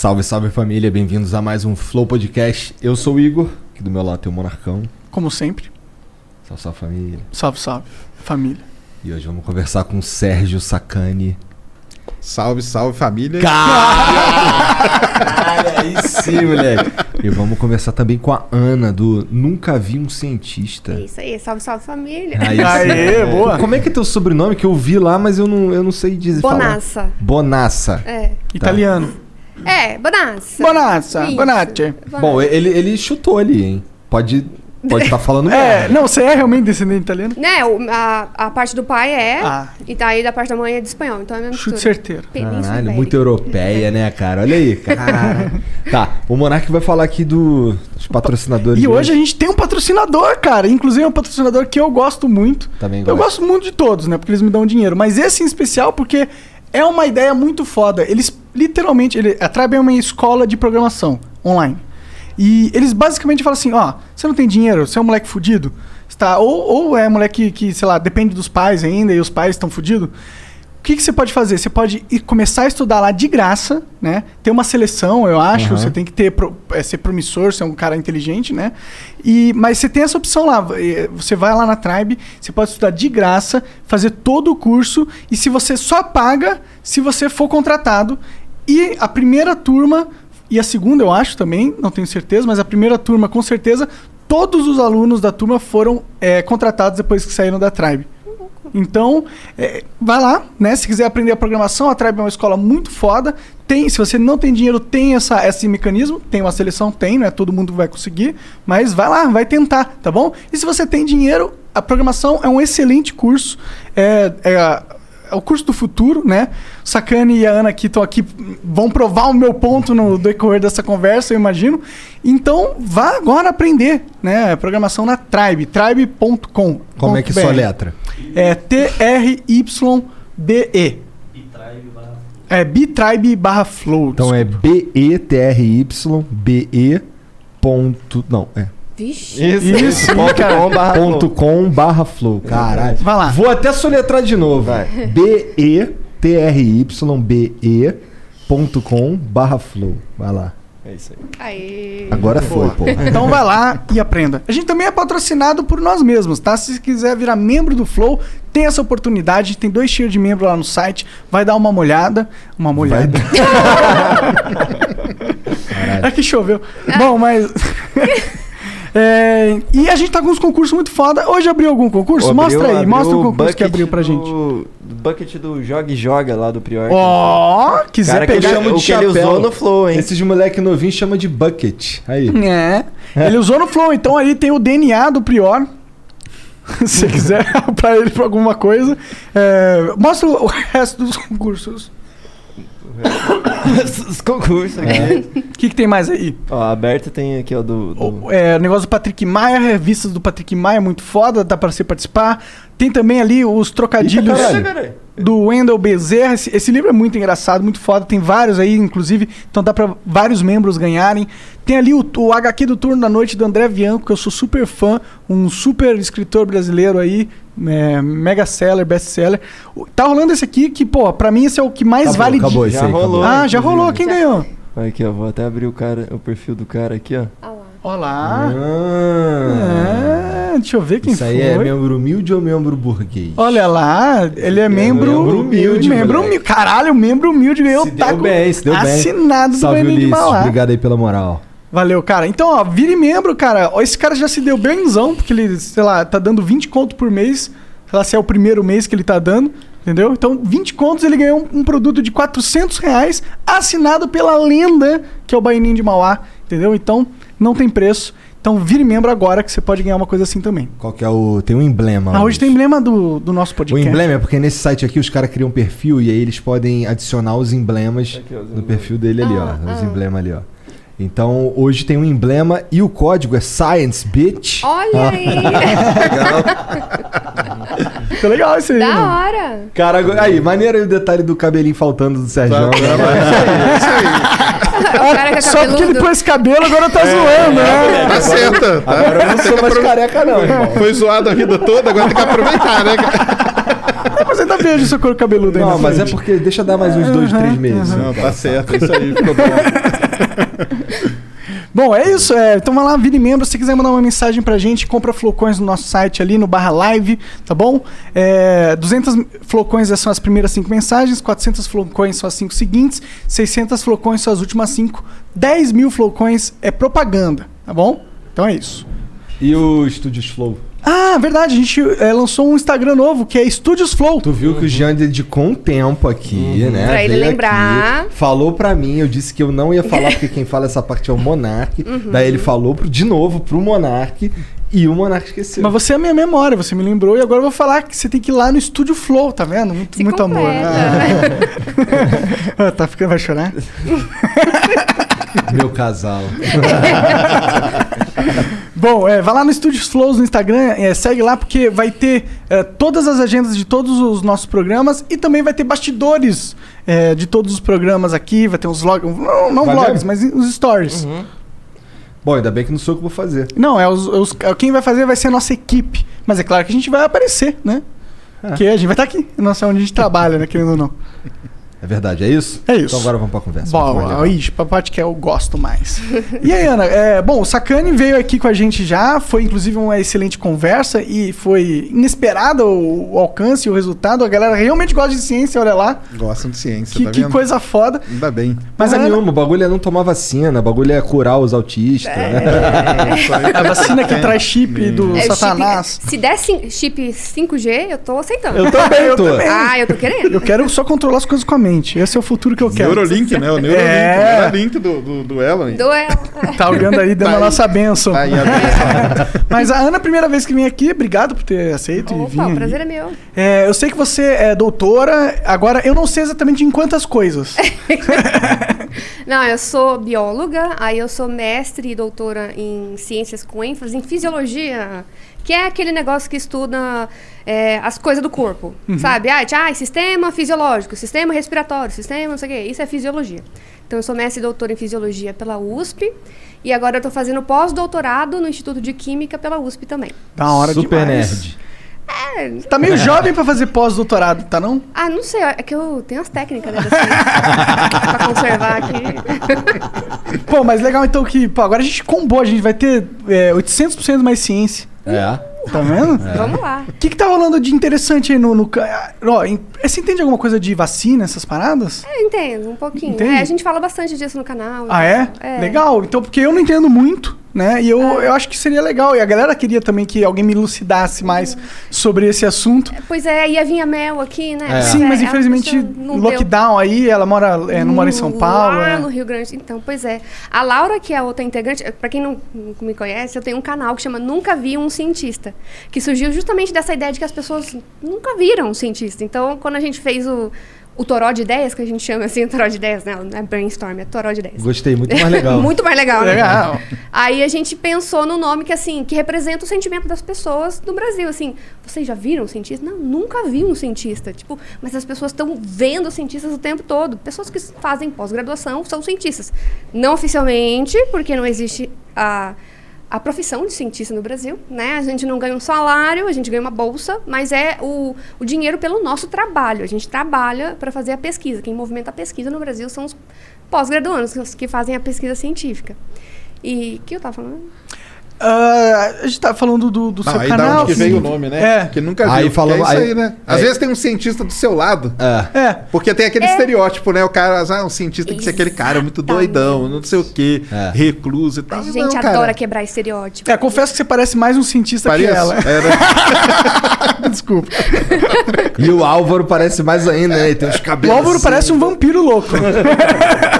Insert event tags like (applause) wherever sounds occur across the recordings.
Salve, salve família, bem-vindos a mais um Flow Podcast. Eu sou o Igor, aqui do meu lado tem o Monarcão. Como sempre. Salve, salve família. Salve, salve. Família. E hoje vamos conversar com o Sérgio Sacani. Salve, salve família. Caralho, (laughs) aí sim, moleque. E vamos conversar também com a Ana, do Nunca Vi um Cientista. É isso aí, salve, salve família. Aí. Aê, boa. Como é que é teu sobrenome? Que eu vi lá, mas eu não, eu não sei dizer. falar. Bonassa. Bonassa. É. Italiano. É, Bonassa. Bonazza. Isso. Bonacci. Bom, ele, ele chutou ali, hein? Pode pode estar falando (laughs) É, merda. não, você é realmente descendente italiano? Né, o- a, a parte do pai é, Ah. e daí da parte da mãe é de espanhol, então é a mesma Chute mistura. certeiro. Península Caralho, Ibérica. muito europeia, né, cara? Olha aí, cara. (laughs) tá, o Monark vai falar aqui do, dos patrocinadores. E de hoje a gente tem um patrocinador, cara. Inclusive é um patrocinador que eu gosto muito. Também Eu gosto. gosto muito de todos, né? Porque eles me dão dinheiro. Mas esse em especial porque é uma ideia muito foda. Eles literalmente, ele, a Tribe é uma escola de programação online. E eles basicamente falam assim, ó, você não tem dinheiro, você é um moleque fudido, está ou, ou é moleque que, sei lá, depende dos pais ainda e os pais estão fudidos. O que, que você pode fazer? Você pode ir começar a estudar lá de graça, né? Ter uma seleção, eu acho. Aham. Você tem que ter pro- é, ser promissor, ser um cara inteligente, né? E, mas você tem essa opção lá. eh, Você vai lá na Tribe, você pode estudar de graça, fazer todo o curso. E se você só paga se você for contratado. E a primeira turma, e a segunda eu acho também, não tenho certeza, mas a primeira turma com certeza, todos os alunos da turma foram eh, contratados depois que saíram da Tribe. Então, é, vai lá, né? Se quiser aprender a programação, a Tribe é uma escola muito foda. Tem, se você não tem dinheiro, tem essa, esse mecanismo. Tem uma seleção, tem, não é todo mundo vai conseguir. Mas vai lá, vai tentar, tá bom? E se você tem dinheiro, a programação é um excelente curso. É, é, é o curso do futuro, né? O Sacane e a Ana aqui estão aqui, vão provar o meu ponto no decorrer dessa conversa, eu imagino. Então, vá agora aprender, né? Programação na Tribe, tribe.com. Como é que sua letra? É T-R-Y-B-E. É Bitribe barra flow. Então é B-E-T-R-Y B-E ponto... Não, é Vixe. Isso, Isso, ponto cara. com barra ponto flow. com barra flow. Caralho. Vai lá. Vou até soletrar de novo. B-E-T-R-Y B-E ponto com barra flow. Vai lá. É isso aí. Aí. Agora foi, pô. Então vai lá e aprenda. A gente também é patrocinado por nós mesmos, tá? Se você quiser virar membro do Flow, tem essa oportunidade. Tem dois tiers de membro lá no site. Vai dar uma molhada. Uma molhada. (laughs) é que choveu. Bom, mas. (laughs) É, e a gente tá com uns concursos muito foda. Hoje abriu algum concurso? Abriu- mostra aí, abriu mostra o concurso que abriu pra do- gente. do Bucket do Joga e Joga lá do Prior. Ó, quiser Cara, que ele pegar. chama o que ele usou no Flow, hein? Esses moleque novinhos chama de bucket. Aí. É. Ele usou no Flow, então aí tem o DNA do Prior. (laughs) Se você quiser (laughs) pra ele pra alguma coisa. É, mostra o resto dos concursos. Os concursos aqui. O que, que tem mais aí? Ó, aberto tem aqui, ó, do... do- O é, negócio do Patrick Maia, revistas do Patrick Maia, muito foda, dá pra você participar. Tem também ali os trocadilhos. Caralho. do Wendell Bezerra. Esse, esse livro é muito engraçado, muito foda. Tem vários aí, inclusive, então dá pra vários membros ganharem. Tem ali o, o HQ do Turno da Noite do André Bianco, que eu sou super fã, um super escritor brasileiro aí, é, mega seller, best seller. O- Tá rolando esse aqui que, pô, pra mim esse é o que mais Acabou, vale de- acabou esse Já aí, acabou. rolou. Ah, já rolou. Quem Já ganhou? Aqui, ó, vou até abrir o cara, o perfil do cara aqui, ó. Ah lá. Olá. Ah. É, deixa eu ver quem Isso foi. aí é membro humilde ou membro burguês? Olha lá, ele é membro. membro humilde, Membro moleque. humilde. Caralho, membro humilde ganhou se o taco bem, se deu bem. assinado do Salve, de Ulisses. Mauá. Obrigado aí pela moral. Valeu, cara. Então, ó, vire membro, cara. Ó, Esse cara já se deu bemzão, porque ele, sei lá, tá dando 20 conto por mês. Sei lá se é o primeiro mês que ele tá dando. Entendeu? Então, 20 contos ele ganhou um, um produto de 400 reais assinado pela lenda que é o Baianinho de Mauá. Entendeu? Então, não tem preço. Então, vire membro agora que você pode ganhar uma coisa assim também. Qual que é o... Tem um emblema. Ah, hoje tem emblema do, do nosso O podcast. emblema é porque nesse site aqui os caras criam um perfil e aí eles podem adicionar os emblemas Aqui, ó, os no emblemas. perfil dele ali, Ah, ó. Os ah. emblemas ali, ó. Então hoje tem um emblema e o código é Science Bitch. Olha aí! (laughs) Ficou legal esse aí, da mano. hora! Cara, aí, maneiro aí o detalhe do cabelinho faltando do Sérgio. Tá, O cara que é Só porque ele pôs cabelo, agora tá zoando, né? Tá certo. Tá? Agora eu não sou mais careca não, irmão. Foi zoado a vida toda, agora tem que aproveitar, né? cara? Mas ainda vejo seu couro cabeludo aí Não, mas é frente. porque deixa dar mais uns dois, três meses. Não, tá certo. Isso aí ficou bom. (laughs) Bom, é isso. É, então vai lá, vire membro. Se quiser mandar uma mensagem pra gente, compra flocões no nosso site ali, no barra live, tá bom? É, 200 flocões são as primeiras cinco mensagens, 400 flocões são as cinco seguintes, 600 flocões são as últimas cinco, 10 mil flocões é propaganda, tá bom? Então é isso. E o Studios Flow? Ah, verdade, a gente é, lançou um Instagram novo, que é Studios Flow. Tu viu que o Jean dedicou um tempo aqui, né? Pra ele Veio lembrar. aqui, falou pra mim, eu disse que eu não ia falar porque quem fala essa parte é o Monark. Uhum. Daí ele falou pro, de novo pro Monark e o Monark esqueceu. Mas você é a minha memória, você me lembrou, e agora eu vou falar que você tem que ir lá no Estúdio Flow, tá vendo? Muito, Se muito amor. completa. Ah, (laughs) tá ficando, vai chorar? Meu casal. (laughs) Bom, é, vai lá no Estúdios Flows no Instagram, é, segue lá porque vai ter é, todas as agendas de todos os nossos programas e também vai ter bastidores é, de todos os programas aqui, vai ter uns vlogs, não, não vlogs, mas os stories. Bom, ainda bem que não sou eu que vou fazer. Não, é os, os- quem vai fazer vai ser a nossa equipe, mas é claro que a gente vai aparecer, né? Porque a gente vai estar aqui, não sei onde a gente trabalha, né, querendo ou não. (laughs) É verdade, é isso? É isso. Então agora vamos pra conversa. muito mais Bom, legal. ixi, pra parte que eu gosto mais. (laughs) e aí, Ana, é, bom, o Sacani veio aqui com a gente já, foi inclusive uma excelente conversa e foi inesperado o, o alcance e o resultado. A galera realmente gosta de ciência, olha lá. Gostam de ciência, Que, tá que coisa foda. Ainda bem. Mas Mas a Ana, nenhuma, o bagulho é não tomar vacina, o bagulho é curar os autistas, né? (laughs) a vacina que traz chip do É, o Satanás. chip- se der chip 5G, eu tô aceitando. Eu também Eu tô. também. Ah, eu tô querendo. Eu quero só controlar as coisas com a mente. Esse é o futuro que eu quero. Neurolink, né? O (laughs) Neurolink. É. O Neurolink do, do, do Elon. Duel. Tá olhando aí, dando Tá a aí. nossa benção. Aí, a (laughs) Mas a Ana, a primeira vez que vem aqui, obrigado por ter aceito e vir. Opa, o aí. prazer é meu. É, eu sei que você é doutora, agora eu não sei exatamente em quantas coisas. (laughs) Não, eu sou bióloga, aí eu sou mestre e doutora em ciências com ênfase em fisiologia, que é aquele negócio que estuda é, as coisas do corpo, sabe? Ah, ah, sistema fisiológico, sistema respiratório, sistema não sei o quê. Isso é fisiologia. Então, eu sou mestre e doutora em fisiologia pela USP e agora eu tô fazendo pós-doutorado no Instituto de Química pela USP também. Da hora Super demais. nerd. Tá meio jovem pra fazer pós-doutorado, tá não? Ah, não sei, é que eu tenho as técnicas né, (laughs) pra conservar aqui. Pô, mas legal então que, pô, agora a gente combou, a gente vai ter é, 800% mais ciência. É. Tá vendo? Vamos lá. O que que tá rolando de interessante aí no... no ó, em- você entende alguma coisa de vacina, essas paradas? Eu entendo, um pouquinho. É, a gente fala bastante disso no canal. Ah, é? É. Legal. Então, porque eu não entendo muito, né? E eu, eu acho que seria legal. E a galera queria também que alguém me elucidasse mais sobre esse assunto. Pois é, ia vir a Mel aqui, né? É. Sim, mas é, a infelizmente, não deu. lockdown aí, ela mora, é, não mora em São Paulo. Lá é. no Rio Grande. Então, pois é. A Laura, que é a outra integrante, pra quem não não me conhece, eu tenho um canal que chama Nunca Vi um Cientista, que surgiu justamente dessa ideia de que as pessoas nunca viram um cientista. Então, quando a gente fez o, o Toró de Ideias, que a gente chama assim, Toró de Ideias, né? Não é brainstorm, é Toró de Ideias. Gostei, muito mais legal. (laughs) Muito mais legal, né? Legal. Aí a gente pensou no nome que, assim, que representa o sentimento das pessoas no Brasil. Assim, vocês já viram um cientista? Não, nunca vi um cientista. Tipo, mas as pessoas estão vendo cientistas o tempo todo. Pessoas que fazem pós-graduação são cientistas. Não oficialmente, porque não existe a, a profissão de cientista no Brasil, né? A gente não ganha um salário, a gente ganha uma bolsa, mas é o, o dinheiro pelo nosso trabalho. A gente trabalha para fazer a pesquisa. Quem movimenta a pesquisa no Brasil são os pós-graduandos, os que fazem a pesquisa científica. E que eu tava falando? Ah, a gente tá falando do, do Não, seu aí da canal. onde que veio o nome, né? É. Que nunca viu. Aí falamos- é isso aí- aí, né? Às aí- vezes tem um cientista do seu lado. É. É. Porque tem aquele estereótipo, né? O cara, ah, um cientista tem que ser aquele cara muito doidão, não sei o quê, É. recluso e tal. A gente Não, adora cara. quebrar estereótipo. É, confesso que você parece mais um cientista Parece? que ela. É, né? (laughs) Desculpa. E o Álvaro parece mais ainda, né? Tem os O cabelos. Álvaro assim. parece um vampiro louco. (laughs)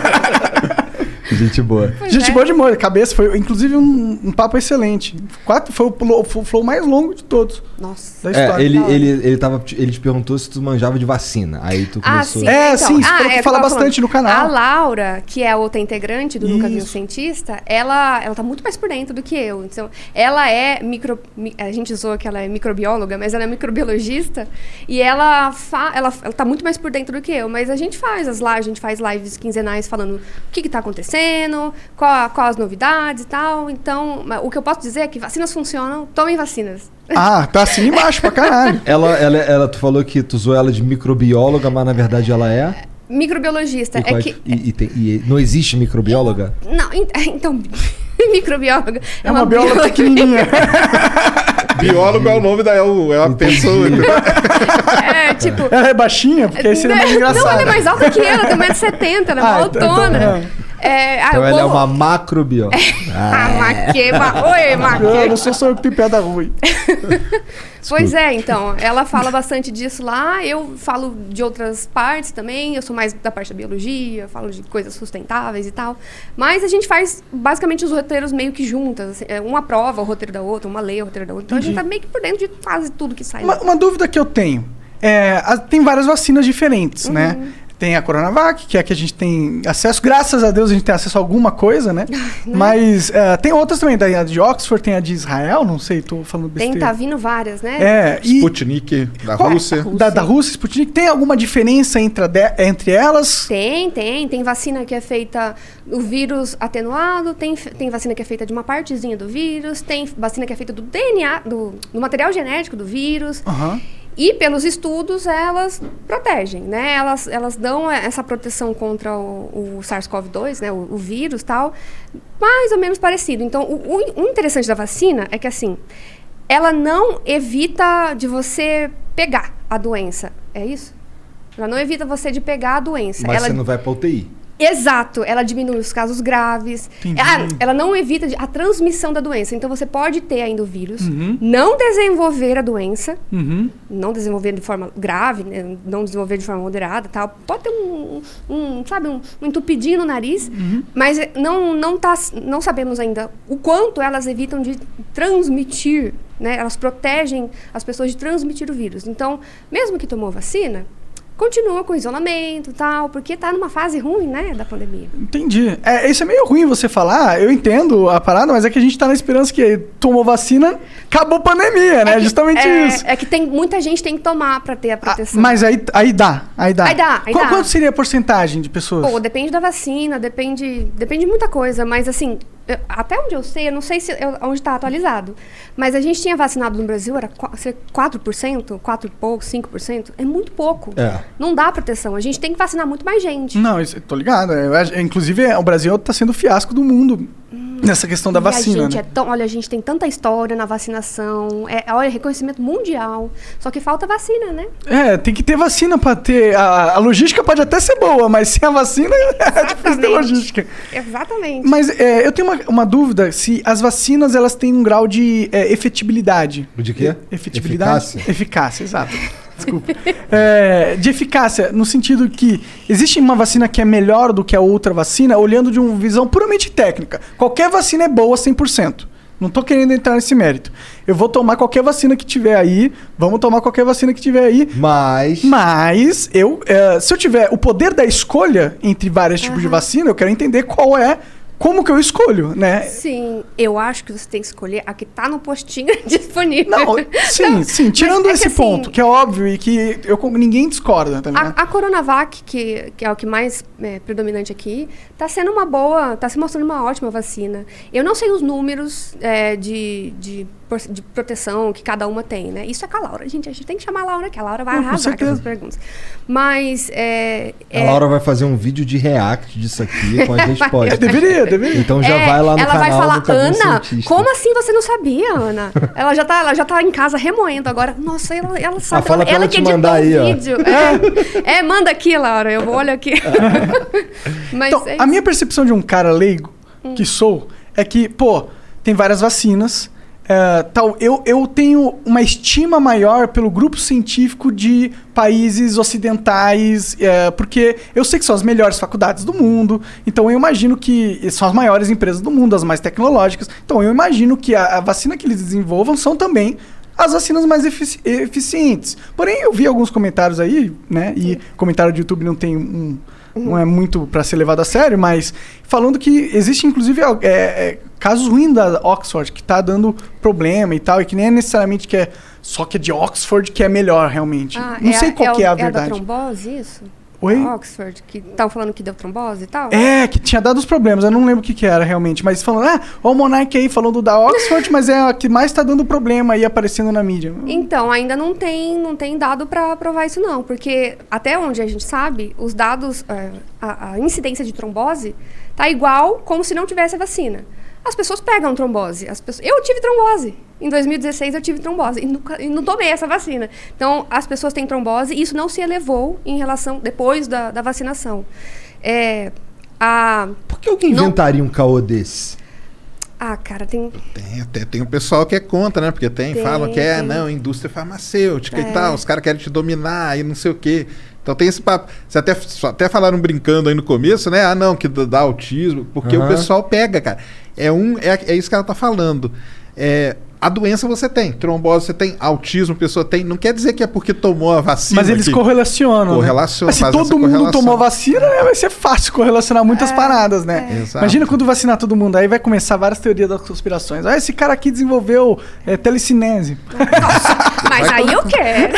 Gente boa. Pois Gente é. boa de molho. Cabeça foi, inclusive, um, um papo excelente. Quatro, foi o, flow mais longo de todos Nossa. da história. É, ele, ele, ele, tava, ele te perguntou se tu manjava de vacina. Aí tu Ah, começou. sim. É, sim, você falou que eu fala bastante no canal. A Laura, que é a outra integrante do Nunca Vi um Isso. Cientista, ela, ela tá muito mais por dentro do que eu. Então, ela é micro... mi- A gente zoa que ela é microbióloga, mas ela é microbiologista. E ela, fa, ela, ela tá muito mais por dentro do que eu. Mas a gente faz as lives, a gente faz lives quinzenais falando o que que tá acontecendo, qual, qual as novidades e tal. Então, o que eu posso dizer é que vacinas funcionam, tomem vacinas. Ah, tá assim embaixo pra caralho. (laughs) Ela, ela, ela, tu falou que tu usou ela de microbióloga, mas na verdade ela é. Microbiologista E, é é que... e- e tem- e não existe microbióloga? Não, en- (laughs) então, (laughs) microbióloga É uma bióloga bióloga- pequenininha. Biólogo é o nome da. É, o- é uma pessoa. É, tipo. Ela é baixinha, porque aí seria mais engraçado. Não, ela é mais alta que eu, ela tem 1,70m, ela é Ah, uma então- autona. Então, É, ah, Então o ela é uma macrobióloga. (laughs) Ah, maqueba. Oi, Eu maqueba. não sou só eu que tenho piada ruim. (laughs) Pois é, então, ela fala bastante disso lá, eu falo de outras partes também, eu sou mais da parte da biologia, falo de coisas sustentáveis e tal. Mas a gente faz basicamente os roteiros meio que juntas, assim, é, uma prova o roteiro da outra, uma lê o roteiro da outra. Então a gente tá meio que por dentro de quase tudo que sai. Uma, uma dúvida que eu tenho. É, tem várias vacinas diferentes, né? Tem a Coronavac, que é a que a gente tem acesso. Graças a Deus a gente tem acesso a alguma coisa, né? (laughs) Mas é, tem outras também. Tem a de Oxford, tem a de Israel, não sei, tô falando Tem, besteira. tá vindo várias, né? É, e Sputnik da qual- Rússia. Da, da Rússia, Sputnik. Tem alguma diferença entre, a de- entre elas? Tem, tem. Tem vacina que é feita do vírus atenuado, tem, tem vacina que é feita de uma partezinha do vírus, tem vacina que é feita do DNA, do, do material genético do vírus. Aham. E pelos estudos, elas protegem, né? Elas, elas dão essa proteção contra o, o SARS-CoV-2, né? O, o vírus tal, mais ou menos parecido. Então, o, o- interessante da vacina é que, assim, ela não evita de você pegar a doença. É isso? Ela não evita você de pegar a doença. Mas ela você não vai pra UTI. Exato, ela diminui os casos graves. Entendi. Ah, ela não evita a transmissão da doença. Então você pode ter ainda o vírus, Uhum. não desenvolver a doença, Uhum. não desenvolver de forma grave, né, não desenvolver de forma moderada, tal. Pode ter um, um, sabe, um, um entupidinho no nariz, Uhum. mas não não tá, não sabemos ainda o quanto elas evitam de transmitir, né? Elas protegem as pessoas de transmitir o vírus. Então, mesmo que tomou vacina, continua com isolamento, tal, porque tá numa fase ruim, né, da pandemia. Entendi. É, isso é meio ruim você falar, eu entendo a parada, mas é que a gente tá na esperança que tomou vacina, acabou a pandemia, né? que- Justamente é, isso. É que tem muita gente tem que tomar para ter a Ah, proteção. mas aí, aí dá, aí dá. Aí dá, aí Qual- dá. Quanto seria a porcentagem de pessoas? Pô, depende da vacina, depende, depende de muita coisa, mas assim, eu- até onde eu sei, eu não sei se eu- onde está atualizado, mas a gente tinha vacinado no Brasil, era qua- ser 4%, 4 e pouco, 5%, é muito pouco. É. Não dá proteção, a gente tem que vacinar muito mais gente. Não, isso, tô ligado. Eu inclusive, é, o Brasil tá sendo o fiasco do mundo nessa questão da E vacina, né? é tão, olha, a gente tem tanta história na vacinação, é, olha, reconhecimento mundial, só que falta vacina, né? É, tem que ter vacina pra ter. A, a logística pode até ser boa, mas sem a vacina (laughs) é difícil ter Exatamente. logística. Exatamente. Mas é, eu tenho uma, uma dúvida se as vacinas elas têm um grau de é, efetibilidade. De quê? Efetibilidade? Eficácia? Eficácia, exato. Desculpa. É, (laughs) de eficácia, no sentido que existe uma vacina que é melhor do que a outra vacina, olhando de uma visão puramente técnica. Qualquer vacina é boa 100%. Não tô querendo entrar nesse mérito. Eu vou tomar qualquer vacina que tiver aí. Vamos tomar qualquer vacina que tiver aí. Mas. Mas eu, é, se eu tiver o poder da escolha entre vários tipos de vacina, eu quero entender qual é, como que eu escolho, né? Sim, eu acho que você tem que escolher a que tá no postinho (laughs) disponível. Não, sim, sim. Tirando é que esse assim, ponto, que é óbvio e que eu, ninguém discorda, tá ligado? A, a Coronavac, que, que é o que mais é, predominante aqui, está sendo uma boa, está se mostrando uma ótima vacina. Eu não sei os números é, de, de de proteção que cada uma tem, né? Isso é com a Laura. Gente, a gente tem que chamar a Laura, que a Laura vai Não, arrasar com essas perguntas. Mas, é... A é- Laura vai fazer um vídeo de react disso aqui (laughs) com as respostas. Deveria, deveria. Então já É, vai lá no ela canal vai falar, Ana, Cientista. como assim você não sabia, Ana? ela já tá, ela já tá em casa remoendo agora. Nossa, ela, ela sabe. Ah, fala ela, ela que te editou mandar o aí, ó. vídeo. (laughs) É, é, manda aqui, Laura. Eu olho aqui. (laughs) Mas Então, é a minha percepção de um cara leigo que sou é que, pô, tem várias vacinas. É, tal, eu, eu tenho uma estima maior pelo grupo científico de países ocidentais, é, porque eu sei que são as melhores faculdades do mundo, então eu imagino que são as maiores empresas do mundo, as mais tecnológicas. Então eu imagino que a, a vacina que eles desenvolvam são também as vacinas mais efici- eficientes. Porém, eu vi alguns comentários aí, né? E comentário de YouTube não tem um. Não é muito para ser levado a sério, mas falando que existe inclusive é, é, casos ruins da Oxford que tá dando problema e tal, e que nem é necessariamente que é só que é de Oxford que é melhor realmente. Ah, não é sei qual é que é o- a É da verdade. trombose, isso? Oi? Oxford, que estavam falando que deu trombose e tal? É, que tinha dado os problemas, eu não lembro o que, que era realmente, mas falando, ah, o Monark aí falando da Oxford, mas é a que mais tá dando problema aí aparecendo na mídia. Então, ainda não tem, não tem dado para provar isso não, porque até onde a gente sabe, os dados, é, a, a incidência de trombose tá igual como se não tivesse a vacina. As pessoas pegam trombose. As pessoas, eu tive trombose. Em 2016 eu tive trombose e, nunca, e não tomei essa vacina. Então, as pessoas têm trombose e isso não se elevou em relação depois da, da vacinação. É, a, Por que alguém Não- inventaria um caô desse? ah, cara, tem Tem, até, tem um pessoal que é contra, né? Porque tem, Tem, falam que é, tem. não, indústria farmacêutica É. e tal, os caras querem te dominar e não sei o quê. Então tem esse papo. Você até, até falaram brincando aí no começo, né? Ah, não, que dá autismo, porque Aham. o pessoal pega, cara. É, um, é, é isso que ela tá falando. É, a doença você tem, trombose você tem, autismo a pessoa tem. Não quer dizer que é porque tomou a vacina. Mas eles que- correlacionam. Correlacionam, Né? Mas se todo mundo tomou vacina, né, vai ser fácil correlacionar muitas paradas, né? é. Exato. Imagina quando vacinar todo mundo, aí vai começar várias teorias das conspirações. Ah, esse cara aqui desenvolveu é, telecinese. (laughs) Mas aí eu quero.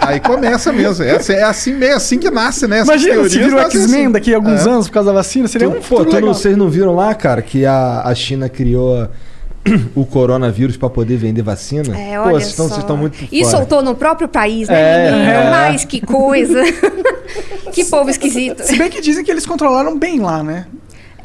Aí começa mesmo. É, assim- é assim, meio assim que nasce, né? Essas Imagina teorias se nascem X-Men assim. daqui a alguns É. anos por causa da vacina, seria um Tu- pô, futuro tu não, legal. vocês não viram lá, cara, que a, a China criou o coronavírus pra poder vender vacina? É, Pô, olha vocês estão- só. vocês estão muito E fora. soltou no próprio país, né, É, menino? é. Mas que coisa. (laughs) que povo esquisito. Se bem que dizem que eles controlaram bem lá, né?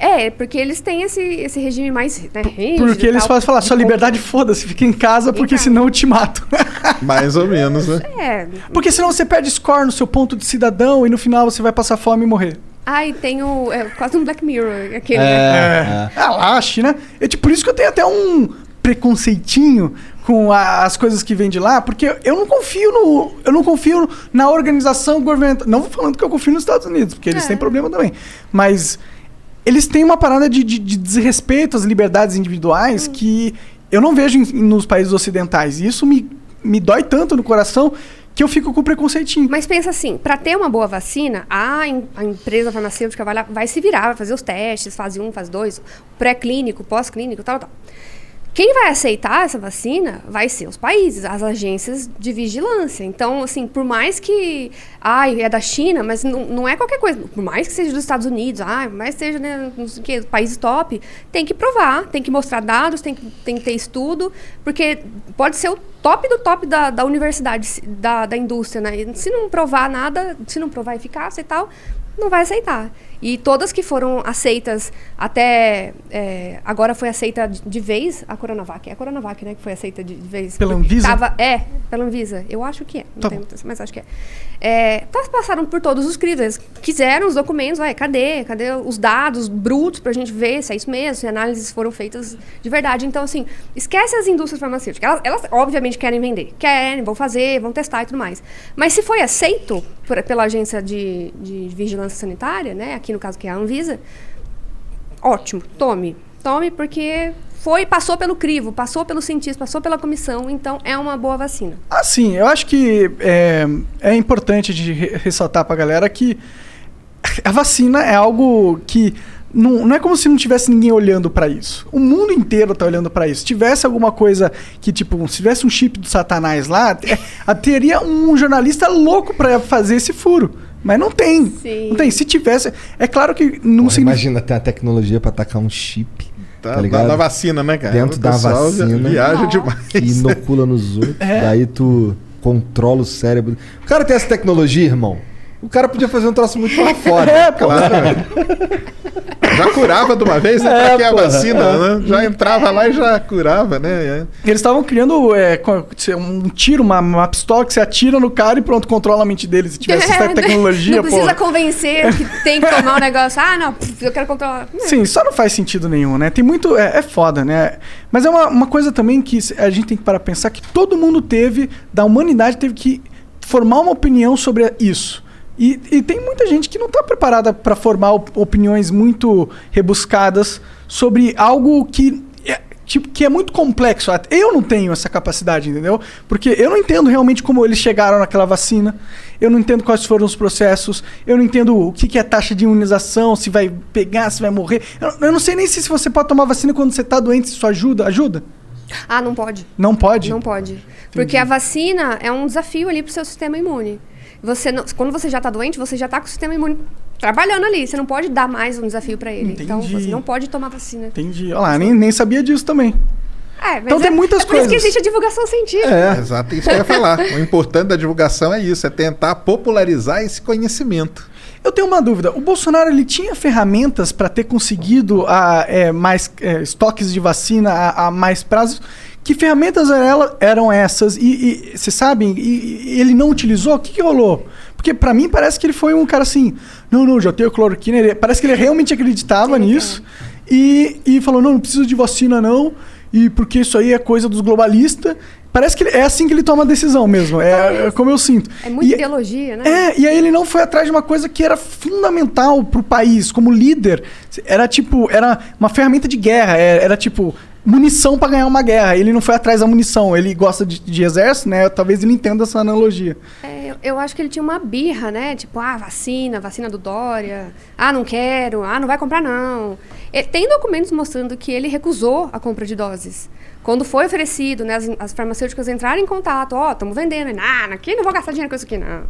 É, porque eles têm esse, esse regime mais né, rígido Porque eles fazem falar, sua liberdade foda-se, fica em casa, porque casa. senão eu te mato. (laughs) Mais ou menos, né? É. porque senão você perde score no seu ponto de cidadão e no final você vai passar fome e morrer. Ai, tem o. É quase um Black Mirror, aquele. É, né? é. Ah, lá, a China. Eu, tipo, por isso que eu tenho até um preconceitinho com a- as coisas que vêm de lá, porque eu não confio no. Eu não confio na organização governamental. Não vou falando que eu confio nos Estados Unidos, porque eles É. têm problema também. Mas eles têm uma parada de, de- de desrespeito às liberdades individuais Hum. que eu não vejo em- nos países ocidentais. E isso me, me dói tanto no coração que eu fico com preconceitinho. Mas pensa assim, para ter uma boa vacina, a, a empresa farmacêutica vai lá, vai se virar, vai fazer os testes, fase 1, fase 2, pré-clínico, pós-clínico, tal, tal. Quem vai aceitar essa vacina vai ser os países, as agências de vigilância. Então, assim, por mais que. Ai, é da China, mas não, é qualquer coisa. Por mais que seja dos Estados Unidos, ai, mais seja, né, não sei o quê, países top, tem que provar, tem que mostrar dados, tem que, tem que ter estudo, porque pode ser o top do top da, da universidade, da, da indústria, né? Se não provar nada, se não provar eficácia e tal, não vai aceitar. E todas que foram aceitas até. é, agora foi aceita de, de vez a Coronavac. É a Coronavac, né? Que foi aceita de, de vez. Pela Anvisa? Tava, é, pela Anvisa. Eu acho que é. Não Tá tenho mas acho que é. é tá, passaram por todos os crivos. Eles quiseram os documentos. Ué, cadê? Cadê os dados brutos pra gente ver se é isso mesmo? Se análises foram feitas de verdade. Então, assim, esquece as indústrias farmacêuticas. Elas, elas obviamente querem vender. Querem, vão fazer, vão testar e tudo mais. Mas se foi aceito por- pela agência de, de vigilância sanitária, né? Aqui no caso que é a Anvisa, ótimo, tome. Tome porque foi, passou pelo crivo, passou pelo cientista, passou pela comissão, então é uma boa vacina. Assim, eu acho que é, é importante de re- ressaltar pra galera que a vacina é algo que não, não é como se não tivesse ninguém olhando pra isso. O mundo inteiro tá olhando pra isso. Se tivesse alguma coisa que, tipo, se tivesse um chip do satanás lá, é, a- teria um jornalista louco pra fazer esse furo. Mas não tem. Sim. Não tem. Se tivesse. É claro que não Porra, significa. imagina ter a tecnologia pra atacar um chip. Tá, Tá ligado? da, da vacina, né, cara? Dentro O da vacina. Viaja demais. que inocula nos outros. É. Daí tu controla o cérebro. O cara tem essa tecnologia, irmão. O cara podia fazer um troço muito lá fora. (laughs) É. Claro. já curava de uma vez, né? É, pra que a porra. vacina, né? Já entrava lá e já curava, né? É. Eles estavam criando é, um tiro, uma, uma pistola que você atira no cara e pronto, controla a mente dele. Se tivesse essa (laughs) tecnologia, Não precisa pô. convencer que tem que tomar um negócio. Ah, não, eu quero controlar. Sim, só não faz sentido nenhum, né? Tem muito. É, é foda, né? Mas é uma, uma coisa também que a gente tem que parar pra pensar que todo mundo teve, da humanidade, teve que formar uma opinião sobre isso. E, e tem muita gente que não tá preparada para formar op- opiniões muito rebuscadas sobre algo que. É, tipo, que é muito complexo. Eu não tenho essa capacidade, entendeu? Porque eu não entendo realmente como eles chegaram naquela vacina. Eu não entendo quais foram os processos. Eu não entendo o que, que é taxa de imunização, se vai pegar, se vai morrer. Eu, eu não sei nem se, se você pode tomar vacina quando você tá doente, se isso ajuda. Ajuda? Ah, não pode. Não pode? Não pode. Porque a vacina é um desafio ali pro seu sistema imune. Você não- quando você já tá doente, você já tá com o sistema imune trabalhando ali. Você não pode dar mais um desafio para ele. Então Entendi. você não pode tomar vacina. Entendi. Olha lá, nem, nem sabia disso também. É, mas Então tem é- muitas é por isso que coisas. existe a divulgação científica. É. Exato, isso que eu ia falar. (laughs) O importante da divulgação é isso, é tentar popularizar esse conhecimento. Eu tenho uma dúvida. O Bolsonaro ele tinha ferramentas para ter conseguido a, é, mais é, estoques de vacina a, a mais prazos? Que ferramentas eram essas? E, vocês sabem? E, e ele não utilizou? O que, que rolou? Porque para mim parece que ele foi um cara assim. Não, não, já tenho cloroquina. Ele- parece que ele realmente acreditava Ele nisso. E, e falou: não, não preciso de vacina não. E porque isso aí é coisa dos globalistas. Parece que ele- é assim que ele toma a decisão mesmo. É, é como eu sinto. É muita E- ideologia, né? é, e aí ele não foi atrás de uma coisa que era fundamental pro país, como líder. Era tipo, era uma ferramenta de guerra, era, era tipo munição pra ganhar uma guerra. Ele não foi atrás da munição, ele gosta de, de exército, né? Talvez ele entenda essa analogia. É, eu, eu acho que ele tinha uma birra, né? Tipo, ah, vacina, vacina do Dória. Ah, não quero. Ah, não vai comprar, não. E tem documentos mostrando que ele recusou a compra de doses. Quando foi oferecido, né, as, as farmacêuticas entraram em contato. Ó, estamos vendendo. Ele, Ah, aqui não vou gastar dinheiro com isso aqui, não.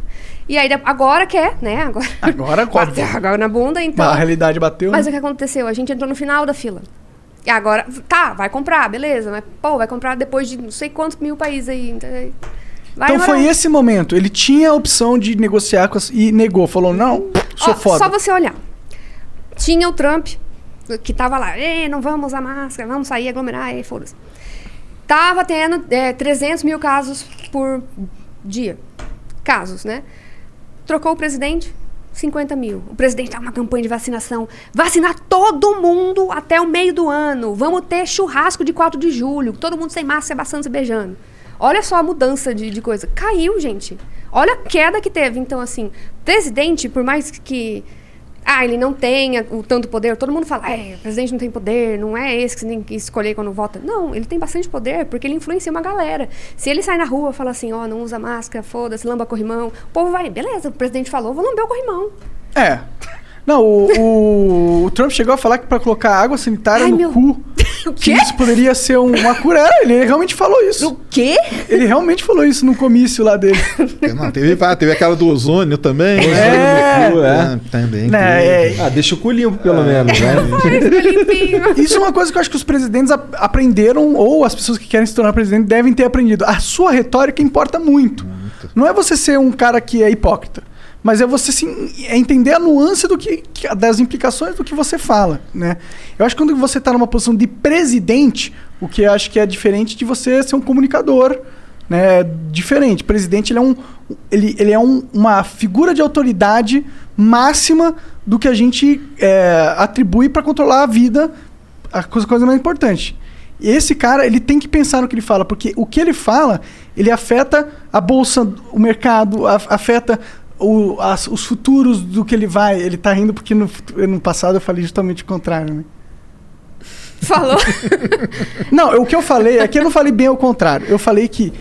E aí, agora quer, né? Agora, Agora, (laughs) agora na bunda, então... a realidade bateu. Mas né? o que aconteceu? A gente entrou no final da fila. E agora, tá, vai comprar, beleza. Mas, pô, vai comprar depois de não sei quantos mil países aí. então, Vai Então foi esse momento. Ele tinha a opção de negociar com as, e negou. Falou, não, sou Ó, foda. Só você olhar. Tinha o Trump, que tava lá, "Ê, não vamos usar máscara, vamos sair, aglomerar, e foda-se. Tava tendo é, 300 mil casos por dia. Casos, né? Trocou o presidente, 50 mil. O presidente tá com uma campanha de vacinação. Vacinar todo mundo até o meio do ano. Vamos ter churrasco de 4 de julho. Todo mundo sem máscara, se abraçando, se beijando. Olha só a mudança de, de coisa. Caiu, gente. Olha a queda que teve. Então, assim, presidente, por mais que. Ah, ele não tenha o tanto poder. Todo mundo fala, é, o presidente não tem poder, não é esse que você tem que escolher quando vota. Não, ele tem bastante poder, porque ele influencia uma galera. Se ele sai na rua e fala assim, ó, não usa máscara, foda-se, lamba corrimão, o povo vai, beleza, o presidente falou, vou lamber o corrimão. É. Não, o, o- o Trump chegou a falar que pra colocar água sanitária Ai, no meu- cu, (laughs) O que quê? isso poderia ser um- uma cura. É, ele realmente falou isso. O quê? Ele realmente falou isso no comício lá dele. Não, teve, ah, teve aquela do ozônio também. É. No cu, é. Ah, também. Né, é, Ah, deixa o cu limpo, pelo menos, né? (laughs) Isso é uma coisa que eu acho que os presidentes ap- aprenderam, ou as pessoas que querem se tornar presidente devem ter aprendido. A sua retórica importa muito. Não é você ser um cara que é hipócrita, mas é você sim, é entender a nuance do que, das implicações do que você fala, né? Eu acho que quando você está numa posição de presidente, o que eu acho que é diferente de você ser um comunicador, né? Diferente. Presidente ele é um, ele, ele é um- uma figura de autoridade máxima do que a gente é, atribui para controlar a vida a coisa, coisa mais importante. Esse cara, ele tem que pensar no que ele fala, porque o que ele fala, ele afeta a bolsa, o mercado, afeta o- as- os futuros do que ele vai. Ele tá rindo porque no, no passado eu falei justamente o contrário, né? Falou. (laughs) Não, o que eu falei é que eu não falei bem ao contrário. Eu falei que,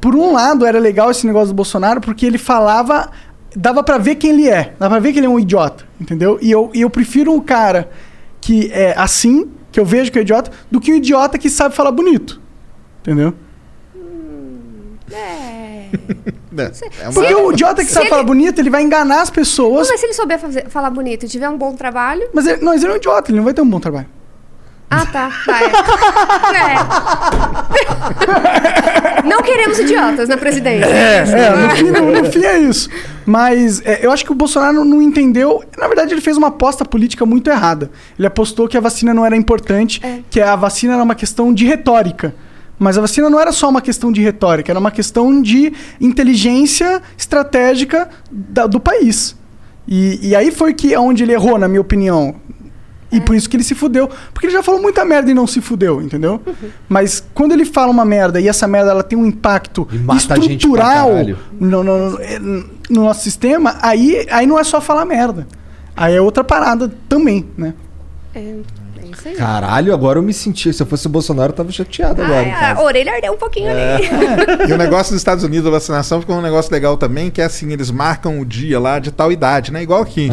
por um lado, era legal esse negócio do Bolsonaro, porque ele falava. Dava pra ver quem ele é. Dava pra ver que ele é um idiota, entendeu? E eu, e eu prefiro um cara que é assim, que eu vejo que é idiota, do que um idiota que sabe falar bonito. Entendeu? É. (laughs) É uma- Porque o idiota que se sabe ele- falar bonito, ele vai enganar as pessoas. Mas se ele souber fazer, falar bonito e tiver um bom trabalho, Mas ele, não, ele é um idiota, ele não vai ter um bom trabalho. Ah, tá. Vai. É. Não queremos idiotas na presidência. É, no fim, no, no fim é isso. Mas é, eu acho que o Bolsonaro não, não entendeu. Na verdade, ele fez uma aposta política muito errada. Ele apostou que a vacina não era importante, que a vacina era uma questão de retórica. Mas a vacina não era só uma questão de retórica, era uma questão de inteligência estratégica da- do país. E, e aí foi que onde ele errou, na minha opinião. E por isso que ele se fudeu. Porque ele já falou muita merda e não se fudeu, entendeu? Mas quando ele fala uma merda e essa merda ela tem um impacto estrutural no, no- no- no nosso sistema, aí, aí não é só falar merda. Aí é outra parada também, né? É, é isso aí. Caralho, agora eu me senti. Se eu fosse o Bolsonaro, eu tava chateado agora. Ai, em a orelha ardeu um pouquinho ali. (laughs) E o negócio dos Estados Unidos da vacinação ficou um negócio legal também, que é assim, eles marcam o dia lá de tal idade, né? Igual aqui.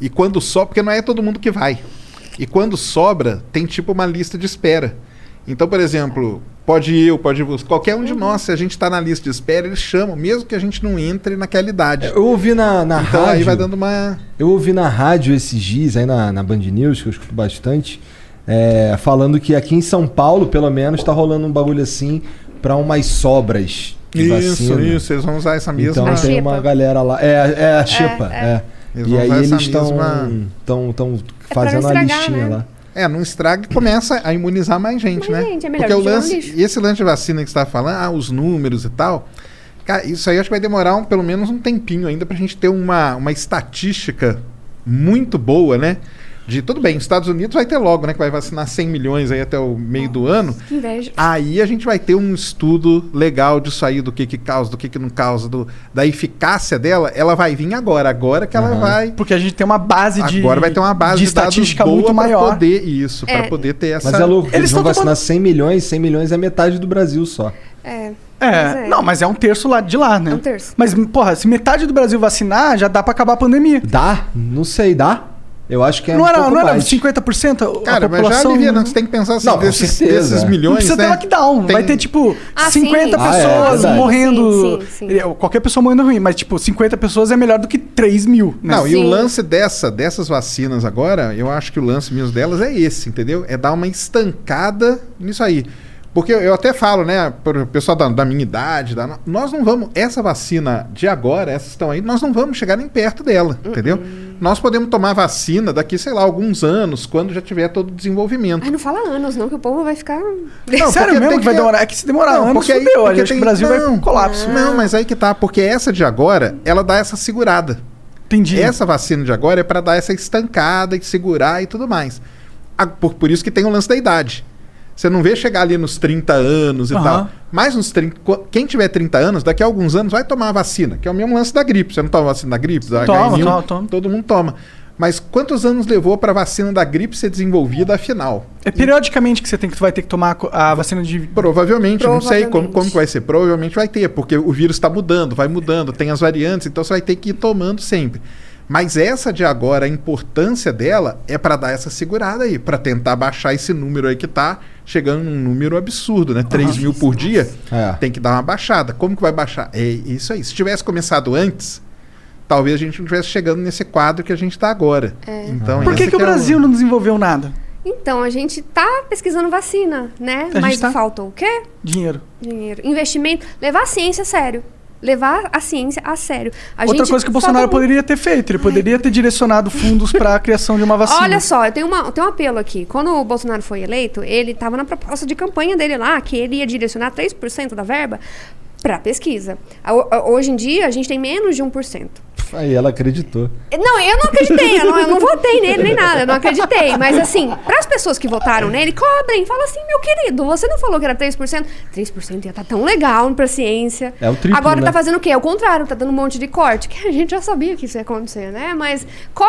E quando sobra, porque não é todo mundo que vai. E quando sobra, tem tipo uma lista de espera. Então, por exemplo, pode ir eu, pode ir você, qualquer um de nós, se a gente tá na lista de espera, eles chamam, mesmo que a gente não entre naquela idade. Eu ouvi na, na Então rádio. aí vai dando uma. Eu ouvi na rádio esses dias, aí na, na Band News, que eu escuto bastante, é, falando que aqui em São Paulo, pelo menos, tá rolando um bagulho assim pra umas sobras de Isso, vacina. isso, eles vão usar essa mesma. Então A tem uma galera lá. É, é a Xepa, é. Eles E aí eles estão mesma- tão, tão É fazendo a listinha né? lá. É, não estraga e começa a imunizar mais gente, Mais né? gente, é melhor Porque o lance, e esse lance de vacina que você tá falando, ah, os números e tal. Cara, isso aí acho que vai demorar um- pelo menos um tempinho ainda pra gente ter uma, uma estatística muito boa, né? De tudo bem, os Estados Unidos vai ter logo, né? Que vai vacinar 100 milhões aí até o meio do ano. Que inveja. Aí a gente vai ter um estudo legal disso aí, do que que causa, do que que não causa, do, da eficácia dela. Ela vai vir agora, agora que ela Aham. vai. Porque a gente tem uma base de. Agora vai ter uma base de de, dados estatística boa muito pra maior. poder isso, É. pra poder ter essa. Mas é louco, eles, Eles vão vacinar tomando- 100 milhões, 100 milhões é metade do Brasil só. É. É, Pois é. não, mas é um terço lá de lá, né? É um terço. Mas, porra, se metade do Brasil vacinar, já dá pra acabar a pandemia. Dá? Não sei, dá? Eu acho que é não um era, pouco não era mais. 50% a Cara, mas já população? alivia, não. Você tem que pensar assim, Não, desses, certeza. desses Não milhões. Não precisa ter né? lockdown. Tem- Vai ter, tipo, Ah, 50 sim. Ah, é, pessoas morrendo. Sim, sim, sim. Eh, Qualquer pessoa morrendo é ruim, mas, tipo, 50 pessoas é melhor do que 3 mil. Né? Não, e o lance dessa, dessas vacinas agora, eu acho que o lance mesmo delas é esse, entendeu? É dar uma estancada nisso aí. Porque eu, até falo, né, para o pessoal da, da minha idade, da- nós não vamos, essa vacina de agora, essas que estão aí, nós não vamos chegar nem perto dela, entendeu? Nós podemos tomar vacina daqui, sei lá, alguns anos, quando já tiver todo o desenvolvimento. Ai, não fala anos, não, que o povo vai ficar. Não, Sério mesmo que vai demorar? É que se demorar Não, anos, porque aí- fudeu. porque tem- o Brasil vai não, pro colapso. Não, mas aí que tá, porque essa de agora, ela dá essa segurada. Entendi. Essa vacina de agora é para dar essa estancada e segurar e tudo mais. Por, por isso que tem o lance da idade. Você não vê chegar ali nos 30 anos e Aham. tal. Mas nos 30, qu- quem tiver 30 anos, daqui a alguns anos vai tomar a vacina, que é o mesmo lance da gripe. Você não toma vacina da gripe? Da Toma, H1N1? toma, toma. Todo mundo toma. Mas quantos anos levou para a vacina da gripe ser desenvolvida afinal? É periodicamente que você tem que, vai ter que tomar a vacina de. Provavelmente, não sei como, Provavelmente. como vai ser. Provavelmente vai ter, porque o vírus está mudando, vai mudando, tem as variantes, então você vai ter que ir tomando sempre. Mas essa de agora, a importância dela é para dar essa segurada aí, para tentar baixar esse número aí que tá chegando num número absurdo, né? 3 mil por dia, É. tem que dar uma baixada. Como que vai baixar? É isso aí. Se tivesse começado antes, talvez a gente não estivesse chegando nesse quadro que a gente está agora. Então, Por que, que o é Brasil não desenvolveu nada? Então, a gente tá pesquisando vacina, né? Mas tá. falta o quê? Dinheiro. Dinheiro. Investimento. Levar a ciência a sério. Levar a ciência a sério. A Outra gente- coisa que o Bolsonaro um- poderia ter feito, ele poderia ter direcionado fundos para a criação de uma (laughs) vacina. Olha só, eu tenho, uma, eu tenho um apelo aqui. Quando o Bolsonaro foi eleito, ele estava na proposta de campanha dele lá, que ele ia direcionar 3% da verba para pesquisa. Hoje em dia, a gente tem menos de 1%. Aí ela acreditou. Não, eu não acreditei, eu não, eu não votei nele nem nada, eu não acreditei. Mas assim, para as pessoas que votaram nele, cobrem. Fala assim, meu querido, você não falou que era 3%? 3% ia estar tão legal pra ciência. É o triplo, Agora né? tá fazendo o quê? É o contrário, tá dando um monte de corte, que a gente já sabia que isso ia acontecer, né? Mas co-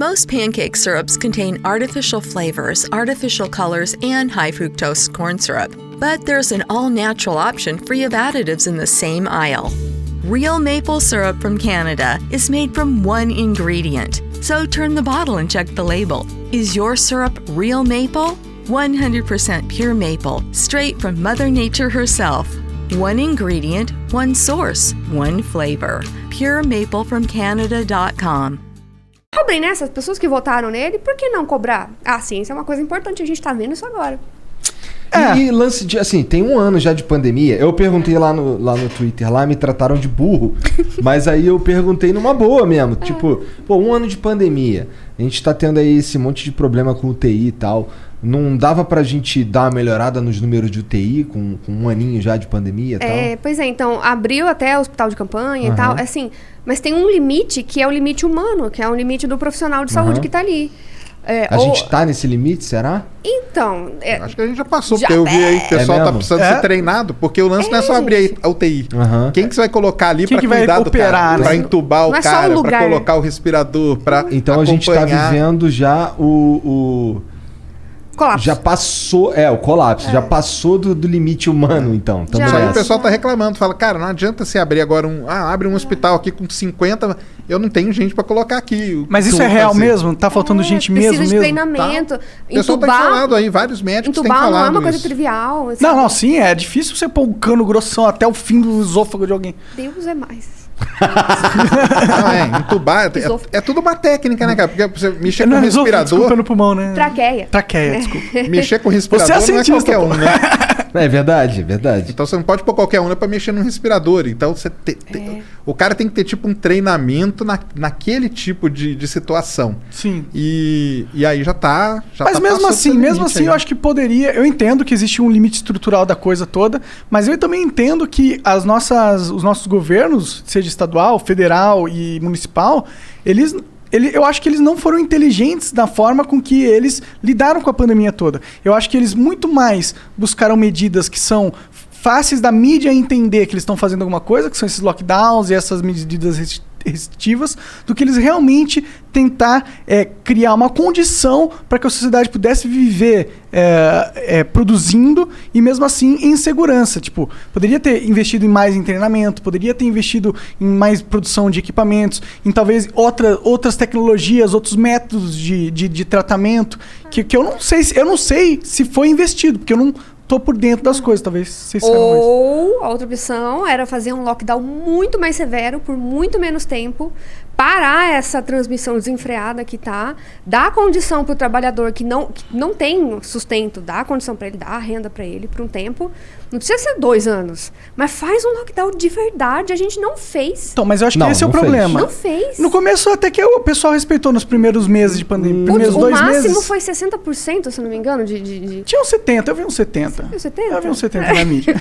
Most pancake syrups contain artificial flavors, artificial colors, and high fructose corn syrup. But there's an all natural option free of additives in the same aisle. Real maple syrup from Canada is made from one ingredient. So turn the bottle and check the label. Is your syrup real maple? 100% pure maple, straight from Mother Nature herself. One ingredient, one source, one flavor. PureMapleFromCanada.com. Cobrem, né? Essas pessoas que votaram nele, por que não cobrar? A ciência é uma coisa importante, a gente tá vendo isso agora. E, e lance de, assim, tem um ano já de pandemia. Eu perguntei lá no, lá no Twitter, lá me trataram de burro. (laughs) mas aí eu perguntei numa boa mesmo. Tipo, pô, um ano de pandemia. A gente tá tendo aí esse monte de problema com UTI e tal. Não dava pra gente dar uma melhorada nos números de UTI com, com um aninho já de pandemia e tal? É, pois é, então, abriu até o hospital de campanha Aham. e tal, assim, mas tem um limite que é o limite humano, que é o limite do profissional de saúde Aham. que tá ali. É, A ou- gente tá nesse limite, será? Então, é, Acho que a gente já passou, Já- porque eu vi aí que o pessoal É tá precisando É. ser treinado, porque o lance não é só abrir a UTI. Aham. Quem que você vai colocar ali pra que vai cuidar do cara? né? Pra entubar o Não é cara, pra lugar. colocar o respirador, pra Então a gente tá acompanhar. vivendo já o. o- colapso. já passou. É, o colapso. Já passou do, do limite humano, então. Tamo Já. Só que o pessoal tá reclamando, fala, cara, não adianta você abrir agora um. Ah, abre um hospital aqui com 50. Eu não tenho gente pra colocar aqui. Mas isso é real fazer? mesmo? Tá faltando É, gente precisa mesmo de mesmo? treinamento. O pessoal tá Entubar, falando aí, vários médicos têm entubar não é falado uma coisa isso. trivial. assim. Não, não, sim, é difícil você pôr um cano grossão até o fim do esôfago de alguém. Deus é mais. Não, (laughs) é, entubar. É, é tudo uma técnica, né, cara? Porque você mexer com Não, esôfago, respirador. desculpa, no pulmão, né? Traqueia. Traqueia, desculpa. Mexer com respirador Você é não é qualquer pô. um, né? É verdade, é verdade. Então você não pode pôr qualquer um né, pra mexer num respirador. Então você te- te- É. o cara tem que ter tipo um treinamento na, naquele tipo de, de situação. Sim. E, e aí já tá. Já Mas tá mesmo assim, mesmo assim, aí. eu acho que poderia. Eu entendo que existe um limite estrutural da coisa toda, mas eu também entendo que as nossas, os nossos governos, seja estadual, federal e municipal, eles. Ele, eu acho que eles não foram inteligentes da forma com que eles lidaram com a pandemia toda. Eu acho que eles muito mais buscaram medidas que são fáceis da mídia entender que eles estão fazendo alguma coisa, que são esses lockdowns e essas medidas restritivas, do que eles realmente tentar é, criar uma condição para que a sociedade pudesse viver é, é, produzindo e mesmo assim em segurança. Tipo, poderia ter investido em mais em treinamento, poderia ter investido em mais produção de equipamentos, em talvez outra, outras tecnologias, outros métodos de, de, de tratamento, que, que eu não sei se eu não sei se foi investido, porque eu não tô por dentro das coisas, talvez vocês saibam mais. Ou a outra opção era fazer um lockdown muito mais severo, por muito menos tempo, parar essa transmissão desenfreada que tá, dar condição para o trabalhador que não, que não tem sustento, dar condição para ele, dar renda para ele por um tempo. Não precisa ser dois anos, mas faz um lockdown de verdade. A gente não fez. Então, mas eu acho Não, que esse é o fez. problema. Não fez. No começo até que o pessoal respeitou nos primeiros meses de pandemia, Putz, primeiros o dois máximo meses. foi 60%, se eu não me engano, de. de, de... Tinha uns 70, eu vi uns 70. viu 70? Eu vi uns 70 na (laughs) mídia.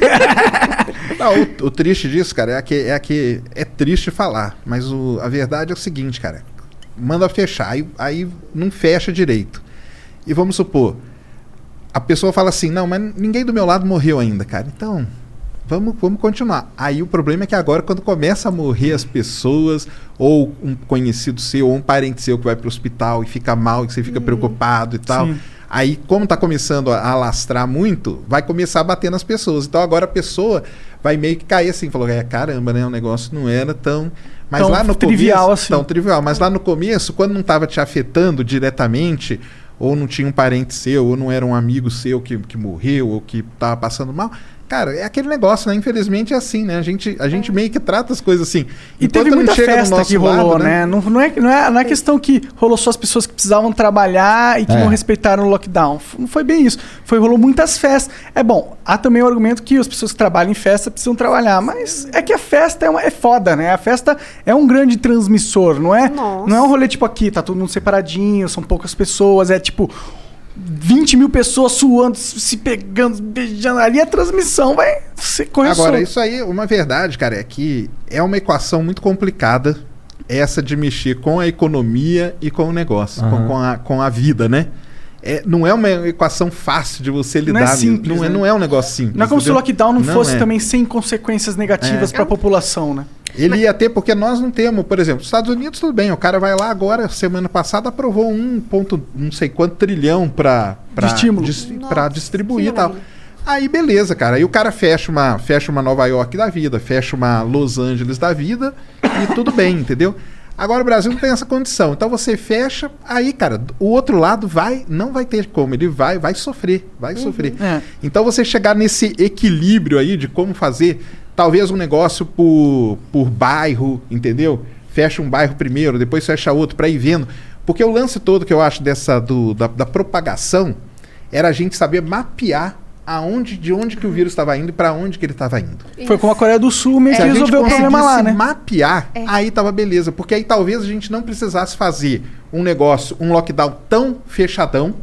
Não, o, o triste disso, cara, é que, é que é triste falar, mas o- a verdade é o seguinte, cara. Manda fechar, aí, aí não fecha direito. E vamos supor, a pessoa fala assim, não, mas ninguém do meu lado morreu ainda, cara. Então, vamos, vamos continuar. Aí o problema é que agora, quando começa a morrer as pessoas, ou um conhecido seu, ou um parente seu que vai pro hospital e fica mal, e você fica preocupado e tal. Sim. Aí, como tá começando a alastrar muito, vai começar a bater nas pessoas. Então agora a pessoa vai meio que cair assim, falou, é, caramba, né? O negócio não era tão. Mas Tão lá no trivial começo, assim. Tão trivial. Mas lá no começo, quando não estava te afetando diretamente, ou não tinha um parente seu, ou não era um amigo seu que, que morreu, ou que tava passando mal. Cara, é aquele negócio, né? Infelizmente é assim, né? A gente, a gente meio que trata as coisas assim. E Enquanto teve muita festa que rolou, lado, né? Não, não, é, não, é, não é questão que rolou só as pessoas que precisavam trabalhar e que É. não respeitaram o lockdown. Não foi bem isso. Foi rolou muitas festas. É bom, há também o argumento que as pessoas que trabalham em festa precisam trabalhar, mas é que a festa é, uma, é foda, né? A festa é um grande transmissor, não é? Nossa. Não é um rolê tipo aqui, tá todo mundo separadinho, são poucas pessoas, é tipo 20 mil pessoas suando, se pegando, beijando. Ali a transmissão vai ser correr Agora, isso aí, uma verdade, cara, é que é uma equação muito complicada essa de mexer com a economia e com o negócio, com, Aham. com a, com a vida, né? É, não é uma equação fácil de você lidar. Não é simples, não, é, né? não é um negócio simples. Não é como se o entendeu? lockdown não, fosse é. também sem consequências negativas É. para a população, né? Ele ia ter, porque nós não temos, por exemplo, os Estados Unidos, tudo bem, o cara vai lá agora, semana passada, aprovou um ponto, não sei quanto trilhão para estímulo. para distribuir e tal. Aí beleza, cara. Aí o cara fecha uma, fecha uma Nova York da vida, fecha uma Los Angeles da vida e tudo bem, (laughs) entendeu? Agora o Brasil não tem essa condição. Então você fecha, aí, cara, o outro lado vai, não vai ter como, ele vai, vai sofrer, vai sofrer. É. Então você chegar nesse equilíbrio aí de como fazer, talvez um negócio por, por bairro, entendeu? Fecha um bairro primeiro, depois fecha outro para ir vendo. Porque o lance todo que eu acho dessa do, da, da propagação era a gente saber mapear aonde, de onde que o vírus estava indo e para onde que ele estava indo. Foi como a Coreia do Sul meio Se que a gente resolveu o problema lá, conseguisse né? mapear, aí tava beleza. Porque aí talvez a gente não precisasse fazer um negócio, um lockdown tão fechadão,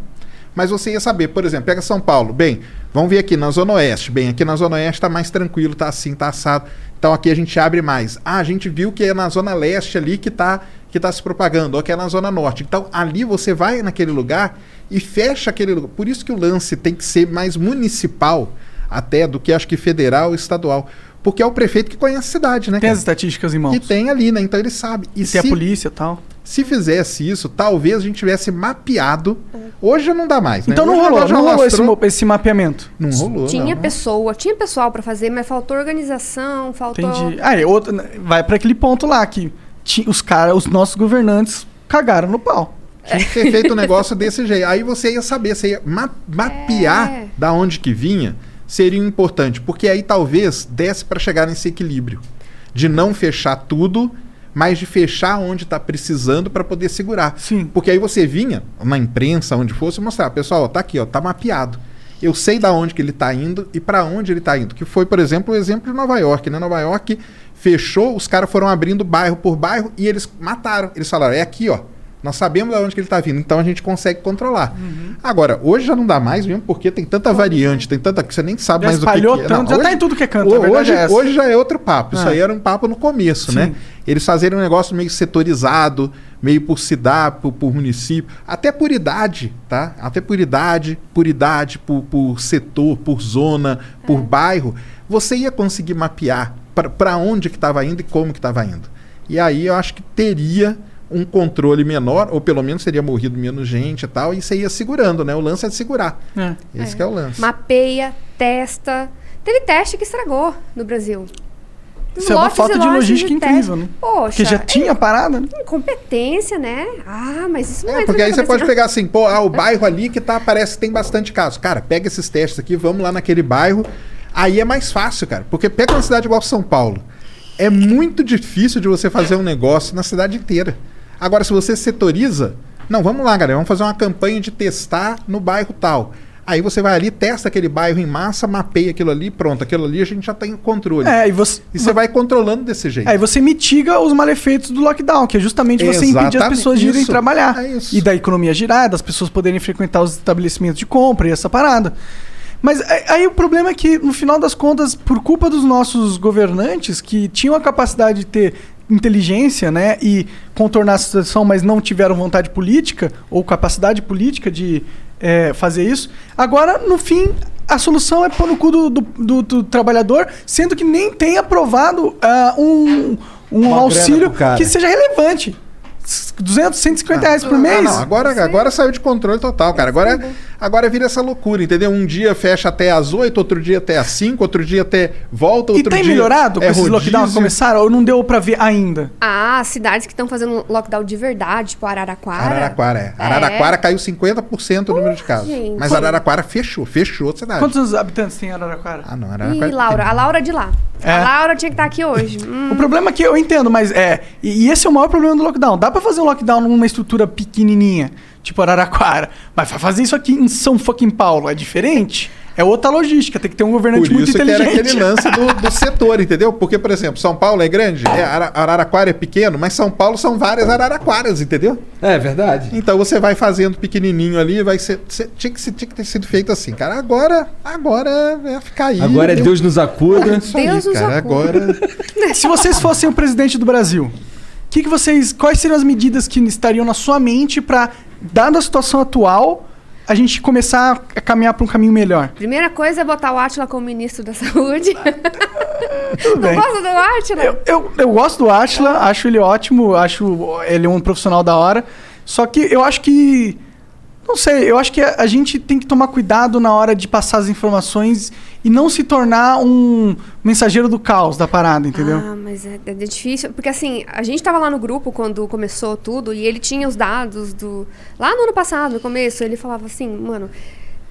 mas você ia saber, por exemplo, pega São Paulo, bem, vamos ver aqui na Zona Oeste. Bem, aqui na Zona Oeste tá mais tranquilo, tá assim, tá assado. Então aqui a gente abre mais. Ah, a gente viu que é na Zona Leste ali que tá, que tá se propagando, ou que é na Zona Norte. Então ali você vai naquele lugar e fecha aquele lugar. Por isso que o lance tem que ser mais municipal até do que acho que federal e estadual. Porque é o prefeito que conhece a cidade, né? Tem cara? as estatísticas em mãos. Que tem ali, né? Então ele sabe. E Tem a polícia e tal. Se fizesse isso, talvez a gente tivesse mapeado. Hoje não dá mais, né? Então não Hoje rolou, não rolou esse, esse mapeamento. Não rolou, Tinha não. pessoa, tinha pessoal pra fazer, mas faltou organização, faltou. Entendi. Ah, e outro, vai pra aquele ponto lá que os caras, os nossos governantes cagaram no pau. Tinha que ter feito um negócio desse jeito. Aí você ia saber, você ia ma- mapear É. da onde que vinha, seria importante. Porque aí talvez desse para chegar nesse equilíbrio. De não fechar tudo, mas de fechar onde está precisando para poder segurar. Sim. Porque aí você vinha na imprensa, onde fosse, mostrar, pessoal, tá aqui, ó, tá mapeado. Eu sei da onde que ele está indo e para onde ele está indo. Que foi, por exemplo, o exemplo de Nova York, né? Nova York fechou, os caras foram abrindo bairro por bairro e eles mataram. Eles falaram, é aqui, ó. Nós sabemos de onde que ele está vindo, então a gente consegue controlar. Uhum. Agora, hoje já não dá mais mesmo, porque tem tanta variante, tem tanta que você nem sabe Já mais o que que é. tanto, já tá em tudo que é canto, verdade Hoje, é hoje já é outro papo. Isso Ah. aí era um papo no começo, Sim. né? Eles fazerem um negócio meio setorizado, meio por cidade, por, por município, até por idade, tá? Até por idade, por idade, por, por setor, por zona, por bairro, você ia conseguir mapear para onde que estava indo e como que estava indo. E aí eu acho que teria um controle menor, ou pelo menos teria morrido menos gente e tal, e você ia segurando, né? O lance é de segurar. É. Esse que é o lance. Mapeia, testa. Teve teste que estragou no Brasil. Isso é uma falta de logística teste. incrível, né? Poxa, Porque já tinha parada, né? incompetência, né? Ah, mas isso não É, entra porque aí você pode não. pegar assim, pô, ah, o bairro ali que tá, parece que tem bastante casos. Cara, pega esses testes aqui, vamos lá naquele bairro. Aí é mais fácil, cara. Porque pega uma cidade igual São Paulo. É muito difícil de você fazer um negócio na cidade inteira. Agora, se você setoriza, não, vamos lá, galera, vamos fazer uma campanha de testar no bairro tal. Aí você vai ali, testa aquele bairro em massa, mapeia aquilo ali, pronto. Aquilo ali a gente já tem o controle. É, e você, E você vai controlando desse jeito. Aí você mitiga os malefeitos do lockdown, que é justamente você impedir as Exatamente, pessoas de irem isso, trabalhar. é. E da economia girar, das pessoas poderem frequentar os estabelecimentos de compra e essa parada. Mas aí aí o problema é que, no final das contas, por culpa dos nossos governantes, que tinham a capacidade de ter inteligência, né, e contornar a situação, mas não tiveram vontade política ou capacidade política de é, fazer isso, agora, no fim, a solução é pôr no cu do, do, do- do trabalhador, sendo que nem tem aprovado ah, um, um Uma auxílio que seja relevante. 200, 150 reais por Ah, mês? não, agora, agora saiu de controle total, cara. Agora, agora vira essa loucura, entendeu? Um dia fecha até às 8, outro dia até às 5, outro dia até volta, E outro tem dia. melhorado com é esses rodízio. lockdowns que começaram? Ou não deu pra ver ainda? Ah, cidades que estão fazendo lockdown de verdade, tipo Araraquara. Araraquara, é. Araraquara caiu 50% o número de casos. gente. Mas Araraquara fechou, fechou a cidade. Quantos habitantes tem Araraquara? Ah, não, Ih, Araraquara. Laura, a Laura de lá. É. A Laura tinha que estar aqui hoje. (laughs) Hum. O problema é que eu entendo, mas é. E, e esse é o maior problema do lockdown. Dá pra fazer um lockdown numa estrutura pequenininha, tipo Araraquara. Mas fazer isso aqui em São fucking Paulo é diferente? É outra logística, tem que ter um governante Por muito isso que era inteligente. aquele lance do, do setor, entendeu? Porque, por exemplo, São Paulo é grande, é, Ara- Araraquara é pequeno, mas São Paulo são várias Araraquaras, entendeu? É verdade. Então você vai fazendo pequenininho ali, vai ser. tinha, que, ser- tinha que ter sido feito assim, cara. Agora, agora é ficar aí. Agora é? Deus nos acuda. Isso aí, Deus nos cara. acuda. Agora. Se vocês fossem o presidente do Brasil, que que vocês, quais seriam as medidas que estariam na sua mente pra, dada a situação atual, a gente começar a caminhar pra um caminho melhor? Primeira coisa é botar o Átila como ministro da (laughs) saúde. Tudo Não bem. gosta do Atila? Eu, eu, eu gosto do Atila, acho ele ótimo, acho ele um profissional da hora. Só que eu acho que. Não sei, eu acho que a, gente tem que tomar cuidado na hora de passar as informações e não se tornar um mensageiro do caos da parada, entendeu? Ah, mas é, é difícil. Porque assim, a gente tava lá no grupo quando começou tudo e ele tinha os dados do. Lá no ano passado, no começo, ele falava assim, mano.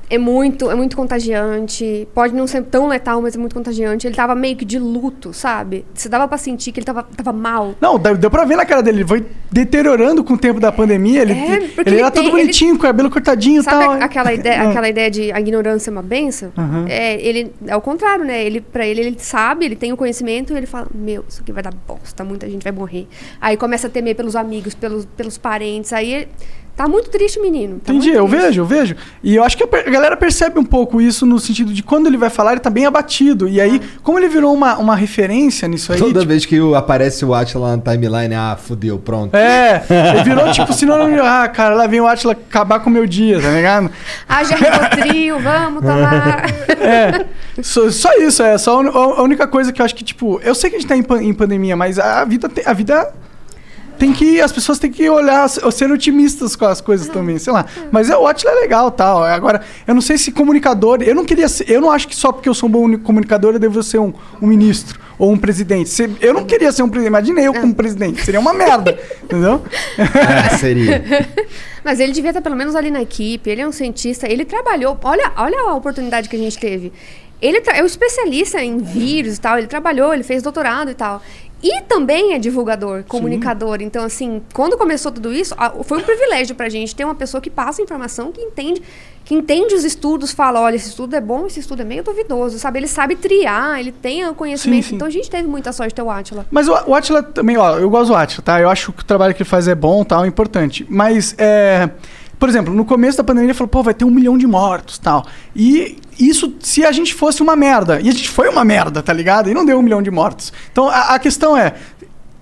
É muito, é muito contagiante. Pode não ser tão letal, mas é muito contagiante. Ele tava meio que de luto, sabe? Você dava pra sentir que ele tava, tava mal. Não, deu pra ver na cara dele, ele foi deteriorando com o tempo da pandemia. Ele, É, ele ele era todo tem- bonitinho, com o cabelo cortadinho e tal. a- aquela ideia, Ah. aquela ideia de a ignorância é uma benção? Aham. É, ele é o contrário, né? Ele para ele ele sabe, ele tem o conhecimento e ele fala: "Meu, isso aqui vai dar bosta, muita gente vai morrer". Aí começa a temer pelos amigos, pelos, pelos parentes. Aí ele- tá muito triste o menino. Tá Entendi, eu vejo, eu vejo. E eu acho que a galera percebe um pouco isso no sentido de quando ele vai falar, ele tá bem abatido. E aí, como ele virou uma, uma referência nisso aí. Toda tipo, vez que o- aparece o Atila na timeline, ah, fudeu, pronto. É, ele virou tipo sinônimo de, ah, cara, lá vem o Atila acabar com o meu dia, tá ligado? Haja Rivotril, vamos tomar. (laughs) É, só, só isso, é só a única coisa que eu acho que, tipo, eu sei que a gente tá em, pan- em pandemia, mas a vida, a vida tem que, as pessoas têm que olhar, ser otimistas com as coisas também, sei lá. Mas é, o Atila é legal tal. Agora, eu não sei se comunicador, eu não queria ser, eu não acho que só porque eu sou um bom uni- comunicador eu devo ser um, um ministro ou um presidente. Se- eu não queria ser um presidente, imaginei eu como presidente, seria uma merda, (laughs) entendeu? É, seria. (laughs) Mas ele devia estar pelo menos ali na equipe, ele é um cientista, ele trabalhou. Olha, olha a oportunidade que a gente teve. Ele é um especialista em vírus e tal, ele trabalhou, ele fez doutorado e tal. E também é divulgador, comunicador. Então, assim, quando começou tudo isso, a- foi um privilégio pra gente ter uma pessoa que passa informação, que entende, que entende os estudos, fala, olha, esse estudo é bom, esse estudo é meio duvidoso, sabe? Ele sabe triar, ele tem o conhecimento. Sim, sim. Então a gente teve muita sorte de ter o Atila. Mas o, o Atila também, ó, eu gosto do Atila, tá? Eu acho que o trabalho que ele faz é bom tal, é importante. Mas, é, por exemplo, no começo da pandemia ele falou, pô, vai ter um milhão de mortos tal. E isso se a gente fosse uma merda. E a gente foi uma merda, tá ligado? E não deu um milhão de mortos. Então a, a questão é,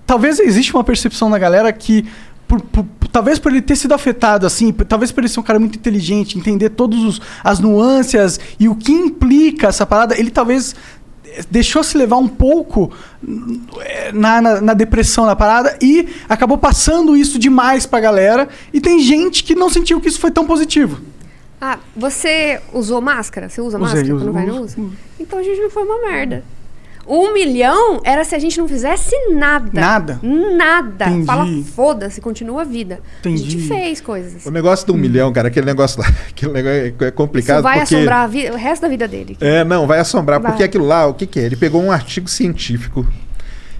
talvez existe uma percepção na galera que. por- por- talvez por ele ter sido afetado assim, talvez por ele ser um cara muito inteligente, entender todas as nuances e o que implica essa parada, ele talvez deixou se levar um pouco eh, na, na, na depressão na parada e acabou passando isso demais pra galera. E tem gente que não sentiu que isso foi tão positivo. Ah, você usou máscara? Você usa Usei, máscara uso, quando vai não usa? Então a gente não foi uma merda. Um milhão era se a gente não fizesse nada. Nada? Nada. Entendi. Fala, foda-se, continua a vida. A gente Entendi. fez coisas. O negócio do um milhão, cara, aquele negócio lá, (laughs) aquele negócio é- é complicado Isso vai porque... assombrar o resto da vida dele. É, não, vai assombrar, Vai. porque aquilo lá, o que que é? Ele pegou um artigo científico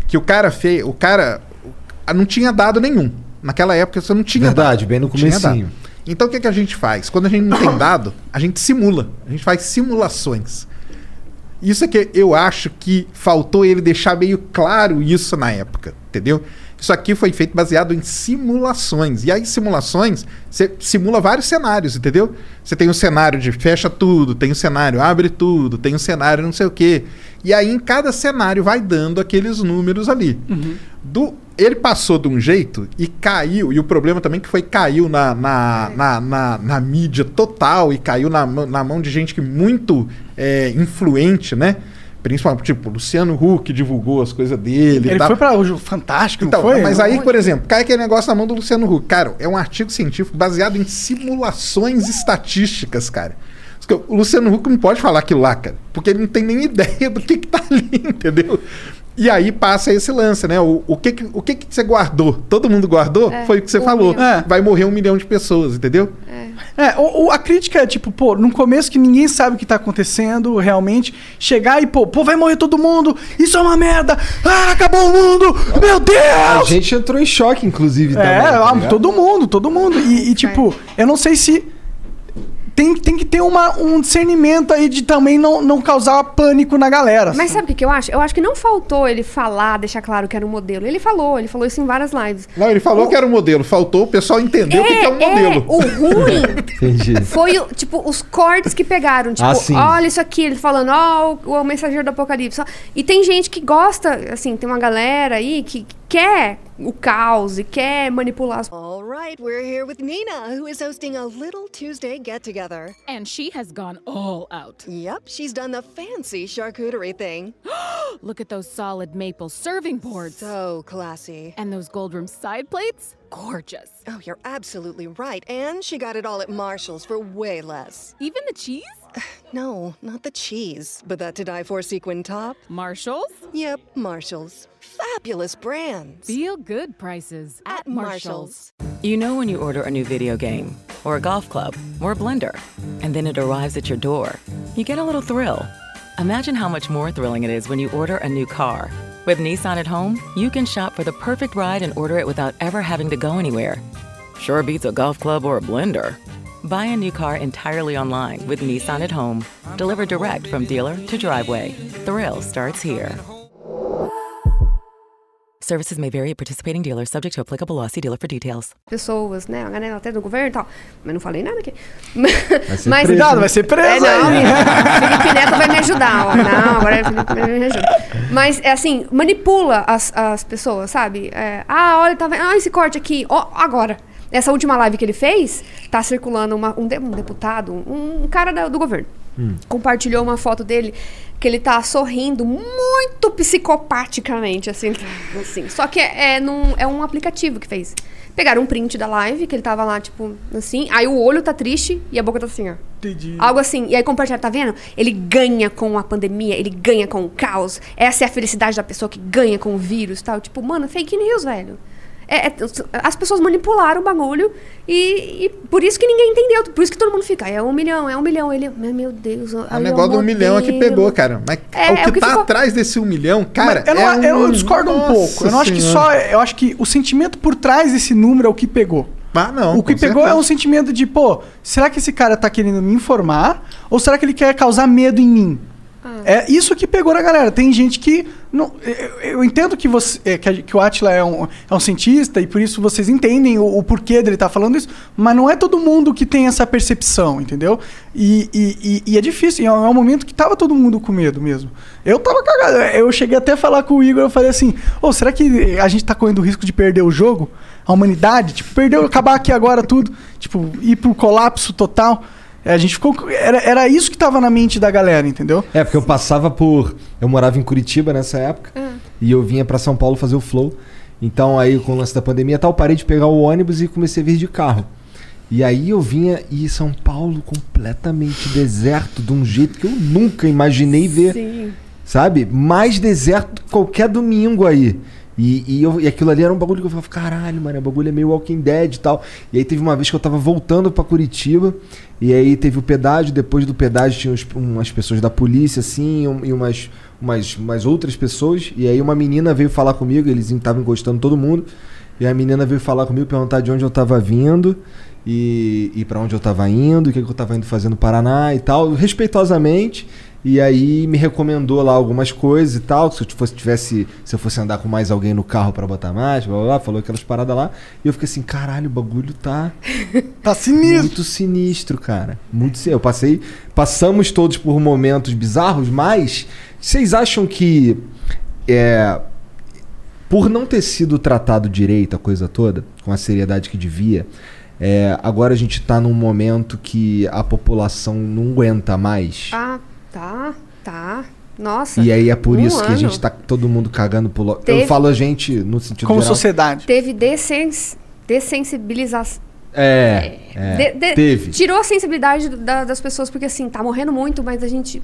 que o cara fez, o cara não tinha dado nenhum. Naquela época você não tinha Verdade, dado. bem no comecinho. Então o que que a gente faz? Quando a gente não tem dado, a gente simula. A gente faz simulações. Isso é que eu acho que faltou ele deixar meio claro isso na época, entendeu? Isso aqui foi feito baseado em simulações. E aí, simulações, você simula vários cenários, entendeu? Você tem o cenário de fecha tudo, tem o cenário abre tudo, tem o cenário não sei o quê. E aí, em cada cenário, vai dando aqueles números ali. Do, ele passou de um jeito e caiu, e o problema também que foi caiu na, na, na, na, na mídia total e caiu na, mão- na mão de gente que muito é, influente, né? Principalmente, tipo, Luciano Huck divulgou as coisas dele. Ele foi pra o Fantástico, Então, foi? mas aí, por exemplo, cai aquele negócio na mão do Luciano Huck. Cara, é um artigo científico baseado em simulações estatísticas, cara. O Luciano Huck não pode falar aquilo lá, cara, porque ele não tem nem ideia do que, que tá ali, (laughs) entendeu? E aí passa esse lance, né? O, o, que, que, o que, que você guardou? Todo mundo guardou? É, Foi o que você um falou. É. Vai morrer um milhão de pessoas, entendeu? É, o, o- a crítica é tipo, pô, no começo que ninguém sabe o que tá acontecendo realmente, chegar e, pô, pô, vai morrer todo mundo, isso é uma merda, ah, acabou o mundo, meu A Deus! gente entrou em choque, inclusive, É, também. tá ah, todo mundo, todo mundo. E, e, tipo, eu não sei se. Tem, tem que ter uma, um discernimento aí de também não, não causar pânico na galera. Mas sabe o que, que eu acho? Eu acho que não faltou ele falar, deixar claro que era um modelo. Ele falou, ele falou isso em várias lives. Não, ele falou que era um modelo. Faltou o pessoal entender o que, que é um modelo. o ruim (laughs) Entendi. foi, o- tipo, os cortes que pegaram. Tipo, Ah, olha isso aqui, ele falando, ó, o, o mensageiro do apocalipse. E tem gente que gosta, assim, tem uma galera aí que, quer o caos e quer manipular as All right, we're here with Nina, who is hosting a little Tuesday get together. And she has gone all out. Yep, she's done the fancy charcuterie thing. (gasps) Look at those solid maple serving boards. So classy. And those gold room side plates? Gorgeous. Oh, you're absolutely right. And she got it all at Marshall's for way less. Even the cheese? No, not the cheese, but that to die for sequin top. Marshall's? Yep, Marshall's. Fabulous brands. Feel good prices at, Marshall's. You know when you order a new video game, or a golf club, or a blender, and then it arrives at your door, you get a little thrill. Imagine how much more thrilling it is when you order a new car. With Nissan at home, you can shop for the perfect ride and order it without ever having to go anywhere. Sure beats a golf club or a blender. Buy a new car entirely online with Nissan at home. Delivered direct from dealer to driveway. Thrill starts here. Services may vary at participating dealers, subject to applicable law. See dealer for details. pessoas, né? A galera até do governo e tal. Mas não falei nada aqui. ser (laughs) Mas, preso, Cuidado, vai ser preso É, não, aí. (laughs) Felipe Neto vai me ajudar, ó. Não, agora o Felipe Neto me ajuda. Mas, é assim, manipula as, as pessoas, sabe? É, ah, olha, tá vendo? Ah, esse corte aqui. Ó, agora. Essa última live que ele fez, tá circulando uma- um, de- um deputado, um, um cara da- do governo. Compartilhou uma foto dele que ele tá sorrindo muito psicopaticamente, assim. assim. Só que é, é, num, é um aplicativo que fez. Pegaram um print da live, que ele tava lá, tipo, assim. Aí o olho tá triste e a boca tá assim, ó. Entendi. Algo assim. E aí compartilhar, tá vendo? Ele ganha com a pandemia, ele ganha com o caos. Essa é a felicidade da pessoa que ganha com o vírus tal. Tipo, mano, fake news, velho. É- é- as pessoas manipularam o bagulho e, e por isso que ninguém entendeu. Por isso que todo mundo fica, é um milhão, é um milhão. Ele, meu Deus. É o negócio do um milhão é que pegou, cara. Mas É, o que, é o que tá ficou- atrás desse um milhão, cara. eu, não- é eu um- discordo um Nossa pouco. Eu não acho que só. Eu acho que o sentimento por trás desse número é o que pegou. Ah, não. O que pegou certeza. é um sentimento de, pô, será que esse cara tá querendo me informar? Ou será que ele quer causar medo em mim? É isso que pegou na galera. Tem gente que. Não, eu, eu entendo que, você, é, que, que o Atila é um, é um cientista e por isso vocês entendem o, o porquê dele estar falando isso, mas não é todo mundo que tem essa percepção, entendeu? E, e, e- e é difícil, é um, é um momento que tava todo mundo com medo mesmo. Eu tava cagado. Eu cheguei até a falar com o Igor, eu falei assim: Ô, será que a gente tá correndo o risco de perder o jogo? A humanidade? Tipo, perdeu, acabar aqui agora tudo, tipo, ir pro colapso total. É, A gente ficou. Era, era isso que tava na mente da galera, entendeu? É, porque eu passava por. Eu morava em Curitiba nessa época. E eu vinha pra São Paulo fazer o flow. Então aí, com o lance da pandemia e tal, eu parei de pegar o ônibus e comecei a vir de carro. E aí eu vinha e São Paulo completamente deserto, de um jeito que eu nunca imaginei ver. Sim. Sabe? Mais deserto que qualquer domingo aí. E, e, eu- e aquilo ali era um bagulho que eu falava, caralho, mano, o bagulho é meio Walking Dead e tal. E aí teve uma vez que eu tava voltando pra Curitiba, e aí teve o pedágio, depois do pedágio tinha uns- umas pessoas da polícia, assim, e umas, umas, umas outras pessoas. E aí uma menina veio falar comigo, eles estavam encostando todo mundo. E a menina veio falar comigo, perguntar de onde eu tava vindo e, e para onde eu tava indo, o que, que eu tava indo fazer no Paraná e tal, respeitosamente. E aí me recomendou lá algumas coisas e tal, que se eu fosse tivesse, se eu fosse andar com mais alguém no carro pra botar mais, blá, blá, blá, falou aquelas paradas lá. E eu fiquei assim, caralho, o bagulho tá Tá sinistro. muito sinistro, cara. Muito sinistro. Eu passei, passamos todos por momentos bizarros, mas vocês acham que é por não ter sido tratado direito a coisa toda, com a seriedade que devia, é, agora a gente tá num momento que a população não aguenta mais. Ah, tá, tá. Nossa. E aí é por um isso que a ano. gente tá todo mundo cagando pro lo... Eu Teve- falo a gente no sentido Como geral. sociedade. Teve desens... dessensibilização. É, é, De- de- teve. Tirou a sensibilidade da- das pessoas, porque assim, tá morrendo muito, mas a gente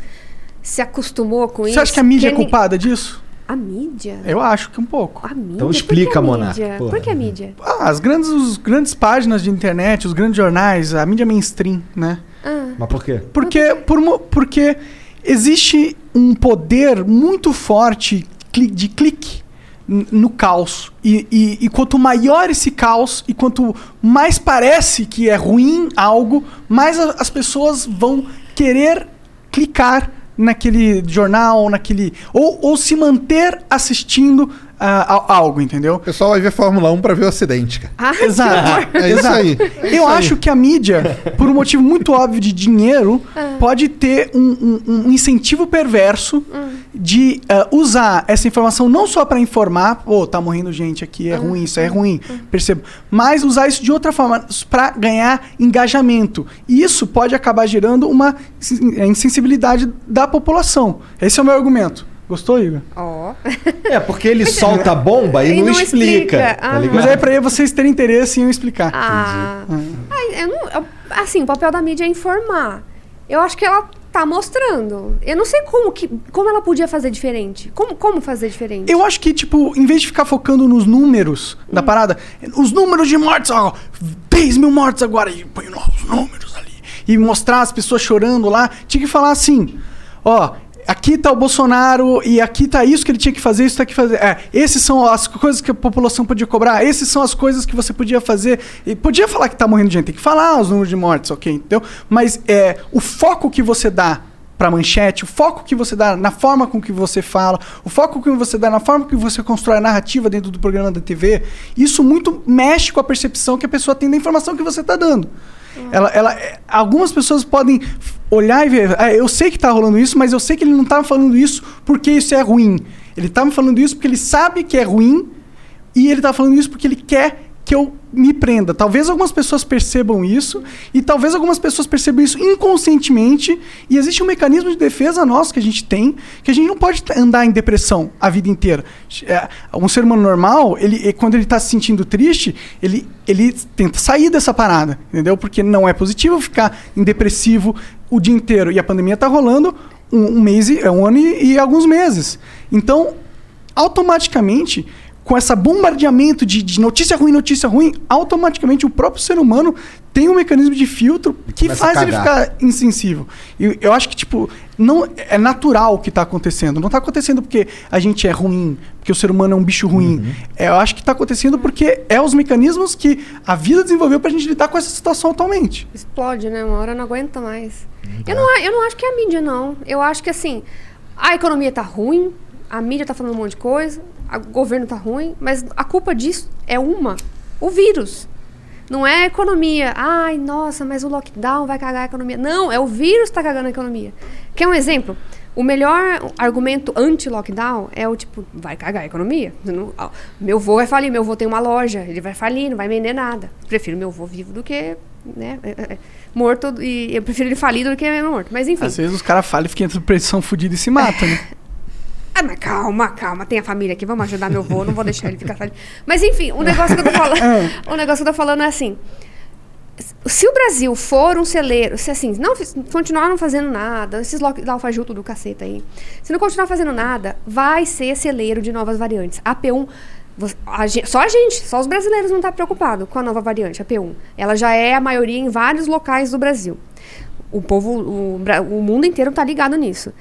se acostumou com isso. Você acha que a mídia é culpada disso? A mídia? Eu acho que um pouco. A mídia? Então Por que explica, a Monarca. Por que a mídia? Ah, as grandes, os grandes páginas de internet, os grandes jornais, a mídia mainstream, né? Ah. Mas por quê? Porque, por, porque existe um poder muito forte de clique no caos. E, e- e quanto maior esse caos e quanto mais parece que é ruim algo, mais a- as pessoas vão querer clicar naquele jornal, naquele. Ou, ou se manter assistindo ah, algo, entendeu? O pessoal vai ver Fórmula 1 pra ver o acidente, cara. Ah, Exato. É isso aí. É isso Eu aí. acho que a mídia, por um motivo muito óbvio de dinheiro, Ah. pode ter um, um- um incentivo perverso Hum. de ah, usar essa informação não só para informar, pô, tá morrendo gente aqui, é ruim, isso é ruim, percebo, mas usar isso de outra forma para ganhar engajamento. E isso pode acabar gerando uma in- insensibilidade da população. Esse é o meu argumento. Gostou, Igor? Ó. É, porque ele (laughs) solta a bomba e, E não, não explica. explica. tá Ah. Mas aí para vocês terem interesse em eu explicar. Ah, Ai, eu não, eu- assim, o papel da mídia é informar. Eu acho que ela tá mostrando. Eu não sei como que como ela podia fazer diferente. Como, como fazer diferente? Eu acho que, tipo, em vez de ficar focando nos números da parada, os números de mortes, ó, 10 mil mortes agora, e põe os números ali. E mostrar as pessoas chorando lá, tinha que falar assim, ó. Aqui tá o Bolsonaro e aqui tá isso que ele tinha que fazer, isso tá que fazer. É, esses são as coisas que a população podia cobrar, esses são as coisas que você podia fazer. E podia falar que tá morrendo gente, tem que falar os números de mortes, ok? Entendeu? Mas é, o foco que você dá para manchete, o foco que você dá na forma com que você fala, o foco que você dá na forma que você constrói a narrativa dentro do programa da TV, isso muito mexe com a percepção que a pessoa tem da informação que você está dando. Ela, ela, algumas pessoas podem olhar e ver, "Ah, eu sei que está rolando isso, mas eu sei que ele não está falando isso porque isso é ruim. Ele está me falando isso porque ele sabe que é ruim e ele tá falando isso porque ele quer que eu me prenda. Talvez algumas pessoas percebam isso e talvez algumas pessoas percebam isso inconscientemente e existe um mecanismo de defesa nosso que a gente tem que a gente não pode andar em depressão a vida inteira. É, um ser humano normal, ele quando ele tá se sentindo triste, ele ele tenta sair dessa parada, entendeu? Porque não é positivo ficar em depressivo o dia inteiro e a pandemia tá rolando um, um mês, é um ano e, e alguns meses. Então, automaticamente, com esse bombardeamento de, de notícia ruim, notícia ruim, automaticamente o próprio ser humano tem um mecanismo de filtro que começa faz ele ficar insensível. E eu acho que, tipo, não é natural o que está acontecendo. Não está acontecendo porque a gente é ruim, porque o ser humano é um bicho ruim. É, eu acho que está acontecendo porque é os mecanismos que a vida desenvolveu para a gente lidar com essa situação atualmente. Explode, né? Uma hora não aguenta mais. Eu não, eu não acho que é a mídia, não. Eu acho que, assim, a economia tá ruim, a mídia tá falando um monte de coisa, o governo tá ruim, mas a culpa disso é uma: o vírus. Não é a economia. Ai, nossa, mas o lockdown vai cagar a economia. Não, é o vírus que tá cagando a economia. Quer um exemplo? O melhor argumento anti-lockdown é o tipo, vai cagar a economia. Não- ó, meu avô vai falir, meu avô tem uma loja, ele vai falir, não vai vender nada. Prefiro meu avô vivo do que né, é, é, morto, e eu prefiro ele falido do que morto. Mas enfim. Às vezes os caras falam e ficam entre pressão fodida e se matam, né? (laughs) Ah, mas calma, calma, tem a família aqui, vamos ajudar meu avô, não vou deixar ele ficar falido. Mas enfim, o negócio que eu tô falando, (laughs) (laughs) o negócio que eu tô falando é assim. Se o Brasil for um celeiro, se assim, não continuar não fazendo nada, esses fajuto do caceta aí, se não continuar fazendo nada, vai ser celeiro de novas variantes. A P1, vo- a gen- só a gente, só os brasileiros não estão tá preocupados com a nova variante, a P1. Ela já é a maioria em vários locais do Brasil. O povo, o, o mundo inteiro tá ligado nisso.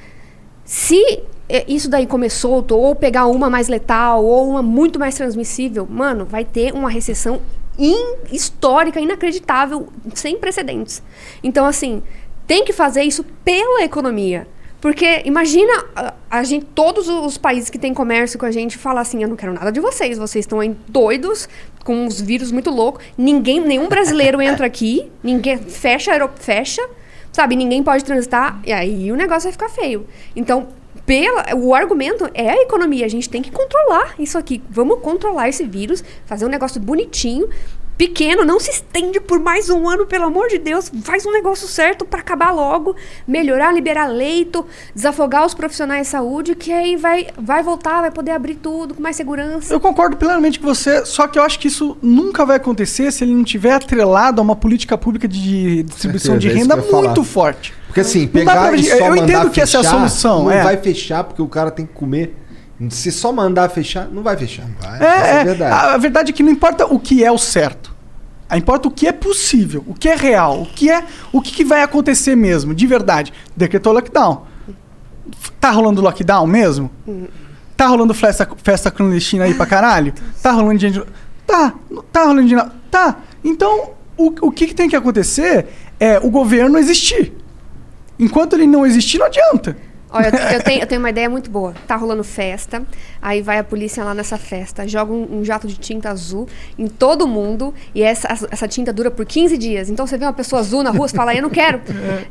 Se é, isso daí começou, ou pegar uma mais letal, ou uma muito mais transmissível, mano, vai ter uma recessão in- histórica, inacreditável, sem precedentes. Então, assim, tem que fazer isso pela economia. Porque imagina a, a gente, todos os países que têm comércio com a gente falar assim, eu não quero nada de vocês, vocês estão aí doidos, com uns vírus muito loucos, ninguém, nenhum brasileiro entra aqui, ninguém fecha, fecha, sabe, ninguém pode transitar, e aí o negócio vai ficar feio. Então, pela, o argumento é a economia, a gente tem que controlar isso aqui. Vamos controlar esse vírus, fazer um negócio bonitinho, pequeno, não se estende por mais um ano, pelo amor de Deus. Faz um negócio certo para acabar logo, melhorar, liberar leito, desafogar os profissionais de saúde, que aí vai, vai voltar, vai poder abrir tudo com mais segurança. Eu concordo plenamente com você, só que eu acho que isso nunca vai acontecer se ele não tiver atrelado a uma política pública de distribuição Certeza, de é renda ia muito forte. Porque assim, pegar pra- e só eu mandar entendo que essa é a fechar, solução, Não é. vai fechar porque o cara tem que comer. Se só mandar fechar, não vai fechar. É, é, A, a verdade é que não importa o que é o certo. Importa o que é possível, o que é real, o que é o que, que vai acontecer mesmo, de verdade. Decretou lockdown. Tá rolando lockdown mesmo? Tá rolando festa, festa clandestina aí pra caralho? Tá rolando gente. Tá, tá rolando de. Tá. Então, o, o que, que tem que acontecer é o governo existir. Enquanto ele não existir, não adianta. Olha, eu, eu tenho, eu tenho uma ideia muito boa. Tá rolando festa, aí vai a polícia lá nessa festa, joga um, um jato de tinta azul em todo mundo, e essa, essa tinta dura por 15 dias. Então você vê uma pessoa azul na rua, você fala, eu não quero.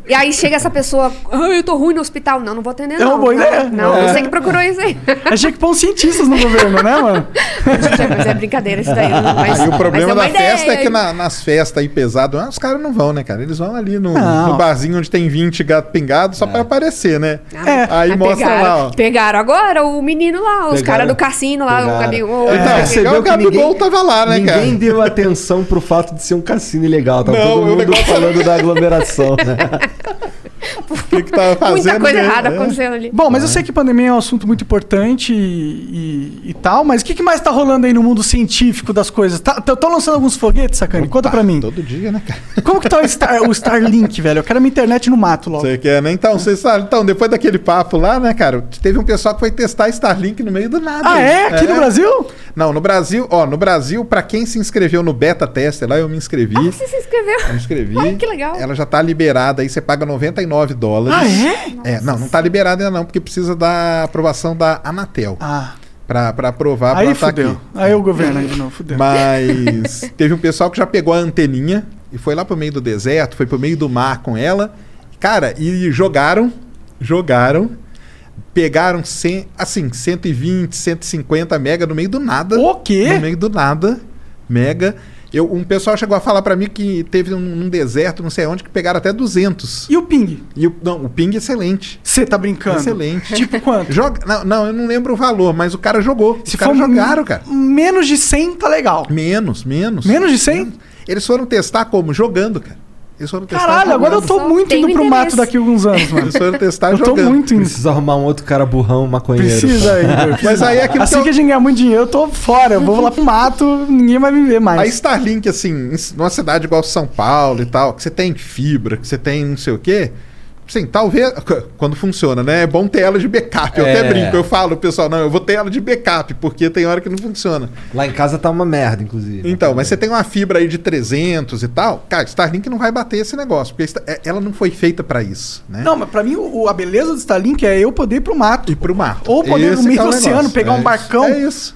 E aí chega essa pessoa, ah, eu tô ruim no hospital. Não, não vou atender, É não. uma boa não, ideia. Não, É. você que procurou isso aí. Achei que pôr uns cientistas no governo, né, mano? Mas é brincadeira isso daí. Mas, Aí o problema mas é da uma festa é ideia. que na- nas festas aí pesadas, os caras não vão, né, cara? Eles vão ali no, no barzinho onde tem 20 gato pingado só pra aparecer, né? É. Aí Mas mostra pegaram, lá, ó. Pegaram agora o menino lá, os caras do cassino lá, o Pegaram. Gabigol. É, o Gabigol. percebeu o Gabigol ninguém, tava lá, né, ninguém cara? deu atenção pro fato de ser um cassino ilegal. Tava Não, todo o mundo falando da aglomeração, né? (laughs) O que, que tava (laughs) fazendo? Muita coisa né? errada É. acontecendo ali. Bom, mas eu sei que pandemia é um assunto muito importante e, e- e tal, mas o que, que mais tá rolando aí no mundo científico das coisas? Estão lançando alguns foguetes, Sacane? Conta pra mim. Todo dia, né, cara? Como que tá o, Star, o Starlink, (laughs) velho? Eu quero minha internet no mato logo. Você quer, né? Então, você sabe, então, depois daquele papo lá, né, cara? Teve um pessoal que foi testar Starlink no meio do nada. Ah, é? Aqui no Brasil? Não, no Brasil, ó, no Brasil, pra quem se inscreveu no beta tester lá, eu me inscrevi. Ah, você se inscreveu? Me inscrevi. Ai, que legal. Ela já tá liberada, aí você paga 99 dólares. Ah, é? É, não, não tá liberada ainda não, porque precisa da aprovação da Anatel. Ah. Pra, pra aprovar Aí pra tá fudeu. aqui. Aí o governo aí de novo, fudeu. Mas (laughs) teve um pessoal que já pegou a anteninha e foi lá pro meio do deserto, foi pro meio do mar com ela. Cara, e jogaram, jogaram, pegaram 100, assim, 120, 150 mega no meio do nada. O quê? No meio do nada, mega. Eu, um pessoal chegou a falar pra mim que teve um, num deserto, não sei onde, que pegaram até 200. E o ping? E o, não, o ping é excelente. Você tá brincando? Excelente. Tipo quanto? Joga, não, não, eu não lembro o valor, mas o cara jogou. Se Os caras jogaram, cara. Menos de 100 tá legal. Menos, menos. Menos de 100? Eles foram testar como? Jogando, cara. Eles foram testar Caralho, agora eu tô muito Tenho indo pro interesse. mato daqui a alguns anos, mano. Eles foram testar Eu tô jogando. muito indo. Precisa arrumar um outro cara burrão, maconheiro. Precisa aí, Igor. (laughs) Mas aí é aquilo assim que eu- que a gente ganhar muito dinheiro, eu tô fora. Eu vou lá pro mato, ninguém vai me ver mais. A Starlink, assim, em- numa cidade igual São Paulo e tal, que você tem fibra, que você tem não sei o quê. Sim, talvez. Quando funciona, né? É bom ter ela de backup. Eu É. até brinco, eu falo, pessoal, não, eu vou ter ela de backup, porque tem hora que não funciona. Lá em casa tá uma merda, inclusive. Então, mas você tem uma fibra aí de 300 e tal, cara, Starlink não vai bater esse negócio, porque é- ela não foi feita pra isso, né? Não, mas pra mim o, a beleza do Starlink é eu poder ir pro mato. E pro mato. Ou poder ir Esse no meio que é do o oceano, negócio. pegar É um isso. barcão. É isso.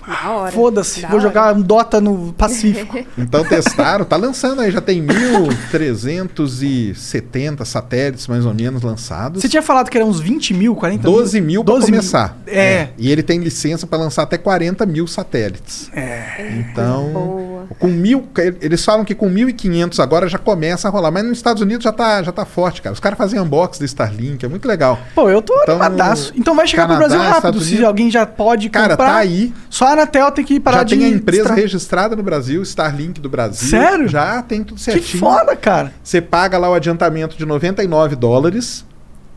Foda-se, Da vou hora. jogar um Dota no Pacífico. (laughs) (laughs) Então testaram, tá lançando aí, já tem 1.370 satélites mais ou menos lançados. Você tinha falado que eram uns 20 mil, 40 mil? 12 mil para 12 mil. começar. É. E ele tem licença para lançar até 40 mil satélites. É. Então, Boa. com mil, eles falam que com 1.500 agora já começa a rolar. Mas nos Estados Unidos já tá, já tá forte, cara. Os caras fazem unboxing do Starlink, é muito legal. Pô, eu tô Então, animadaço. Então vai chegar Canadá, pro Brasil rápido. Se alguém já pode Cara, comprar. tá aí. Só a Anatel tem que parar já de... tem a empresa extra- registrada no Brasil, Starlink do Brasil. Sério? Já tem tudo Que certinho. foda, cara. Você paga lá o adiantamento de 99 dólares.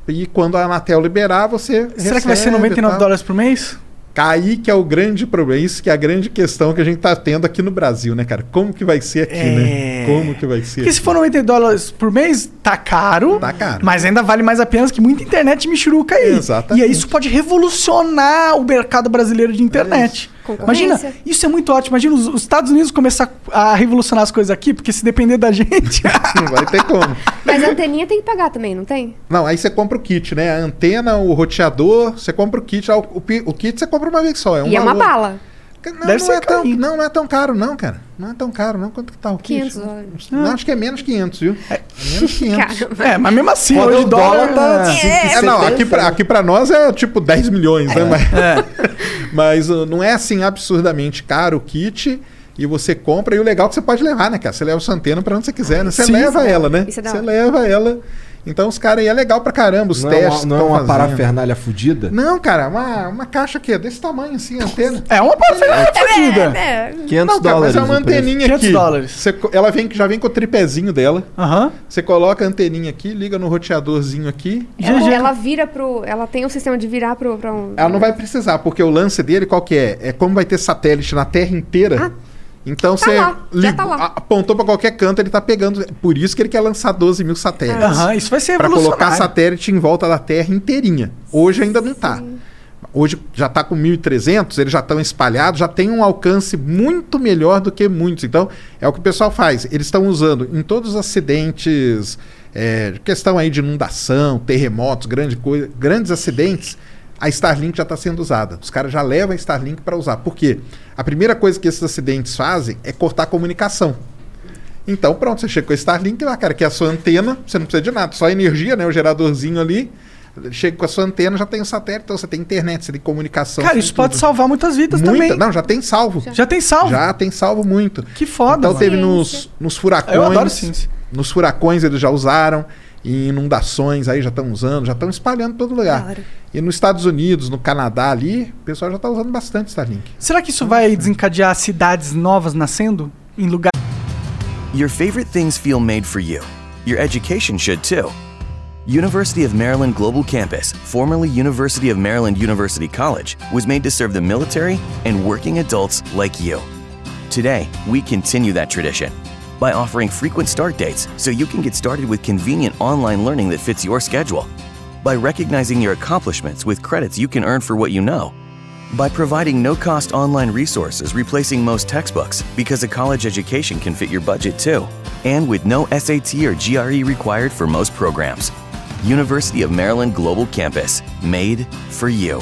E quando a Anatel liberar, você. Será que vai ser recebe e 99 tal. dólares por mês? Aí que é o grande problema, isso que é a grande questão que a gente tá tendo aqui no Brasil, né, cara? Como que vai ser aqui, É. né? Como que vai ser? Porque se for 90 dólares por mês, tá caro. Tá caro. Mas ainda vale mais a pena que muita internet michuruca aí. Exatamente. E aí isso pode revolucionar o mercado brasileiro de internet. Concorrência. Imagina, isso é muito ótimo. Imagina os, os Estados Unidos começar a revolucionar as coisas aqui, porque se depender da (laughs) gente. (laughs) Não vai ter como. Mas a anteninha tem que pagar também, não tem? Não, aí você compra o kit, né? A antena, o roteador, você compra o kit. ah, O, o, o kit você compra uma vez só. É um e é uma valor. bala. Não, Deve não ser é tão, não, não é tão caro, não, cara. Não é tão caro, não. Quanto que tá o kit? 500 dólares. Não, acho que é menos 500, viu? É menos 500. Caramba. é, mas mesmo assim, hoje o o dólar, dólar tá- tá. É, não, aqui pra, aqui pra nós é tipo 10 milhões, né? Mas, (laughs) mas uh, não é assim absurdamente caro o kit. E você compra, e o legal é que você pode levar, né, cara? Você leva sua antena pra onde você quiser, né? Você Sim, leva é ela, né? isso é da Você hora. leva ela. Então os caras aí é legal pra caramba, os Não é testes. uma, não é tão uma fazendo. parafernália fudida? Não, cara, uma, uma caixa aqui, desse tamanho assim, a antena. É uma parafernália fodida. É, 500 Não, cara, mas dólares. é uma o anteninha 500 aqui. dólares. Você ela vem, que- já vem com o tripézinho dela. Aham. Você coloca a anteninha aqui, liga no roteadorzinho aqui. ela, ela vira pro. Ela tem um sistema de virar pro, pra um. Ela não vai precisar, porque o lance dele qual que é? É como vai ter satélite na Terra inteira. Então Tá você lá, tá apontou pra qualquer canto, ele tá pegando. Por isso que ele quer lançar 12 mil satélites. Aham, isso vai ser Pra colocar satélite em volta da Terra inteirinha. Hoje ainda não tá. Hoje já está com 1.300, eles já estão espalhados, já tem um alcance muito melhor do que muitos. Então, é o que o pessoal faz. Eles estão usando em todos os acidentes é, questão aí de inundação, terremotos, grande coisa, grandes acidentes, a Starlink já está sendo usada. Os caras já levam a Starlink para usar. Por quê? A primeira coisa que esses acidentes fazem é cortar a comunicação. Então, pronto, você chega com a Starlink lá, cara, que é a sua antena, você não precisa de nada, só energia, né? O geradorzinho ali. Chega com a sua antena, já tem o satélite, então você tem internet, você tem comunicação. Cara, tem isso pode tudo. salvar muitas vidas Muita- também. Não, já tem salvo. Já tem salvo? Já tem salvo muito. Que foda, Então mano. teve nos, nos furacões. Eu adoro ciência. Nos furacões eles já usaram. Em inundações aí já estão usando, já estão espalhando em todo lugar. Claro. E nos Estados Unidos, no Canadá ali, o pessoal já está usando bastante Starlink. Será que isso vai desencadear cidades novas nascendo em lugar Your favorite things feel made for you. Your education should too. University of Maryland Global Campus, formerly University of Maryland University College, was made to serve the military and working adults like you. Today, we continue that tradition by offering frequent start dates so you can get started with convenient online learning that fits your schedule, by recognizing your accomplishments with credits you can earn for what you know, by providing no cost online resources replacing most textbooks because a college education can fit your budget too, and with no SAT or GRE required for most programs. University of Maryland Global Campus, made for you.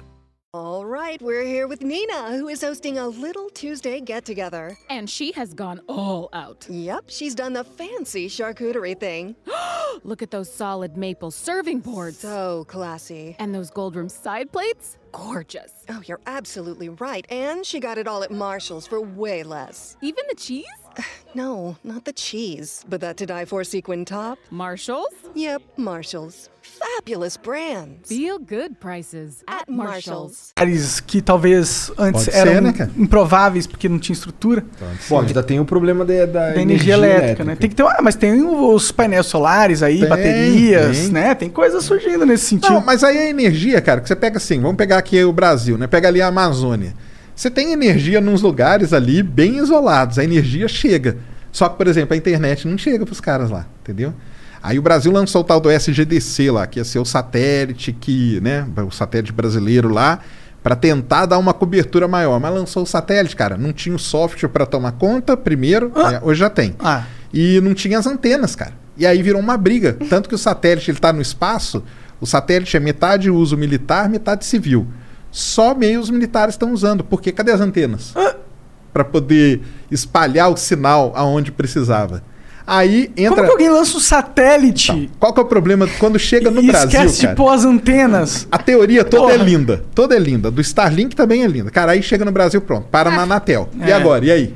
Right, we're here with Nina, who is hosting a little Tuesday get together. And she has gone all out. Yep, she's done the fancy charcuterie thing. (gasps) Look at those solid maple serving boards. So classy. And those gold rim side plates? Gorgeous. Oh, you're absolutely right. And she got it all at Marshall's for way less. Even the cheese? No, not the cheese, but that to die for sequin top. Marshall's? Yep, Marshall's. Fabulous brands. Feel good prices at Marshall's. lugares que talvez antes Pode eram ser, né, cara? improváveis porque não tinha estrutura? Bom, ainda tem o problema da, da, Da energia, elétrica, né? Tem que ter, ah, mas tem os painéis solares aí, Tem, baterias, tem. né? Tem coisas surgindo nesse sentido. Não, mas aí a energia, cara, que você pega assim, vamos pegar aqui o Brasil, né? Pega ali a Amazônia. Você tem energia nos lugares ali bem isolados, a energia chega. Só que, por exemplo, a internet não chega pros caras lá, entendeu? Aí o Brasil lançou o tal do SGDC lá, que ia ser o satélite que, né, o satélite brasileiro lá, para tentar dar uma cobertura maior. Mas lançou o satélite, cara, não tinha o software para tomar conta, primeiro, é, hoje já tem. Ah. E não tinha as antenas, cara. E aí virou uma briga. Tanto que o satélite ele tá no espaço, o satélite é metade uso militar, metade civil. Só meios militares estão usando, porque cadê as antenas? Para poder espalhar o sinal aonde precisava. Aí entra. Como que alguém lança um satélite Qual que é o problema quando chega no e Brasil, esquece cara? de pôr as antenas? A teoria toda Porra. é linda. Toda é linda. Do Starlink também é linda. Cara, aí chega no Brasil, pronto. Para na Anatel. E É. agora? E aí?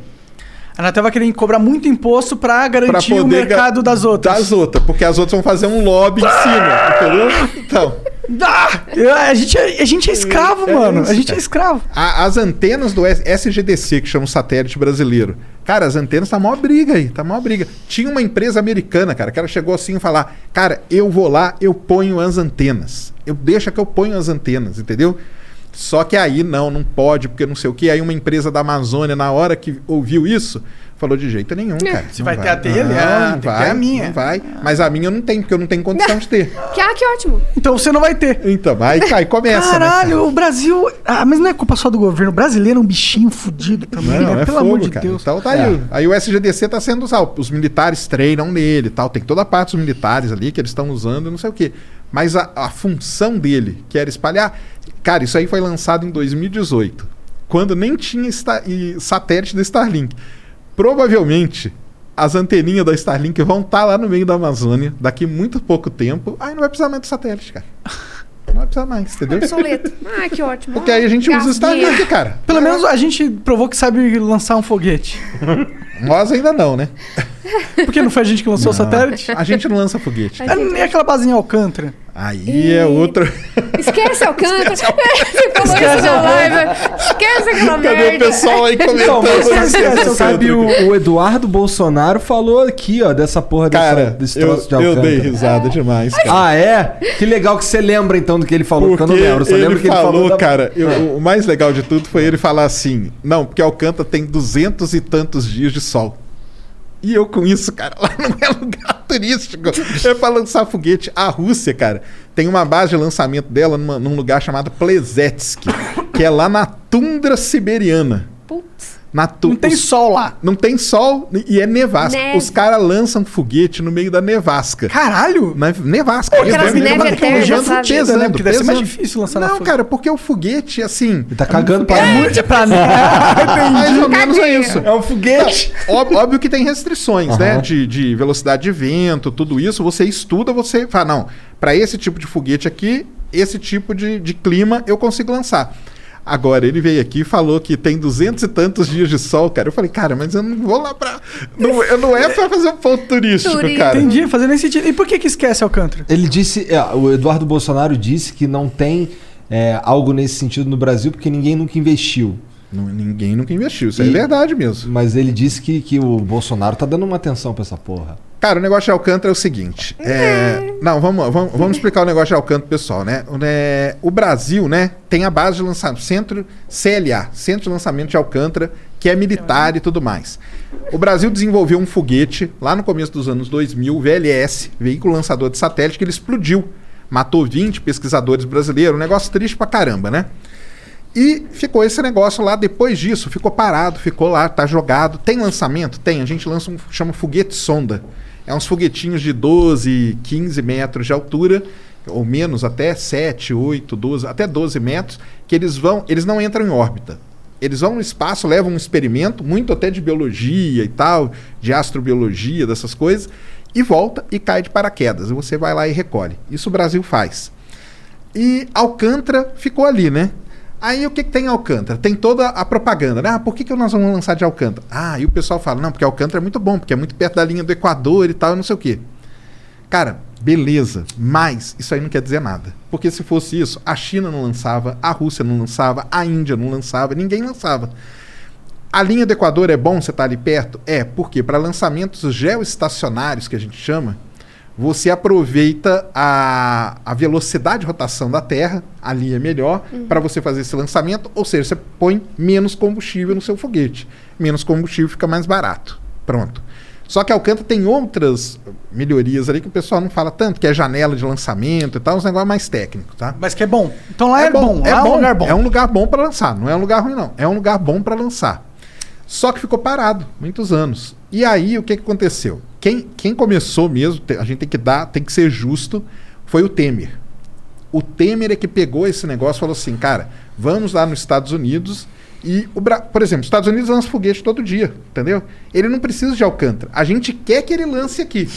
A Anatel vai querer cobrar muito imposto pra Pra garantir o poder ga- mercado das outras. Das outras. Porque as outras vão fazer um lobby em cima. Entendeu? Então. Ah, a, gente é, a gente é escravo, É mano. isso, a gente cara. é escravo. A- as antenas do S- SGDC, que chama o satélite brasileiro. Cara, as antenas tá maior briga aí, tá maior briga. Tinha uma empresa americana, cara, que ela chegou assim e falar: Cara, eu vou lá, eu ponho as antenas. Eu deixa que eu ponho as antenas, entendeu? Só que aí não, não pode, porque não sei o que. Aí uma empresa da Amazônia, na hora que ouviu isso, falou de jeito nenhum, cara. Você Não vai ter a dele? Não, Ah, não vai, ter a minha. Não vai. Mas a minha eu não tenho, porque eu não tenho condição de ter. Que, ah, que ótimo. Então você não vai ter. Então, aí, aí começa, né? Caralho, o Brasil. Ah, mas não é culpa só do governo. O brasileiro é um bichinho fudido também, Não, né? é Pelo fogo, amor de cara. Deus. Então tá aí. Aí o SGDC tá sendo usado. Os militares treinam nele e tal. Tem toda a parte dos militares ali que eles estão usando não sei o quê. Mas a, a função dele, que era espalhar. Cara, isso aí foi lançado em 2018. Quando nem tinha esta- e satélite do Starlink. Provavelmente as anteninhas da Starlink vão estar lá no meio da Amazônia daqui muito pouco tempo. Aí não vai precisar mais do satélite, cara. Não vai precisar mais, entendeu? Obsoleto. Ah, que ótimo. Porque aí a gente usa o. Starlink, cara. Pelo menos a gente provou que sabe lançar um foguete. (laughs) Nós ainda não, né? Porque não foi a gente que lançou o satélite? A gente não lança foguete. É nem aquela basinha Alcântara. Aí é outro. Esquece Alcântara. (laughs) Você falou Esquece isso na Alcântara. live. Esquece aquela Cadê o merda. pessoal aí Então, comentando? o sabe, o, o Eduardo Bolsonaro falou aqui, ó, dessa porra dessa, Cara, desse eu, troço de eu Alcântara. dei risada demais, cara. Ah, é? Que legal que você lembra então do que ele falou, porque, Porque eu não lembro. eu Só ele, lembro que ele falou, falou da- cara, eu- o mais legal de tudo foi ele falar assim: não, porque Alcântara tem duzentos e tantos dias de sol. E eu com isso, cara, (laughs) lá não é lugar turístico. É pra lançar foguete. A Rússia, cara, tem uma base de lançamento dela numa- num lugar chamado Plezetsky, que é lá na tundra siberiana. Tu... Não tem os- sol lá. Não tem sol e é nevasca. Neve. Os caras lançam foguete no meio da nevasca. Caralho! Na nevasca. Pô, aquelas Eles neve vão- eterna, pesando, sabe? pesando, né? Porque deve ser mais difícil lançar Não, cara, porque o foguete, assim. Ele tá cagando pra É mim. muito pra mais ou menos é isso. É um foguete. Ó- Óbvio que tem restrições, né? Aham. De, de velocidade de vento, tudo isso. Você estuda, você fala, não, para esse tipo de foguete aqui, esse tipo de, de clima eu consigo lançar. Agora, ele veio aqui e falou que tem duzentos e tantos dias de sol, cara. Eu falei, cara, mas eu não vou lá pra. Não, eu não é pra fazer um ponto turístico, Turismo. cara. Entendi, fazendo nem sentido. E por que que esquece Alcântara? Ele disse, é, o Eduardo Bolsonaro disse que não tem é, algo nesse sentido no Brasil porque ninguém nunca investiu. Não, ninguém nunca investiu, isso E- é verdade mesmo. Mas ele disse que, que o Bolsonaro tá dando uma atenção pra essa porra. Cara, o negócio de Alcântara é o seguinte. é, Não, vamos, vamos, vamos (laughs) explicar o negócio de Alcântara pessoal, né? O, né, o Brasil, né, tem a base de lançamento, Centro CLA, Centro de Lançamento de Alcântara, que é militar e tudo mais. O Brasil desenvolveu um foguete lá no começo dos anos 2000, VLS, veículo lançador de satélite, que ele explodiu. Matou 20 pesquisadores brasileiros, um negócio triste pra caramba, né? E ficou esse negócio lá depois disso, ficou parado, ficou lá, tá jogado. Tem lançamento? Tem. A gente lança um chama foguete sonda. É uns foguetinhos de 12, 15 metros de altura, ou menos até 7, 8, 12, até 12 metros, que eles vão, eles não entram em órbita. Eles vão no espaço, levam um experimento, muito até de biologia e tal, de astrobiologia, dessas coisas, e volta e cai de paraquedas. E você vai lá e recolhe. Isso o Brasil faz. E Alcântara ficou ali, né? Aí o que, que tem em Alcântara? Tem toda a propaganda, né? Ah, por que, que nós vamos lançar de Alcântara? Ah, e o pessoal fala, não, porque Alcântara é muito bom, porque é muito perto da linha do Equador e tal, não sei o quê. Cara, beleza, mas isso aí não quer dizer nada. Porque se fosse isso, a China não lançava, a Rússia não lançava, a Índia não lançava, ninguém lançava. A linha do Equador é bom você estar ali perto? É, porque para lançamentos geoestacionários, que a gente chama, você aproveita a, a velocidade de rotação da Terra, ali é melhor, para você fazer esse lançamento, ou seja, você põe menos combustível no seu foguete. Menos combustível fica mais barato. Pronto. Só que a Alcântara tem outras melhorias ali que o pessoal não fala tanto, que é janela de lançamento e tal, uns negócios mais técnicos, tá? Mas que é bom. Então lá é, bom, é lá bom, um lugar bom. É um lugar bom para lançar, não é um lugar ruim não. É um lugar bom para lançar. Só que ficou parado muitos anos. E aí o que, que aconteceu? Quem, quem começou mesmo, a gente tem que dar, tem que ser justo, foi o Temer. O Temer é que pegou esse negócio e falou assim, cara, vamos lá nos Estados Unidos e, o Bra... por exemplo, os Estados Unidos lançam foguete todo dia, entendeu? Ele não precisa de Alcântara. A gente quer que ele lance aqui.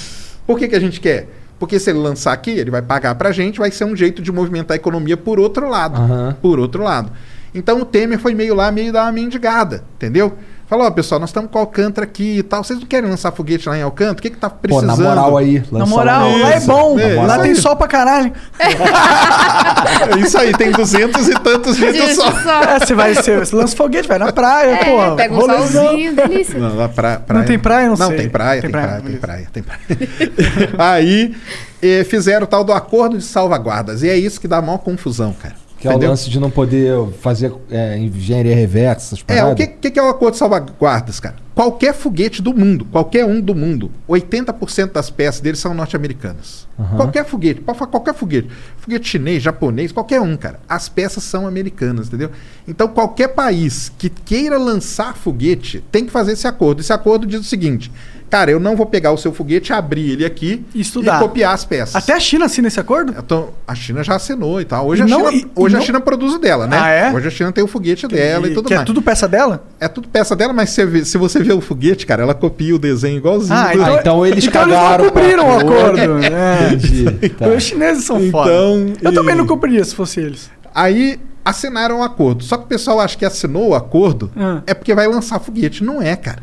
Por que, que a gente quer? Porque se ele lançar aqui, ele vai pagar pra gente, vai ser um jeito de movimentar a economia por outro lado. Aham. Por outro lado. Então o Temer foi meio lá, meio dar uma mendigada, entendeu? Falou, ó, pessoal, nós estamos com Alcântara aqui e tal. Vocês não querem lançar foguete lá em Alcântara? O que que tá Pô, precisando? na moral aí. Na moral, lá é bom. é, lá tem aí. sol pra caralho. É isso aí, tem duzentos e tantos dias de sol. É, você vai, você, você lança foguete, vai na praia, É, porra. pega um rolezão. solzinho, delícia. Não, lá pra, praia. Não tem praia? Não Não, sei. tem praia, Tem tem, praia, praia, tem praia, tem praia. (laughs) Aí eh, fizeram o tal do acordo de salvaguardas. E é isso que dá a maior confusão, cara. Que é o lance de não poder fazer é, engenharia reversa, essas É, o que, que, que é o acordo de salvaguardas, cara? Qualquer foguete do mundo, qualquer um do mundo, 80% das peças deles são norte-americanas. Aham. Qualquer foguete, pode falar qualquer foguete. Foguete chinês, japonês, qualquer um, cara. As peças são americanas, entendeu? Então, qualquer país que queira lançar foguete tem que fazer esse acordo. Esse acordo diz o seguinte: cara, eu não vou pegar o seu foguete, abrir ele aqui E estudar. e copiar as peças. Até a China assina esse acordo? Então, a China já assinou e tal. Hoje, E a, não- China, e- e hoje a não- China produz o dela, né? Ah, é? Hoje a China tem o foguete dela e, tudo que mais. é tudo peça dela? É tudo peça dela, mas vê- se você vê o foguete, cara, ela copia o desenho igualzinho. Ah, do- Ah, então eles então eles cagaram. não cumpriram o acordo. (laughs) É. Entendi. Tá. Os chineses são foda. Então, Eu e- também não cumpriria se fosse eles. Aí assinaram o acordo. Só que o pessoal acha que assinou o acordo Ah. é porque vai lançar foguete. Não é, cara.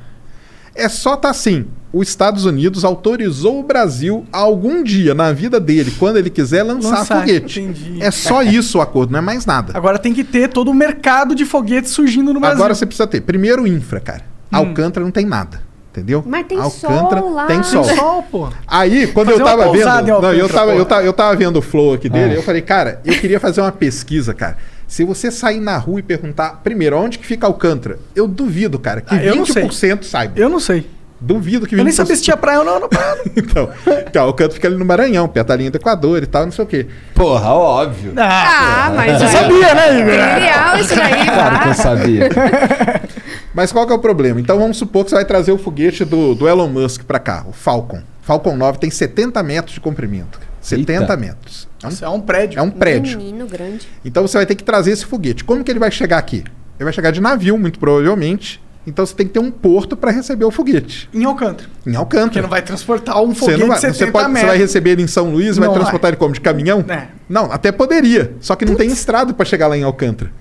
É só tá assim. Os Estados Unidos autorizou o Brasil a algum dia na vida dele, quando ele quiser, lançar, Lançar, foguete. entendi. É só isso o acordo, não é mais nada. Agora tem que ter todo o mercado de foguetes surgindo no Brasil. Agora você precisa ter. Primeiro, infra, cara. Alcântara não tem nada. Entendeu? Mas tem Alcântara sol lá. tem sol. Tem sol, pô. Aí, quando Fazer eu tava vendo. Não, eu tava, eu, tava, eu tava vendo o flow aqui dele, Ah. eu falei, cara, eu queria fazer uma pesquisa, cara. Se você sair na rua e perguntar, primeiro, onde que fica Alcântara? Eu duvido, cara, que Ah, eu não 20% saiba. Eu não sei. Duvido que 20%. Eu nem sabia se tinha praia ou não. não praia. (laughs) então, então, Alcântara fica ali no Maranhão, perto da linha do Equador e tal, não sei o quê. Porra, óbvio. Ah, mas Você sabia, né, Igor? Trivial isso daí, Claro que eu sabia. (laughs) Mas qual que é o problema? Então vamos supor que você vai trazer o foguete do, do Elon Musk pra cá, o Falcon. Falcon 9 tem 70 metros de comprimento. 70 Eita. metros. É um, Isso é um prédio. é um prédio. Menino grande. Então você vai ter que trazer esse foguete. Como que ele vai chegar aqui? Ele vai chegar de navio, muito provavelmente. Então você tem que ter um porto para receber o foguete. Em Alcântara. Em Alcântara. Porque não vai transportar um Você, foguete não vai, de 70 você, pode, você vai receber ele em São Luís, vai Não transportar ele como? De caminhão? É. Não, até poderia. Só que não tem estrada para chegar lá em Alcântara.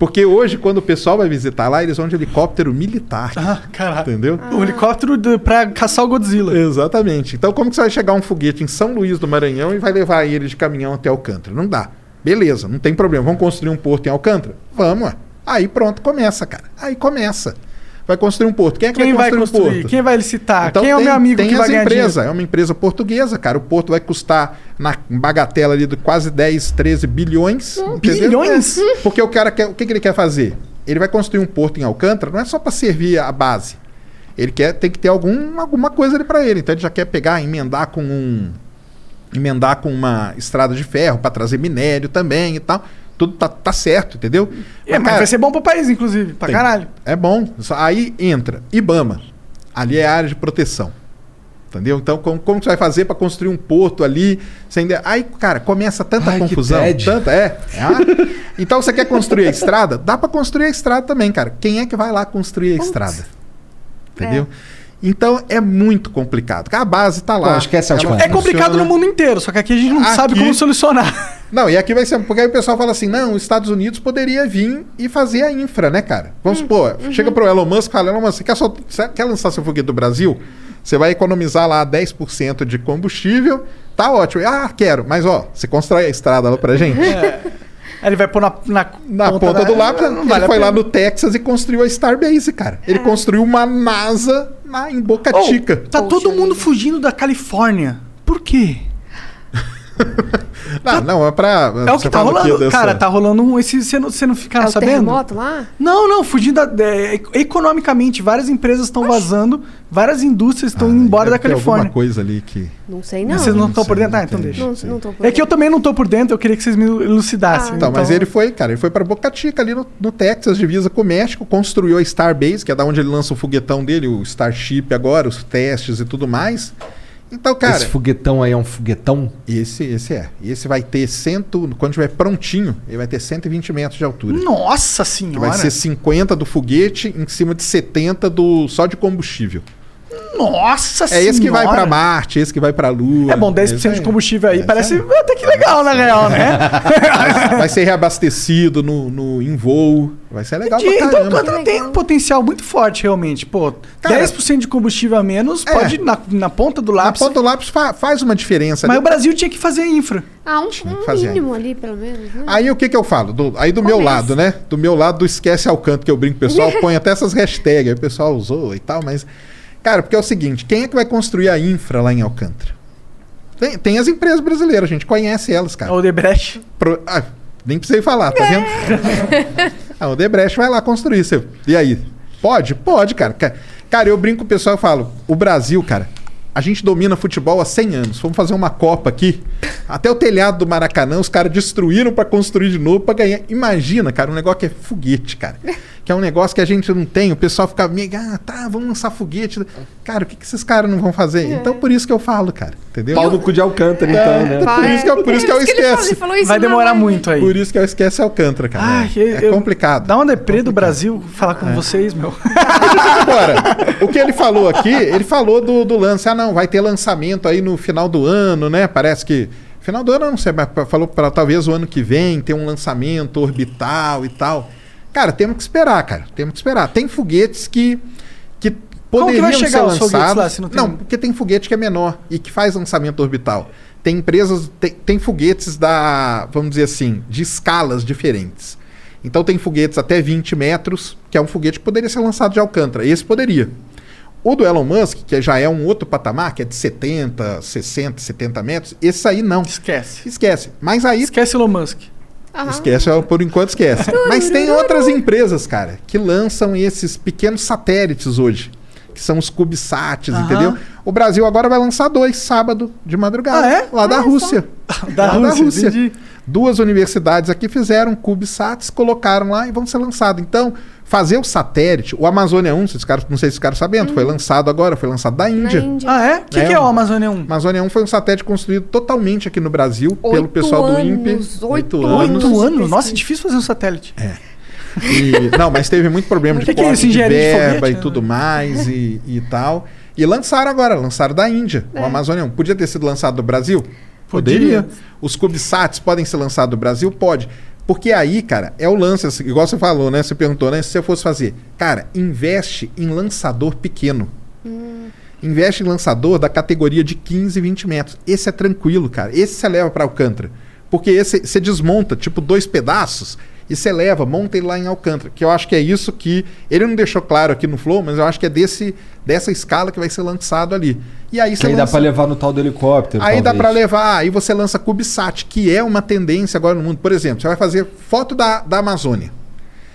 Porque hoje, quando o pessoal vai visitar lá, eles vão de helicóptero militar. Ah, caralho. Entendeu? Um helicóptero de, pra caçar o Godzilla. Exatamente. Então, como que você vai chegar um foguete em São Luís do Maranhão e vai levar ele de caminhão até Alcântara? Não dá. Beleza, não tem problema. Vamos construir um porto em Alcântara? Vamos, ué. Aí pronto, começa, cara. Aí começa. Vai construir um porto. Quem é que Quem vai vai construir, construir? um porto? Quem vai licitar? Então Quem é o meu amigo tem que vai ganhar empresa, dinheiro? é uma empresa portuguesa, cara. O porto vai custar na bagatela ali de quase 10, 13 bilhões. entendeu? bilhões? É, porque o cara quer, o que, que ele quer fazer? Ele vai construir um porto em Alcântara, não é só para servir a base. Ele quer tem que ter algum, alguma coisa ali para ele. Então ele já quer pegar, emendar com um emendar com uma estrada de ferro para trazer minério também e tal. Tudo tá, tá certo, entendeu? É, mas cara, vai ser bom pro país, inclusive. Pra tem- caralho. É bom. Aí entra IBAMA. Ali é a área de proteção. Entendeu? Então, como, como você vai fazer para construir um porto ali? Sem Aí, cara, começa tanta Ai, confusão. Tanta, é. é a- (laughs) Então, você quer construir a estrada? Dá para construir a estrada também, cara. Quem é que vai lá construir a estrada? Entendeu? Então, é muito complicado. A base tá lá. Pô, esquece a Alcântara. É complicado funciona. no mundo inteiro, só que aqui a gente não sabe Aqui- como solucionar. Não, e aqui vai ser. Porque aí o pessoal fala assim: não, os Estados Unidos poderia vir e fazer a infra, né, cara? Vamos supor, chega pro Elon Musk e fala: Elon Musk, você quer, sol- você quer lançar seu foguete do Brasil? Você vai economizar lá 10% de combustível. Tá ótimo. Ah, quero. Mas ó, você constrói a estrada lá pra gente? Aí (laughs) ele vai pôr na, na, Na ponta, da- do lápis, não ele vale foi lá no Texas e construiu a Starbase, cara. Ele construiu uma NASA na, em Boca Oh, Chica. tá todo mundo fugindo da Califórnia. Por quê? Não, (laughs) não, é pra. É o que tá rolando. Cara, tá rolando um. Esse, você, não, você não fica É o sabendo? terremoto lá? Não, não, fugindo da, é, economicamente, várias empresas estão vazando, várias indústrias estão indo embora da ter alguma Califórnia. coisa ali que. Não sei não. Vocês não estão por dentro? Ah, então deixa. Não, não tô por É que eu também não tô por dentro, eu queria que vocês me elucidassem. Então, mas ele foi, cara, ele foi pra Boca Chica ali no, no Texas, divisa com o México, construiu a Starbase, que é da onde ele lança o foguetão dele, o Starship agora, os testes e tudo mais. Então, cara, Esse foguetão aí é um foguetão? esse, esse é. E esse vai ter cento, quando estiver prontinho, ele vai ter 120 metros de altura. Nossa senhora! vai ser 50 do foguete em cima de 70 do só de combustível. Nossa É senhora! esse que vai pra Marte, esse que vai pra Lua. É bom, 10% esse de combustível aí, parece até que É. legal, na real, né? (laughs) Vai, vai ser reabastecido no, no, em voo. Vai ser legal Entendi. pra Então, caramba. Alcântara tem um potencial muito forte, realmente. Pô, 10% de combustível a menos É. pode, na, na ponta do Na lápis. ponta do lápis fa- faz uma diferença. Mas ali. o Brasil tinha que fazer infra. Ah, um, um fazer mínimo ali, pelo menos. né? Aí o que que eu falo? Do- aí do meu Começa. lado, né? Do meu lado do esquece Alcântara, que eu brinco, o pessoal (laughs) põe até essas hashtags, aí o pessoal usou e tal, mas... Cara, porque é o seguinte, quem é que vai construir a infra lá em Alcântara? Tem, tem as empresas brasileiras, a gente conhece elas, cara. A Odebrecht. Pro- ah, nem precisei falar, tá vendo? (laughs) a Odebrecht vai lá construir. Você... E aí? Pode? Pode, cara. Ca- Cara, eu brinco com o pessoal e falo: o Brasil, cara, a gente domina futebol há 100 anos. Vamos fazer uma Copa aqui. Até o telhado do Maracanã, os caras destruíram pra construir de novo pra ganhar. Imagina, cara, um negócio que é foguete, cara. (laughs) Que é um negócio que a gente não tem. O pessoal fica meio, ah, tá, vamos lançar foguete. Cara, o que, que esses caras não vão fazer? Então, por isso que eu falo, cara. Entendeu? Pau no cu de Alcântara, então, né? Por isso que eu, por isso que eu Isso que ele falou, esqueço. ele falou isso Vai demorar muito aí. Por isso que eu esqueço Alcântara, cara. Ai, é eu- complicado. Dá uma deprê do Brasil falar com vocês, meu. (laughs) Agora, o que ele falou aqui, ele falou do, do lance. Ah, não, vai ter lançamento aí no final do ano, né? Parece que. Final do ano, eu não sei, mas falou para talvez o ano que vem ter um lançamento orbital e tal. Cara, temos que esperar, cara. Temos que esperar. Tem foguetes que, que Como que vai poderiam chegar ser lançados. lá se não tem- porque tem foguete que é menor e que faz lançamento orbital. Tem empresas, tem, tem foguetes da, vamos dizer assim, de escalas diferentes. Então tem foguetes até 20 metros, que é um foguete que poderia ser lançado de Alcântara. Esse poderia. O do Elon Musk, que já é um outro patamar, que é de 70, 60, 70 metros, esse aí não. Esquece. Esquece. Mas aí. Esquece Elon Musk. Esquece, ó, por enquanto esquece. Mas tem outras empresas, cara, que lançam esses pequenos satélites hoje. Que são os CubeSats, Aham. entendeu? O Brasil agora vai lançar dois sábado de madrugada. Ah, é? Lá da Rússia. (laughs) Da Lá Rússia, entendi. Duas universidades aqui fizeram CubeSats, colocaram lá e vão ser lançados. Então, fazer o satélite, o Amazônia 1, vocês ficaram- não sei se ficaram sabendo, foi lançado agora, foi lançado da Índia. Ah, é? O que, que é o Amazônia 1? Amazônia 1 foi um satélite construído totalmente aqui no Brasil pelo Oito pessoal do INPE. anos, Oito anos? Nossa, é difícil fazer um satélite. É. E- não, mas teve muito problema de que que é corte isso, de de verba foguete? e tudo mais e, e tal. E lançaram agora, lançaram da Índia, o Amazônia 1. Podia ter sido lançado do Brasil? Poderia. Os CubeSats podem ser lançados do Brasil? Pode. Porque aí, cara, é o lance, assim, igual você falou, né? Você perguntou, né? Se eu fosse fazer. Cara, investe em lançador pequeno. Investe em lançador da categoria de 15, 20 metros. Esse é tranquilo, cara. Esse você leva para Alcântara. Porque esse você desmonta, tipo, dois pedaços e você leva, monta ele lá em Alcântara. Que eu acho que é isso que. Ele não deixou claro aqui no Flow, mas eu acho que é desse, dessa escala que vai ser lançado ali. E aí você aí dá lança- pra levar no tal do helicóptero. Aí dá talvez. pra levar, aí você lança CubeSat, que é uma tendência agora no mundo. Por exemplo, você vai fazer foto da, da Amazônia.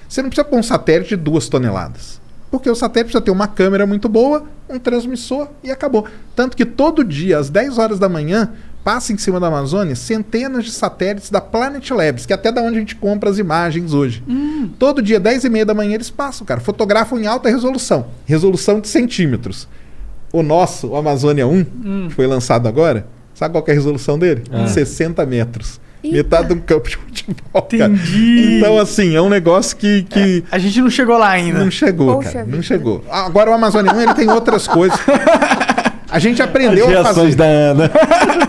Você não precisa pôr um satélite de duas toneladas. Porque o satélite precisa ter uma câmera muito boa, um transmissor e acabou. Tanto que todo dia, às 10 horas da manhã, passa em cima da Amazônia centenas de satélites da Planet Labs, que é até da onde a gente compra as imagens hoje. Todo dia, 10 e meia da manhã, eles passam, cara. Fotografam em alta resolução. Resolução de centímetros. O nosso, o Amazônia 1, Hum. que foi lançado agora, sabe qual que é a resolução dele? Ah. 60 metros. Eita. Metade de um campo de futebol. cara. Entendi. Então, assim, é um negócio que. que A gente não chegou lá ainda. Não chegou, Poxa cara. vida. Não chegou. Agora o Amazônia 1 ele tem outras coisas. (laughs) A gente aprendeu As a fazer. reações da Ana. (laughs)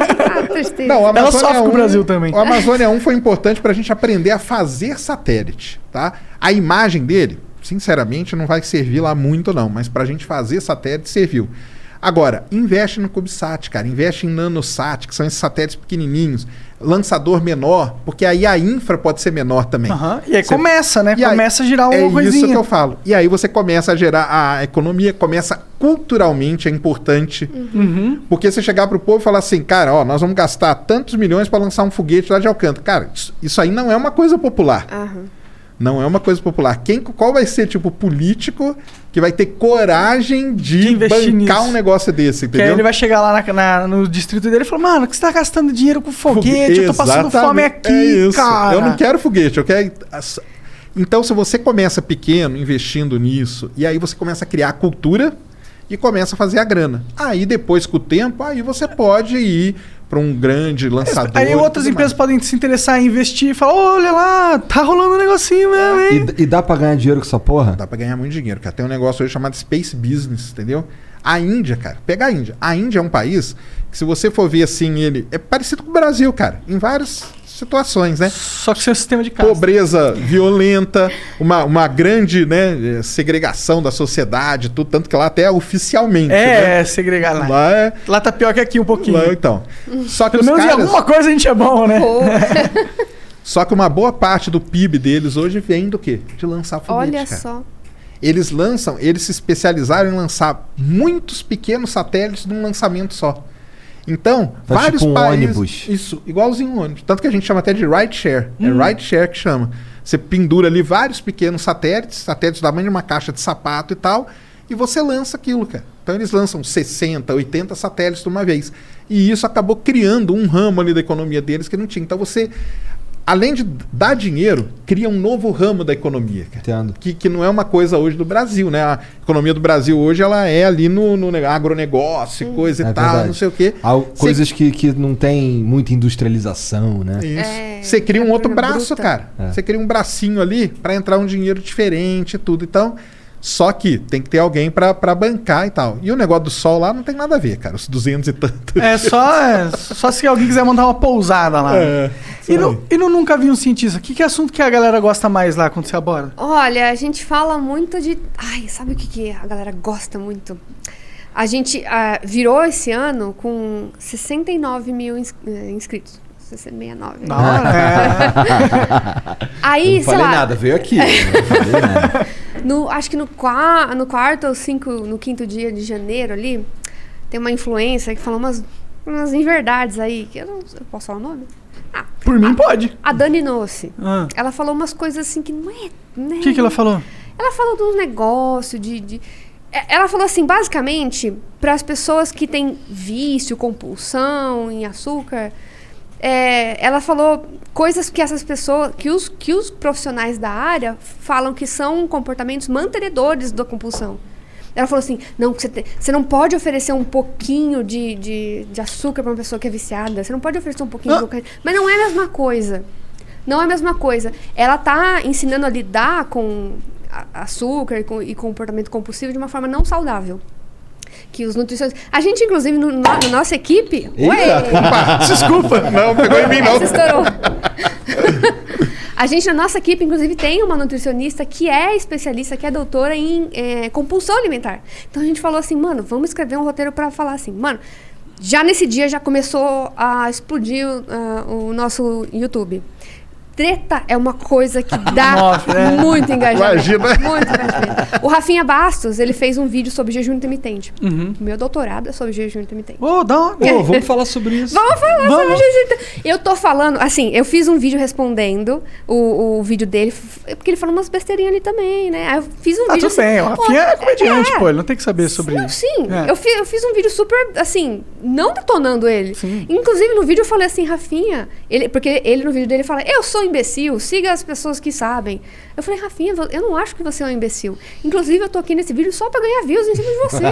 Não, o Ela Amazônia sofre com o 1 Brasil também. O Amazônia 1 foi importante para a gente aprender a fazer satélite, tá? A imagem dele, sinceramente, não vai servir lá muito não, mas para a gente fazer satélite serviu. Agora, investe no CubeSat, cara. Investe em NanoSat, que são esses satélites pequenininhos. Lançador menor, porque aí a infra pode ser menor também. Aham. E aí Você- começa, né? E aí- começa a girar uma é isso coisinha. que eu falo. E aí você começa a gerar a economia, começa culturalmente é importante. Uhum. Porque você chegar pro povo e falar assim, cara, ó, nós vamos gastar tantos milhões para lançar um foguete lá de Alcântara. Cara, isso, isso aí não é uma coisa popular. Não é uma coisa popular. Quem, qual vai ser, tipo, político que vai ter coragem de, bancar nisso. um negócio desse, Que aí entendeu? ele vai chegar lá na- na- no distrito dele e falar, mano, que você tá gastando dinheiro com foguete? Eu tô passando fome aqui, É cara. Eu não quero foguete, eu quero. Então, se você começa pequeno, investindo nisso, e aí você começa a criar a cultura e começa a fazer a grana. Aí depois, com o tempo, aí você pode ir para um grande lançador. Aí e outras empresas podem se interessar em investir e falar, olha lá, tá rolando um negocinho mesmo, hein? E, e dá pra ganhar dinheiro com essa porra? Dá pra ganhar muito dinheiro, cara. Tem um negócio hoje chamado Space Business, entendeu? A Índia, cara, pega a Índia. A Índia é um país que, se você for ver assim, ele é parecido com o Brasil, cara, em várias situações, né? Só que seu sistema de casa. Pobreza violenta, uma, uma grande né, segregação da sociedade, tudo, tanto que lá até oficialmente. É, né? segregar lá. Lá é. Lá tá pior que aqui um pouquinho. Lá, então. Só que Pelo os menos em caras- alguma coisa a gente é bom, né? (laughs) Só que uma boa parte do PIB deles hoje vem do quê? De lançar foguete, Olha cara. só. Eles lançam, eles se especializaram em lançar muitos pequenos satélites num lançamento só. Então, Faz vários tipo um países. ônibus. Isso, igualzinho um ônibus. Tanto que a gente chama até de ride share. Hum. É ride share que chama. Você pendura ali vários pequenos satélites, satélites da tamanho de uma caixa de sapato e tal, e você lança aquilo, cara. Então eles lançam 60, 80 satélites de uma vez. E isso acabou criando um ramo ali da economia deles que não tinha. Então você, além de dar dinheiro, cria um novo ramo da economia, cara. Entendo. Que, que não é uma coisa hoje do Brasil, né? A economia do Brasil hoje ela é ali no, no ne- agronegócio, e coisa e É tal, verdade. não sei o quê. Há Você- coisas que, que não tem muita industrialização, né? Isso. Você cria um outro braço, cara. É. Você cria um bracinho ali para entrar um dinheiro diferente e tudo. Então, Só que tem que ter alguém pra, pra bancar e tal. E o negócio do sol lá não tem nada a ver, cara. Os 200 e tanto. É só, é só se alguém quiser mandar uma pousada lá. É, e, no, e no Nunca Vi um Cientista? Que, que assunto que a galera gosta mais lá quando você aborda? Olha, a gente fala muito de. Ai, sabe o que, que a galera gosta muito? A gente ah, virou esse ano com 69 mil ins- eh, inscritos. 69. Aí, não sei falei lá. nada, veio aqui. Não falei nada. (laughs) No, acho que no, qua, no quarto ou cinco, no quinto dia de janeiro ali, tem uma influência que falou umas, umas inverdades aí, que eu não eu posso falar o nome? Por mim, pode. A Dani Nossi. Ah. Ela falou umas coisas assim que não é. né? O que, que ela falou? Ela falou de uns negócios, de, de- É, Ela falou assim, basicamente, para as pessoas que têm vício, compulsão em açúcar, é, ela falou coisas que essas pessoas, que os, que os profissionais da área falam que são comportamentos mantenedores da compulsão. Ela falou assim, não, você, te- você não pode oferecer um pouquinho de, de, de açúcar para uma pessoa que é viciada, você não pode oferecer um pouquinho de cocaína, mas não é a mesma coisa. Não é a mesma coisa. Ela tá ensinando a lidar com açúcar e, com, e comportamento compulsivo de uma forma não saudável. Que os nutricionistas. A gente, inclusive, no, no- na nossa equipe. Ué! Opa, desculpa. Não, pegou em mim, não. (laughs) Essa estourou. (laughs) A gente, na nossa equipe, inclusive, tem uma nutricionista que é especialista, que é doutora em eh, compulsão alimentar. Então a gente falou assim, mano, vamos escrever um roteiro pra falar assim, mano. Já nesse dia já começou a explodir ah, o nosso YouTube. Treta é uma coisa que (laughs) dá Move, né? muito engajamento. Imagina. Muito engajamento. O Rafinha Bastos, ele fez um vídeo sobre jejum intermitente. Uhum. Meu doutorado é sobre jejum intermitente. Ô, dá uma... Pô, vamos falar sobre isso. Vamos falar Vamos. sobre jejum intermitente. Eu tô falando, assim, eu fiz um vídeo respondendo o, o vídeo dele, porque ele falou umas besteirinhas ali também, né? Aí eu fiz um Ah, vídeo tudo bem. O assim, Rafinha é comediante, é. pô. Ele não tem que saber sobre Não, isso. sim, É. eu, fiz, eu fiz um vídeo super, assim, não detonando ele. Inclusive, no vídeo eu falei assim, Rafinha, ele, porque ele no vídeo dele fala, eu sou imbecil, siga as pessoas que sabem. Eu falei, Rafinha, eu não acho que você é um imbecil. Inclusive, eu tô aqui nesse vídeo só pra ganhar views em cima de você.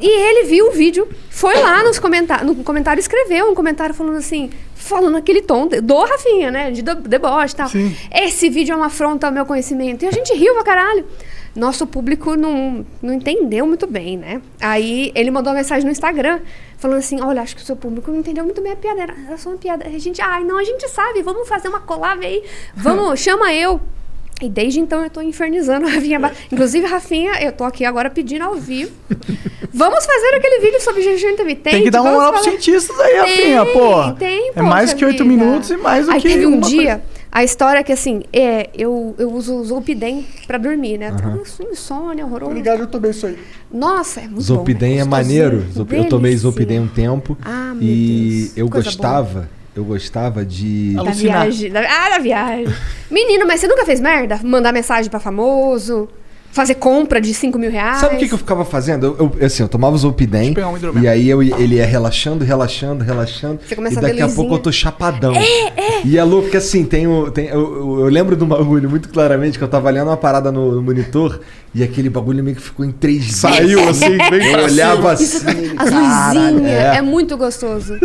(laughs) e ele viu o vídeo, foi lá nos comentários, no comentário escreveu um comentário falando assim, falando aquele tom de- do Rafinha, né, de deboche e tal. Sim. Esse vídeo é uma afronta ao meu conhecimento. E a gente riu pra caralho. Nosso público não, não entendeu muito bem, né? Aí ele mandou uma mensagem no Instagram falando assim: Olha, acho que o seu público não entendeu muito bem a piada. Era só uma piada. A gente, ai, não, a gente sabe, vamos fazer uma collab aí. Vamos, (laughs) chama eu. E desde então eu tô infernizando a Rafinha. Ba- Inclusive, Rafinha, eu tô aqui agora pedindo ao vivo. Vamos fazer aquele vídeo sobre jejum intermitente. Tem que dar moral pros falar- cientistas aí, Tem, Rafinha, pô. Tem, É mais que oito minutos e mais do Aí que teve um dia, a história é que assim, é, eu, eu uso o Zolpidem pra dormir, né? Tô Aham. com insônia, horroroso. Obrigado, eu tomei isso aí. Nossa, é muito Zolpidem bom. é maneiro. Zolp- Eu tomei. Zolpidem um tempo. Ah, meu e Deus, eu coisa gostava, eu gostava de. Da Alucinar. viagem. da- ah, da viagem. Menino, mas você nunca fez merda? Mandar mensagem pra famoso? Fazer compra de 5 mil reais? Sabe o que, que eu ficava fazendo? Eu, eu- assim, eu tomava o Zolpidem pegar um e aí eu, ele ia relaxando, relaxando, relaxando. Você começa e a ver daqui a luzinha. pouco eu tô chapadão. É, é. E é louco que assim, tem o. Tem, eu, eu- eu lembro de um bagulho muito claramente que eu tava olhando uma parada no, no monitor e aquele bagulho meio que ficou em 3D. Saiu assim, bem Eu olhava Isso, assim. as luzinhas, é. é. muito gostoso.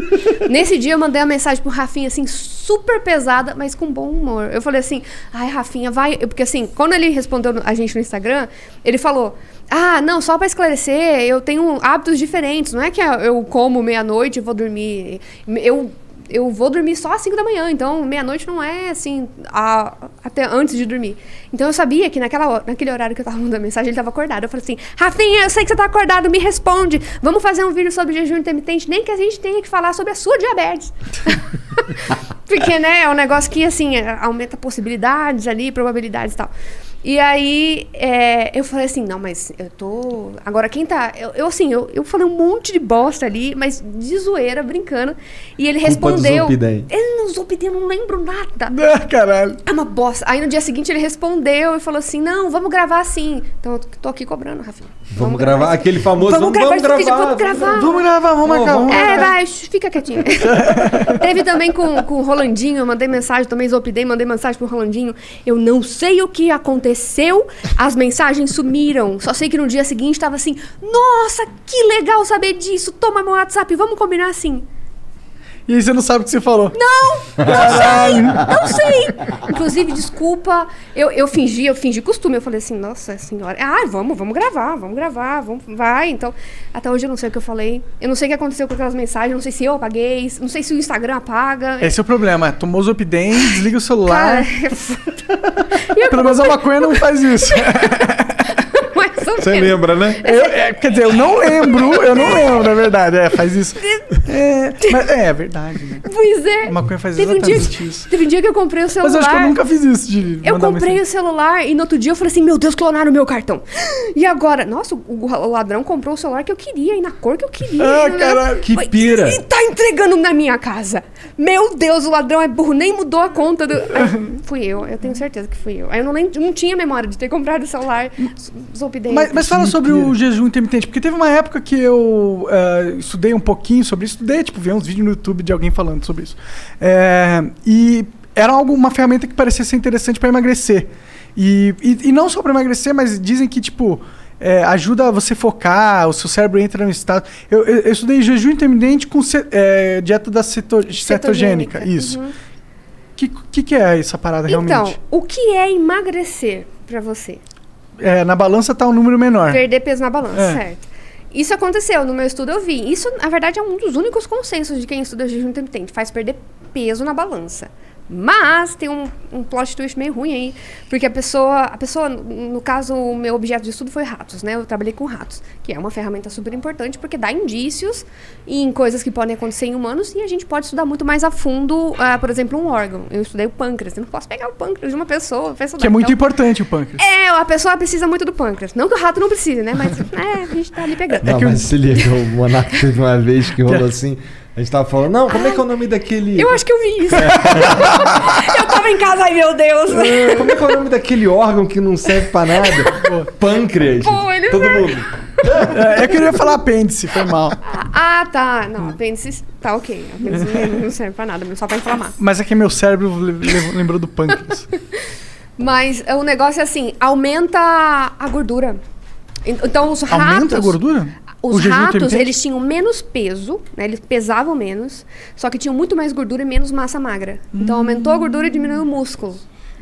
Nesse dia eu mandei uma mensagem pro Rafinha, assim, super pesada, mas com bom humor. Eu falei assim, ai, Rafinha, vai. Porque assim, quando ele respondeu a gente no Instagram, ele falou. Ah, não, só pra esclarecer, eu tenho hábitos diferentes. Não é que eu como meia-noite e vou dormir. Eu, eu vou dormir só às 5 da manhã, então meia-noite não é assim, a- até antes de dormir. Então eu sabia que naquela, naquele horário que eu tava mandando mensagem, ele tava acordado. Eu falei assim: Rafinha, eu sei que você tá acordado, me responde. Vamos fazer um vídeo sobre jejum intermitente, nem que a gente tenha que falar sobre a sua diabetes. (laughs) Porque, né, é um negócio que, assim, é, aumenta possibilidades ali, probabilidades e tal. E aí, é, eu falei assim, não, mas eu tô... Agora, quem tá... Eu, eu, assim, eu, eu falei um monte de bosta ali, mas de zoeira, brincando. E ele Culpa respondeu... Ele não Zolpidem, eu não lembro nada. (laughs) Ah, caralho. É uma bosta. Aí, no dia seguinte, ele respondeu e falou assim, não, vamos gravar assim. Então, eu tô aqui cobrando, Rafinha. Vamos gravar esse- aquele famoso. Vamos gravar esse vídeo, vamos vamos gravar. Vamos gravar, vamos marcar. vamos Vamos É, vai, fica quietinho. (laughs) Teve também com, com o Rolandinho, eu mandei mensagem, também zopidei, mandei mensagem pro Rolandinho. Eu não sei o que aconteceu, as mensagens sumiram. Só sei que no dia seguinte tava assim, nossa, que legal saber disso, toma meu WhatsApp, vamos combinar assim. E aí você não sabe o que você falou. Não! Não sei! Não sei! Inclusive, desculpa, eu, eu fingi, eu fingi costume. Eu falei assim, nossa senhora, ah, vamos, vamos gravar, vamos gravar, vamos, vai. Então, até hoje eu não sei o que eu falei. Eu não sei o que aconteceu com aquelas mensagens, não sei se eu apaguei, não sei se o Instagram apaga. Esse é o problema. Tomou os Zopidem, desliga o celular. Cara, (laughs) Pelo menos a maconha não faz isso. (laughs) Você lembra, né? (laughs) Eu- é, quer dizer, eu não lembro, eu não lembro, na verdade. É, faz isso. É, mas é, é verdade, né? Pois é. A maconha faz Teve um, dia, que- isso. teve um dia que eu comprei o celular. Mas eu acho que eu nunca fiz isso de Eu comprei mensagem. o celular e no outro dia eu falei assim: Meu Deus, clonaram o meu cartão. E agora? Nossa, o, o ladrão comprou o celular que eu queria e na cor que eu queria. Ah, né? caralho, que pira. E tá entregando na minha casa. Meu Deus, o ladrão é burro, nem mudou a conta do. Ai, fui eu, eu tenho certeza que fui eu. Aí eu não, lem- não tinha memória de ter comprado o celular. Zolpidem. Mas, mas fala sobre o jejum intermitente, porque teve uma época que eu eh, estudei um pouquinho sobre isso, estudei, tipo, vi uns vídeos no YouTube de alguém falando sobre isso. É, e era algo, uma ferramenta que parecia ser interessante para emagrecer. E, e, e não só para emagrecer, mas dizem que, tipo, é, ajuda você focar, o seu cérebro entra no estado. Eu, eu, eu estudei jejum intermitente com ce- é, dieta da ceto- cetogênica, isso. O Uhum. que, que, que é essa parada realmente? Então, o que é emagrecer pra você? É, na balança tá um número menor. Perder peso na balança, É. certo. Isso aconteceu, no meu estudo eu vi. Isso, na verdade, é um dos únicos consensos de quem estuda jejum intermitente. Faz perder peso na balança. Mas tem um, um plot twist meio ruim aí, porque a pessoa, a pessoa, no caso, o meu objeto de estudo foi ratos, né? Eu trabalhei com ratos, que é uma ferramenta super importante porque dá indícios em coisas que podem acontecer em humanos e a gente pode estudar muito mais a fundo, ah, por exemplo, um órgão. Eu estudei o pâncreas, eu não posso pegar o pâncreas de uma pessoa. estudar. Que é muito Então, importante o pâncreas. é, a pessoa precisa muito do pâncreas. Não que o rato não precise, né? Mas (laughs) é, a gente tá ali pegando. Não, mas se liga, o Monark teve uma vez que (laughs) rolou assim. A gente tava falando, não, como é que é o nome daquele. Eu acho que eu vi isso. (laughs) eu tava em casa, ai meu Deus. É, Como é que é o nome daquele órgão que não serve pra nada? Pâncreas. Pô, ele Todo vai- mundo. É, eu queria falar apêndice, foi mal. Ah, tá. Não, apêndice tá ok. Apêndice não- não serve pra nada, só pra inflamar. Mas é que meu cérebro le- le- lembrou do pâncreas. (laughs) Mas o negócio é assim, aumenta a gordura. En- Então os ratos... Aumenta a gordura? O Os jejum ratos, eles tinham menos peso, né? Eles pesavam menos, só que tinham muito mais gordura e menos massa magra. Então aumentou a gordura e diminuiu o músculo.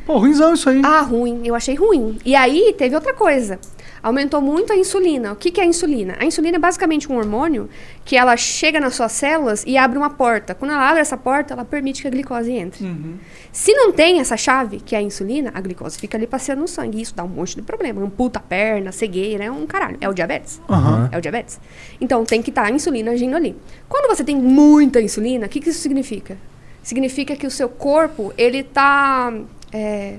Pô, ruimzão isso aí. Ah, ruim. Eu achei ruim. E aí teve outra coisa. Aumentou muito a insulina. O que, que é a insulina? A insulina é basicamente um hormônio que ela chega nas suas células e abre uma porta. Quando ela abre essa porta, ela permite que a glicose entre. Uhum. Se não tem essa chave, que é a insulina, a glicose fica ali passeando no sangue. E isso dá um monte de problema. Amputa a perna, cegueira, é um caralho. É o diabetes. Aham. É o diabetes. Então tem que estar a insulina agindo ali. Quando você tem muita insulina, o que, que isso significa? Significa que o seu corpo, ele tá. é,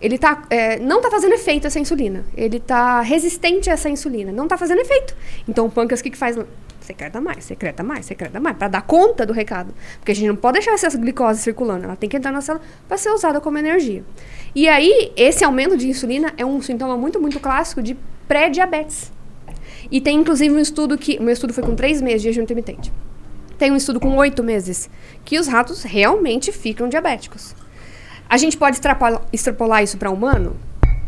ele tá, é, não está fazendo efeito essa insulina. Ele está resistente a essa insulina. Não está fazendo efeito. Então o pâncreas, o que, que faz? Secreta mais, secreta mais, secreta mais, para dar conta do recado. Porque a gente não pode deixar essa glicose circulando. Ela tem que entrar na célula para ser usada como energia. E aí, esse aumento de insulina é um sintoma muito, muito clássico de pré-diabetes. E tem inclusive um estudo que. O meu estudo foi com três meses de jejum intermitente. Tem um estudo com oito meses que os ratos realmente ficam diabéticos. A gente pode extrapola- extrapolar isso para humano?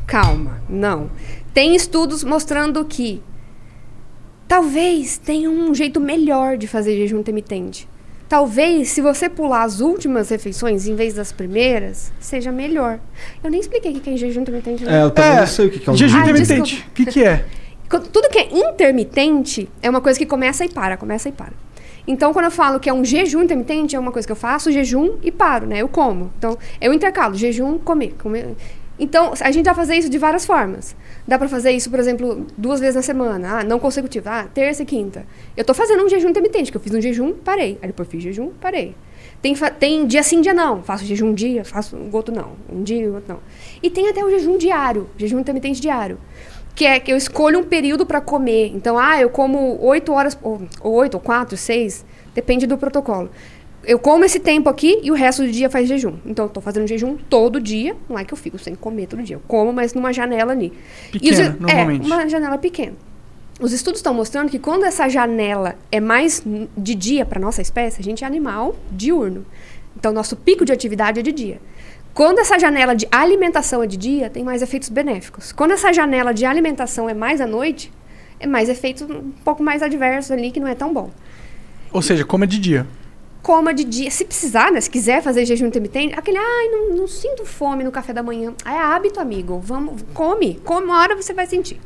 Calma, não. Tem estudos mostrando que talvez tenha um jeito melhor de fazer jejum intermitente. Talvez, se você pular as últimas refeições em vez das primeiras, seja melhor. Eu nem expliquei o que é jejum intermitente. né? É, eu também não sei o que é um Jejum Ah, intermitente. O que, que é? (laughs) Tudo que é intermitente é uma coisa que começa e para, começa e para. Então, quando eu falo que é um jejum intermitente, é uma coisa que eu faço jejum e paro, né? Eu como. Então, eu intercalo jejum, comer, comer. Então, a gente dá pra fazer isso de várias formas. Dá pra fazer isso, por exemplo, duas vezes na semana. Ah, não consecutivo. Ah, terça e quinta. Eu tô fazendo um jejum intermitente, que eu fiz um jejum, parei. Aí depois fiz jejum, parei. Tem, tem dia sim, dia não. Faço jejum um dia, faço um outro não. Um dia outro não. E tem até o jejum diário, jejum intermitente diário. Que é que eu escolho um período para comer. Então, ah, eu como oito horas, ou ou oito, ou quatro, seis, depende do protocolo. Eu como esse tempo aqui e o resto do dia faz jejum. Então, eu tô fazendo jejum todo dia. Não é que eu fico sem comer todo dia. Eu como, mas numa janela ali. E os- Pequena, normalmente. É, uma janela pequena. Os estudos estão mostrando que quando essa janela é mais de dia para nossa espécie, a gente é animal diurno. Então, nosso pico de atividade é de dia. Quando essa janela de alimentação é de dia, tem mais efeitos benéficos. Quando essa janela de alimentação é mais à noite, é mais efeitos um pouco mais adversos ali, que não é tão bom. Ou seja, coma de dia. coma de dia. Se precisar, né? Se quiser fazer jejum intermitente, aquele, ai, não, não sinto fome no café da manhã. Ah, É hábito, amigo. Vamos, come. Come uma hora você vai sentir.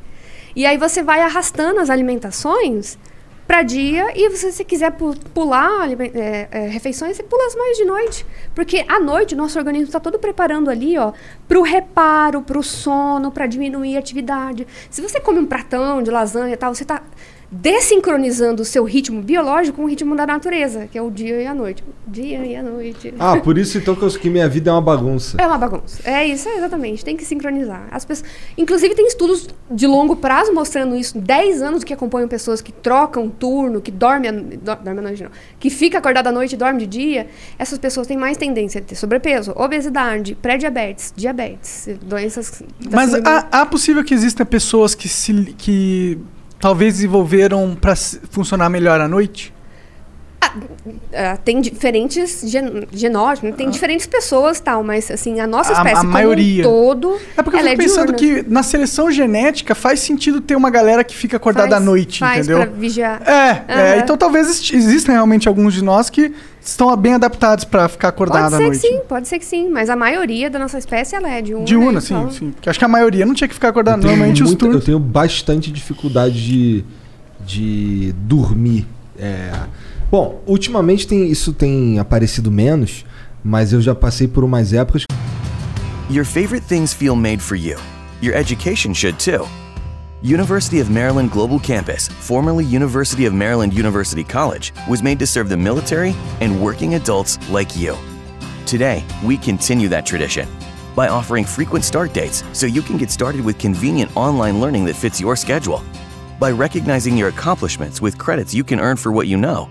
E aí você vai arrastando as alimentações para dia e se você quiser pu- pular é, é, refeições, você pula as mais de noite. Porque à noite nosso organismo está todo preparando ali, ó, para o reparo, para o sono, para diminuir a atividade. Se você come um pratão de lasanha e tal, você está desincronizando o seu ritmo biológico com o ritmo da natureza, que é o dia e a noite. Dia e a noite. Ah, por isso então que eu que minha vida é uma bagunça. É uma bagunça. É isso, é exatamente. Tem que sincronizar. As pessoas... Inclusive, tem estudos de longo prazo mostrando isso. 10 anos que acompanham pessoas que trocam turno, que dormem a... do- dorme à noite, não. Que fica acordada à noite e dorme de dia. Essas pessoas têm mais tendência a ter sobrepeso, obesidade, pré-diabetes, diabetes, doenças... Mas há, há possível que existam pessoas que, se, que talvez desenvolveram para funcionar melhor à noite? Ah, tem diferentes gen genótipos, né? tem diferentes pessoas tal, mas assim, a nossa A- espécie a como maioria. um todo, É porque eu fico é pensando diurna. que na seleção genética faz sentido ter uma galera que fica acordada Faz- à noite, faz entendeu? pra vigiar. É, é, Aham. então talvez exi- existem realmente alguns de nós que estão bem adaptados para ficar acordado Pode à ser noite. que sim, pode ser que sim, mas a maioria da nossa espécie ela é diurna. Diurna, então- sim, sim. Porque acho que a maioria não tinha que ficar tenho, Normalmente os muita- eu turnos. tenho bastante dificuldade de, de dormir. É, Bom, ultimamente tem, isso tem aparecido menos, mas eu já passei por umas épocas. Your favorite things feel made for you. Your education should too. University of Maryland Global Campus, formerly University of Maryland University College, was made to serve the military and working adults like you. Today, we continue that tradition by offering frequent start dates so you can get started with convenient online learning that fits your schedule, by recognizing your accomplishments with credits you can earn for what you know,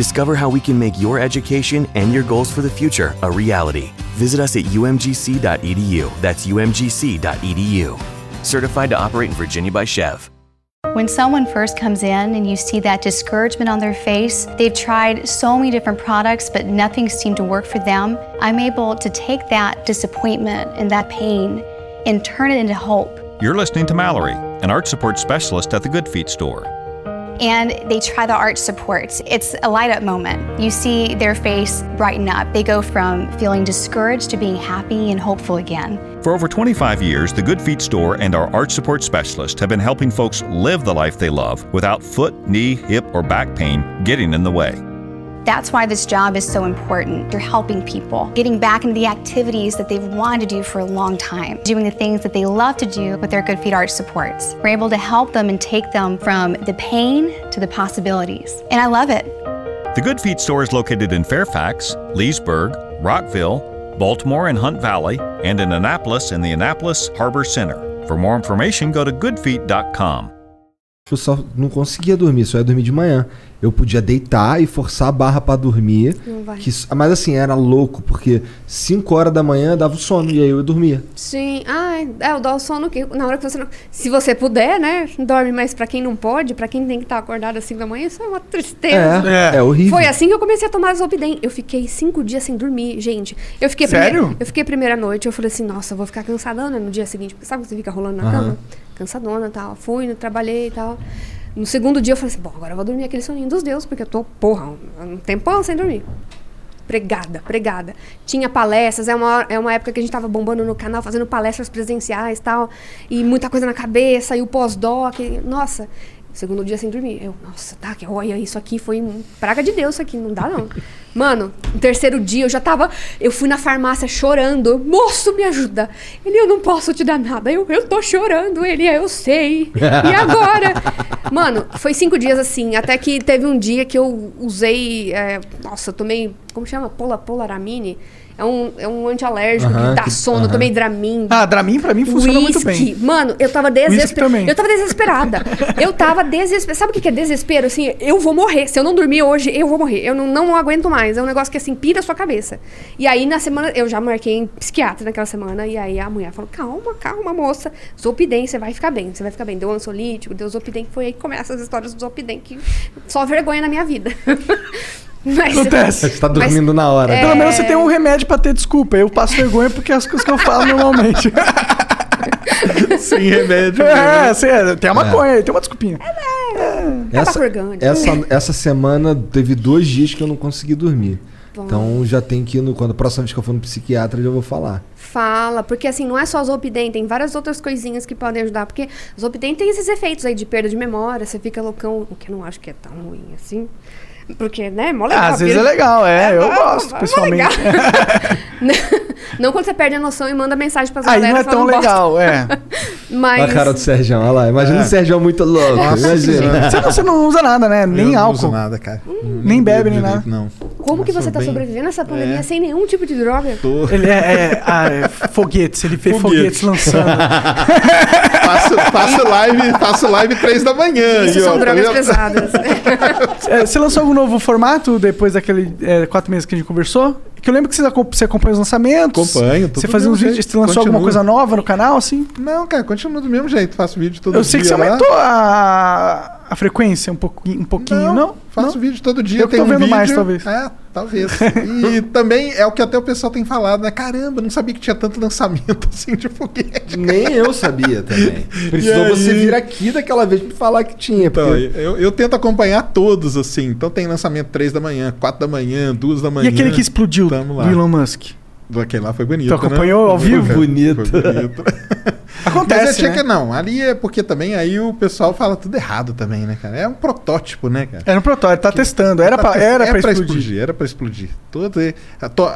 Discover how we can make your education and your goals for the future a reality. Visit us at umgc.edu. That's umgc.edu. Certified to operate in Virginia by Chev. When someone first comes in and you see that discouragement on their face, they've tried so many different products, but nothing seemed to work for them. I'm able to take that disappointment and that pain and turn it into hope. You're listening to Mallory, an art support specialist at the Good Feet store. And they try the arch supports. It's a light up moment. You see their face brighten up. They go from feeling discouraged to being happy and hopeful again. For over 25 years, the Good Feet store and our arch support specialist have been helping folks live the life they love without foot, knee, hip, or back pain getting in the way. That's why this job is so important. You're helping people, getting back into the activities that they've wanted to do for a long time, doing the things that they love to do with their Good Feet Arch supports. We're able to help them and take them from the pain to the possibilities. And I love it. The Good Feet store is located in Fairfax, Leesburg, Rockville, Baltimore and Hunt Valley, and in Annapolis in the Annapolis Harbor Center. For more information, go to goodfeet.com. Eu só não conseguia dormir, só ia dormir de manhã. Eu podia deitar e forçar a barra pra dormir. Não vai. que mas assim, era louco, porque 5 horas da manhã dava o sono e aí eu dormia. Sim, ah, é, o dar o sono que na hora que você não. Se você puder, né? Dorme, mas pra quem não pode, pra quem tem que estar acordado às 5 da manhã, isso é uma tristeza. É, é horrível. Foi assim que eu comecei a tomar Zolpidem. Eu fiquei cinco dias sem dormir, gente. Eu fiquei Sério? primeira- eu fiquei a primeira noite, eu falei assim, nossa, eu vou ficar cansadona no dia seguinte. Porque sabe que você fica rolando na Aham. cama? Cansadona tal. Fui, trabalhei e tal. No segundo dia eu falei assim, bom, agora eu vou dormir aquele soninho dos deuses, porque eu tô, porra, um, tempão sem dormir. Pregada, pregada. Tinha palestras, é uma, é uma época que a gente tava bombando no canal, fazendo palestras presenciais e tal. E muita coisa na cabeça, e o pós-doc. Nossa, segundo dia sem dormir. Eu, nossa, tá, que olha, isso aqui foi um praga de Deus, isso aqui, não dá não. (laughs) Mano, no terceiro dia eu já tava. Eu fui na farmácia chorando. Moço, me ajuda. Ele, eu não posso te dar nada. Eu, eu tô chorando. Ele, eu sei. E agora? (laughs) Mano, foi cinco dias assim. Até que teve um dia que eu usei. é, nossa, eu tomei. Como chama? Pola, polaramine. É um, é um antialérgico Aham, que dá sono. Aham. tomei Dramin. Ah, Dramin pra mim funciona muito Whisky. bem. Mano, eu tava desesperada. também. Eu tava desesperada. (laughs) eu tava desesperada. Sabe o que é desespero? Assim, eu vou morrer. Se eu não dormir hoje, eu vou morrer. Eu não, não aguento mais. É um negócio que, assim, pira a sua cabeça. E aí, na semana, eu já marquei em psiquiatra naquela semana. E aí, a mulher falou, calma, calma, moça. Zopidem, você vai ficar bem. Você vai ficar bem. Deu ansiolítico, deu Zopidem. Foi aí que começam as histórias do Zopidem, que só vergonha na minha vida. (laughs) Mas, Acontece. Você tá dormindo na hora. É. Pelo menos você tem um remédio pra ter desculpa. Eu passo vergonha porque é as coisas que eu falo normalmente. (laughs) Sem remédio. É, mesmo. sim, é, tem a maconha aí, tem uma desculpinha. Essa, orgânico. essa, essa semana teve dois dias que eu não consegui dormir. Bom. Então já tem que ir no. Quando a próxima vez que eu for no psiquiatra, eu já vou falar. Fala, porque assim, não é só Zopidem, tem várias outras coisinhas que podem ajudar, porque Zopidem tem esses efeitos aí de perda de memória, você fica loucão, o que eu não acho que é tão ruim assim. Porque, né, mó legal. Ah, às vezes é legal, é, eu mó- gosto, mó pessoalmente. (laughs) legal. não quando você perde a noção e manda mensagem pra Aí não é tão legal, é. (laughs) Mas. Olha a cara do Sérgio, olha lá. Imagina É. o Sérgio muito louco. Nossa imagina. Você não, você não usa nada, né? Nem eu não álcool. uso nada, cara. Nem bebe, nem nada. Não. Como que Eu você sou tá bem- sobrevivendo essa pandemia É. sem nenhum tipo de droga? Tô. Ele é, é, ah, é foguetes, ele fez Foguete. foguetes lançando. (laughs) faço, faço live, faço live três da manhã. Isso aí, são drogas pesadas. É, você lançou algum novo formato depois daquele é, quatro meses que a gente conversou? Que eu lembro que você, acom- você acompanha os lançamentos. Acompanho, tudo Você fazia uns vídeos. Você lançou alguma coisa nova no canal, assim? Não, cara, continua do mesmo jeito. Faço vídeo todo eu dia. sei que você lá. aumentou a, a frequência um pouquinho, um pouquinho não? Faço vídeo todo dia. Eu tem tô um vendo vídeo. mais, talvez. É, talvez. e (laughs) também é o que até o pessoal tem falado, né? Caramba, não sabia que tinha tanto lançamento (laughs) assim de foguete. Nem eu sabia também. (laughs) Precisou aí? você vir aqui daquela vez pra falar que tinha. Então, porque- eu, eu tento acompanhar todos, assim. Então tem lançamento 3 da manhã, 4 da manhã, 2 da manhã. E aquele que explodiu Tamo lá. do Elon Musk? Aquele lá foi bonito. Tu acompanhou né? ao vivo? Foi Bonito. Foi bonito. Acontece, Mas é tinha né? que não. Ali é porque também aí o pessoal fala tudo errado também, né, cara? É um protótipo, né, cara? Era um protótipo, tá testando. Era, Tá pra, era é pra explodir. Era pra explodir. Todo, é-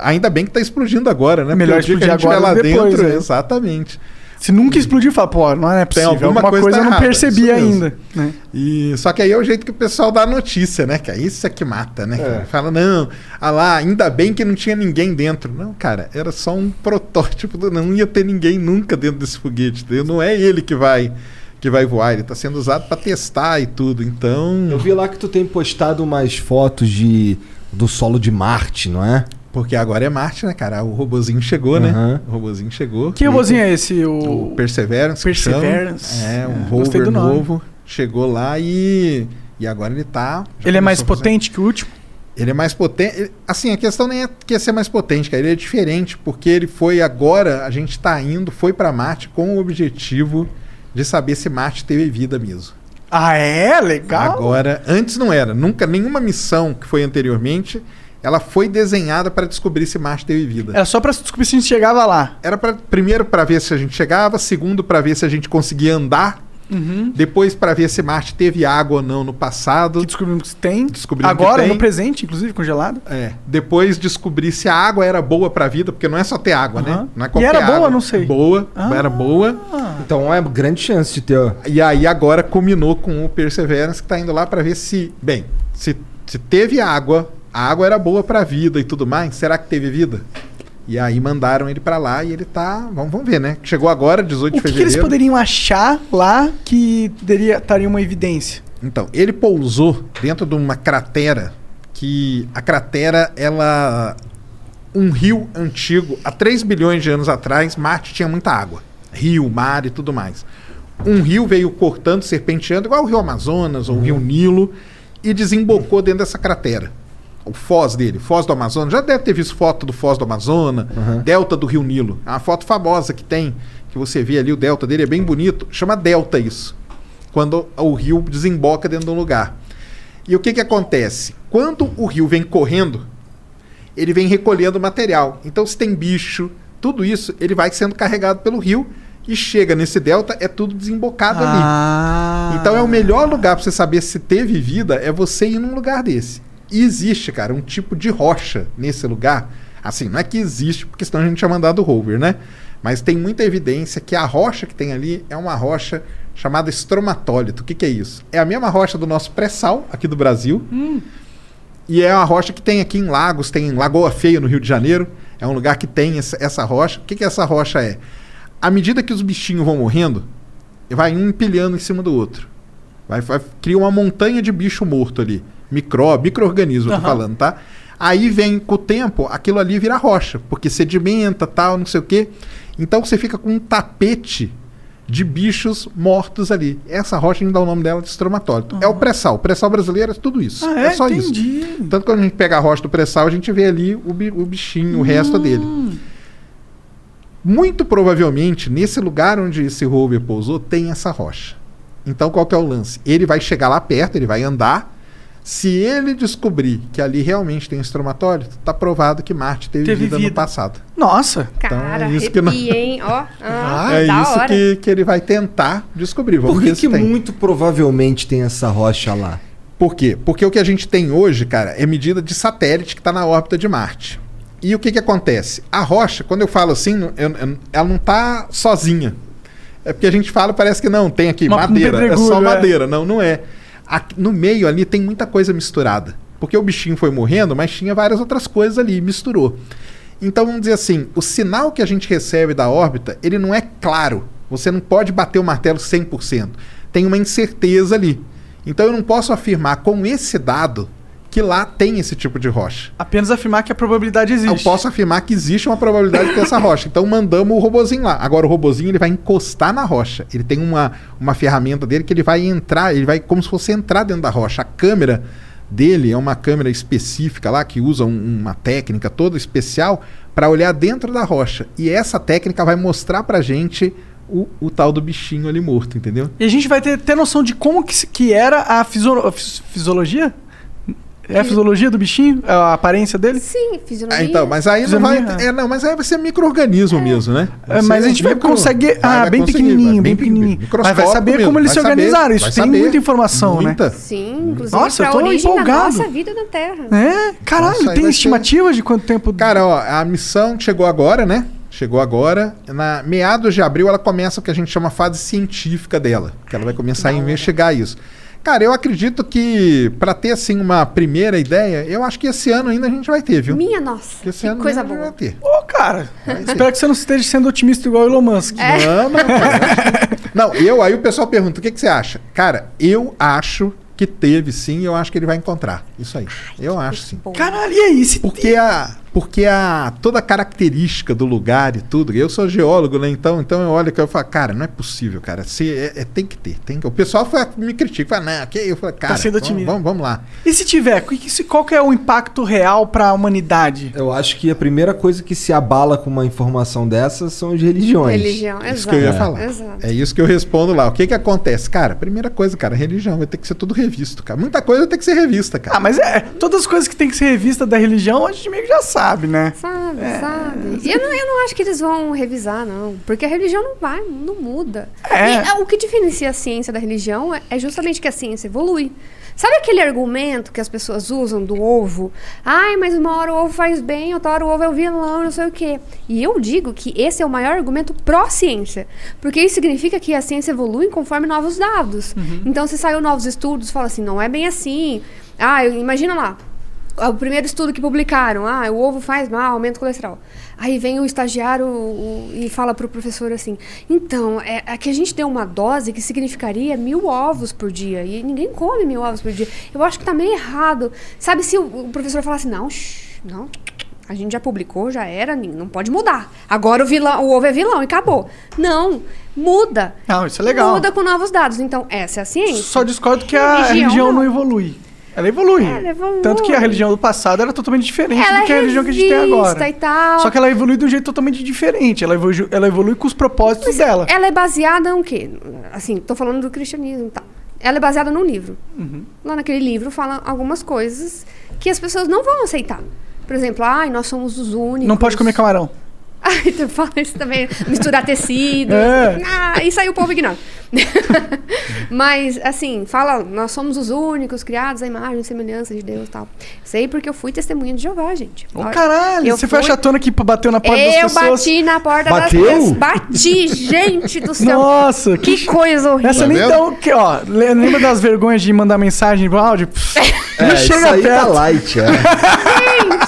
ainda bem que tá explodindo agora, né? Melhor Porque o dia que explodir a gente estiver agora lá que depois, dentro. né? Exatamente. Se nunca explodir, fala, pô, não é possível. alguma Alguma, coisa coisa, tá eu não errada, percebi ainda. Né? E, só que aí é o jeito que o pessoal dá a notícia, né? Que é isso é que mata, né? É. Fala, não, ah lá, ainda bem que não tinha ninguém dentro. Não, cara, era só um protótipo, do- não ia ter ninguém nunca dentro desse foguete, entendeu? Não é ele que vai que vai voar, ele tá sendo usado para testar e tudo. Então, Eu vi lá que tu tem postado umas fotos de do solo de Marte, não é? Porque agora é Marte, né, cara? O robozinho chegou, né? Aham. O robozinho chegou. Que robozinho é esse? O, O Perseverance. Perseverance. É, um É, rover novo. Chegou lá e e agora ele tá Ele é mais potente que o último? Ele é mais potente. Assim, a questão nem é que é ser mais potente, cara. Ele é diferente, porque ele foi agora, a gente tá indo, foi pra Marte com o objetivo de saber se Marte teve vida mesmo. Ah, é? Legal. Agora, antes não era. Nunca, nenhuma missão que foi anteriormente, ela foi desenhada para descobrir se Marte teve vida. Era só pra descobrir se a gente chegava lá. Era para primeiro para ver se a gente chegava, segundo para ver se a gente conseguia andar, Uhum. depois para ver se Marte teve água ou não no passado. Que descobrimos que tem. Descobrimos que Agora, tem. no presente, inclusive, congelado. É, depois descobrir se a água era boa pra vida, porque não é só ter água, né? Aham. Não é E qualquer era boa? água. Não sei. Boa, Ah. era boa. Então é grande chance de ter. E aí agora combinou com o Perseverance que tá indo lá pra ver se, bem, se, se teve água, a água era boa pra vida e tudo mais, será que teve vida? E aí mandaram ele pra lá e ele tá, vamos, vamos ver, né? Chegou agora, 18 O de que, que fevereiro. eles poderiam achar lá que teria, estaria uma evidência? Então, ele pousou dentro de uma cratera que a cratera ela um rio antigo, há 3 bilhões de anos atrás, Marte tinha muita água. Rio, mar e tudo mais. Um rio veio cortando, serpenteando, igual o rio Amazonas ou o rio Nilo, e desembocou dentro dessa cratera. O foz dele, foz do Amazonas. Já deve ter visto foto do foz do Amazonas, delta do rio Nilo. É uma foto famosa que tem, que você vê ali, o delta dele é bem bonito. Chama delta isso quando o rio desemboca dentro de um lugar. E o que, que acontece? Quando o rio vem correndo, ele vem recolhendo material. Então, se tem bicho, tudo isso, ele vai sendo carregado pelo rio e chega nesse delta, é tudo desembocado Ah. ali. Então, é o melhor lugar para você saber se teve vida, é você ir num lugar desse. E existe, cara, um tipo de rocha nesse lugar. Assim, não é que existe, porque senão a gente tinha mandado o rover, né? Mas tem muita evidência que a rocha que tem ali é uma rocha chamada estromatólito. O que, que é isso? É a mesma rocha do nosso pré-sal, aqui do Brasil. E é uma rocha que tem aqui em Lagos, tem em Lagoa Feia, no Rio de Janeiro. É um lugar que tem essa, essa rocha. O que, que essa rocha é? À medida que os bichinhos vão morrendo, vai um empilhando em cima do outro. Vai, vai cria uma montanha de bicho morto ali. Micro, micro-organismo, eu tô falando, tá? Aí vem com o tempo, aquilo ali vira rocha, porque sedimenta, tal, não sei o quê. Então você fica com um tapete de bichos mortos ali. Essa rocha a gente dá o nome dela de estromatólito. É o pré-sal. O pré-sal brasileiro é tudo isso. Ah, é? só Entendi. isso. Tanto que quando a gente pega a rocha do pré-sal, a gente vê ali o, bi- o bichinho, o resto dele. Muito provavelmente, nesse lugar onde esse rover pousou, tem essa rocha. Então, qual que é o lance? Ele vai chegar lá perto, ele vai andar. Se ele descobrir que ali realmente tem estromatólito, tá provado que Marte teve, Teve vida, no vida. passado. Nossa. Cara, é isso que não- arrepia, hein? Ó, ah, (laughs) é da isso hora. que, que ele vai tentar descobrir. Vamos Por que, que muito provavelmente tem essa rocha lá? Por quê? Porque o que a gente tem hoje, cara, é medida de satélite que está na órbita de Marte. E o que, que acontece? A rocha, quando eu falo assim, eu- eu- ela não está sozinha. É porque a gente fala, parece que não, tem aqui Uma- um madeira. É só é. madeira. Não, não é. Aqui- no meio ali tem muita coisa misturada. Porque o bichinho foi morrendo, mas tinha várias outras coisas ali, misturou. Então vamos dizer assim, o sinal que a gente recebe da órbita, ele não é claro. Você não pode bater o martelo 100%. Tem uma incerteza ali. Então eu não posso afirmar com esse dado que lá tem esse tipo de rocha. Apenas afirmar que a probabilidade existe. Eu posso afirmar que existe uma probabilidade de ter essa rocha. Então mandamos o robozinho lá. Agora o robozinho ele vai encostar na rocha. Ele tem uma, uma ferramenta dele que ele vai entrar, ele vai como se fosse entrar dentro da rocha. A câmera dele é uma câmera específica lá que usa um- uma técnica toda especial para olhar dentro da rocha. E essa técnica vai mostrar pra gente o, o tal do bichinho ali morto, entendeu? E a gente vai ter, ter noção de como que, que era a, a fis- fisiologia? É a fisiologia do bichinho? A aparência dele? Sim, fisionomia. Ah, então, mas aí não vai. É, não, mas aí vai ser micro-organismo mesmo, né? É, mas a gente vai conseguir. Ah, bem pequenininho, bem pequenininho. Mas vai saber como eles se organizaram. Isso tem muita informação, né? Sim, inclusive Nossa, eu tô empolgado. da nossa vida na Terra. É, caralho, Nossa, tem vai estimativa de quanto tempo. Cara, ó, a missão chegou agora, né? Chegou agora. Na meados de abril ela começa o que a gente chama fase científica dela, que ela vai começar a investigar isso. Cara, eu acredito que pra ter assim uma primeira ideia, eu acho que esse ano ainda a gente vai ter, viu? Minha nossa, Esse que ano coisa ainda boa. vai ter. Ô, cara, espero que você não esteja sendo otimista igual o Elon Musk. É. Não, não. Não, eu aí o pessoal pergunta, o que, que você acha? Cara, eu acho que teve sim, e eu acho que ele vai encontrar. Isso aí. eu acho sim. Caralho, e aí? Se Porque a, porque a toda a característica do lugar e tudo. Eu sou geólogo, né? Então, então eu olho que eu falo, cara, não é possível, cara. Se, é, é- tem que ter, tem que. O pessoal fala- me critica, fala, não, que eu falo, cara, sendo vamos, otimista. vamos, vamos lá. E se tiver, qual que é o impacto real pra humanidade? Eu acho que a primeira coisa que se abala com uma informação dessas são as religiões. Religião, Isso que eu ia exato, falar. exato. É isso que eu respondo lá. O que que acontece? Cara, primeira coisa, cara, religião vai ter que ser tudo revisto, cara. Muita coisa tem que ser revista, cara. Ah, mas é, todas as coisas que tem que ser revista da religião, a gente meio que já sabe, né? Sabe, sabe? E eu não, eu não acho que eles vão revisar, não. Porque a religião não vai, não muda. É. E ah, o que diferencia a ciência da religião é, é justamente que a ciência evolui. Sabe aquele argumento que as pessoas usam do ovo? Ai, mas uma hora o ovo faz bem, outra hora o ovo é o vilão, não sei o quê. E eu digo que esse é o maior argumento pró-ciência. Porque isso significa que a ciência evolui conforme novos dados. Então, se saiu novos estudos, fala assim, não é bem assim. Ah, imagina lá, o primeiro estudo que publicaram, ah, o ovo faz mal, aumenta o colesterol. Aí vem o estagiário o- e fala pro professor assim: então, é, é que a gente deu uma dose que significaria mil ovos por dia. E ninguém come mil ovos por dia. Eu acho que tá meio errado. Sabe se o, o professor falasse: não, shh, não. A gente já publicou, já era, não pode mudar. Agora o, vilão, o ovo é vilão e acabou. Não, muda. Não, isso é legal. Muda com novos dados. Então, essa é a ciência. Só discordo que a Religião, religião não. evolui. Ela evolui. Ela evolui. Tanto que a religião do passado era totalmente diferente Ela do que a religião que a gente tem agora. e tal. Só que ela evolui de um jeito totalmente diferente. Ela evolui, ela evolui com os propósitos dela. Ela é baseada em quê? Assim, tô falando do cristianismo e tal. Ela é baseada num livro. Uhum. Lá naquele livro fala algumas coisas que as pessoas não vão aceitar. Por exemplo, ai, nós somos os únicos. Não pode comer camarão. (laughs) Ai, tu fala isso também. Misturar tecido. É. Ah, isso aí o povo ignora. (laughs) Mas, assim, fala, nós somos os únicos criados à imagem e semelhança de Deus e tal. Sei porque eu fui testemunha de Jeová, gente. Ô, caralho, Eu você foi a fui- chatona que bateu na porta das eu pessoas? bati na porta Bateu? das pessoas. Bati, gente do céu. Nossa, que, coisa horrível. Essa nem tão. Que, ó, le- lembra das vergonhas de mandar mensagem pro áudio? É, isso chega aí perto. tá light, é.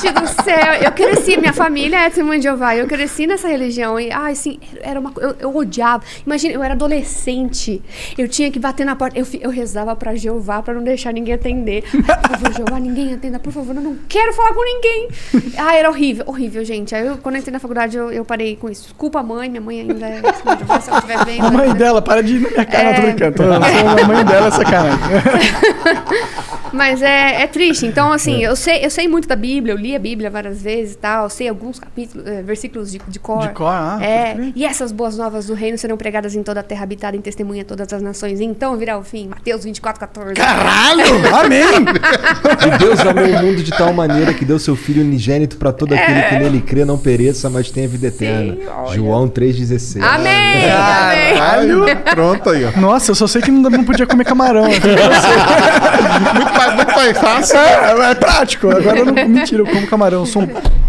Gente do céu, eu cresci, minha família é testemunha de Jeová, eu cresci nessa religião e, ai, assim, era uma eu, eu odiava. Imagina, eu era adolescente, eu tinha que bater na porta, eu, eu rezava pra Jeová pra não deixar ninguém atender. Ai, (laughs) por favor, Jeová, ninguém atenda, por favor, eu não quero falar com ninguém. Ah, era horrível, horrível, gente. Aí eu, quando eu entrei na faculdade, eu, eu parei com isso. Desculpa a mãe, minha mãe ainda é (laughs) se ela estiver vendo. A mãe dela, para de ir na minha cara, tô É. brincando. Tô, a mãe dela é sacanagem. (laughs) Mas é, é triste. Então, assim, eu, sei, eu sei muito da Bíblia, eu li a Bíblia várias vezes e tal, sei alguns capítulos, eh, versículos de, de cor. De cor, ah, É, e essas boas novas do reino serão pregadas em toda a terra habitada, em testemunha a todas as nações. Então virá o fim. Mateus 24, 14. Caralho! (laughs) Amém! E Deus amou o mundo de tal maneira que deu seu Filho unigênito para todo aquele que nele crê não pereça, mas tenha vida eterna. João 3,16. Amém! Caralho, pronto aí, ó. Nossa, eu só sei que não, não podia comer camarão. (laughs) muito, mais, muito mais fácil. É, é prático. Agora eu não. Mentira, eu como camarão. Eu sou um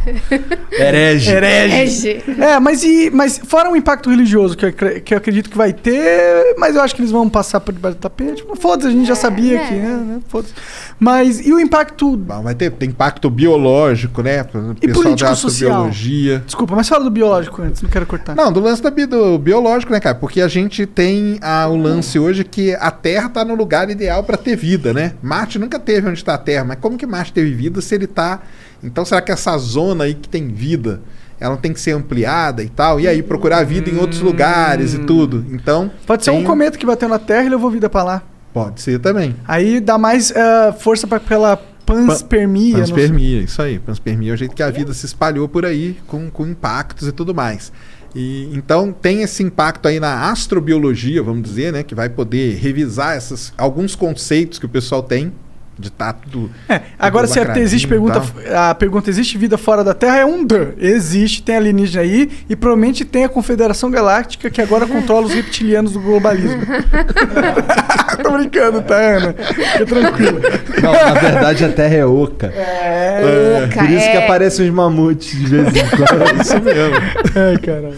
(laughs) Herege. herege. É, mas, e, mas fora o impacto religioso que eu, que eu acredito que vai ter, mas eu acho que eles vão passar por debaixo do tapete. Foda-se, a gente já sabia que. É, né? Foda-se. Mas e o impacto. Bom, vai ter tem impacto biológico, né? O E pessoal da político-social? astrobiologia. Desculpa, mas fala do biológico antes, não quero cortar. Não, do lance da bi- do biológico, né, cara? Porque a gente tem a, o lance hoje que a Terra tá no lugar ideal para ter vida, né? Marte nunca teve onde está a Terra, mas como que Marte teve vida se ele tá. Então será que essa zona aí que tem vida, ela tem que ser ampliada e tal? E aí procurar vida em outros lugares e tudo. Então. Pode ser tem- um cometa que bateu na Terra e levou vida pra lá. Pode ser também. Aí dá mais eh, força pra, pela panspermia. Panspermia, isso aí. Panspermia é o jeito que a vida se espalhou por aí, com, com impactos e tudo mais. E, então tem esse impacto aí na astrobiologia, vamos dizer, né? Que vai poder revisar essas, alguns conceitos que o pessoal tem de estar tudo. É, agora se lacradinho existe pergunta, a pergunta existe vida fora da Terra é um duh. Existe, tem alienígena aí e provavelmente tem a Confederação Galáctica que agora controla os reptilianos do globalismo. (laughs) Tô brincando, tá, Ana? Fica tranquilo. Não, na verdade a Terra é oca. É, oca, Por isso que é. aparecem os mamutes de vez em quando. (laughs) Isso mesmo. Ai, caralho.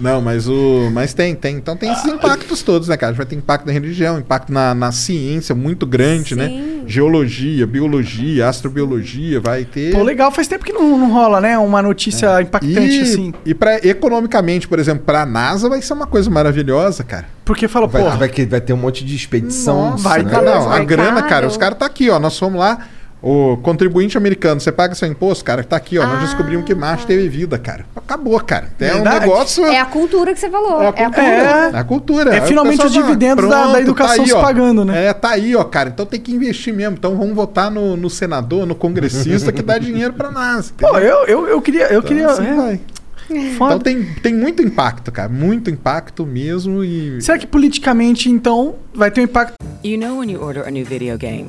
Não, mas o. Mas tem, tem. Então tem esses impactos todos, né, cara? Vai ter impacto na religião, impacto na, na ciência muito grande, né? Geologia, biologia, astrobiologia, vai ter. Pô, legal, faz tempo que não, não rola, né? Uma notícia impactante E, assim. e pra, economicamente, por exemplo, pra NASA vai ser uma coisa maravilhosa, cara. Porque fala, Vai, porra, vai, que- vai ter um monte de expedição. Nossa, vai, né? cara. não, a vai grana, caro. cara, os caras tá aqui, ó. Nós fomos lá, o contribuinte americano, você paga seu imposto, cara, tá aqui, ó. Nós descobrimos que Marte teve vida, cara. Acabou, cara. É um Verdade. negócio. É a cultura que você falou. É a cultura. É. É a cultura. É Aí finalmente os fala, dividendos da- da educação se ó. pagando, né? É, tá aí, ó, cara. Então tem que investir mesmo. Então vamos votar no, no senador, no congressista que dá (laughs) dinheiro pra NASA. Pô, eu, eu, eu queria. Eu Então, queria assim é. vai. Foda. Então tem, tem muito impacto, cara. Muito impacto mesmo. E Será que politicamente, então, vai ter um impacto? You know when you order a new video game,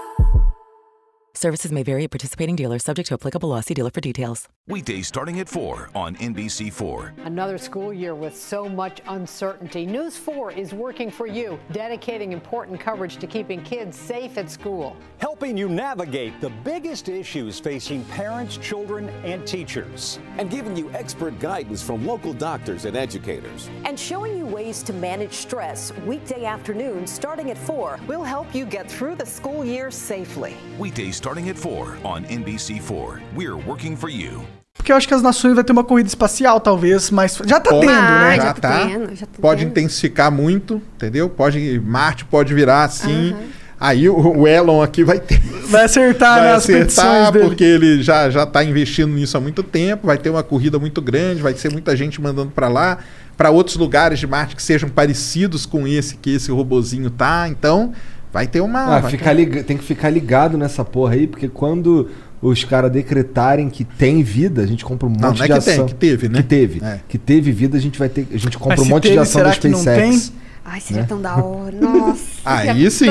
Services may vary at participating dealers, subject to applicable law. See dealer for details. Weekdays starting at 4 on NBC4. Another school year with so much uncertainty. News 4 is working for you, dedicating important coverage to keeping kids safe at school. helping you navigate the biggest issues facing parents, children, and teachers. and giving you expert guidance from local doctors and educators. and showing you ways to manage stress weekday afternoons starting at 4. We'll help you get through the school year safely. Weekdays starting at 4 on NBC4. We're working for you. Porque eu acho que as nações vai ter uma corrida espacial, talvez, mas já tá Pode- tendo, né? já, tá. tendo, já tá pode tendo. intensificar muito, entendeu? Pode Marte pode virar assim. Aí o, o Elon aqui vai ter Vai acertar vai petições acertar dele. porque ele já já tá investindo nisso há muito tempo, vai ter uma corrida muito grande, vai ser muita gente mandando para lá, para outros lugares de Marte que sejam parecidos com esse que esse robozinho tá. Então, vai ter uma Ah, ficar ter- liga- tem que ficar ligado nessa porra aí, porque quando os caras decretarem que tem vida, a gente compra um monte Não, não é de que tem, ação. que teve, né? Que teve. É. Que teve vida, a gente vai ter. A gente compra Mas um monte teve, de ação da que não SpaceX. tem? Ai, seria Né? tão da hora. Nossa. Aí sim.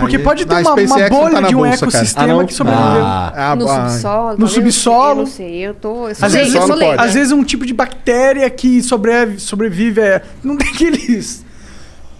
Porque Aí- pode ter uma, uma bolha tá de um bolsa, ecossistema Ah, que sobreviveu. Ah, no ah, subsolo. No subsolo. Eu não sei, eu tô. Eu sou Às vezes, eu às vezes um tipo de bactéria que sobrevive, sobrevive é, não (laughs) tem aqueles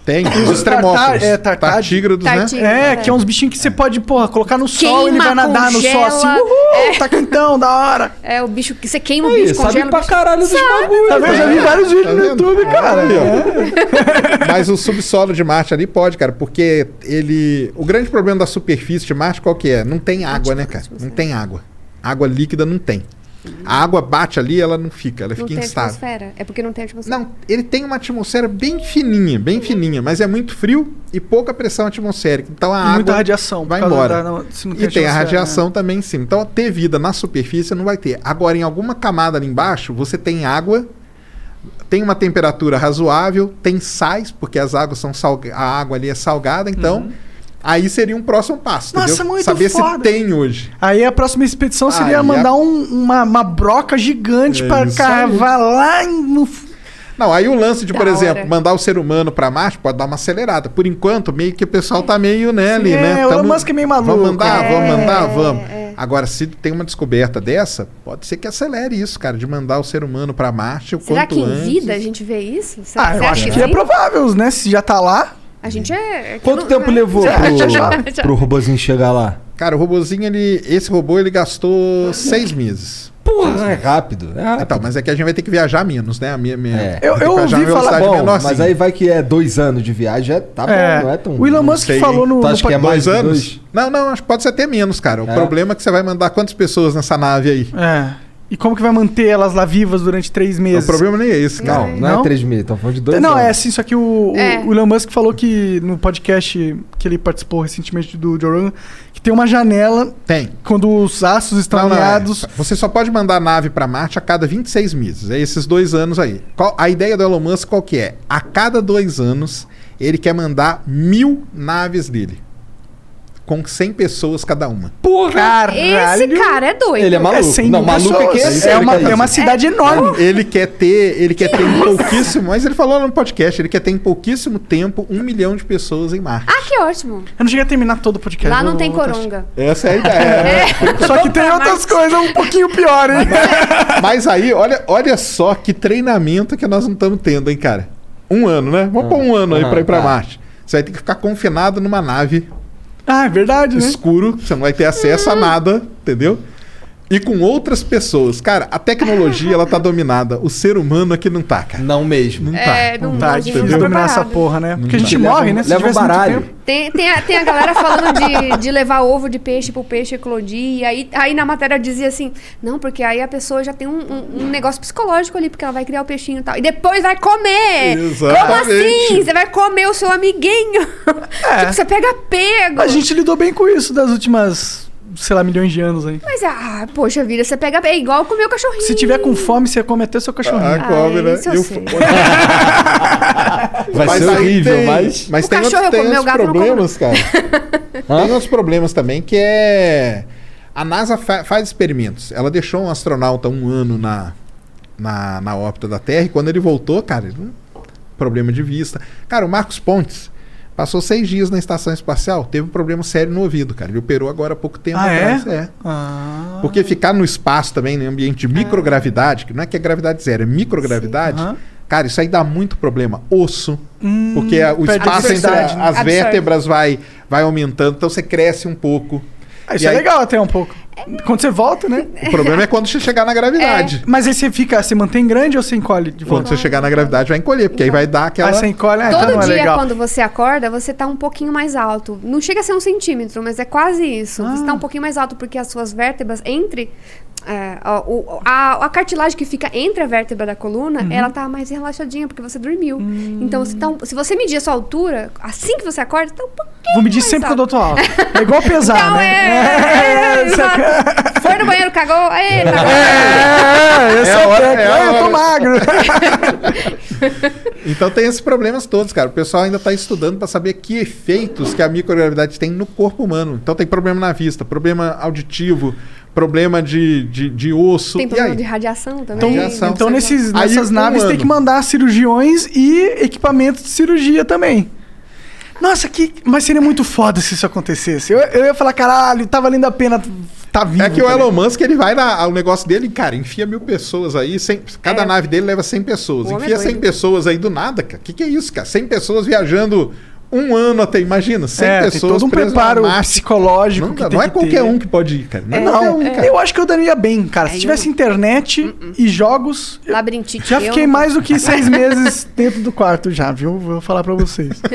Tem, Os os extremófilos. é, tartar- Tartígrados, né? Tartígrados. É, que é uns bichinhos que você pode, porra, colocar no sol e ele Queima, vai nadar no sol assim. congela. Uhul, tá quentão, da hora. É o bicho que você queima o bicho, sabe congela o pra caralho dos Sabe. bagulho. Tá vendo? Eu já vi vários vídeos no vendo? YouTube, cara. Ó. Mas o subsolo de Marte ali pode, cara, porque ele. O grande problema da superfície de Marte qual que é? Não tem água, né, cara? Não tem água. Água líquida não tem. A água bate ali, ela não fica, ela Não fica tem instável. atmosfera? É porque não tem atmosfera. Não, ele tem uma atmosfera bem fininha, bem fininha, mas é muito frio e pouca pressão atmosférica. Então a E água muita radiação. vai embora. da- não- se não e tem a radiação né? também em cima. Então, ter vida na superfície não vai ter. Agora, em alguma camada ali embaixo, você tem água, tem uma temperatura razoável, tem sais, porque as águas são salga a água ali é salgada, então aí seria um próximo passo. Nossa, entendeu? muito Saber foda. se tem hoje. Aí a próxima expedição seria Aí mandar a- um- uma, uma broca gigante É pra isso cavar lá no. Não, aí o lance de, Da por exemplo, hora. mandar o ser humano pra Marte pode dar uma acelerada. Por enquanto, meio que o pessoal tá meio, né, ali, É, né? o Elon Musk é meio maluco. Vamos mandar, É, vamos mandar, vamos. é. Agora, se tem uma descoberta dessa, pode ser que acelere isso, cara, de mandar o ser humano pra Marte o Será quanto que em antes. vida a gente vê isso? Será, Ah, eu será acho que sim? é provável, né? Se já tá lá. A gente é. é Quanto não- tempo é. levou (laughs) Já, já, já. pro, pro robozinho chegar lá? Cara, o robozinho, ele, esse robô, ele gastou seis meses. Porra, é rápido. É rápido. Então, mas é que a gente vai ter que viajar menos, né? A minha, minha, É. Eu- eu ouvi falar- velocidade Bom, menorzinha. mas aí vai que é dois anos de viagem, é, tá É. bom, não é tão... O Elon Musk sei, falou no. Tu no acha que é mais Dois anos? dois? Não, não, acho que pode ser até menos, cara. O É. problema é que você vai mandar quantas pessoas nessa nave aí? É. E como que vai manter elas lá vivas durante três meses? O problema nem é esse, cara. Não, não, Não? é três meses, estão falando de dois Não, anos. é assim, só que o, o- É. o Elon Musk falou que no podcast que ele participou recentemente do Joe Rogan, que tem uma janela Tem. quando os astros estão Não, é. alinhados. Você só pode mandar nave pra Marte a cada 26 meses. É esses dois anos aí. Qual- a ideia do Elon Musk qual que é? A cada dois anos, ele quer mandar mil naves dele. Com 100 pessoas cada uma. Porra! Caralho! Esse cara é doido. Ele é maluco. É 100 não, maluco é quem é sério, É uma, que é uma isso. cidade enorme. Ele quer ter, ele quer ter em pouquíssimo, mas ele falou no podcast, ele quer ter em pouquíssimo tempo um milhão de pessoas em Marte. Ah, que ótimo. Eu não cheguei a terminar todo o podcast. Lá não tem coronga. Essa é a ideia. (laughs) Só que tem outras coisas um pouquinho pior, hein? Mas aí, olha, olha só que treinamento que nós não estamos tendo, hein, cara? Um ano, né? Vamos pôr um ano aí Ah, pra ir pra tá. Marte. Você vai ter que ficar confinado numa nave Ah, é verdade, né? escuro, você não vai ter acesso a nada, entendeu? E com outras pessoas. Cara, a tecnologia, ela tá dominada. O ser humano aqui não tá, cara. Não mesmo. Não É, tá. não, Tá a gente difícil não tá dominar essa porra, né? Porque a gente Leva morre, né? Se leva um baralho. Tem, tem, a, tem a galera falando de, de levar ovo de peixe pro peixe eclodir. E aí, aí na matéria dizia assim: não, porque aí a pessoa já tem um, um- um negócio psicológico ali, porque ela vai criar o peixinho e tal. E depois vai comer! Como Exatamente. assim? Você vai comer o seu amiguinho? (laughs) tipo, você pega pego. A gente lidou bem com isso das últimas, sei lá, milhões de anos aí. Mas, ah, poxa vida, você pega é igual comer o cachorrinho. Se tiver com fome, você come até seu cachorrinho. Ah, come, né? isso eu E o- sei. (laughs) Vai ser aí horrível, tem- mas... Mas O tem cachorro outros, tem eu problemas, cara. (laughs) tem outros problemas também, que é... A NASA fa- faz experimentos. Ela deixou um astronauta um ano na, na, na órbita da Terra e quando ele voltou, cara, ele- problema de vista. Cara, o Marcos Pontes passou seis dias na estação espacial, teve um problema sério no ouvido, cara. Ele operou agora há pouco tempo Ah, é? atrás. É. Ah. Porque ficar no espaço também, em ambiente de microgravidade, que não é que é gravidade zero, é microgravidade, Aham. cara, isso aí dá muito problema. Osso, Hum, porque a- o espaço entre a- né? as Absorve. vértebras vai, vai aumentando, então você cresce um pouco. Ah, isso E é aí- legal até um pouco. Quando você volta, né? O problema é quando você chegar na gravidade. Mas aí você fica, você mantém grande ou você encolhe de Quando volta? você chegar na gravidade, vai encolher, porque aí vai dar aquela. Ah, você encolhe, ah, então Todo é dia, legal. quando você acorda, você tá um pouquinho mais alto. Não chega a ser um centímetro, mas é quase isso. Você Ah. tá um pouquinho mais alto porque as suas vértebras entre. É, a, o- a- a cartilagem que fica entre a vértebra da coluna, Uhum. ela tá mais relaxadinha, porque você dormiu. Hum. Então, você tá um- se você medir a sua altura, assim que você acorda, tá um pouquinho. Vou medir mais sempre que eu alto. dou tua alta. É igual pesar, Então, né? é, é, (laughs) exato. Foi no banheiro, cagou, aê, tá É, esse É é, hora- técnico. é a Ah, eu tô magro. (laughs) Então tem esses problemas todos, cara. O pessoal ainda está estudando para saber que efeitos que a microgravidade tem no corpo humano. Então tem problema na vista, problema auditivo, problema de, de, de osso. Tem e problema aí? de radiação também. Então, Radiação. então nesses, Aí, nessas um naves tem ano. que mandar cirurgiões e equipamentos de cirurgia também. Nossa, que. Mas seria muito foda se isso acontecesse. Eu, eu ia falar, caralho, tá valendo a pena tá vivo. É que o tá Elon? Musk, ele vai na, o negócio dele, cara, enfia mil pessoas aí, 100, cada É. nave dele leva 100 pessoas. Homem Enfia é 100 doido. pessoas aí do nada, cara. O que, que é isso, cara? 100 pessoas viajando um ano até, imagina, 100 É, tem pessoas todo um preparo psicológico Não, tem não é que qualquer ter. um que pode ir, cara. Não é, Não, qualquer um, cara. eu acho que eu daria bem, cara. Se Aí tivesse internet e jogos. eu Labirintite. Já eu fiquei não- mais do que seis meses dentro do quarto já, viu? Vou falar pra vocês. (laughs)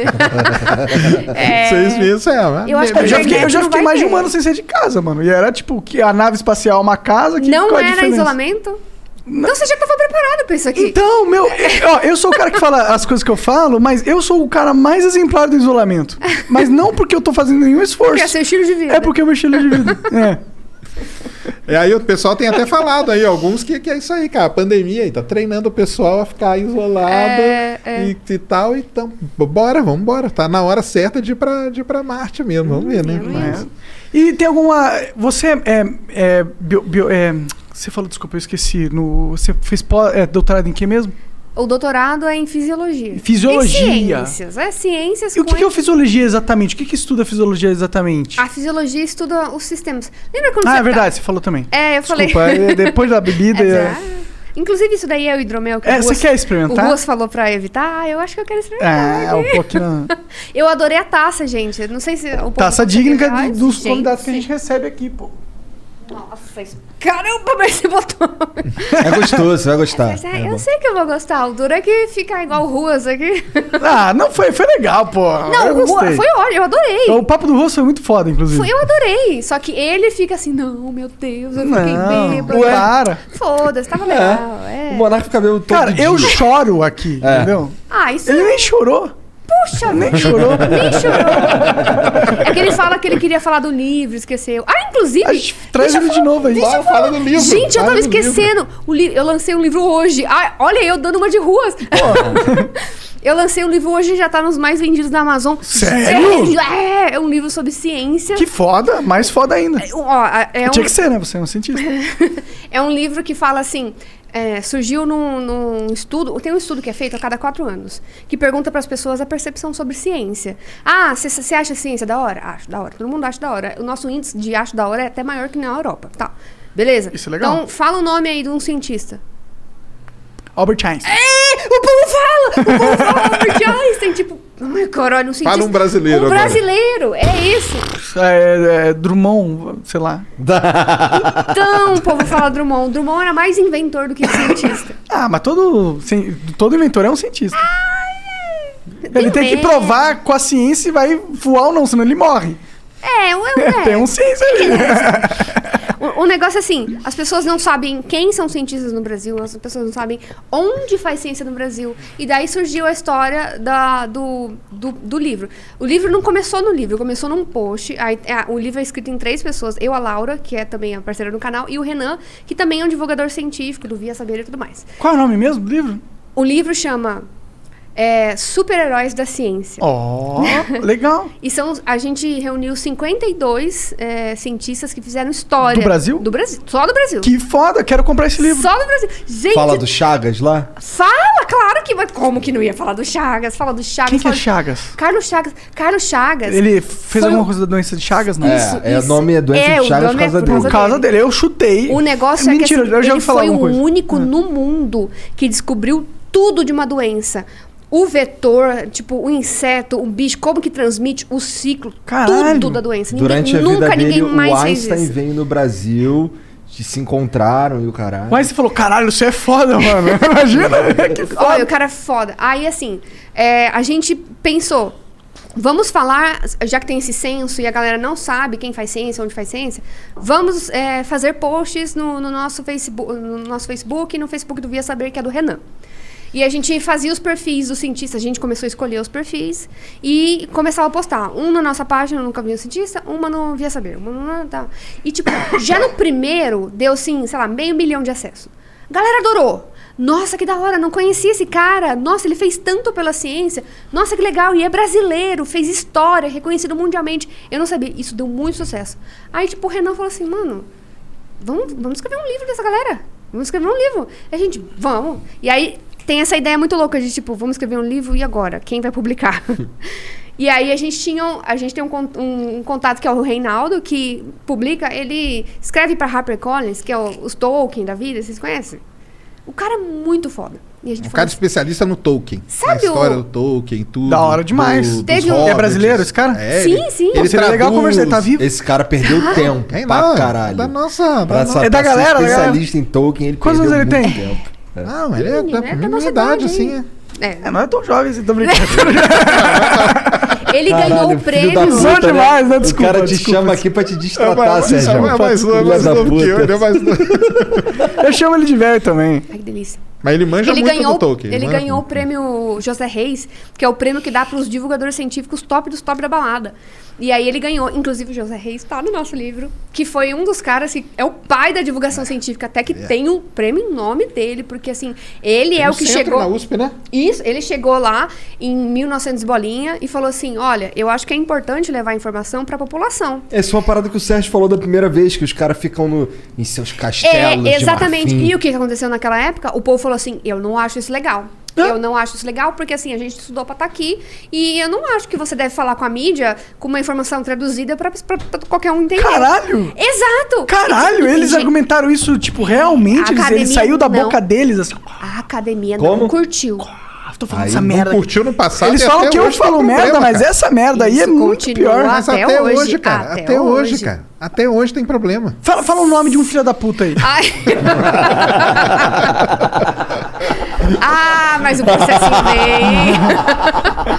É, Seis meses é, né? Eu acho que Eu já fiquei, eu já fiquei mais de ter. um ano sem sair de casa, mano. E era tipo que a nave espacial é uma casa que Não era isolamento? Então você já tava preparado pra isso aqui. Então, meu, ó, eu sou o cara que fala as coisas que eu falo, mas eu sou o cara mais exemplar do isolamento. Mas não porque eu tô fazendo nenhum esforço. Porque é seu estilo de vida. É porque é o meu estilo de vida. (laughs) É. E aí o pessoal tem até falado aí, alguns que, que é isso aí, cara. A pandemia aí tá treinando o pessoal a ficar isolado É, é. E, e tal. Então, bora, vamos embora. Tá na hora certa de ir pra, de ir pra Marte mesmo. Vamos ver, né? Mas- E tem alguma. Você é. é, bio- bio- é, você falou, desculpa, eu esqueci. No, você fez é, doutorado em que mesmo? O doutorado é em fisiologia. Fisiologia. E ciências. É ciências E o que, que é o fisiologia exatamente? O que, que estuda a fisiologia exatamente? A fisiologia estuda os sistemas. Lembra quando Ah, você... é verdade, você falou também. É, eu falei. Desculpa, é, depois da bebida. (laughs) É, é- Inclusive, isso daí é o hidromel que É, o você Ruas- quer experimentar? O Ruas falou pra evitar. Ah, eu acho que eu quero experimentar. Ah, um pouquinho. (laughs) Eu adorei a taça, gente. Não sei se. Taça digna dos convidados que a gente recebe aqui, pô. Nossa, isso- caramba, mas você botou. É gostoso, você vai gostar. Mas é, É eu bom. sei que eu vou gostar. O duro é que fica igual ruas aqui. Ah, não foi, foi legal, pô. Não, eu o Rua- gostei. foi ótimo, eu adorei. O papo do rosto foi muito foda, inclusive. Foi, eu adorei. Só que ele fica assim, não, meu Deus, eu fiquei Não, bêbado. ué. para. Foda-se, tava legal. É. O Monarca fica meio todo Cara, eu dia. choro aqui, É. entendeu? Ah, isso Ele nem chorou. Puxa, Nem chorou. Nem chorou. É que ele fala que ele queria falar do livro, esqueceu. Ah, inclusive. A gente traz ele de novo aí. deixa eu Fala, falar. fala do livro, Gente, eu tava do livro. esquecendo. O li... Eu lancei um livro hoje. Ah, olha eu dando uma de ruas. eu lancei um livro hoje e já tá nos mais vendidos da Amazon. Sério? É, é um livro sobre ciência. Que foda, mais foda ainda. Ó, é um... Tinha que ser, né? Você é um cientista. (laughs) É um livro que fala assim. É, surgiu num, num estudo, tem um estudo que é feito a cada quatro anos, que pergunta para as pessoas a percepção sobre ciência. Ah, você acha ciência da hora? Acho da hora. Todo mundo acha da hora. O nosso índice de acho da hora é até maior que na Europa. Tá. Beleza. Isso é legal. Então, fala o nome aí de um cientista. Albert Einstein. É, o povo fala! O povo fala (laughs) Albert Einstein, tipo, ai, caralho, um cientista. Fala um brasileiro Um agora. brasileiro, é esse. É, é, Drummond, sei lá. Então, o povo fala Drummond. Drummond era mais inventor do que cientista. (laughs) Ah, mas todo, todo inventor é um cientista. ele tem que meme. provar com a ciência e vai voar ou não, senão ele morre. É, o- é. (laughs) tem um ciência ali. O, o (laughs) negócio é assim, as pessoas não sabem quem são cientistas no Brasil, as pessoas não sabem onde faz ciência no Brasil. E daí surgiu a história da, do, do, do livro. O livro não começou no livro, começou num post. Aí, é, o livro é escrito em três pessoas. Eu, a Laura, que é também a parceira do canal, e o Renan, que também é um divulgador científico do Via Saber e tudo mais. Qual é o nome mesmo do livro? O livro chama é, Super-Heróis da Ciência. Ó, legal. (laughs) E são, a gente reuniu 52 é, cientistas que fizeram história. Do Brasil? Do Brasil. Só do Brasil. Que foda, quero comprar esse livro. Só do Brasil. Gente, Fala do Chagas lá? fala, claro que vai. Como que não ia falar do Chagas? Fala do Chagas. Quem que é Chagas? Carlos Chagas. Carlos Chagas. Ele fez foi alguma um- coisa da doença de Chagas, não? É, é, o nome é doença É, de Chagas por é causa por dele. Por causa dele, eu chutei. O negócio é Mentira, que assim, eu já ele foi o único no mundo que descobriu tudo de uma doença. O vetor, tipo, o inseto, o bicho, como que transmite, o ciclo, Caralho. tudo da doença. Durante ninguém, a vida nunca dele, ninguém mais o fez Einstein isso. veio no Brasil, se encontraram e o caralho. Mas você falou, caralho, você é foda, mano. (laughs) Imagina, (laughs) que Olha, foda. o cara é foda. Aí, assim, é, a gente pensou, vamos falar, já que tem esse censo e a galera não sabe quem faz ciência, onde faz ciência, vamos é, fazer posts no, no nosso Facebook, no nosso Facebook e no Facebook do Via Saber, que é do Renan. E a gente fazia os perfis dos cientistas, a gente começou a escolher os perfis e começava a postar. Um na nossa página, Vi um Cientista, uma no Via Saber. Uma no, tá. E, tipo, (coughs) já no primeiro, deu, assim, sei lá, meio milhão de acessos. Galera adorou. Nossa, que da hora, não conhecia esse cara. Nossa, ele fez tanto pela ciência. Nossa, que legal. E é brasileiro, fez história, reconhecido mundialmente. Eu não sabia. Isso deu muito sucesso. Aí, tipo, o Renan falou assim, mano, vamos, vamos escrever um livro dessa galera. Vamos escrever um livro. A gente, vamos. E aí tem essa ideia muito louca de, tipo, vamos escrever um livro e agora? Quem vai publicar? (laughs) E aí a gente tinha, a gente tem um, um- um contato que é o Reinaldo, que publica, ele escreve pra HarperCollins, que é o, os Tolkien da vida, vocês conhecem? O cara é muito foda. E a gente Um cara especialista no Tolkien. Sabe na história o- do Tolkien, tudo. Da hora demais. do- Teve um- É brasileiro esse cara? É, Sim, ele- sim. Ele Seria legal conversar, ele tá vivo? Esse cara perdeu tempo É, pra não, caralho. Da nossa. Pra, Da sa- É da galera, da galera. especialista em Tolkien, ele Quantos perdeu anos ele muito tem? tempo. É. Não, ele é da é da minha nossa idade, idade, assim. é. É. É, não é tão jovem assim, tô brincando. (laughs) Ele Caralho, ganhou o prêmio. puta, Sou demais, né? O Desculpa, cara te desculpa. chama aqui pra te É destratar, mais- Sérgio. é mais novo, Filha mais novo que eu, ele é mais novo. (laughs) Eu chamo ele de velho também. Ai, que delícia. Mas ele manja ele muito ganhou, do Tolkien. Ele manja ganhou o prêmio José Reis, que é o prêmio que dá para os divulgadores científicos top dos top da balada. E aí ele ganhou, inclusive o José Reis está no nosso livro, que foi um dos caras que é o pai da divulgação científica, até que tem um prêmio em nome dele, porque assim, ele Tem é um o que chegou na USP, né? Isso, ele chegou lá em 1900 e bolinha e falou assim: "Olha, eu acho que é importante levar informação para a população". Essa é uma parada que o Sérgio falou da primeira vez, que os caras ficam no, em seus castelos. É, exatamente. E o que que aconteceu naquela época? O povo falou assim: eu não acho isso legal. Eu não acho isso legal porque assim, a gente estudou pra estar aqui e eu não acho que você deve falar com a mídia com uma informação traduzida pra, pra- pra qualquer um entender. Caralho! Exato! Caralho, E, eles gente, argumentaram isso, tipo, realmente? Eles, ele saiu da não. boca deles, assim. A academia Como? não curtiu. Ah, tô falando Aí essa não merda. curtiu no passado Eles falam até que eu hoje tem falo problema, merda, mas cara. essa merda aí é muito pior. Mas Até até, hoje, hoje, cara. até Até, hoje, hoje. cara. Até hoje tem problema. Fala, fala o nome de um filho da puta aí. Ai. (laughs) (laughs) (laughs) ah, mas o processinho veio.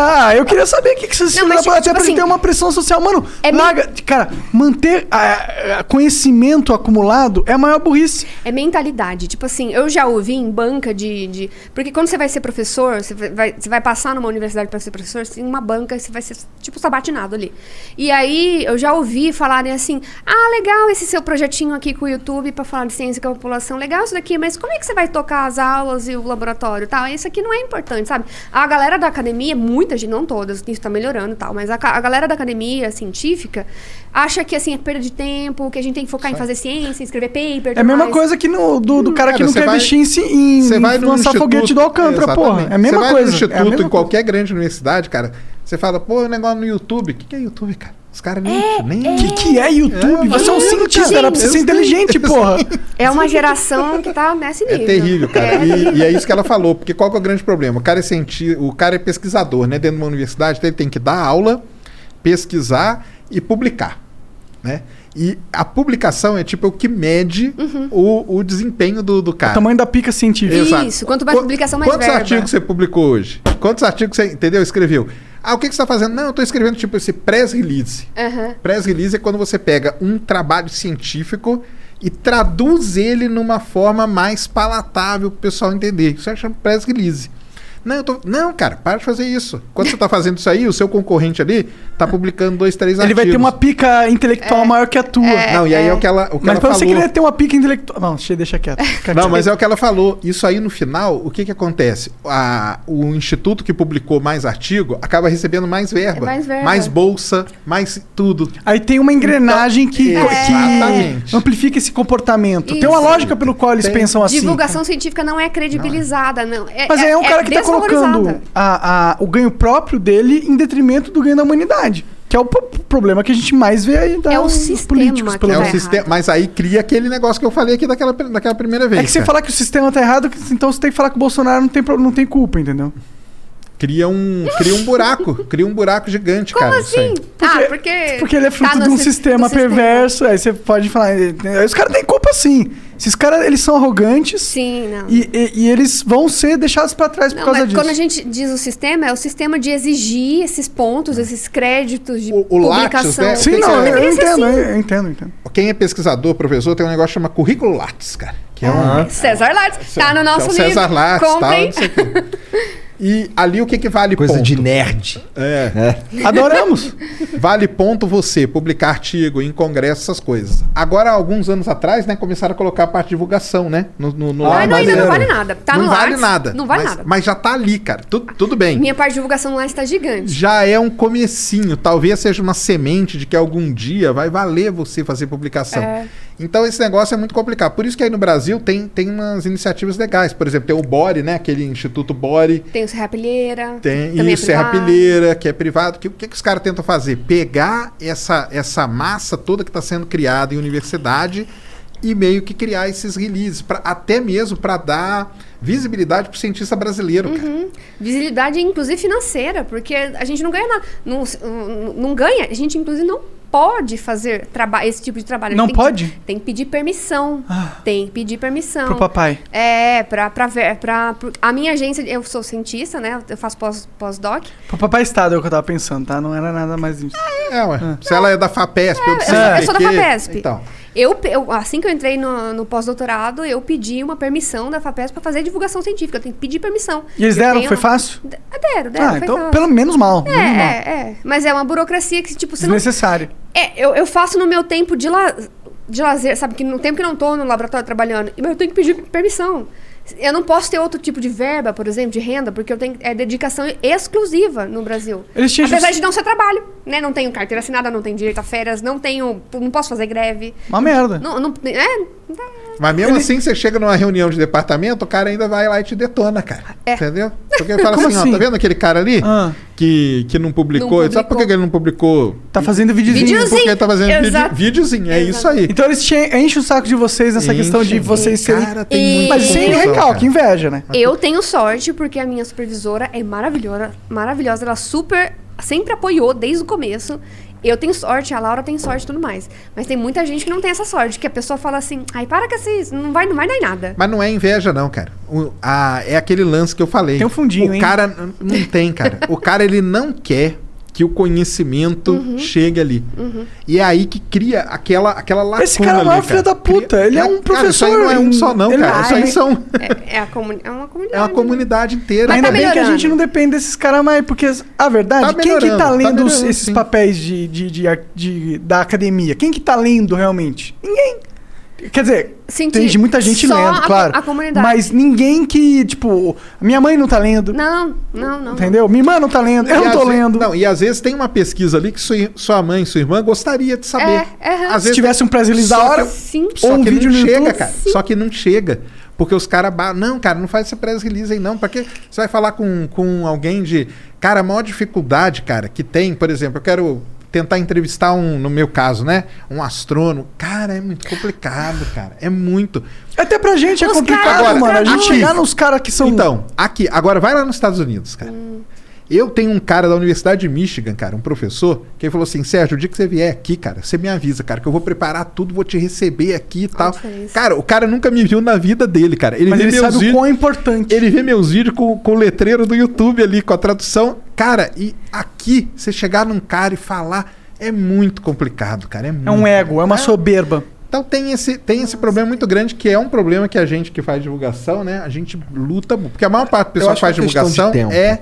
Ah, eu queria saber o que, que vocês Não, filhos mas, tipo até pra assim, ter uma pressão social. Mano, é larga. Cara, manter ah, ah, conhecimento acumulado é a maior burrice. É mentalidade. Tipo assim, eu já ouvi em banca de. de- porque quando você vai ser professor, você vai, você vai passar numa universidade para ser professor, você tem uma banca e você vai ser tipo sabatinado ali. E aí eu já ouvi falarem assim: ah, legal esse seu projetinho aqui com o YouTube para falar de ciência com a população, legal isso daqui, mas como é que você vai tocar as aulas e o laboratório e tal? Isso aqui não é importante, sabe? A galera da academia, muita gente, não todas, isso tá melhorando e tal, mas a, a galera da academia científica acha que assim é perda de tempo, que a gente tem que focar em fazer ciência, escrever paper. É a mesma coisa que no, do, do cara, que não quer vai- investir em, si- em Você vai lançar foguete do Alcântara, Exatamente. porra. É a mesma você vai coisa. no é a instituto, mesma em coisa. qualquer grande universidade, cara, você fala, pô, o negócio no YouTube. O que, que é YouTube, cara? Os caras nem. nem... O que, que é YouTube? É, Você é um cientista, era pra você ser Gente, inteligente, porra. É uma geração que tá nesse É nível. terrível, cara. É. E, e é isso que ela falou, porque qual que é o grande problema? O cara é cienti... o cara é pesquisador, né? Dentro de uma universidade, ele tem que dar aula, pesquisar e publicar, né? E a publicação é tipo o que mede Uhum. o, o desempenho do, do O cara. tamanho da pica científica. Exato. Isso, quanto mais Qu- publicação, mais Quantos verba. artigos você publicou hoje? Quantos artigos você, entendeu? Escreveu. Ah, o que, que você está fazendo? Não, eu estou escrevendo tipo esse press release. Aham. Press release é quando você pega um trabalho científico e traduz ele numa forma mais palatável para o pessoal entender. Isso é chama press release. Não, eu tô... não, cara, para de fazer isso. Quando você está fazendo isso aí, o seu concorrente ali está publicando dois, três Ele artigos. vai ter uma pica intelectual maior que a tua. Não, e aí é, o que ela, o que Mas ela pra você falou. querer ter uma pica intelectual. Não, deixa, deixa quieto. (laughs) Não, mas é o que ela falou. Isso aí no final, o que que acontece? A- o instituto que publicou mais artigo acaba recebendo mais verba, É mais verba. mais bolsa, mais tudo. Aí tem uma engrenagem que, Então, que Exatamente. amplifica esse comportamento. Tem uma Isso. lógica pelo qual eles Tem. pensam assim. Divulgação científica não é credibilizada, não. É, Mas aí é um cara que tá colocando a, a- o ganho próprio dele em detrimento do ganho da humanidade. Que é o pro- problema que a gente mais vê aí da, É o dos sistema políticos, que pelo É o sistema, mas aí cria aquele negócio que eu falei aqui daquela, daquela primeira vez. É que você falar que o sistema tá errado, então você tem que falar que o Bolsonaro não tem, não tem culpa, entendeu? Cria um, cria um buraco, cria um buraco gigante, Como cara. isso aí. assim? ah, porque. Porque ele é fruto tá de um sis- sistema do sistema. perverso, aí você pode falar. eh, eh, Os caras têm culpa sim. Esses caras, eles são arrogantes Sim, não. e, e- e eles vão ser deixados pra trás por Não, causa mas disso. quando a gente diz o sistema, é o sistema de exigir esses pontos, esses créditos de O- o Lattes, publicação. né? Sim, não, eu, eu ser entendo, assim. eu, eu entendo, eu entendo. Quem é pesquisador, professor, tem um negócio que chama currículo Lattes, cara. Que é um, César Lattes, tá no nosso é o livro. César Lattes, tal, não sei o quê. (laughs) E ali o que, que vale Coisa ponto? de nerd. É. Adoramos. (laughs) Vale ponto você publicar artigo em congresso, essas coisas. Agora, alguns anos atrás, né, começaram a colocar a parte de divulgação, né? No, no, no Ah, não, ainda não vale nada. Tá não no vale Lattes, nada. não vale mas, nada. Mas já tá ali, cara. Tu- tudo bem. Minha parte de divulgação lá está gigante. Já é um comecinho. Talvez seja uma semente de que algum dia vai valer você fazer publicação. É. Então esse negócio é muito complicado. Por isso que aí no Brasil tem, tem umas iniciativas legais. Por exemplo, tem o Bore, né? Aquele Instituto Bore. Tem o Serrapilheira. Tem também é Serra. Pilheira, que é privado. Que- O que, que os caras tentam fazer? Pegar essa, essa massa toda que está sendo criada em universidade e meio que criar esses releases, pra, até mesmo para dar visibilidade para o cientista brasileiro. cara. Uhum. Visibilidade, inclusive financeira, porque a gente não ganha nada. Não- não ganha, a gente, inclusive, não pode fazer esse tipo de trabalho. Não Tem que- pode? Ah. tem que pedir permissão. Tem que pedir permissão. Pro papai. É, pra, pra ver. Pra, pro- a minha agência, eu sou cientista, né? Eu faço pós- pós-doc. Pro papai Estado é o que eu tava pensando, tá? Não era nada mais isso. É, ué. Se ela é da FAPESP, eu, eu, sou- eu sou da FAPESP. Então. Eu, eu- assim que eu entrei no, no pós-doutorado, eu pedi uma permissão da FAPESP pra fazer divulgação científica. Eu tenho que pedir permissão. E eles Eu deram? tenho- Foi fácil? D- Deram, deram. Ah, então fácil. pelo menos mal. É, menos mal. é, é. Mas é uma burocracia que, tipo, você não. Desnecessário. É, eu, eu faço no meu tempo de, la... de lazer, sabe? Que no tempo que eu não tô no laboratório trabalhando, mas eu tenho que pedir permissão. Eu não posso ter outro tipo de verba, por exemplo, de renda, porque eu tenho é dedicação exclusiva no Brasil. Apesar just- de não ser trabalho, né? Não tenho carteira assinada, não tenho direito a férias, não tenho, não posso fazer greve. Uma merda. Não, não, é, Mas mesmo assim, você chega numa reunião de departamento, o cara ainda vai lá e te detona, cara. É. Entendeu? (laughs) Porque ele fala Como assim, ó, assim? tá vendo aquele cara ali que, que não publicou? Não Sabe por que ele não publicou? Tá fazendo videozinho. Videozinho. Porque ele tá fazendo Exato. videozinho, é isso aí. Então eles che- enchem o saco de vocês nessa Enche. questão de vocês serem. Cara, tem muita Mas sem recalque, inveja, né? Eu tenho sorte porque a minha supervisora é maravilhosa, maravilhosa. Ela super sempre apoiou desde o começo. Eu tenho sorte, a Laura tem sorte e tudo mais. Mas tem muita gente que não tem essa sorte, que a pessoa fala assim: "Ai, para que assim, não vai, não vai dar em nada". Mas não é inveja, não, cara. O- a- é aquele lance que eu falei. Tem um fundinho, O hein? cara n- não tem, cara. o cara, ele não quer que o conhecimento Uhum. chegue ali. E é aí que cria aquela, aquela lacuna Esse cara é ali, maior filho da puta. Ele é um Cara, isso aí professor. não é um só não, ele- cara. Isso aí são... É, é a comuni é uma comunidade. É uma comunidade inteira. Mas Ainda tá bem que a gente não depende desses caras mais, porque a verdade, Tá quem que tá tá lendo melhorando, esses sim. papéis de, de, de, de- da academia? Quem que tá lendo realmente? Ninguém. Quer dizer, Sim, tem que muita gente só lendo, a- claro. a comunidade. Mas ninguém que, tipo, minha mãe não tá lendo. Não, não, não. Entendeu? Minha irmã não tá lendo, eu E não às tô lendo. Não, e às vezes tem uma pesquisa ali que sua, sua mãe, sua irmã gostaria de saber. É, é. Às Se tivesse um press release da hora, Sim. Ou um vídeo não chega, YouTube, cara. Só que não chega. Porque os caras. Não, cara, não faz essa press release aí, não. Pra que você vai falar com, com alguém de. Cara, a maior dificuldade, cara, que tem, por exemplo, eu quero tentar entrevistar um, no meu caso, né? Um astrônomo. Cara, é muito complicado, cara. É muito. Até pra gente é Os complicado, caras- mano. A gente aqui- chegar nos caras que são. Então, aqui, agora vai lá nos Estados Unidos, cara. Eu tenho um cara da Universidade de Michigan, cara, um professor, que ele falou assim: Sérgio, o dia que você vier aqui, cara, você me avisa, cara, que eu vou preparar tudo, vou te receber aqui e tal. Cara, o cara nunca me viu na vida dele, cara. Ele mas vê ele meus sabe o vídeos. quão é importante. Ele vê meus vídeos com, com o letreiro do YouTube ali, com a tradução. Cara, e aqui, você chegar num cara e falar, é muito complicado, cara. É, É um ego, é uma soberba. então tem esse, tem esse problema muito grande, que é um problema que a gente que faz divulgação, né? A gente luta, porque a maior parte do pessoal que faz é divulgação tempo. é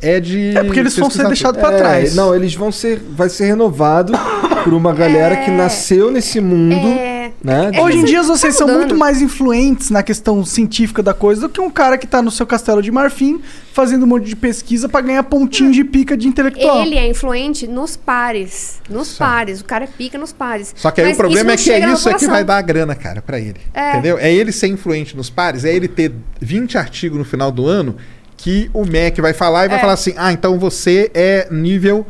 é de É porque eles vão ser deixados pra É, trás. Não, eles vão ser. Vai ser renovado por uma galera que nasceu nesse mundo. É. Né? É, Hoje em dia tá vocês são mudando. muito mais influentes na questão científica da coisa do que um cara que tá no seu castelo de marfim fazendo um monte de pesquisa pra ganhar pontinho de pica de intelectual. Ele é influente nos pares. Nos pares. O cara é pica nos pares. Só que aí Mas o problema é não que é isso é que vai dar a grana, cara, pra ele. É. Entendeu? É ele ser influente nos pares, é ele ter 20 artigos no final do ano que o MEC vai falar e vai É. falar assim: ah, então você é nível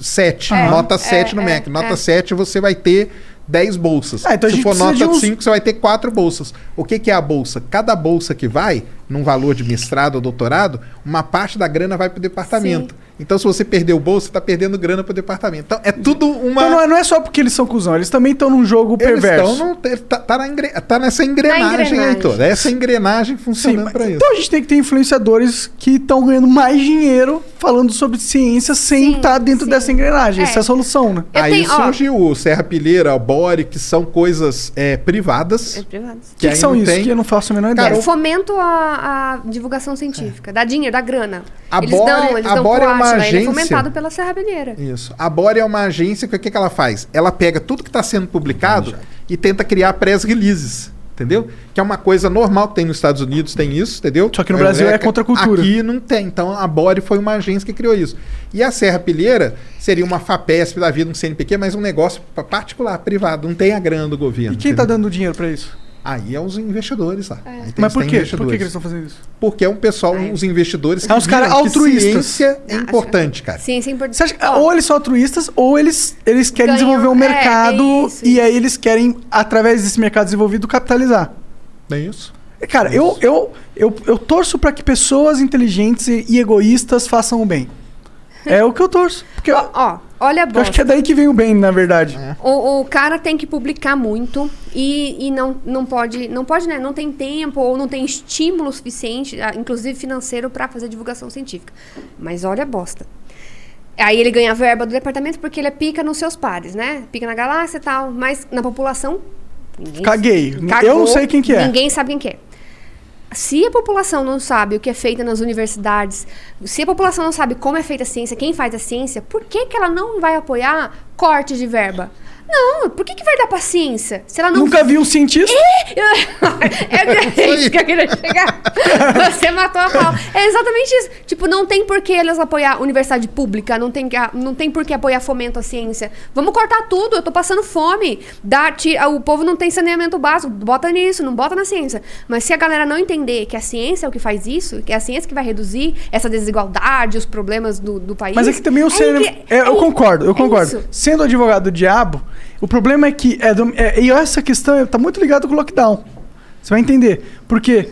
7, É, nota é, 7 no é, MEC. Nota é. 7 você vai ter 10 bolsas. Ah, então Se for nota de uns- 5, você vai ter 4 bolsas. O que, que é a bolsa? Cada bolsa que vai, num valor de mestrado ou doutorado, uma parte da grana vai pro departamento. Então, se você perdeu o bolsa, você tá perdendo grana pro departamento. Então, é tudo uma. Então não é, não é só porque eles são cuzão, eles também estão num jogo Eles perverso. estão tá, tá na engre- tá nessa engrenagem, aí engrenagem. toda. Essa engrenagem Sim, funcionando mas- pra isso. então a gente tem que ter influenciadores que estão ganhando mais dinheiro falando sobre ciência sem Sim, estar dentro sim. dessa engrenagem. É. Essa é a solução, né? Eu Aí tenho- ó. surgiu o Serra Pilheira, o Bore, que são coisas é, privadas. É privado. O que, que aí são isso? tem- Que eu não faço a menor Cara, ideia. É, fomento à, à divulgação científica. Dá dinheiro, dá grana. A eles Bore- dão, eles a dão Bore é uma Átila, Ele é agência- fomentado pela Serra Pilheira. Isso. A Bore é uma agência que o que, que ela faz? Ela pega tudo que está sendo publicado e tenta criar press releases. Entendeu? Que é uma coisa normal que tem nos Estados Unidos, tem isso, entendeu? Só que no Brasil é contra a cultura. Aqui não tem. Então a Bore foi uma agência que criou isso. E a Serra Pilheira seria uma FAPESP da vida, um CNPq, mas um negócio pa- particular, privado. Não tem a grana do governo. E quem tá entendeu? dando dinheiro pra isso? Aí é os investidores lá. Aí tem- Mas por quê? Por investidores. que, que eles estão fazendo isso? Porque é um pessoal, uns investidores É uns caras viram que altruístas. ciência é importante, cara. Ciência é importante. Você acha, ou eles são altruístas, ou eles, eles querem Ganham- desenvolver um é, mercado é isso, e aí eles querem, através desse mercado desenvolvido, capitalizar. É isso. Cara, eu, eu, eu, eu torço pra que pessoas inteligentes e, e egoístas façam o bem. É o que eu torço. Porque Ó, ó, olha a eu acho que é bosta. daí que vem o bem, na verdade. O, o cara tem que publicar muito e, e não, não pode, não pode, né? Não tem tempo ou não tem estímulo suficiente, ah, inclusive financeiro, pra fazer divulgação científica. Mas olha a bosta. Aí ele ganha verba do departamento porque ele é pica nos seus pares, né? Pica na galáxia e tal, mas na população. Ninguém Caguei. Cagou, Eu não sei quem que é. Ninguém sabe quem que é. Se a população não sabe o que é feito nas universidades, se a população não sabe como é feita a ciência, quem faz a ciência, por que, que ela não vai apoiar corte de verba? Não, por que, que vai dar pra ciência? Se ela não Nunca vi um cientista. é (laughs) (laughs) isso que eu queria chegar. Você matou a pau. É exatamente isso. Tipo, não tem por que eles apoiar universidade pública, não tem, não tem por que apoiar fomento à ciência. Vamos cortar tudo, eu tô passando fome. Dá, tira, o povo não tem saneamento básico, bota nisso, não bota na ciência. Mas se a galera não entender que a ciência é o que faz isso, que é a ciência que vai reduzir essa desigualdade, os problemas do, do país. Mas é que também o aí ser. que- é, eu aí- concordo, eu é concordo. isso. Sendo advogado do diabo, o problema é que. É, do- é- e essa questão tá muito ligada com o lockdown. Você vai entender. Porque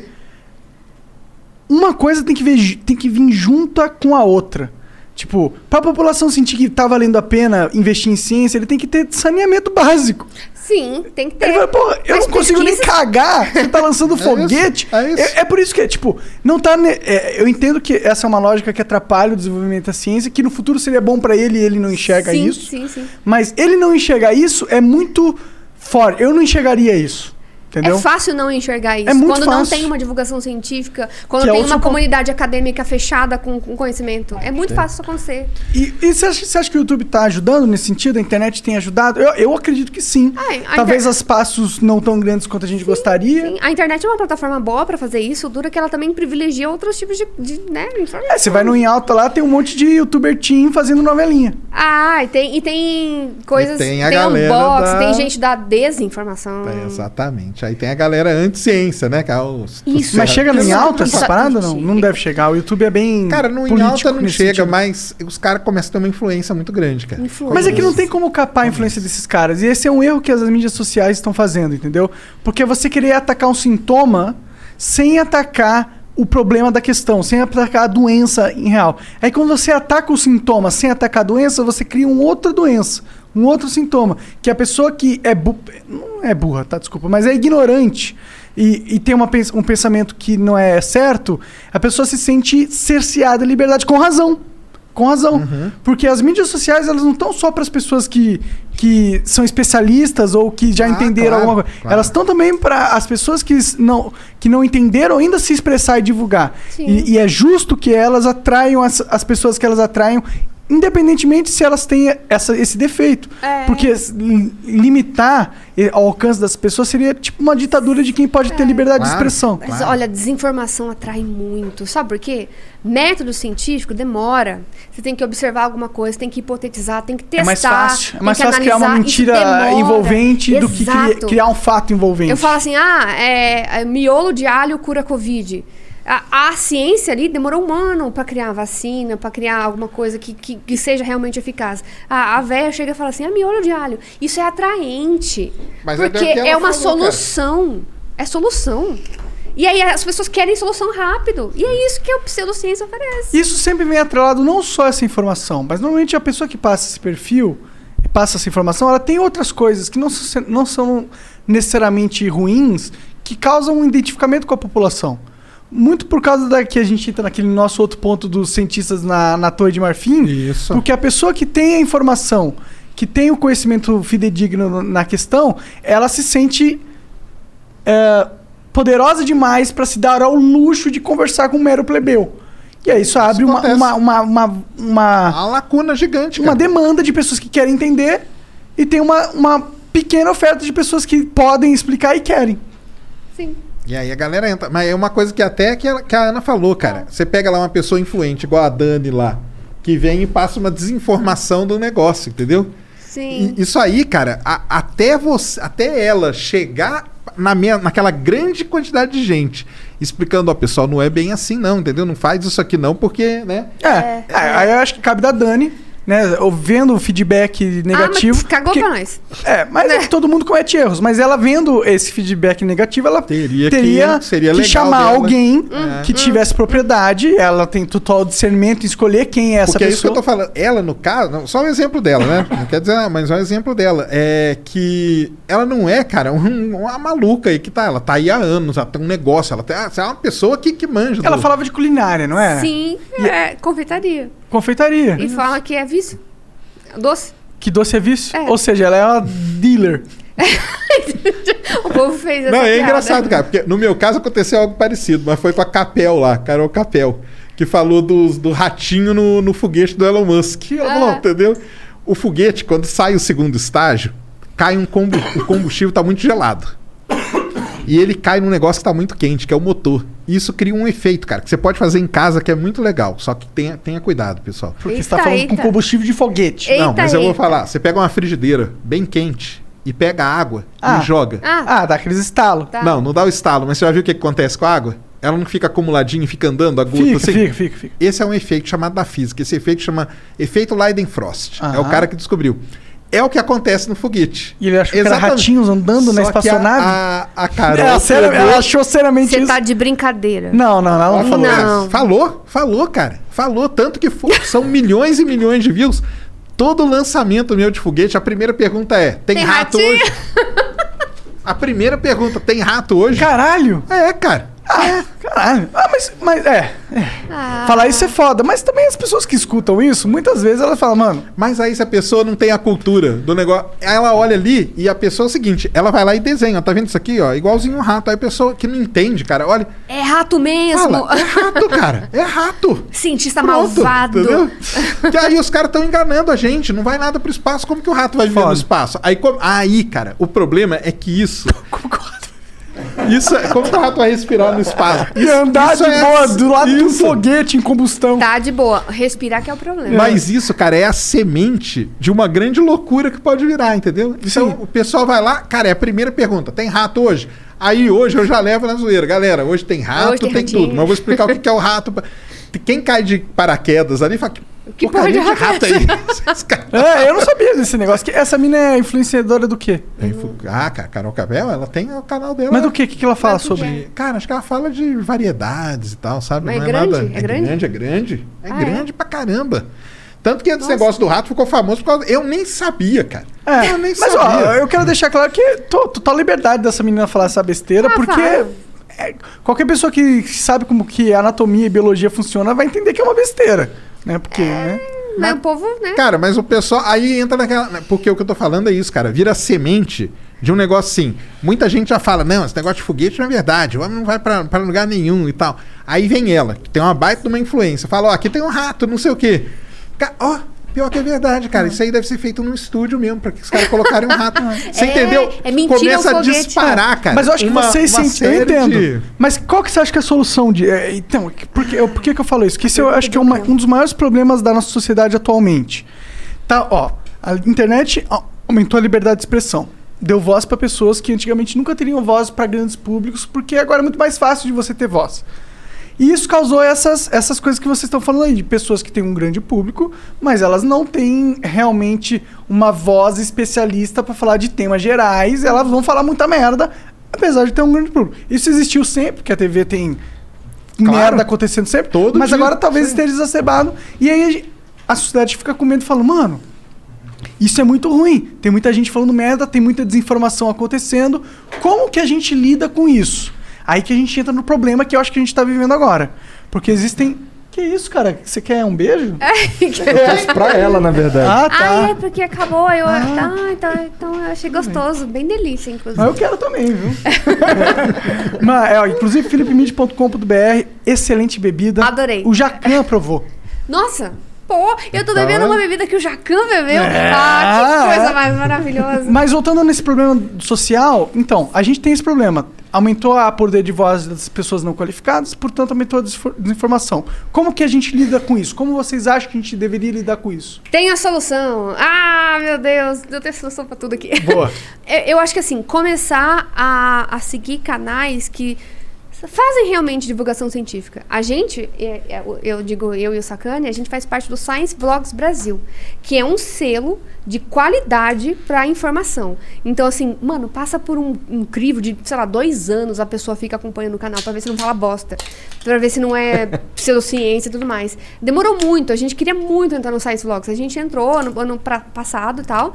uma coisa tem que, ver, tem que vir junta com a outra. Tipo, pra população sentir que tá valendo a pena investir em ciência, ele tem que ter saneamento básico. Sim, tem que ter. Ele fala, pô, eu Mas não consigo nem cagar, (laughs) você tá lançando foguete. É, é por isso que, tipo, não tá. ne- é, eu entendo que essa é uma lógica que atrapalha o desenvolvimento da ciência, que no futuro seria bom pra ele e ele não enxerga sim, isso. Sim, sim. Mas ele não enxergar isso é muito forte. Eu não enxergaria isso. Entendeu? É fácil não enxergar isso. É muito quando não fácil. tem uma divulgação científica, quando Que é tem outro uma ponto. comunidade acadêmica fechada com, com conhecimento. É muito É. fácil isso acontecer. E, e você, acha, você acha que o YouTube tá ajudando nesse sentido? A internet tem ajudado? Eu, eu acredito que sim. Talvez inter- as passos não tão grandes quanto a gente gostaria. Sim, a internet é uma plataforma boa pra fazer isso, dura que ela também privilegia outros tipos de, de né, informação. É, você vai no Em Alta lá, tem um monte de youtuber teen fazendo novelinha. Ah, e tem, e tem coisas. E tem a tem galera unbox, da- tem gente da desinformação. É, exatamente. Aí tem a galera anti-ciência, né? Que é os, Isso. Mas chega no Em Alta essa parada? Não, não deve chegar. O YouTube é bem. Cara, no Em Alta não chega, sentido. mas os caras começam a ter uma influência muito grande, cara. Mas é que não tem como capar a influência desses caras. E esse é um erro que as mídias sociais estão fazendo, entendeu? Porque você querer atacar um sintoma sem atacar o problema da questão, sem atacar a doença em real. Aí quando você ataca o sintoma sem atacar a doença, você cria uma outra doença, um outro sintoma. Que a pessoa que é bu não é burra, tá? Desculpa, mas é ignorante e, e tem uma, um pensamento que não é certo, a pessoa se sente cerceada de liberdade com razão. Com razão. Porque as mídias sociais, elas não estão só para as pessoas que, que são especialistas ou que já entenderam claro, alguma coisa. claro. Elas estão também para as pessoas que não, que não entenderam ainda se expressar e divulgar. E, e é justo que elas atraiam as, as pessoas que elas atraiam, independentemente se elas têm essa, esse defeito. É. Porque limitar eh, ao alcance das pessoas seria tipo uma ditadura de quem pode ter liberdade de Claro. expressão. Mas olha, desinformação atrai muito. Sabe por quê? Método científico demora. Você tem que observar alguma coisa, tem que hipotetizar, tem que testar. É mais fácil. É mais que fácil criar uma mentira envolvente do que cri- Exato. criar um fato envolvente. Eu falo assim, ah, é, é, miolo de alho cura Covid. A, a ciência ali demorou um ano para criar a vacina, para criar alguma coisa que, que, que seja realmente eficaz. A, a véia chega e fala assim, ah, miolo de alho. Isso é atraente. Mas é porque é uma falou, cara. solução. É solução. E aí as pessoas querem solução rápido. E é isso que a pseudociência oferece. Isso sempre vem atrelado não só essa informação, mas normalmente a pessoa que passa esse perfil e passa essa informação, ela tem outras coisas que não, são- não são necessariamente ruins, que causam um identificamento com a população. Muito por causa da que a gente entra naquele nosso outro ponto dos cientistas na, na Torre de Marfim. Isso. Porque a pessoa que tem a informação, que tem o conhecimento fidedigno no- na questão, ela se sente é, poderosa demais para se dar ao luxo de conversar com um mero plebeu. E aí isso abre uma, uma, uma, uma, uma, Uma lacuna gigante, uma cara. demanda de pessoas que querem entender e tem uma, uma pequena oferta de pessoas que podem explicar e querem. Sim. E aí a galera entra. Mas é uma coisa que até que, ela- que a Ana falou, cara. Você pega lá uma pessoa influente, igual a Dani lá, que vem e passa uma desinformação do negócio, entendeu? Sim. E- isso aí, cara, a- até você, até ela chegar na minha, naquela grande quantidade de gente explicando, ó, pessoal, não é bem assim não, entendeu? Não faz isso aqui não, porque, né? É, é, aí eu acho que cabe da Dani, né? Vendo o feedback negativo. Ah, mas cagou que- pra nós. É, mas é que todo mundo comete erros. Mas ela vendo esse feedback negativo, ela teria, que- seria que legal chamar dela. alguém É. que tivesse propriedade. Ela tem total discernimento em escolher quem é essa Porque é isso que eu pessoa. tô falando. Ela, no caso, não, só um exemplo dela, né? Não quer dizer, mas é um exemplo dela. É que ela não é, cara, um- uma maluca aí que tá. Ela tá aí há anos, ela tem um negócio, ela, tem, ela é uma pessoa que, que manja. Ela do- falava de culinária, não é? Sim, é confeitaria. Confeitaria. E fala que é vício. Doce. Que doce é vício? Ou seja, ela é uma dealer. (laughs) O povo fez essa Não, é piada. engraçado, cara, porque no meu caso aconteceu algo parecido, mas foi com a Capel lá, Carol Capel, que falou dos, do ratinho no, no foguete do Elon Musk. Ela falou, Ah. entendeu? O foguete, quando sai o segundo estágio, cai um combu o combustível tá muito gelado. E ele cai num negócio que tá muito quente, que é o motor. E isso cria um efeito, cara, que você pode fazer em casa, que é muito legal. Só que tenha, tenha cuidado, pessoal. Porque você tá falando com combustível de foguete. Não, mas eu vou falar. Você pega uma frigideira bem quente e pega água Ah. e joga. Ah, dá aqueles estalos. Não, não dá o estalo, mas você já viu o que acontece com a água? Ela não fica acumuladinha e fica andando a gota Fica, assim? fica, fica, fica. Esse é um efeito chamado da física. Esse efeito chama efeito Leidenfrost. É o cara que descobriu. É o que acontece no foguete. E ele achou que era Exatamente. ratinhos andando na Só que espaçonave? A, a, a Carol. Pegou- ela achou seriamente Você isso. tá de brincadeira. Não, não, ela não falou Não. Falou, falou, cara. Falou. Tanto que fo- (laughs) são milhões e milhões de views. Todo lançamento meu de foguete, a primeira pergunta é: tem, Tem rato ratinho? hoje? (laughs) A primeira pergunta, tem rato hoje? Caralho! É, cara. Ah, caralho. Ah, mas, mas é. é. Ah. Falar isso é foda. Mas também as pessoas que escutam isso, muitas vezes elas falam, mano. Mas aí se a pessoa não tem a cultura do negócio, ela olha ali e a pessoa é o seguinte, ela vai lá e desenha, tá vendo isso aqui, ó, igualzinho um rato. Aí a pessoa que não entende, cara, olha, É rato mesmo. fala, é rato, cara, é rato. Cientista Pronto, malvado. Entendeu? que aí os caras estão enganando a gente, não vai nada pro espaço, como que o rato vai viver no espaço? Aí, como- aí, cara, o problema é que isso... (laughs) Isso é, como que o rato vai respirar no espaço? E andar isso de é- boa do lado de um isso. foguete em combustão. Tá de boa. Respirar que é o problema. Mas isso, cara, é a semente de uma grande loucura que pode virar, entendeu? Então o pessoal vai lá, cara, é a primeira pergunta: tem rato hoje? Aí hoje eu já levo na zoeira. Galera, hoje tem rato, Hoje tem tem, tudo. Mas eu vou explicar o que é o rato. Quem cai de paraquedas ali fala. Que porcaria porra de rato é aí? (laughs) É, eu não sabia desse negócio. Que essa mina é influenciadora do quê? Tem fu- Ah, cara, Carol Cabel, ela tem o canal dela. Mas do quê? O que, que ela fala Mas sobre. Cara, acho que ela fala de variedades e tal, sabe? Mas Não é é, grande? nada. É grande? grande, é grande. É Ah, é? grande pra caramba. Tanto que esse Nossa. negócio do rato ficou famoso por causa. Eu nem sabia, cara. É, eu nem mas sabia. ó, eu quero deixar claro que to- total liberdade dessa menina falar essa besteira, Ah, porque é, qualquer pessoa que sabe como que anatomia e biologia funciona vai entender que é uma besteira, né? Porque, né? Mas o povo, né? Cara, mas o pessoal. Aí entra naquela. Porque o que eu tô falando é isso, cara. Vira semente de um negócio assim. Muita gente já fala: não, esse negócio de foguete não é verdade. O homem não vai pra, pra lugar nenhum e tal. Aí vem ela, que tem uma baita de uma influência. Fala: ó, aqui tem um rato, não sei o quê. Ó. Pior que é verdade, cara. Isso aí deve ser feito num estúdio mesmo, pra que os caras colocarem um rato. (laughs) Você É, entendeu? é mentira Começa o a disparar, cara. Mas eu acho que uma- vocês uma sentem. Eu série entendo. de- Mas qual que você acha que é a solução de. é, então, por que, eu- por que, que eu falo isso? Que isso eu acho que é uma- um dos maiores problemas da nossa sociedade atualmente. Tá, ó. A internet aumentou a liberdade de expressão. Deu voz pra pessoas que antigamente nunca teriam voz pra grandes públicos, porque agora é muito mais fácil de você ter voz. E isso causou essas, essas coisas que vocês estão falando aí, de pessoas que têm um grande público, mas elas não têm realmente uma voz especialista pra falar de temas gerais, elas vão falar muita merda, apesar de ter um grande público. Isso existiu sempre, porque a TV tem Claro. merda acontecendo sempre, Todo mas dia, agora talvez sim. esteja exacerbado. E aí a sociedade fica com medo e fala, mano, isso é muito ruim. Tem muita gente falando merda, tem muita desinformação acontecendo. Como que a gente lida com isso? Aí que a gente entra no problema que eu acho que a gente tá vivendo agora. Porque existem. Que isso, cara? Você quer um beijo? Eu pra ela, na verdade. Ah, tá. Ah, é porque acabou. Eu, ah, então, então eu achei gostoso. Bem delícia, inclusive. Mas eu quero também, viu? (laughs) Mas, é, ó, inclusive, philipmid.com.br, excelente bebida. Adorei. O Jacan aprovou. Nossa, Pô, eu tô Então bebendo é- uma bebida que o Jacan bebeu. É. Ah, que coisa mais maravilhosa. (laughs) Mas voltando nesse problema social, então, a gente tem esse problema. Aumentou a poder de voz das pessoas não qualificadas, portanto, aumentou a desinformação. Como que a gente lida com isso? Como vocês acham que a gente deveria lidar com isso? Tem a solução. Ah, meu Deus, eu tenho solução pra tudo aqui. Boa. (laughs) Eu, eu acho que assim, começar a, a seguir canais que fazem realmente divulgação científica. A gente, é- é, eu- digo eu e o Sacane, a gente faz parte do Science Vlogs Brasil, que é um selo de qualidade para informação. Então, assim, mano, passa por um, um crivo de, sei lá, dois anos a pessoa fica acompanhando o canal para ver se não fala bosta, para ver se não é (laughs) pseudociência e tudo mais. Demorou muito, a gente queria muito entrar no Science Vlogs. A gente entrou no ano pra- passado e tal.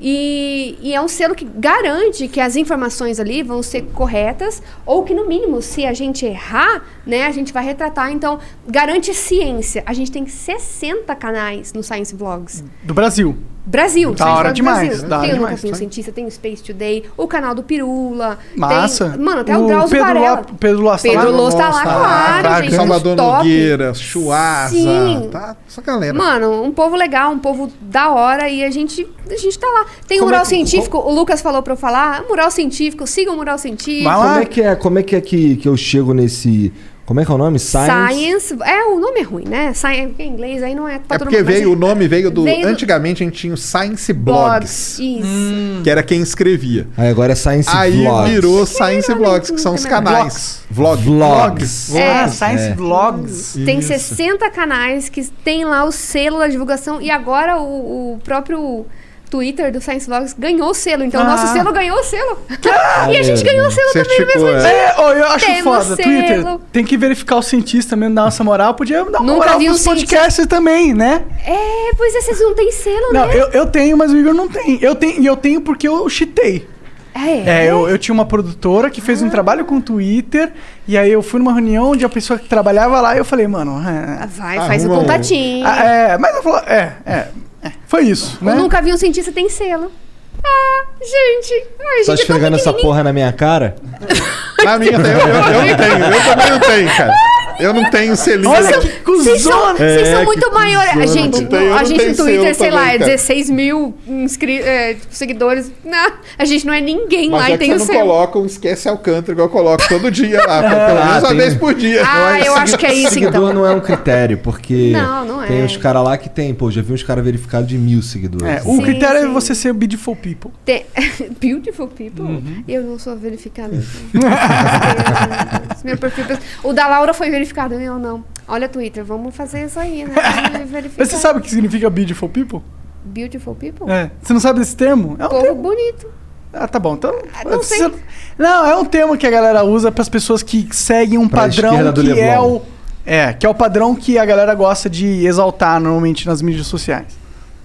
E, e é um selo que garante que as informações ali vão ser corretas, ou que, no mínimo, se a gente errar, né, a gente vai retratar. Então, garante ciência. A gente tem 60 canais no Science Vlogs. Do Brasil. Brasil, Da hora demais, Brasil. da hora tem o demais, Nunca um tá? Cientista, tem o Space Today, o canal do Pirula. Massa. Tem, mano, até o, O Drauzio Pedro Varela. Lo- Pedro Loss tá Pedro lá? Loss tá lá, claro, caraca. gente. Salvador top. Nogueira, Chuasa, Sim. tá? Essa galera. Mano, um povo legal, um povo da hora e a gente, a gente tá lá. Tem o Como mural é que- científico, o Lucas falou pra eu falar, mural científico, siga o mural científico. Como é que é, como é, que, é que, que eu chego nesse. Como é que é o nome? Science. Science. É, o nome é ruim, né? Science, porque em inglês aí não é pra É porque mundo, mas veio, o nome veio do. Veio do- Antigamente a gente tinha o Science Blogs. Blogs. Isso. Que era quem escrevia. Aí agora é Science Aí Vlogs. virou Science Vlogs, que são os canais. Vlog. Vlogs. É. Science Vlogs. Tem Isso. 60 canais que tem lá o selo da divulgação e agora o, o próprio Twitter do Science Vlogs ganhou o selo. Então o Ah. nosso selo ganhou o selo. (laughs) e a gente ganhou o selo também no mesmo é. dia. É, eu acho Temos foda. selo. Twitter tem que verificar o cientista mesmo, dar essa moral. Podia dar uma Nunca moral vi um pros podcasts também, né? É, pois é, vocês não têm selo, Não, né? eu, eu tenho, mas o Igor não tem. Eu tenho, e eu tenho porque eu chitei. É, É, eu, eu tinha uma produtora que fez um trabalho com o Twitter, e aí eu fui numa reunião onde a pessoa que trabalhava lá, e eu falei, mano. É, Vai, faz o um- contatinho. Ah, é, mas ela falou, é, é, é, foi isso, né? Eu nunca vi um cientista tem selo. Ah, gente. Ai, Tá gente, é tão esfregando essa porra na minha cara? Na minha, eu, eu, eu não tenho, eu também não tenho, cara. Eu não tenho selinho. Olha que Vocês são, cuzona! vocês são É, muito maiores. Gente, Não a não gente no Twitter, sei lá, também, é cara. 16 mil inscri é, seguidores. Não, a gente não é ninguém Mas lá é e tem você o não selo. coloca um esquece Alcântara, igual eu coloco todo dia lá. (laughs) pelo menos uma tem- vez por dia. Ah, eu acho que é isso Seguidor então. não é um critério, porque Não, não é. tem os caras lá que tem, pô, já vi uns caras verificados de mil seguidores. É, o Sim, critério é você ser beautiful people. Tem- (laughs) Beautiful people? Uhum. Eu não sou verificada. (laughs) Meu perfil, o da Laura foi verificado, eu não. Olha, Twitter, vamos fazer isso aí, né? (laughs) Mas você sabe o que significa beautiful people? Beautiful people? É. Você não sabe desse termo? É um Povo termo. bonito. Ah, tá bom. Então. não sei. você- Não, é um termo que a galera usa para as pessoas que seguem um Pra padrão que é Leblon. o. É, que é o padrão que a galera gosta de exaltar normalmente nas mídias sociais.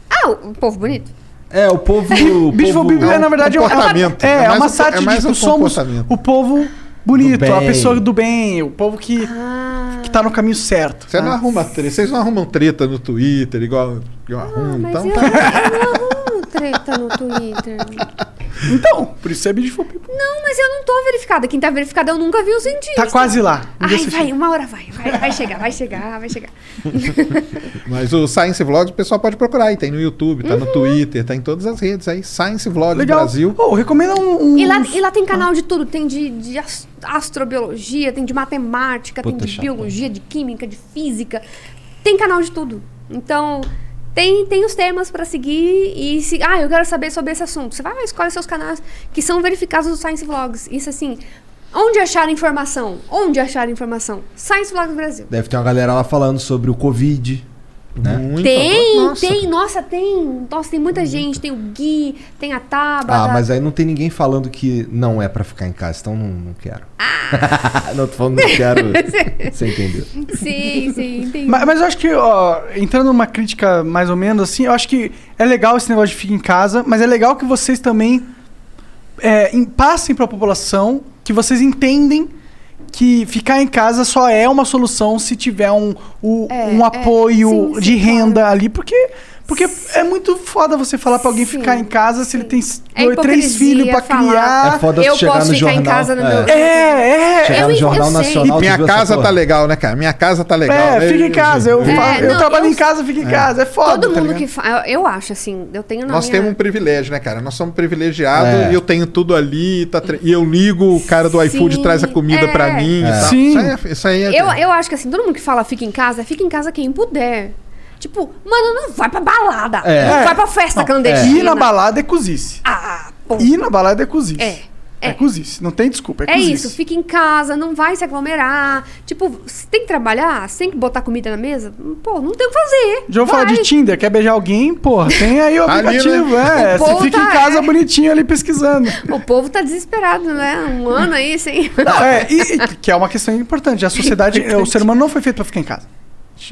Ah, o povo bonito. É, o povo. o Beautiful povo- people, é, na verdade, é, uma- comportamento. é, É é mais uma um- é sátira mais de um que somos o povo bonito, a pessoa do bem, o povo que, Ah, que tá no caminho certo. Você tá? não arruma treta, vocês não arrumam treta no Twitter, igual eu arrumo. mas então, eu, tá- eu não arrumo treta no Twitter. Então, por isso é beautiful people. Não, mas eu não tô verificada. Quem tá verificada eu nunca vi o cientista. Tá quase lá. Ai, vai, chega. uma hora vai, vai, vai chegar, vai chegar, vai chegar. (laughs) Mas o Science Vlogs o pessoal pode procurar aí. Tem no YouTube, tá no Uhum. Twitter, tá em todas as redes aí. Science Vlogs Legal. Brasil. Oh, recomenda um. um- E lá, e lá tem canal de tudo. Tem de, de as- astrobiologia, tem de matemática, Puta, tem de chato. biologia, de química, de física. Tem canal de tudo. Então, tem, tem os temas pra seguir e se... Ah, eu quero saber sobre esse assunto. Você vai escolhe seus canais que são verificados do Science Vlogs. Isso assim... Onde achar informação? Onde achar informação? Science Vlogs Brasil. Deve ter uma galera lá falando sobre o Covid. Né? Muito Tem, Nossa. tem, nossa, tem. Nossa, tem muita gente. Tem o Gui, tem a Tabata. Ah, mas aí não tem ninguém falando que não é pra ficar em casa, então não, não quero. (laughs) não tô falando que não quero. (laughs) Você entendeu? Sim, sim, entendi. Mas, mas eu acho que, ó, entrando numa crítica mais ou menos assim, eu acho que é legal esse negócio de ficar em casa, mas é legal que vocês também é, em- passem para a população que vocês entendem que ficar em casa só é uma solução se tiver um, o- É, um é, apoio sim, de sim, renda ali, porque Porque é muito foda você falar pra alguém ficar em casa se ele tem É dois, três filhos pra falar, criar. É foda Eu chegar posso no ficar em jornal. casa no é. meu- É, é. Chegar Eu- no eu Jornal sei. Nacional. tu Minha casa tá legal, né, cara? Minha casa tá legal. É, né? fica em casa. Eu, É, falo- eu não, trabalho eu- em casa, fica em casa. É foda. Todo tá mundo ligado? que. Eu acho, assim, eu tenho na Nós minha... temos um privilégio, né, cara? Nós somos privilegiados É. e eu tenho tudo ali. Tá tre- E eu ligo, o cara do iFood Sim, traz a comida é. pra mim e É. tal. Sim. Isso aí é. Isso aí é Eu, eu acho que assim, todo mundo que fala fica em casa, fica em casa quem puder. Tipo, mano, não vai pra balada. É. Não vai pra festa Não, clandestina. Ir na balada é cozice. Ah, pô. Ir na balada é cozice. É, É, é. cozice. Não tem desculpa. É, É cozice. isso, fica em casa, não vai se aglomerar. Tipo, você tem que trabalhar, você tem que botar comida na mesa. Pô, não tem o que fazer. Já vou falar de. Tinder, quer beijar alguém? Porra, tem aí o (laughs) Ali, né? aplicativo. É, O você fica em tá- casa bonitinho ali pesquisando. O povo tá desesperado, né? Um ano aí sem. Não, é, e, e- que é uma questão importante. A sociedade, (laughs) o ser humano não foi feito pra ficar em casa.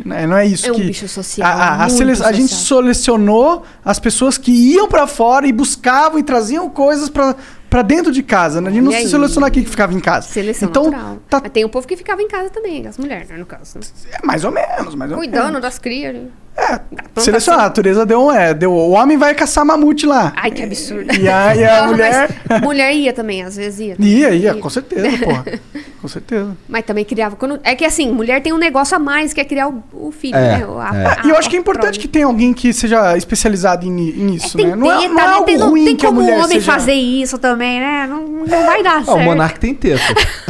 Né, Não é isso É um que. bicho social, A, a- a sele- a gente social. selecionou as pessoas que iam pra fora e buscavam e traziam coisas pra pra dentro de casa. Né? A gente não se selecionou aqui que ficava em casa. Seleção então, natural. Mas tem o povo que ficava em casa também, as mulheres, né, no caso. né? é mais ou menos, mais ou Cuidando menos. das crias. Né? Selecionar. A natureza deu um. É, deu, o homem vai caçar mamute lá. Ai, que absurdo. E a, e a (laughs) Não, mulher. mulher ia também, às vezes ia. Ia, ia, com certeza, porra. (laughs) Com certeza. Mas também criava. Quando... É que assim, mulher tem um negócio a mais que é criar o, o filho, É, né? A- é. a- E eu acho que é a importante que tenha alguém que seja especializado em, nisso, Tem né? Não é, não é né? algo Tem- não ruim tem que a como mulher o homem seja... fazer isso também, né? Não, não vai dar (laughs) certo. o Monark tem teta.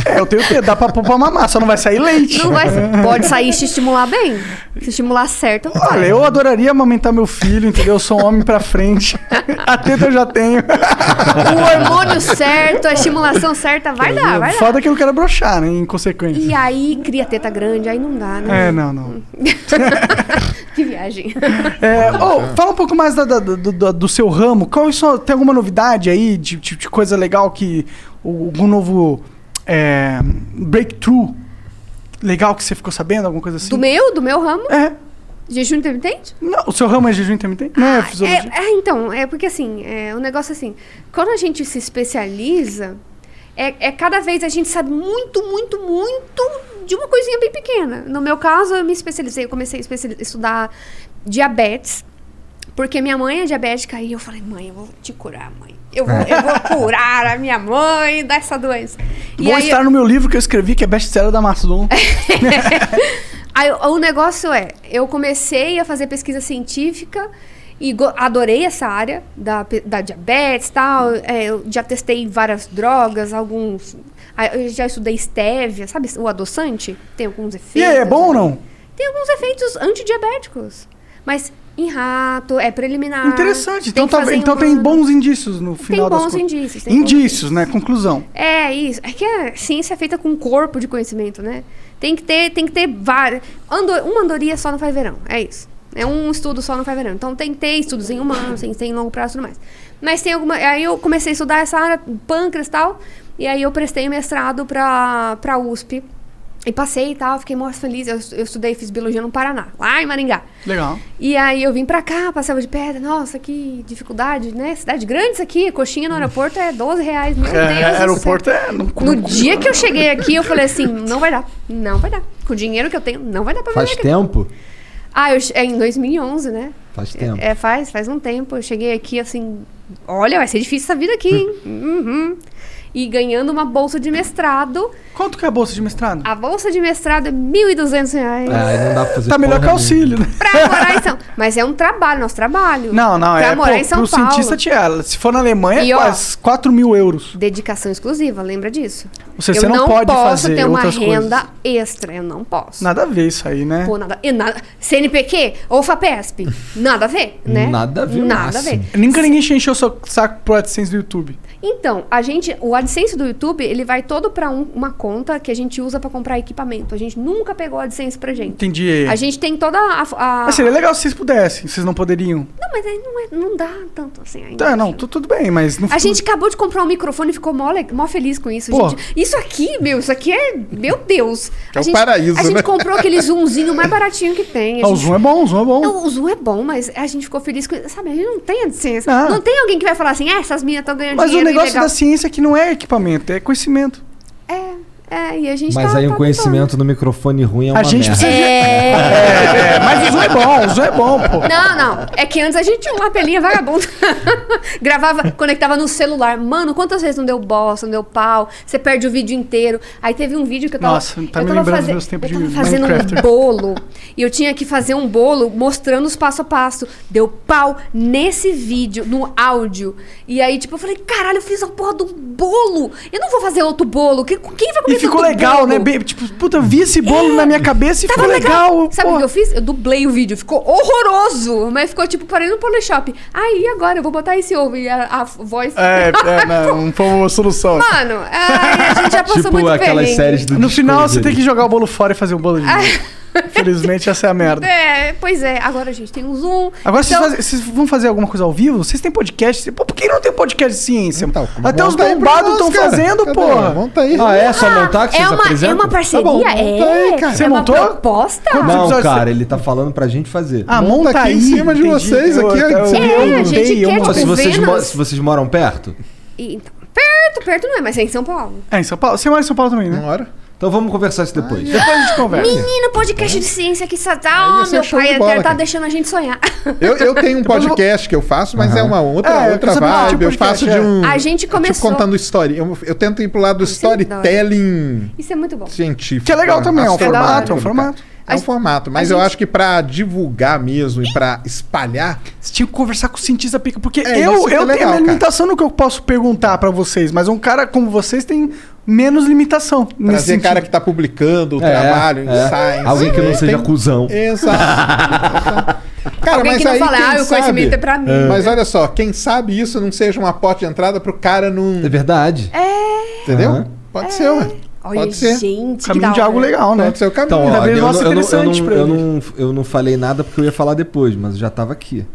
É, eu tenho que dá pra pôr pra mamar, só não vai sair leite. Não vai, pode sair e te estimular bem. Se estimular certo, vai. Olha, eu adoraria amamentar meu filho, entendeu? Eu sou um homem pra frente. (laughs) A teta eu já tenho. O hormônio certo, a estimulação certa, vai dar, vai dar. Foda que eu quero broxar, né? Em consequência. E aí cria teta grande, aí não dá, né? É, não, não. (laughs) que viagem. É, ô, fala um pouco mais da- da- do, do- seu ramo. Qual tem alguma novidade aí de, de- de coisa legal que. Algum novo é, breakthrough legal que você ficou sabendo? Alguma coisa assim? Do meu, do meu ramo? É. Jejum intermitente? Não, o seu ramo é jejum intermitente? Não é fisiologia? É, é, então, é porque assim, é um negócio assim, quando a gente se especializa, é, é cada vez a gente sabe muito, muito, muito de uma coisinha bem pequena. No meu caso, eu me especializei, eu comecei a estudar diabetes, porque minha mãe é diabética, e eu falei, mãe, eu vou te curar, mãe. Eu vou, eu vou (laughs) curar a minha mãe dessa doença. Vou estar no meu livro que eu escrevi, que é best-seller da Amazon. (laughs) (laughs) Aí, o negócio é, eu comecei a fazer pesquisa científica e adorei essa área da, da diabetes e tal. É, eu já testei várias drogas, alguns. Eu já estudei stevia, sabe o adoçante? Tem alguns efeitos. E aí, é bom ou não? Tem alguns efeitos antidiabéticos. Mas em rato, é preliminar. Interessante. Então, tá- então tem bons indícios no final das bons contas. indícios, tem bons Indícios, né? Conclusão. É isso. É que a ciência é feita com um corpo de conhecimento, né? Tem que ter, tem que ter várias. Ando, uma andorinha só não faz verão. É isso. É um estudo só não faz verão. Então tem que ter estudos em humanos, tem que ter em longo prazo e tudo mais. Mas tem alguma. Aí eu comecei a estudar essa área, pâncreas e tal. E aí eu prestei mestrado pra, pra USP. E passei e tal, fiquei muito feliz. Eu, eu estudei, fiz biologia no Paraná, lá em Maringá. Legal. E aí eu vim pra cá, passava de pedra. Nossa, que dificuldade, né? Cidade grande isso aqui. Coxinha no aeroporto é 12 reais. Meu É, Deus aeroporto é. Não, No dia que eu cheguei aqui, eu falei assim, não vai dar. Não vai dar. Com o dinheiro que eu tenho, não vai dar pra Faz viver aqui. tempo? Ah, eu, é em 2011, né? Faz tempo. É, faz, faz um tempo. Eu cheguei aqui assim, olha, vai ser difícil essa vida aqui, hein? Uhum. E ganhando uma bolsa de mestrado. Quanto que é a bolsa de mestrado? A bolsa de mestrado é 1.200 reais. Ah, aí não dá pra fazer Tá melhor que auxílio, né? Pra morar em São Mas é um trabalho, nosso trabalho. Não, não, pra é. morar pô, em São pro Paulo. cientista, tinha, se for na Alemanha, E, é ó, quase 4 mil euros. Dedicação exclusiva, lembra disso? Ou seja, eu você não pode posso fazer ter uma renda extra, eu não posso. Nada a ver isso aí, né? Pô, nada, e nada. CNPq ou FAPESP? Nada a ver, né? Nada a ver, Nada a ver. Nunca ninguém encheu o seu saco pro AdSense do YouTube. Então, a gente, o AdSense do YouTube, ele vai todo pra um- uma conta que a gente usa pra comprar equipamento. A gente nunca pegou AdSense pra gente. Entendi. A gente tem toda a... a- Mas seria legal se vocês pudessem, vocês não poderiam. Não, mas aí não, é- não dá tanto assim ainda. Tá, não, tu- tudo bem, mas no A futuro- gente acabou de comprar um microfone e ficou mó, mó feliz com isso. Pô. gente. Isso aqui, meu, isso aqui é. Meu Deus. É o gente, paraíso, A gente né? comprou aquele (laughs) zoomzinho mais baratinho que tem. Ah, o gente- Zoom é bom, o Zoom é bom. Não, o Zoom é bom, mas a gente ficou feliz com isso. Sabe, a gente não tem AdSense. Ah. Não tem alguém que vai falar assim, ah, essas minas estão ganhando Mas o dinheiro negócio ilegal. da ciência é que não é equipamento, é conhecimento. É, É, e a gente Mas tá, aí um tá conhecimento no microfone ruim é uma A gente merda. precisa. É. É, mas o Zoom é bom, o Zoom é bom, pô. Não, não. É que antes a gente tinha uma lapelinha vagabunda. (laughs) Gravava, conectava no celular. Mano, quantas vezes não deu bosta, não deu pau? Você perde o vídeo inteiro. Aí teve um vídeo que eu tava. Nossa, tá eu me lembrando faze- dos meus tempos eu de tava fazendo Minecraft. um bolo. E eu tinha que fazer um bolo mostrando os passo a passo. Deu pau nesse vídeo, no áudio. E aí, tipo, eu falei, caralho, eu fiz a porra do bolo. Eu não vou fazer outro bolo. Quem, quem vai comer E ficou legal, bolo? né? Bem, Tipo, puta, eu vi esse bolo na minha cabeça e Tava ficou legal. Sabe o que eu fiz? Eu dublei o vídeo. Ficou horroroso. Mas ficou tipo parecendo no Polishop. Aí agora eu vou botar esse ovo e a, a voz. É, é, (laughs) não, não foi uma solução. Mano, ai, a gente já passou Tipo muito aquelas perrengue. séries do No final, você tem que jogar o bolo fora e fazer o bolo de (laughs) novo. Felizmente, essa é a merda. (laughs) É, pois é. Agora a gente tem um Zoom. Agora vocês, Então- fazem- vocês vão fazer alguma coisa ao vivo? Vocês têm podcast? Pô, por que não tem podcast de ciência? Até os bombados estão fazendo, Cadê? porra. Monta aí. Ah, é? Só montar que É vocês uma, é apresentam? uma parceria? Tá bom, monta é. aí, cara. Você é uma montou? proposta? Quantos Não, cara, você- ele tá falando pra gente fazer. Ah, Monta monta aqui aí. em cima de entendi. vocês Eu- aqui, eu- É, a gente quer, Pô, montei. se, vocês se vocês moram perto, então, perto, perto não é, mas é em São Paulo. É, em São Paulo. Você mora em São Paulo também, né? Uma hora. Então vamos conversar isso depois. Depois a gente conversa. Menino, podcast de ciência que só tá. Oh, meu é pai bola, tá cara. deixando a gente sonhar. (laughs) Eu, eu tenho um eu vou- podcast que eu faço, mas é uma outra, É, eu outra vibe. tipo eu de faço podcast de um. A gente Tipo, começou- contando história. Eu, eu tento ir pro lado do é storytelling Isso é muito bom. científico. Que é legal também, é um formato, é um formato. É um formato, mas a eu gente- acho que pra divulgar mesmo e pra espalhar, Você tinha que conversar com o cientista pica, porque É, eu, que é eu tenho legal, a limitação no que eu posso perguntar pra vocês, mas um cara como vocês tem menos limitação. nesse trazer sentido. cara que tá publicando o É, trabalho, é. science. Alguém que não É, seja tem- cuzão. Exato. (laughs) Cara, Alguém mas que não aí, fala, quem ah, o conhecimento é pra mim. Mas olha só, quem sabe isso não seja uma porta de entrada pro cara não. É verdade. Entendeu? Aham. Pode ser, ué. Olha, Pode ser. gente, Caminho de algo legal, né? Pode ser o caminho. Então, ó, eu, eu, não, eu, não, eu, ele. não, eu não falei nada porque eu ia falar depois, mas eu já tava aqui.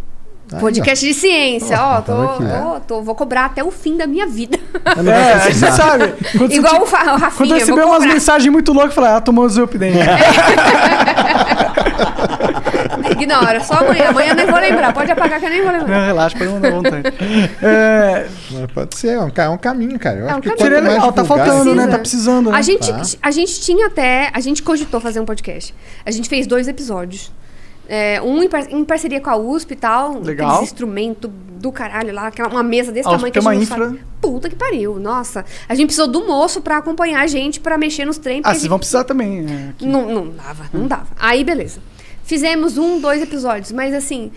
Podcast de ciência, ó, tô, tava aqui. tô, tô- vou cobrar até o fim da minha vida. É, aí você sabe. Quando Igual o o Quando Rafinha, eu recebi umas mensagens muito loucas, eu falei, ah, tomou o Zup dentro. Ignora, só amanhã. Amanhã eu nem vou lembrar. Pode apagar que eu nem vou lembrar. Não, relaxa, pode mandar vontade. É, Pode ser, é um, é um caminho, cara. Eu É acho um que caminho. seria mais legal, tá faltando, né? Precisa. Tá precisando. né? A gente, Tá. a gente tinha até. A gente cogitou fazer um podcast. A gente fez dois episódios. É, um em, par- em parceria com a USP e tal. Legal. Aqueles instrumentos do caralho lá. Aquela, uma mesa desse A USP tamanho que a gente infra. sabe. Puta que pariu. Nossa. A gente precisou do moço pra acompanhar a gente, pra mexer nos trem. Ah, vocês gente- vão precisar também. é. Não, não dava, não dava. Aí, beleza. Fizemos um, dois episódios, mas assim,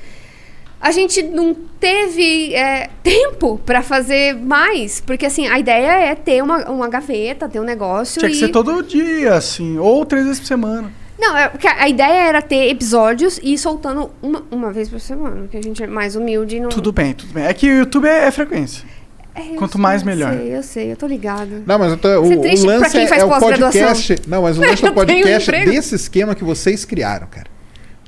a gente não teve é, tempo pra fazer mais, porque assim, a ideia é ter uma, uma gaveta, ter um negócio Tinha e... que ser todo dia, assim, ou três vezes por semana. Não, é, porque a ideia era ter episódios e ir soltando uma, uma vez por semana, que a gente é mais humilde e não... Tudo bem, tudo bem. É que o YouTube é, é frequência. É, eu quanto sei, mais, eu melhor. sei, eu sei, eu tô ligada. Não, mas eu tô, o, Isso é o lance é, é o podcast. Não, mas o lance (laughs) do Eu tenho podcast é desse esquema que vocês criaram, cara.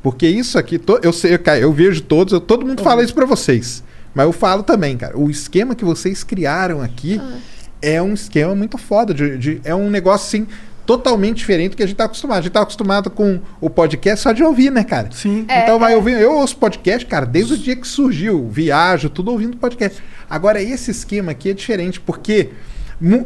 Porque isso aqui, to- eu sei, cara, eu vejo todos, eu- todo mundo fala isso pra vocês. Mas eu falo também, cara. O esquema que vocês criaram aqui Ah. é um esquema muito foda. de- de- é um negócio assim. Totalmente diferente do que a gente tá acostumado. A gente tá acostumado com o podcast só de ouvir, né, cara? Sim. É, então vai ouvir. Eu ouço podcast, cara, desde o dia que surgiu. Viajo, tudo ouvindo podcast. Agora, esse esquema aqui é diferente, porque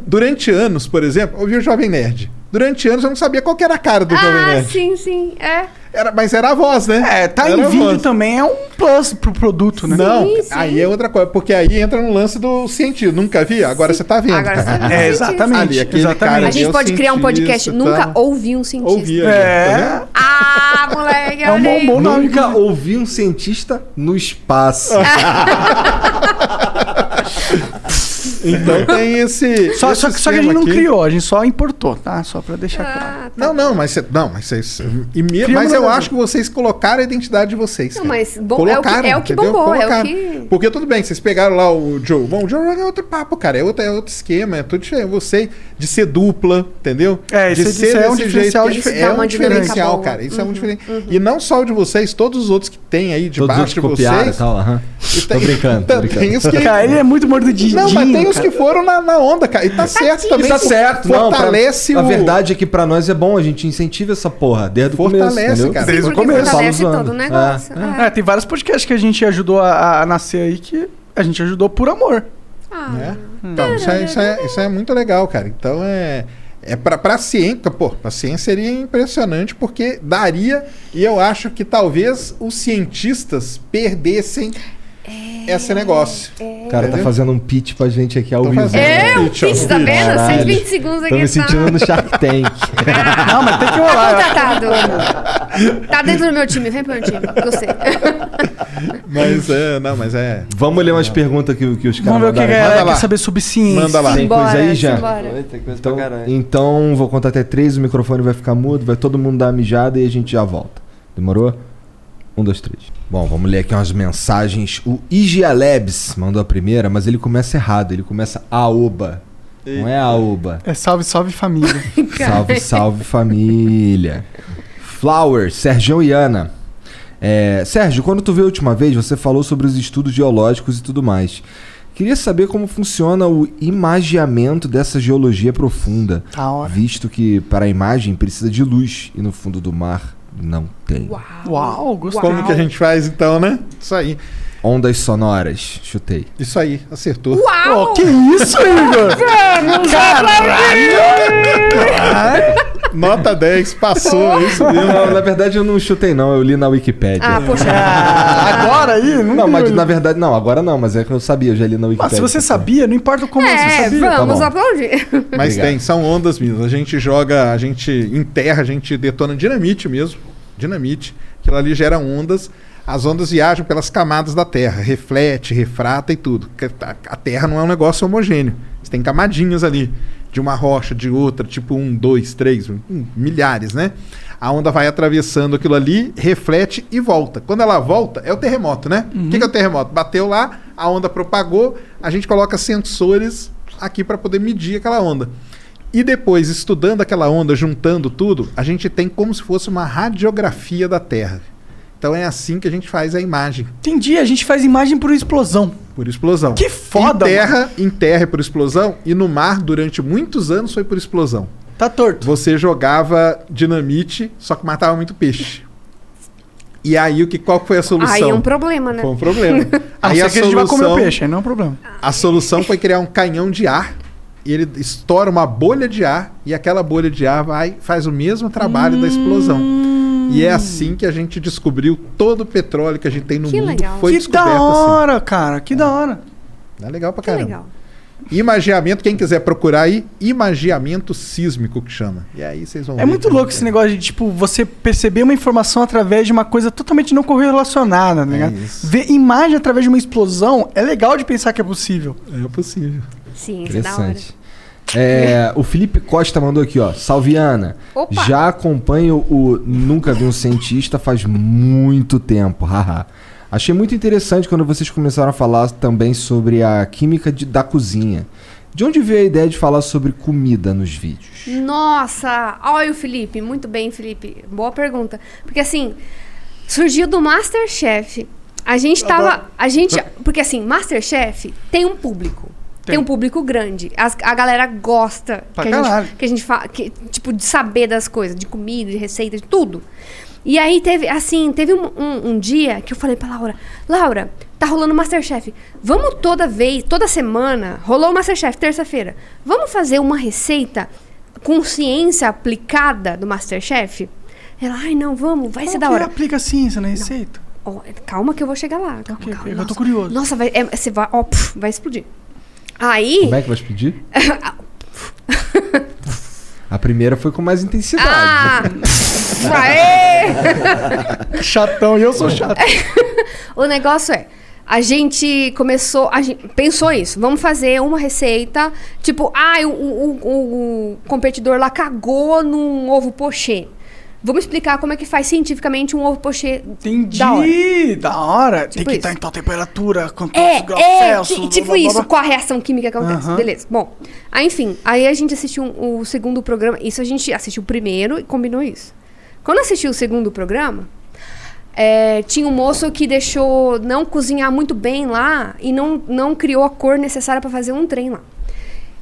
durante anos, por exemplo, eu ouvi o Jovem Nerd. Durante anos eu não sabia qual que era a cara do Jovem Ah, Nerd. sim, sim, é. Era, mas era a voz, né? É, tá Era em vídeo também, é um plus pro produto, né? Não, Sim, sim. aí é outra coisa, porque aí entra no lance do cientista. Nunca vi? Agora você tá vendo. Agora você tá (laughs) vendo. É, exatamente. Ali, aquele exatamente. cara A gente pode criar um podcast, cientista, nunca tá? ouvi um cientista. Ouvi É. tá? Ah, moleque, É um bom nome. Nunca ouvi um cientista no espaço. (laughs) (laughs) Então (laughs) tem esse. Só, esse só, que- só que a gente não aqui. criou, a gente só importou, tá? Só pra deixar claro. Ah, tá. Não, não, mas cê- não, mas vocês, e me- mas eu acho que vocês colocaram a identidade de vocês. Não, cara. mas bom- é o que- é o que entendeu? bombou, é o Colocaram. que- Porque tudo bem, vocês pegaram lá o Joe. Bom, o Joe Rogan é outro papo, cara. É outro, é outro esquema, é tudo diferente. Você de ser dupla, entendeu? É, de isso- isso é um diferencial dif- é um diferencial, cara. Isso é Uhum, muito diferente. E não só o de vocês, todos os outros que tem aí debaixo de vocês. Tô brincando, tô (laughs) brincando. Cara, ele é muito mordidinho. não, mas tem os que foram na, na onda, cara. E tá certo também. Tá certo, não. pra- Fortalece A o. verdade é que pra nós é bom, a gente incentiva essa porra desde o começo. Fortalece, cara. Desde o começo. fortalece todo o negócio. É, É. É, tem vários podcasts que a gente ajudou a, a nascer aí que a gente ajudou por amor. Ah, né? Então, isso é, isso, é, isso é muito legal, cara. Então é. É pra, pra ciência, pô, pra ciência seria impressionante porque daria, e eu acho que talvez os cientistas perdessem esse negócio. O cara tá fazendo um pitch pra gente aqui ao Tô vivo. É, um o pitch, tá vendo? Caralho. 120 segundos aqui. Tô me tá- sentindo no Shark Tank. (laughs) Não, mas tem que Tá rolar. contratado. Tá dentro do meu time, vem pro meu time. Gostei. (laughs) Mas é, não, mas é. Vamos ler umas perguntas que, que os caras Vamos ver o que lá. quer saber sobre ciência. Manda lá. Tem coisa aí já? simbora. Tem coisa Então, pra caralho. então vou contar até três, o microfone vai ficar mudo, vai todo mundo dar uma mijada e a gente já volta. Demorou? Um, dois, três. Bom, vamos ler aqui umas mensagens. O Igia Labs mandou a primeira, mas ele começa errado. Ele começa Aoba. Não é Aoba. É salve, salve família. (laughs) Salve, salve família. Flowers, Sérgio e Ana. É, Sérgio, quando tu veio a última vez, você falou sobre os estudos geológicos e tudo mais. Queria saber como funciona o imagiamento dessa geologia profunda, visto que para a imagem precisa de luz e no fundo do mar não tem. Uau, gostei. Como que a gente faz então, né? Isso aí. Ondas sonoras, chutei. Isso aí, acertou. Uau! Pô, que isso, Igor? (laughs) Nota 10, passou, é isso mesmo. Não, na verdade eu não chutei não, eu li na Wikipédia. Ah, poxa. Ah, (laughs) agora aí? Não, não, mas na verdade não, agora não, mas é que eu sabia, eu já li na Mas Wikipédia. se você sabia, não importa como você É, sabia. vamos Tá aplaudir. Mas Obrigado. tem, são ondas mesmo. A gente joga, a gente enterra, a gente detona dinamite mesmo. Dinamite. Aquilo ali gera ondas. As ondas viajam pelas camadas da Terra, reflete, refrata e tudo. A Terra não é um negócio homogêneo. Você tem camadinhas ali, de uma rocha, de outra, tipo um, dois, três, hum, milhares, né? A onda vai atravessando aquilo ali, reflete e volta. Quando ela volta, é o terremoto, né? O que, que é o terremoto? Bateu lá, a onda propagou, a gente coloca sensores aqui para poder medir aquela onda. E depois, estudando aquela onda, juntando tudo, a gente tem como se fosse uma radiografia da Terra. Então é assim que a gente faz a imagem, Entendi, a gente faz imagem por explosão. por explosão. Que foda, Em terra, em terra é por explosão, e no mar, durante muitos anos, foi por explosão. Tá torto. Você jogava dinamite, só que matava muito peixe. E aí, o que, qual que foi a solução? Aí é um problema, né? Foi um problema. (laughs) A aí a a gente vai comer o solução, peixe, aí não é um problema. a solução foi criar um canhão de ar e ele estoura uma bolha de ar e aquela bolha de ar vai faz o mesmo trabalho da explosão. E é assim que a gente descobriu todo o petróleo que a gente tem no Que mundo legal. foi que descoberto da assim. hora, cara, que da hora. É legal pra Que caramba. legal. Imagiamento, quem quiser procurar aí, imagiamento sísmico que chama. E aí vocês vão É ver muito louco esse negócio de, tipo, você perceber uma informação através de uma coisa totalmente não correlacionada, ligado? isso. Ver imagem através de uma explosão é legal de pensar que é possível. É possível. Sim, isso é da hora. É, o Felipe Costa mandou aqui, ó. Salviana. Opa! Já acompanho o Nunca Vi um Cientista faz muito tempo. haha. Achei muito interessante quando vocês começaram a falar também sobre a química de- da cozinha. De onde veio a ideia de falar sobre comida nos vídeos? Nossa! Olha o Felipe. Muito bem, Felipe. Boa pergunta. Porque assim, surgiu do Masterchef. A gente tava. A gente. Porque assim, Masterchef tem um público. Tem, Tem. um público grande. As- a galera gosta Pra que a, gente, que a gente fala. Que, tipo, de saber das coisas, de comida, de receita, de tudo. E aí teve, assim, teve um, um- um dia que eu falei pra Laura, Laura, tá rolando Masterchef. Vamos toda vez, toda semana, rolou o Masterchef, terça-feira. Vamos fazer uma receita com ciência aplicada do Masterchef? Ela, ai não, vamos, vai ser Como da que hora. aplica ciência na receita? Ó, calma que eu vou chegar lá. Calma, Ok, calma. eu tô curioso. Nossa, vai, é, você vai, ó, vai explodir. Aí, Como é que vai explodir? (laughs) A primeira foi com mais intensidade. ah, (laughs) aê! Chatão, e eu sou chato. (laughs) O negócio é, a gente começou, a gente pensou isso, vamos fazer uma receita, tipo, ah, o, o, o- o competidor lá cagou num ovo pochê. Vamos explicar como é que faz cientificamente um ovo pochê Entendi, da hora. da hora. Tem Tipo que isso. estar em tal temperatura, quantos É, graus é, Celsius, ti- tipo blá, blá, isso, blá. qual a reação química que acontece. Aham. Beleza. Bom, aí, enfim, aí a gente assistiu um- o segundo programa. Isso a gente assistiu o primeiro e combinou isso. Quando assistiu o segundo programa, é, tinha um moço que deixou não cozinhar muito bem lá e não, não criou a cor necessária para fazer um trem lá.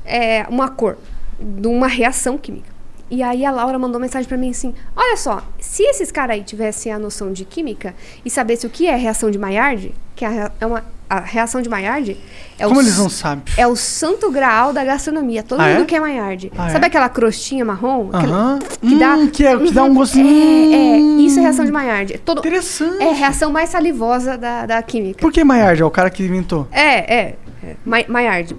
É, uma cor de uma reação química. E aí a Laura mandou mensagem para mim assim: Olha só, se esses caras aí tivessem a noção de química e sabessem o que é reação de Maillard, que é é uma a reação de Maillard é Como o, eles não sabem? É o santo graal da gastronomia. Todo Ah, mundo é? quer Maillard. Ah, Sabe é? aquela crostinha marrom? Aquela- Aham. Que dá, Hum, que, é, que dá um gosto. É, é, isso é reação de Maillard. É Todo, Interessante. É a reação mais salivosa da, da química. Por que Maillard? É o cara que inventou. É, é. É. Mas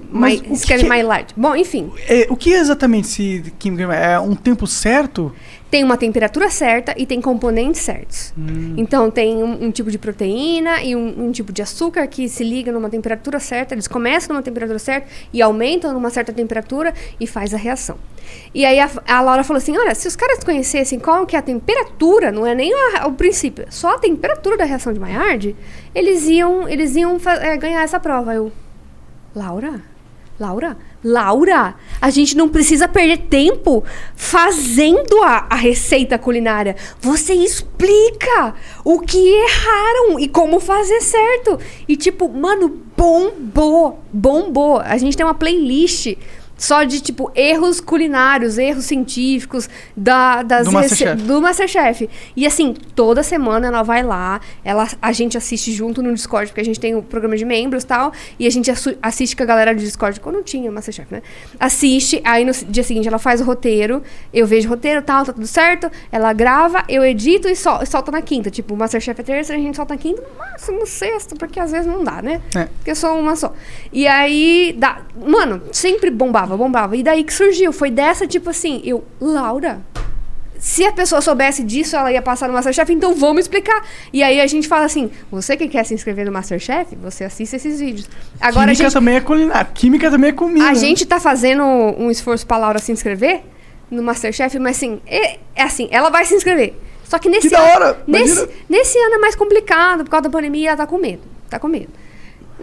Ma- o que escreve que é- Maillard. Bom, enfim. É, o que é exatamente esse química? É um tempo certo? Tem uma temperatura certa e tem componentes certos. Hum. Então, tem um, um tipo de proteína e um, um tipo de açúcar que se liga numa temperatura certa. Eles começam numa temperatura certa e aumentam numa certa temperatura e faz a reação. E aí a, a Laura falou assim, olha, se os caras conhecessem qual que é a temperatura, não é nem a- o princípio, só a temperatura da reação de Maillard, eles iam, eles iam é, ganhar essa prova. Eu, Laura? Laura? Laura, a gente não precisa perder tempo fazendo a, a receita culinária. Você explica o que erraram e como fazer certo. E tipo, mano, bombou, bombou. A gente tem uma playlist só de tipo erros culinários, erros científicos da, das Do Masterchef. do Masterchef. E assim, toda semana ela vai lá, ela, a gente assiste junto no Discord, porque a gente tem o programa de membros e tal, e a gente assiste com a galera do Discord, quando não tinha Masterchef, né? Assiste, aí no dia seguinte ela faz o roteiro, eu vejo o roteiro tal, tá tudo certo, ela grava, eu edito e, sol, e solta na quinta. Tipo, o Masterchef é terça, a gente solta na quinta, no máximo sexta, porque às vezes não dá, né? É. Porque eu sou uma só. E aí, dá, mano, sempre bombava, bombava. E daí que surgiu, foi dessa, tipo assim, eu, Laura, se a pessoa soubesse disso, ela ia passar no Masterchef, então vamos explicar. E aí a gente fala assim: você que quer se inscrever no Masterchef, você assiste esses vídeos. Agora Química a gente, também é culinária. Química também é comida. a gente tá fazendo um esforço pra Laura se inscrever no Masterchef, mas assim, é, é assim, ela vai se inscrever. Só que nesse Que ano! Nesse, nesse ano é mais complicado, por causa da pandemia, ela tá com medo. Tá com medo.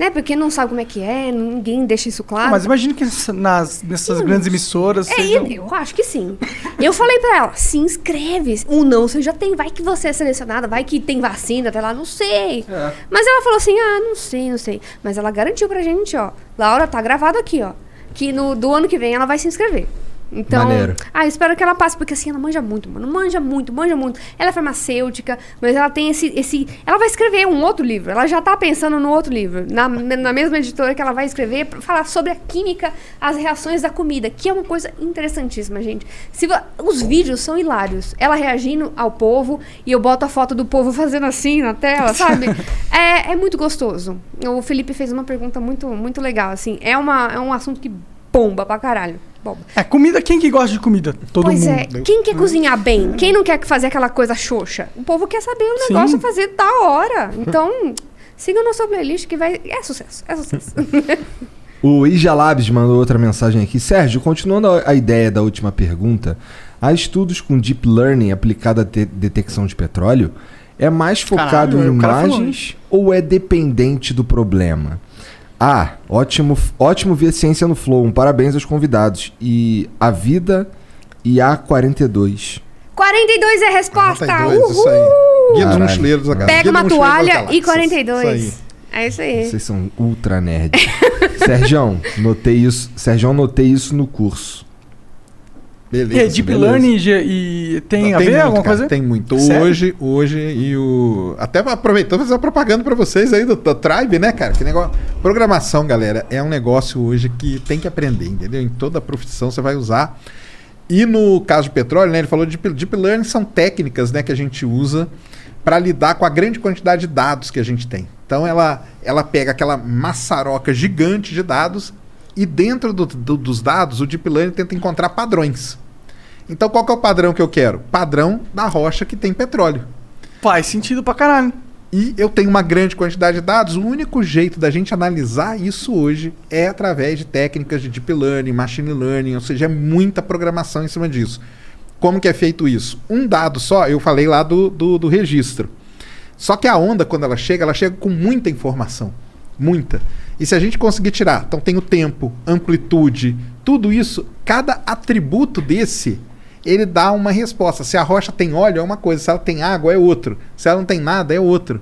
Né? Porque não sabe como é que é, ninguém deixa isso claro. Mas imagina que nas, nessas grandes emissoras. É, sejam- eu acho que sim. Eu falei pra ela, se inscreve. O não você já tem, vai que você é selecionada, vai que tem vacina até lá, não sei. É. Mas ela falou assim, ah, não sei, não sei. Mas ela garantiu pra gente, ó. Laura, tá gravado aqui, ó. Que no, do ano que vem ela vai se inscrever. Então, Maneiro. ah, eu espero que ela passe, porque assim, ela manja muito, mano. Manja muito, manja muito. Ela é farmacêutica, mas ela tem esse, esse. Ela vai escrever um outro livro. Ela já tá pensando no outro livro. Na, na mesma editora que ela vai escrever, pra falar sobre a química, as reações da comida, que é uma coisa interessantíssima, gente. Se Os vídeos são hilários. Ela reagindo ao povo e eu boto a foto do povo fazendo assim na tela, sabe? (laughs) é, é muito gostoso. O Felipe fez uma pergunta muito, muito legal, assim. É, uma, é um assunto que bomba pra caralho. É, comida, quem que gosta de comida? Todo pois mundo. é, quem quer cozinhar bem? Quem não quer fazer aquela coisa xoxa? O povo quer saber o Sim. negócio fazer da hora. Então, siga o nosso playlist que vai. É sucesso, é sucesso. (laughs) O Ija Labs mandou outra mensagem aqui. Sérgio, continuando a ideia da última pergunta, há estudos com Deep Learning aplicado à te- detecção de petróleo? É mais focado Caralho, em imagens ou é dependente do problema? Ah, ótimo, ótimo ver ciência no Flow. Um parabéns aos convidados. E a vida e A42. 42 é a resposta! 42, isso aí. Uhul! Guia dos Caralho. mochileiros da Pega Guia uma dos Mochileiros das toalha e Galáxias. 42. Isso É isso aí. Vocês são ultra nerd. (laughs) Sergião, notei isso. Sergião, notei isso no curso. Beleza. E é Deep beleza. Learning e, tem, a ver muito, alguma cara, coisa? Tem muito. Sério? Hoje, hoje e o. Até aproveitando fazer uma propaganda pra vocês aí do, do Tribe, né, cara? Que negócio. Programação, galera, é um negócio hoje que tem que aprender, entendeu? Em toda profissão você vai usar. E no caso de petróleo, né, ele falou de deep, deep learning são técnicas, né, que a gente usa para lidar com a grande quantidade de dados que a gente tem. Então ela, ela pega aquela maçaroca gigante de dados e dentro do- do- dos dados o deep learning tenta encontrar padrões. Então qual que é o padrão que eu quero? Padrão da rocha que tem petróleo. Faz sentido pra caralho. E eu tenho uma grande quantidade de dados. O único jeito da gente analisar isso hoje é através de técnicas de deep learning, machine learning, ou seja, é muita programação em cima disso. Como que é feito isso? Um dado só, eu falei lá do, do, do registro. Só que a onda, quando ela chega, ela chega com muita informação. Muita. E se a gente conseguir tirar, então tem o tempo, amplitude, tudo isso, cada atributo desse, ele dá uma resposta. Se a rocha tem óleo, é uma coisa. Se ela tem água, é outro. Se ela não tem nada, é outro.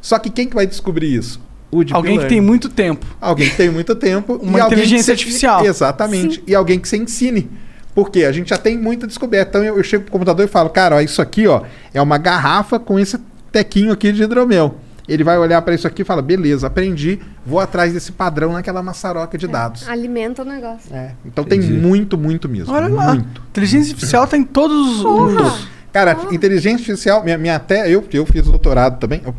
Só que quem que vai descobrir isso? O deep Alguém que learning. tem muito tempo. Alguém que tem muito tempo. Uma e que inteligência você- artificial. Exatamente. Sim. E alguém que você ensine. Porque a gente já tem muita descoberta. Então eu, eu chego pro computador e falo, cara, ó, isso aqui ó, é uma garrafa com esse tequinho aqui de hidromel. Ele vai olhar para isso aqui e fala: beleza, aprendi, vou atrás desse padrão naquela maçaroca de dados. Alimenta o negócio. É. Então tem muito, muito mesmo. Olha lá. muito. Inteligência artificial tá em todos os. Cara, inteligência artificial, minha, minha até eu, eu fiz doutorado também. eu-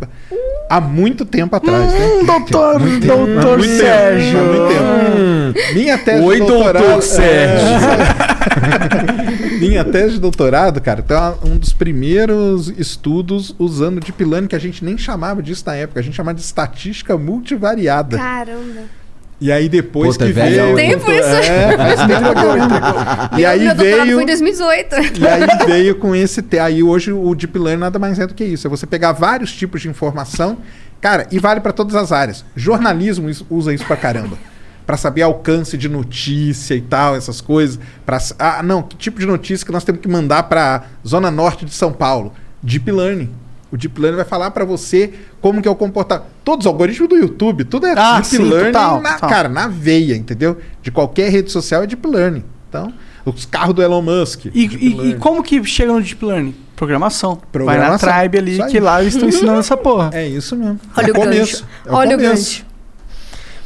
há muito tempo atrás, né? Hum, doutor, Muito tempo, doutor muito tempo, Sérgio. há muito tempo. Minha tese Oi, de doutor doutorado. Sérgio. É. (laughs) Minha tese de doutorado, cara, uma- um dos primeiros estudos usando Deep Learning que a gente nem chamava disso na época, a gente chamava de estatística multivariada. Caramba. E aí depois Puta, que é velho, veio. hein? Tempo isso? É, faz tempo agora. E aí meu veio. foi em 2018. E aí veio com esse. Aí hoje o Deep Learning nada mais é do que isso. É você pegar vários tipos de informação. Cara, e vale para todas as áreas. Jornalismo is- usa isso pra caramba. Pra saber alcance de notícia e tal, essas coisas. Pra, ah, não, que tipo de notícia que nós temos que mandar pra Zona Norte de São Paulo? Deep Learning. O Deep Learning vai falar pra você como que é o comportamento. Todos os algoritmos do YouTube, tudo é Ah, Deep sim, Learning, total, na, total. cara, na veia, entendeu? De qualquer rede social é Deep Learning. Então, os carros do Elon Musk. E, e- e como que chega no Deep Learning? Programação. Vai na Programação. Tribe ali, que lá eles estão ensinando essa porra. É isso mesmo. Olha é o gancho. começo. É Olha o começo. gancho.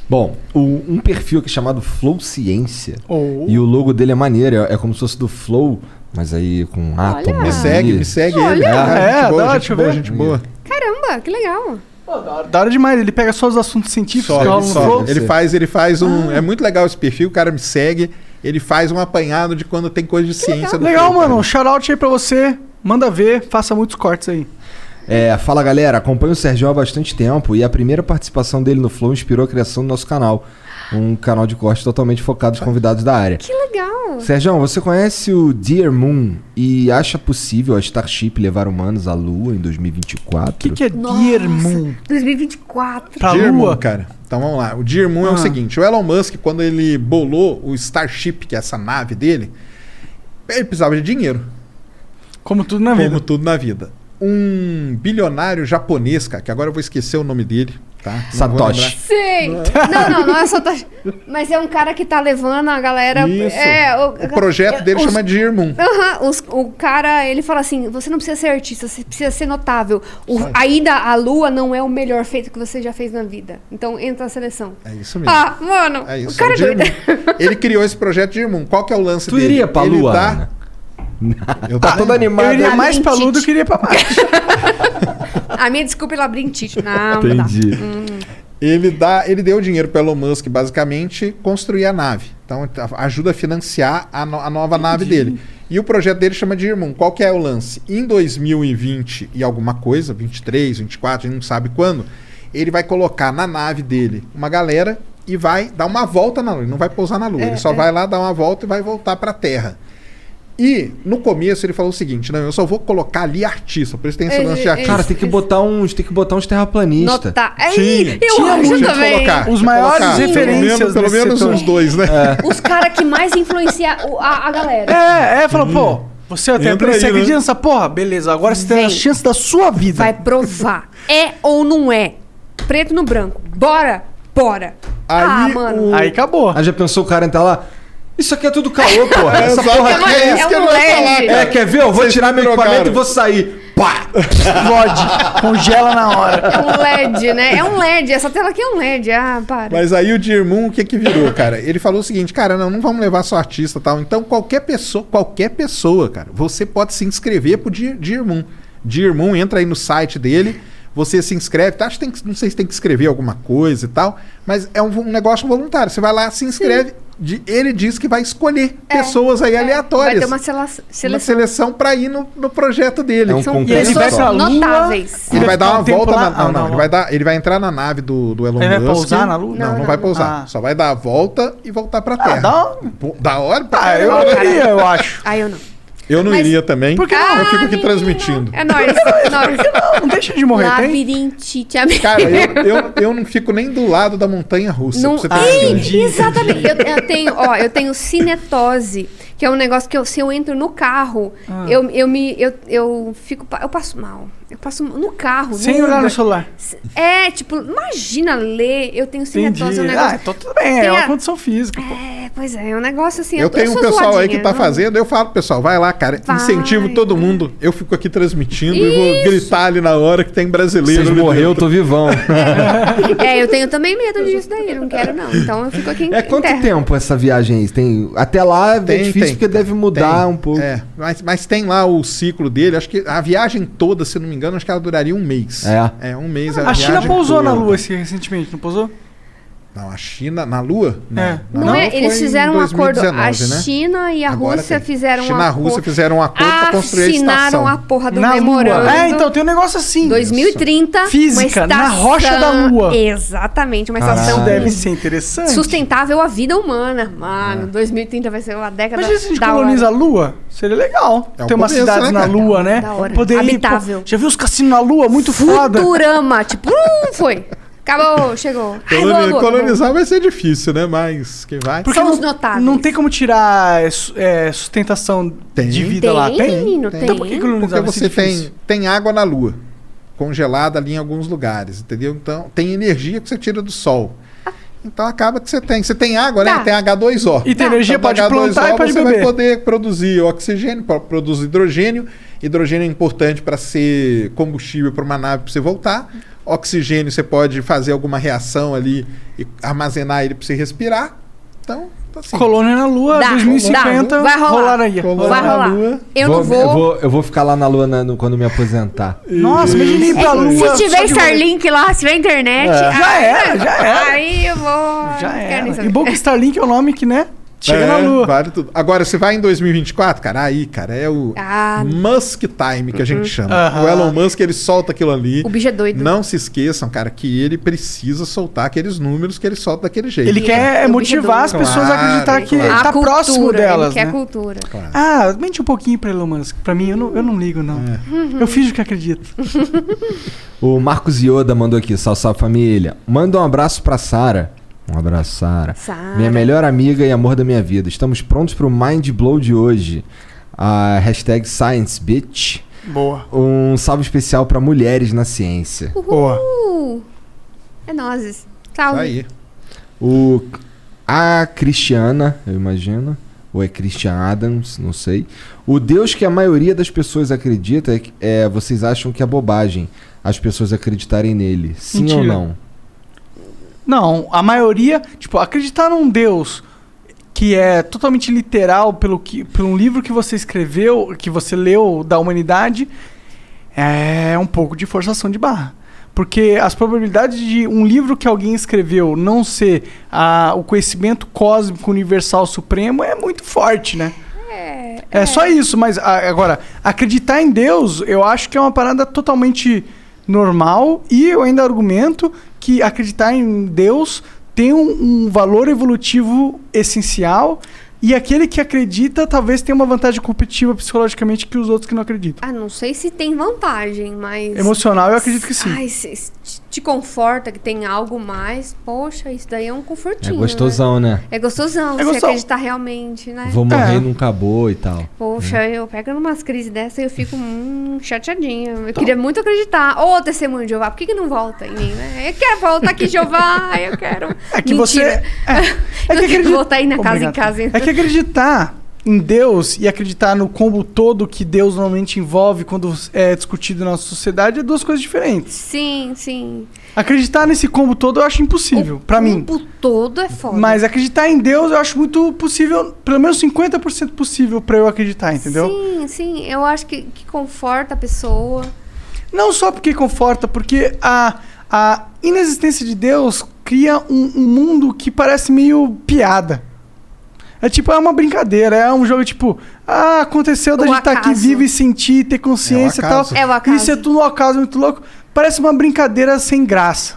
Bom, o- um perfil aqui chamado Flow Ciência. Oh. E o logo dele é maneiro, é, é como se fosse do Flow, mas aí com átomos. Me segue, me segue Olha. ele. Ah, É, gente boa, dá, gente deixa eu boa, ver. gente boa. Caramba, que legal. Da hora demais, ele pega só os assuntos científicos Só, que ele, rolam no ele faz, ele faz um. É muito legal esse perfil, o cara me segue. Ele faz um apanhado de quando tem coisa de ciência do Legal, mano. cara. Shout out aí pra você. Manda ver, faça muitos cortes aí. É, fala galera, acompanho o Sérgio há bastante tempo e a primeira participação dele no Flow inspirou a criação do nosso canal. Um canal de corte totalmente focado nos convidados da área. Que legal. Sérgio, você conhece o Dear Moon e acha possível a Starship levar humanos à Lua em 2024? O que, que é Nossa. Dear Moon? 2024. Pra Dear Lua? Moon, cara. Então vamos lá. O Dear Moon é Ah. o seguinte: o Elon Musk, quando ele bolou o Starship, que é essa nave dele, ele precisava de dinheiro. Como tudo na Como vida. tudo na vida. Um bilionário japonês, cara, que agora eu vou esquecer o nome dele, tá? Satoshi. lembrar. Sei. Não, não, não é tá- Mas é um cara que tá levando a galera. Isso. É, O projeto dele os- chama Moon. Aham, os- o cara, ele fala assim: você não precisa ser artista, você precisa ser notável. O, a ida à lua não é o melhor feito que você já fez na vida. Então entra na seleção. É isso mesmo. Ah, mano, É isso. o cara é o Dear doido. Moon. (laughs) Ele criou esse projeto Dear Moon. Qual que é o lance Tu dele? iria pra Ele Lua, Ana? (laughs) Eu Tá tô- todo animado. Eu iria mais pra Lua do que iria pra Marte. (laughs) A minha desculpa é labirintite. Não, não dá. Entendi. Hum. Ele dá, ele deu dinheiro para Elon Musk basicamente construir a nave. Então ajuda a financiar a, no- a nova nave dele. E o projeto dele chama de Irmão. Qual que é o lance? Em 2020 e alguma coisa, 23, 24, a gente não sabe quando, ele vai colocar na nave dele uma galera e vai dar uma volta na Lua. Ele não vai pousar na Lua. É, ele só é. vai lá dar uma volta e vai voltar para a Terra. E no começo ele falou o seguinte: não, eu só vou colocar ali artista. Por isso tem esse lance de artista. Cara, tem que botar uns, tem que botar uns terraplanistas. Nota. Tinha, eu tinha acho muito também. colocar, Os maiores colocar. referências Pelo menos, pelo menos setor. uns dois, né? Os caras que mais influenciam o- a, a galera. É, é, falou, pô, você tem Entra aí, você né? porra? Beleza, agora você tem a Vem. chance da sua vida. Vai provar. É ou não é? Preto no branco. Bora? Bora. ah, Aí mano. Aí acabou. Aí já pensou o cara entrar lá? Isso aqui é tudo caô, porra. Essa exato. porra É, aqui uma- é é isso que eu um não ia falar, LED. cara. É, quer ver? Eu vou Vocês tirar me meu equipamento trocaram. e vou sair. Pá! Explode, congela na hora. (laughs) É um LED, né? É um LED. Essa tela aqui é um LED. Ah, para. Mas aí o Dear Moon, o que que virou, cara? Ele falou o seguinte, cara, não, não vamos levar só artista e tal. Então qualquer pessoa, qualquer pessoa, cara, você pode se inscrever pro Dear, Dear Moon. Dear Moon, entra aí no site dele, você se inscreve, tá? Acho que tem que, não sei se tem que escrever alguma coisa e tal, mas é um, um negócio voluntário. Você vai lá, se inscreve, de- ele diz que vai escolher É, pessoas aí é. aleatórias. Vai ter uma sela- uma seleção. seleção pra ir no, no projeto dele. É um São ele vai pessoas notáveis. Ele vai dar uma um volta na. Não, Ah, não, não, ele vai dar. Ele vai entrar na nave do, do Elon Ele vai Musk. pousar na Lua? Não, Não, não, vai pousar. Ah. Só vai dar a volta e voltar pra Ah, Terra. dá um... Pô, da hora pra Ah, eu iria, eu acho. Ah, eu não. Eu não Mas- iria também. Por que não? Eu fico aqui Ah, transmitindo. É nóis. É nóis. Não, não deixa de morrer, tem? Labirintite, amigo. Cara, eu, eu, eu não fico nem do lado da montanha russa. Não, pra você ter Ei, uma ideia. exatamente. Eu, eu tenho, ó, eu tenho cinetose, que é um negócio que eu, se eu entro no carro, Ah. eu, eu me eu, eu fico eu passo mal. Eu passo no carro, Sem olhar no celular. É, tipo, imagina ler, eu tenho cinetose, é um Entendi. negócio. Ah, então tudo bem, é Tem uma condição física, pô. É, pois é, é um negócio assim. Eu, tenho um sou pessoal aí que tá não- fazendo, eu falo, pessoal, vai lá, cara, Vai. incentivo todo mundo. Eu fico aqui transmitindo e vou Isso. gritar ali na hora que tem brasileiro. Vocês morreu, eu tô vivão. (laughs) É, eu tenho também medo disso daí, não quero não. Então eu fico aqui em É quanto em terra. tempo essa viagem aí? Tem, até lá é Tem, difícil tem, porque deve mudar tem. um pouco. É, mas, mas tem lá o ciclo dele. Acho que a viagem toda, se não me engano, acho que ela duraria um mês. É. É, um mês. A China viagem pousou na toda. Lua esse- recentemente, não pousou? Não, a China na Lua? Não. É. Não, é, eles foi em fizeram um acordo. A 2019, né? China e a Agora Rússia tem. fizeram um China e a acordo. Rússia fizeram um acordo pra construir a Assinaram estação. a porra do Na memorando. Lua. É, então tem um negócio assim. 2030. Física, uma na estação- rocha da Lua. Exatamente, uma Isso estação deve ser interessante. sustentável à vida humana. É. Mano, 2030 vai ser uma década Imagina se a gente da coloniza hora. a Lua. Seria legal. É o Ter umas começo, cidades né, na? Lua, né? Da hora. Poder ir, pô, Habitável. já viu os cassinos na Lua? Muito foda. Futurama. Tipo, (laughs) hum, foi. Acabou, chegou. Ai, Coloni- boa, boa, colonizar vai ser difícil, né? Mas quem vai? Porque São os não, notáveis. não tem como tirar é, é, sustentação Tem. de vida Tem, lá. Tem? menino, tem. Então por que Porque colonizar ser você tem, tem água na Lua, congelada ali em alguns lugares, entendeu? Então tem energia que você tira do Sol. Então acaba que você tem. Você tem água, né? Tá. Tem H2O. E tem energia, Então, pode H2O, plantar e pode você beber. vai poder produzir oxigênio, pro- produz hidrogênio. Hidrogênio é importante para ser combustível para uma nave para você voltar. Oxigênio você pode fazer alguma reação ali e armazenar ele para você respirar. Então, assim, Colônia na Lua, Dá, 2050, dá. Vai rolar. rolaria. Colônia Vai na rolar. Lua. Eu não Eu vou. vou, eu vou ficar lá na lua na- no- quando me aposentar. Nossa, imagina ir pra Lua. Se tiver Starlink lá, se tiver internet. É. Já aí- era, já era. Aí eu vou. Já era. E bom que Starlink é o nome que, né? Chega É, na Lua. Vale tudo. Agora, você vai em 2024, cara, aí, cara, é o Ah. Musk Time que a gente chama. Aham. O Elon Musk, ele solta aquilo ali. O bicho é doido. Não se esqueçam, cara, que ele precisa soltar aqueles números que ele solta daquele jeito. Ele quer O motivar as é pessoas a Claro, acreditar que claro. A tá cultura, próximo delas, ele quer né? cultura. Ah, mente um pouquinho pra Elon Musk. Pra mim, eu não, eu não ligo, não. É. (laughs) Eu fiz o que acredito. O Marcos Ioda mandou aqui, salve, salve família. Manda um abraço pra Sara. Um abraço, Sara. Minha melhor amiga e amor da minha vida. Estamos prontos pro Mind Blow de hoje. A hashtag Science Bitch. Boa. Um salve especial pra mulheres na ciência. Boa. Uh, é nozes. Salve. aí. O a Cristiana, eu imagino, ou é Christian Adams, não sei. O Deus que a maioria das pessoas acredita é, é vocês acham que é bobagem as pessoas acreditarem nele. Sim ou Mentira. não? Não, a maioria, tipo, acreditar num Deus que é totalmente literal pelo que, por um livro que você escreveu, que você leu da humanidade, é um pouco de forçação de barra. Porque as probabilidades de um livro que alguém escreveu não ser ah, o conhecimento cósmico universal supremo é muito forte, né? É, É só isso, mas a- agora, acreditar em Deus, eu acho que é uma parada totalmente normal e eu ainda argumento que acreditar em Deus tem um, um valor evolutivo essencial e aquele que acredita talvez tenha uma vantagem competitiva psicologicamente que os outros que não acreditam. Ah, não sei se tem vantagem, mas. Emocional, eu acredito que sim. Ai, se, te conforta que tem algo mais. Poxa, isso daí é um É confortinho. gostosão, né? Né? É gostosão, É você gostosão. acreditar realmente, né? Vou morrer É. e não acabou e tal. Poxa, eu pego numas crises dessa e eu fico hum, chateadinha. Eu queria muito acreditar. Ô, testemunho de Jeová, por que, que não volta em mim, né? Eu quero voltar aqui, Jeová, eu quero. É que você. É, é eu que (laughs) voltar aí na casa em Obrigado. casa. É que acreditar em Deus e acreditar no combo todo que Deus normalmente envolve quando é discutido na nossa sociedade é duas coisas diferentes. Sim, sim. Acreditar nesse combo todo eu acho impossível, pra mim. O todo é foda. Mas acreditar em Deus eu acho muito possível, pelo menos 50% possível pra eu acreditar, entendeu? Sim, sim. Eu acho que, que conforta a pessoa. Não só porque conforta, porque a, a inexistência de Deus cria um, um mundo que parece meio piada. É tipo, é uma brincadeira, é um jogo tipo, ah, aconteceu da O gente estar aqui acaso. vivo e sentir, ter consciência e tal. É o acaso. Isso é tudo um acaso muito louco. Parece uma brincadeira sem graça,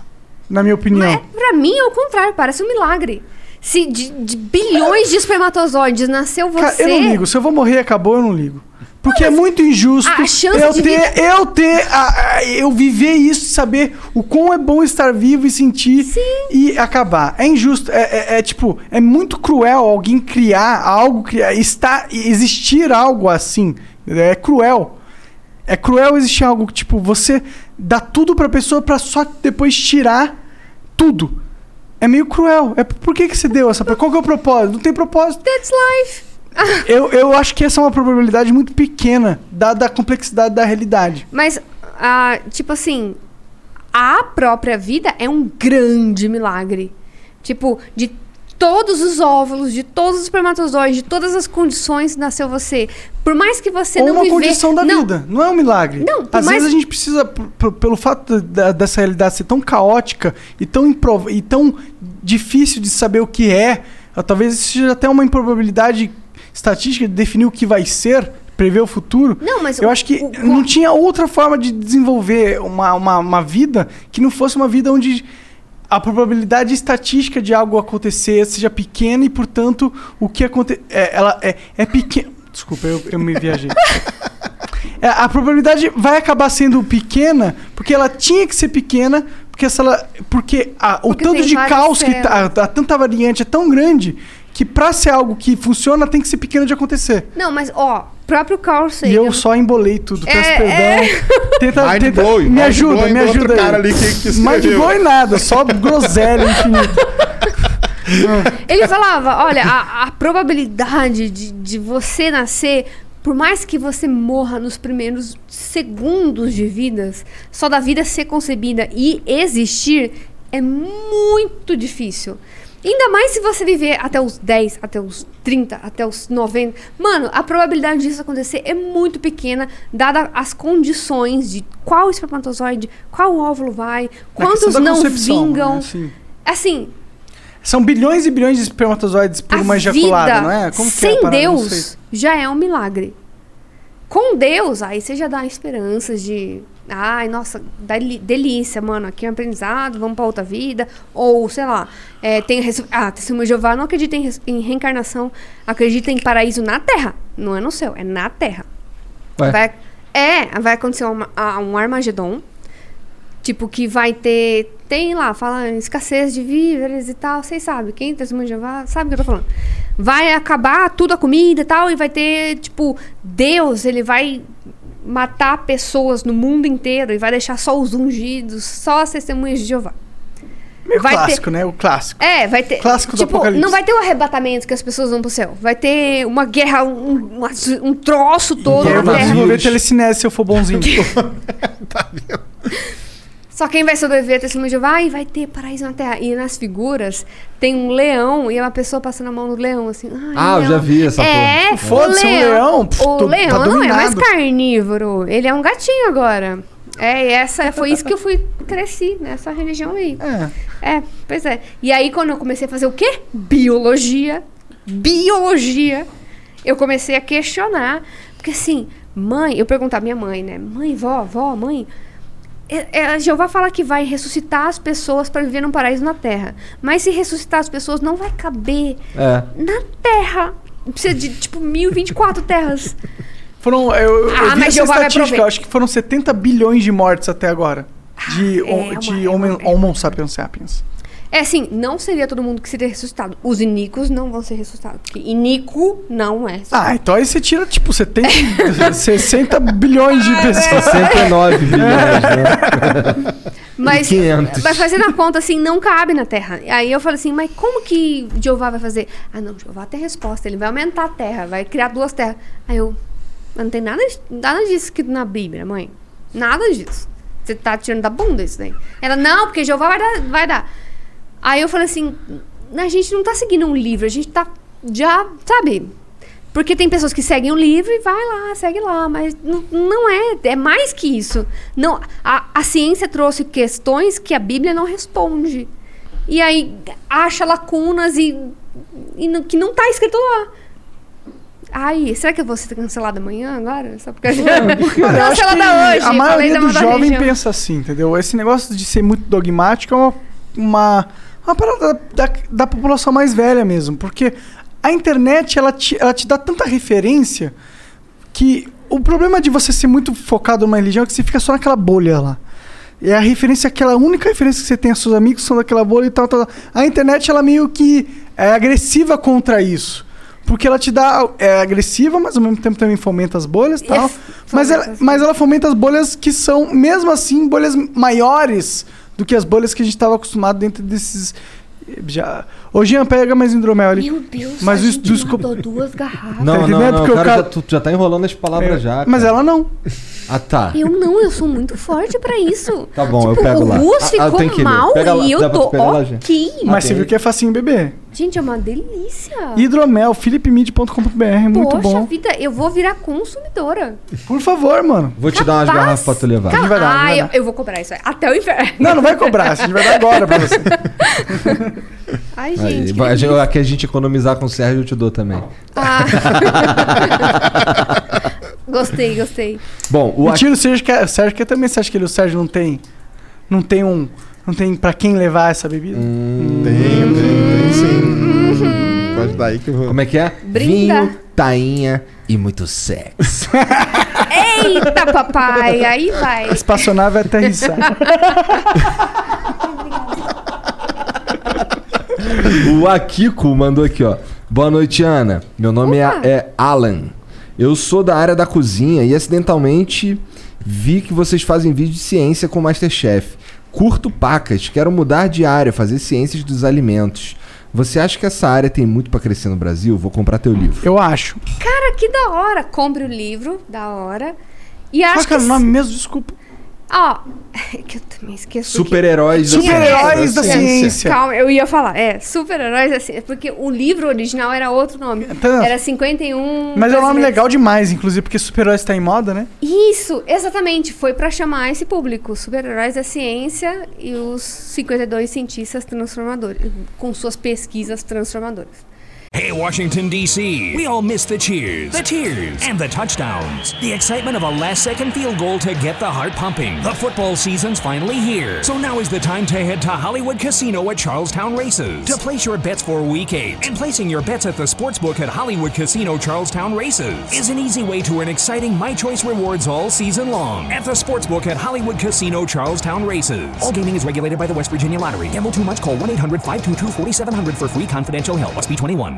na minha opinião. Mas, pra mim, é o contrário, parece um milagre. Se de, de bilhões de espermatozoides nasceu você. Cara, eu não ligo. Se eu vou morrer, acabou, eu não ligo. Porque é muito injusto eu ter, eu ter, a- a- eu viver isso saber o quão é bom estar vivo e sentir e acabar. É injusto, é, é- é tipo, é muito cruel alguém criar algo, criar, estar, existir algo assim. É cruel. É cruel existir algo que, tipo, você dá tudo pra pessoa pra só depois tirar tudo. é meio cruel. É, por que, que você deu essa. Qual que é o propósito? Não tem propósito. That's life. Eu, eu acho que essa é uma probabilidade muito pequena, dada a complexidade da realidade. Mas, ah, tipo assim, a própria vida é um grande milagre. Tipo, de todos os óvulos, de todos os espermatozoides, de todas as condições nasceu você. Por mais que você Ou não uma viver... condição da não, vida. Não é um milagre. Não, Às mais- vezes a gente precisa, pelo fato da- dessa realidade ser tão caótica e tão, improv- e tão difícil de saber o que é, ah, talvez isso seja até uma improbabilidade estatística de definir o que vai ser, prever o futuro. Não, mas Eu o- acho que o- não tinha outra forma de desenvolver uma, uma, uma vida que não fosse uma vida onde a probabilidade estatística de algo acontecer seja pequena e, portanto, o que acontece. É, ela é, é pequena. Desculpa, eu, eu me viajei. (laughs) É, a probabilidade vai acabar sendo pequena porque ela tinha que ser pequena porque se ela porque a- o Porque tanto de caos que tá, células. a, tanta variante é tão grande que pra ser algo que funciona tem que ser pequeno de acontecer. Não, mas, ó, próprio Carl Sagan... E eu só embolei tudo, peço É, perdão. é. (laughs) Tenta, Mind tenta- blowing, me mind ajuda, me outro ajuda aí. cara ali que- que Mind nada, só groselha infinita. (laughs) Ele falava, olha, a, a probabilidade de, de você nascer, por mais que você morra nos primeiros segundos de vidas, só da vida ser concebida e existir, é muito difícil. Ainda mais se você viver até os 10, até os 30, até os 90. Mano, a probabilidade disso acontecer é muito pequena, dada as condições de qual espermatozoide, qual óvulo vai, quantos não concepção, vingam. né, assim. Assim, São bilhões e bilhões de espermatozoides por uma ejaculada, não é? Como é sem sei. Deus já é um milagre. Com Deus, aí você já dá esperanças de. Ai, nossa, delícia, mano. Aqui é um aprendizado, vamos pra outra vida. Ou, sei lá, é, tem. res- Ah, testemunho de Jeová não acredita em, res- em reencarnação, acredita em paraíso na terra. Não é no céu, é na terra. Ué. Vai, é, vai acontecer uma- um Armagedon. Tipo, que vai ter. Tem lá, fala escassez de víveres e tal. Vocês sabem, quem testemunho de Jeová sabe o que eu tô falando. Vai acabar tudo a comida e tal, e vai ter, tipo, Deus, ele vai matar pessoas no mundo inteiro e vai deixar só os ungidos, só as testemunhas de Jeová. Meio vai ter- clássico, né? O clássico. É, vai ter. Clássico do tipo, Apocalipse. não vai ter o arrebatamento que as pessoas vão pro céu. Vai ter uma guerra, um, um, um troço todo eu na vou terra. desenvolver telecinese se eu for bonzinho. (laughs) Só quem vai sobreviver a testemunho de Jeová e vai ter paraíso na terra. E nas figuras tem um leão e é uma pessoa passando a mão no leão, assim. Ah, eu leão. já vi essa É, porra. Foda-se, um leão, pff, O tô- leão tá não é mais carnívoro. Ele é um gatinho agora. É, e essa foi isso que eu fui cresci nessa religião aí. É. pois é. E aí quando eu comecei a fazer o quê? Biologia. Biologia. Eu comecei a questionar, porque assim, mãe, eu perguntava à minha mãe, né? Mãe, vó, vó, mãe, é, é, Jeová fala que vai ressuscitar as pessoas para viver num paraíso na terra. Mas se ressuscitar as pessoas, não vai caber É. na terra. Precisa de, tipo, 1024 terras. Foram, eu, eu Ah, vi mas essa Jeová vai estatística, eu acho que foram 70 bilhões de mortes até agora. De, é uma- de é homo, homo sapiens sapiens. É assim, não seria todo mundo que seria ressuscitado. Os inicos não vão ser ressuscitados. Porque inico não é. Ah, então aí você tira, tipo, 70, 60 (laughs) bilhões de pessoas. 69 (laughs) bilhões, né? (laughs) Mas, 500. mas fazendo a conta assim, não cabe na Terra. Aí eu falei assim, mas como que Jeová vai fazer? Ah, não, Jeová tem resposta. Ele vai aumentar a Terra, vai criar duas terras. Aí eu, mas não tem nada, nada disso escrito na Bíblia, mãe. Nada disso. Você tá tirando da bunda isso daí. Ela, não, porque Jeová vai dar. Vai dar. Aí eu falei assim, a gente não tá seguindo um livro, a gente tá já, sabe? Porque tem pessoas que seguem o livro e vai lá, segue lá, mas não, não é, é mais que isso. Não, a, a ciência trouxe questões que a Bíblia não responde. E aí acha lacunas e, e não- que não tá escrito lá. Ai, será que eu vou ser cancelada amanhã agora? Só porque acho cancelada que hoje. a maioria do jovem pensa assim, entendeu? Esse negócio de ser muito dogmático é uma, uma, uma parada da, da população mais velha mesmo. Porque a internet, ela te, ela te dá tanta referência que o problema de você ser muito focado numa religião é que você fica só naquela bolha lá. E a referência, aquela única referência que você tem, seus amigos são daquela bolha e tal, tal, tal. A internet, ela meio que é agressiva contra isso. Porque ela te dá. É agressiva, mas ao mesmo tempo também fomenta as bolhas e tal. Yes, Mas ela, mas ela fomenta as bolhas que são, mesmo assim, bolhas maiores do que as bolhas que a gente estava acostumado dentro desses Já... Ô, Jean, pega mais hidromel ali. Meu Deus, Mas a o gente esco- duas garrafas. Não, Tá não, não. Porque o o cara cara- já, tu já tá enrolando as palavras É, já. Mas cara. ela não. Ah, tá. Eu não, eu sou muito forte pra isso. (laughs) Tá bom, tipo, eu pego o lá. Ruas Ah, ah, ficou ler. mal lá, e eu tô pegar lá, ok. Mas você viu que é facinho beber. Gente, é uma delícia. Hidromel, philipmid.com.br, é muito Poxa bom. vida, eu vou virar consumidora. Por favor, mano. Vou te dar umas Capaz. garrafas pra tu levar. Não vai dar, não ah, vai eu, dar. eu vou cobrar isso aí. Até o inferno. Não, não vai cobrar, a gente vai dar agora pra você. (laughs) Ai, Aí, gente. que vai- delícia. aqui a gente economizar com o Sérgio, eu te dou também. Ah. (laughs) gostei, gostei. Bom, o Mentira, o Sérgio quer, o Sérgio quer também. Você acha que ele, o Sérgio não tem. Não tem um. Não tem pra quem levar essa bebida? Hum. Tem, tem, tem sim. Pode dar aí que eu vou. Como é que é? Brinda. Vinho, tainha e muito sexo. (laughs) Eita, papai. Aí vai. A espaçonave é aterrissar. (laughs) o Akiko mandou aqui, ó. Boa noite, Ana. Meu nome é, é Alan. Eu sou da área da cozinha e acidentalmente vi que vocês fazem vídeo de ciência com o Masterchef. Curto pacas, quero mudar de área, fazer ciências dos alimentos. Você acha que essa área tem muito pra crescer no Brasil? Vou comprar teu livro. Eu acho. Cara, que da hora. Compre o livro, da hora. E Qual acho que é que. o nome mesmo? Desculpa. Ó, é (laughs) que eu também esqueço. que- Super-heróis da Super-heróis da ciência. Calma, eu ia falar. É, super-heróis da ciência. Porque o livro original era outro nome. Tá. Era 51. Mas é um nome legal demais, inclusive, porque super-heróis tá em moda, né? Isso, exatamente. Foi pra chamar esse público. Super-heróis da ciência e os 52 cientistas transformadores. Com suas pesquisas transformadoras. Hey, Washington, D.C. We all miss the cheers, the tears, and the touchdowns. The excitement of a last second field goal to get the heart pumping. The football season's finally here. So now is the time to head to Hollywood Casino at Charlestown Races to place your bets for week eight. And placing your bets at the sportsbook at Hollywood Casino Charlestown Races is an easy way to earn exciting My Choice rewards all season long at the sportsbook at Hollywood Casino Charlestown Races. All gaming is regulated by the West Virginia Lottery. Gamble too much? Call 1 800 522 4700 for free confidential help. Must be 21.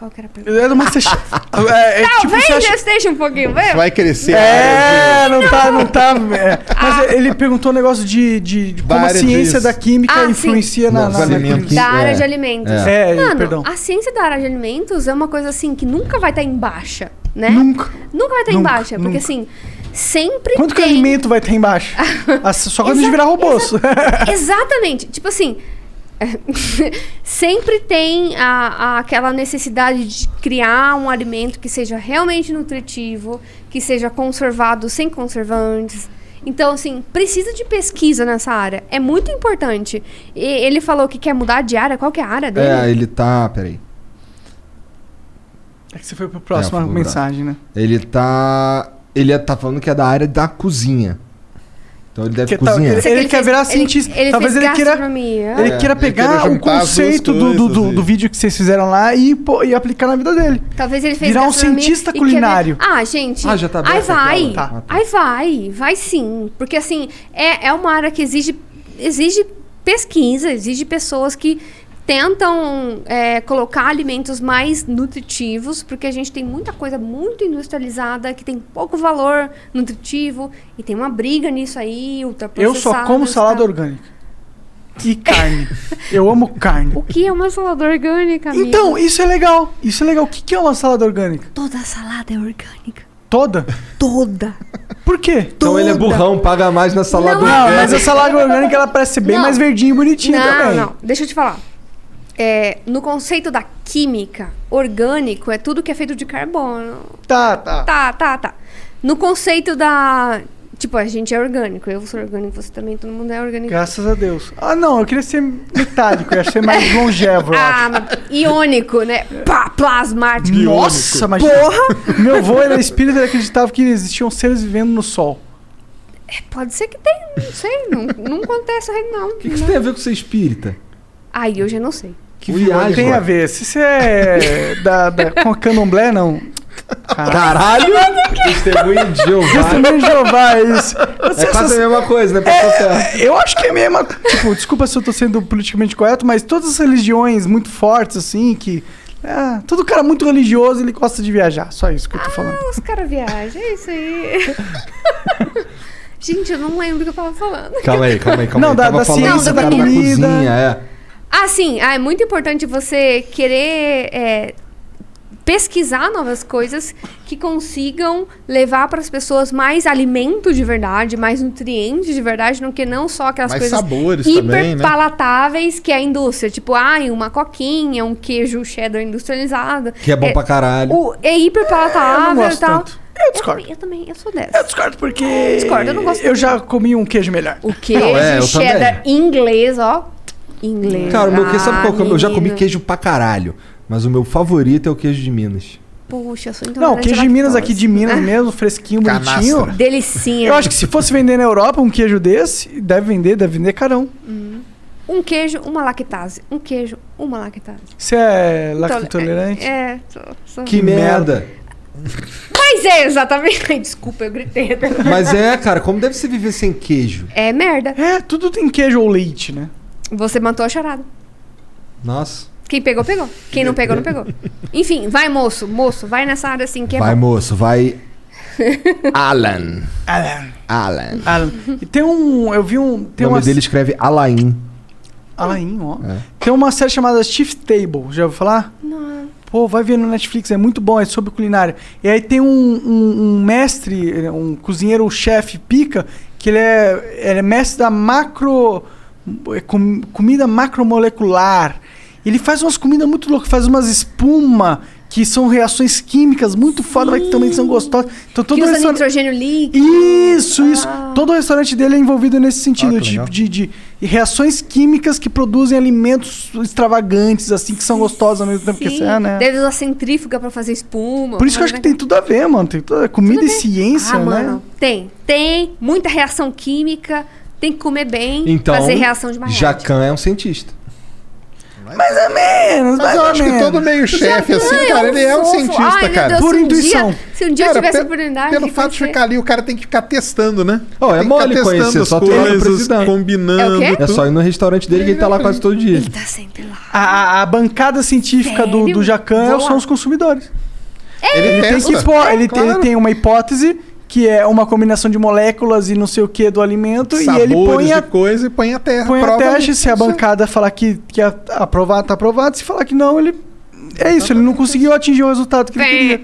Qual que era a pergunta? Do Masterchef. (laughs) é, é, tipo, Talvez você acha- esteja um pouquinho, viu? Vai crescer. É, não tá, não tá. (laughs) é. Mas ele perguntou um negócio de, de, de como a ciência de- da química Ah, sim. influencia na, Nos na, alimentos. Da área É, de alimentos. é. É, Mano, perdão. a ciência da área de alimentos é uma coisa assim que nunca vai estar em baixa, né? Nunca. Nunca vai estar em Nunca, baixa, porque nunca. assim, sempre Quanto que tem... alimento vai ter embaixo? (laughs) Ah, Só quando a gente Exa- virar robôs. Exatamente. Tipo assim, (laughs) sempre tem a, a- aquela necessidade de criar um alimento que seja realmente nutritivo, que seja conservado sem conservantes. Então, assim, precisa de pesquisa nessa área. É muito importante. E ele falou que quer mudar de área. Qual que é a área dele? É, ele tá. Peraí. É que você foi pra próxima É, mensagem, né? Ele tá. Ele tá falando que é da área da cozinha. Então ele deve Que tá- cozinhar. ele, ele quer fez- virar ele- cientista. ele Talvez fez ele queira, ele É, queira ele pegar o conceito do, do, do, do vídeo que vocês fizeram lá e, pô, e aplicar na vida dele. Talvez ele fez Virar um cientista culinário. Ah, gente. Ah, já tá Aí vai. aquela? Tá. Aí vai. Vai sim. Porque assim, é, é uma área que exige, exige pesquisa, exige pessoas que tentam é, colocar alimentos mais nutritivos, porque a gente tem muita coisa muito industrializada que tem pouco valor nutritivo e tem uma briga nisso aí, Eu só como salada orgânica. E carne. (laughs) Eu amo carne. O que é uma salada orgânica, amigo? Então, isso é legal. Isso é legal. O que que é uma salada orgânica? Toda salada é orgânica. Toda? Toda. Por quê? Então ele é burrão, paga mais na salada Não, Não, orgânica. mas a salada orgânica ela parece ser bem Não. mais verdinha e bonitinha não, também. Não, deixa eu te falar. É, no conceito da química, orgânico é tudo que é feito de carbono. Tá, tá. Tá, tá, tá. No conceito da. Tipo, a gente é orgânico. Eu sou orgânico, você também, todo mundo é orgânico. Graças a Deus. Ah, não, eu queria ser metálico, eu ia ser mais (laughs) longevo. Ah, iônico, né? Pá, plasmático. Nossa, mas. Porra! (laughs) Meu avô era espírita e acreditava que existiam seres vivendo no sol. É, pode ser que tenha, não sei. Não, não acontece aí, não. O que, que isso tem a ver com ser espírita? Aí eu já não sei. Que viagem. Tem a ver. Se você é da, da, com a candomblé, não. Caralho! Testemunho de Jeová. Testemunho de Jeová, é isso. É quase a mesma coisa, né? É, eu acho que é mesmo. Tipo, desculpa se eu tô sendo politicamente correto, mas todas as religiões muito fortes, assim, que. É, todo cara muito religioso, ele gosta de viajar. Só isso que eu tô falando. Ah, os caras viajam, é isso aí. (laughs) Gente, eu não lembro o que eu tava falando. Calma aí, calma aí, calma Não, aí. da- da ciência da comida. cozinha, é. Ah, sim. Ah, é muito importante você querer é, pesquisar novas coisas que consigam levar para as pessoas mais alimento de verdade, mais nutrientes de verdade, do que não só aquelas Mais coisas sabores hiper também, né? palatáveis que é a indústria. Tipo, ai, uma coquinha, um queijo cheddar industrializado. Que é bom pra caralho. O, é hiper Eu palatável não e tal. tanto. Eu discordo. Eu, também, eu sou dessa. Eu discordo porque. Eu discordo, eu não gosto Eu já comi um queijo melhor. O queijo Não, é, eu cheddar inglês, ó. Inglês. Cara, o meu queijo, sabe qual que é? Eu já comi queijo pra caralho. Mas o meu favorito é o queijo de Minas. Puxa, eu sou Não, queijo de Minas aqui de Minas (laughs) mesmo, fresquinho, Canastra. bonitinho. Delicinha. Eu acho que se fosse vender na Europa um queijo desse, deve vender, deve vender carão. Um queijo, uma lactase. Um queijo, uma lactase. Você é lactointolerante? É, sou, sou. Que merda. Mas é, exatamente. Desculpa, eu gritei. Mas é, cara, como deve se viver sem queijo? É merda. É, tudo tem queijo ou leite, né? Você matou a charada. Nossa. Quem pegou, pegou. Quem não pegou, não pegou. (laughs) Enfim, vai, moço. Moço, vai nessa área assim que é vai, bom. moço, vai. (laughs) Alan. Alan. Alan. Alan. E tem um. Eu vi um. O Tem nome uma, dele escreve Alain. Alain, ó. É. Tem uma série chamada Chief Table. Já ouviu falar? Não. Pô, vai ver no Netflix, é muito bom, é sobre culinária. E aí tem um, um- um mestre, um cozinheiro-chefe pica, que ele é, ele é mestre da macro. É com- comida macromolecular. Ele faz umas comidas muito loucas, faz umas espuma que são reações químicas muito foda, mas que também são gostosas. Então todo Que usa restaurante- nitrogênio líquido. Isso, isso. Todo restaurante dele é envolvido nesse sentido, Ah, que tipo, de, de reações químicas que produzem alimentos extravagantes, assim, que são gostosos ao mesmo tempo que Sim, você é, né? Deve usar centrífuga pra fazer espuma. Por isso que eu acho que tem tudo a ver, mano. Tem toda, comida e ciência, Ah, né? mano, tem. Tem muita reação química. Tem que comer bem. Então, fazer reação de Maillard. Jacan é um cientista. Mais ou menos, Mas mais eu ou acho que todo meio chefe, assim, Jacan é cara, um ele é um cientista, Ai, cara. Deus, Por se um intuição. dia- se um dia eu Cara, tivesse a oportunidade Pelo fato de ficar ali, o cara tem que ficar testando, né? Oh, é tem mole conhecer, só pra coisas, combinando. É o quê? É só ir no restaurante dele que ele tá lá quase todo dia. Ele tá sempre lá. A, a- bancada científica do, Sério? do Jacan Vou são os consumidores. Ele, Ele tem, que pôr- ele, tem- ele tem uma hipótese que é uma combinação de moléculas e não sei o que do alimento e Sabores ele põe a, de coisa e põe a terra. põe a teste. Se a bancada falar que, que é aprovado, tá aprovado. Se falar que não, ele. É isso, ele não conseguiu atingir o resultado que ele queria.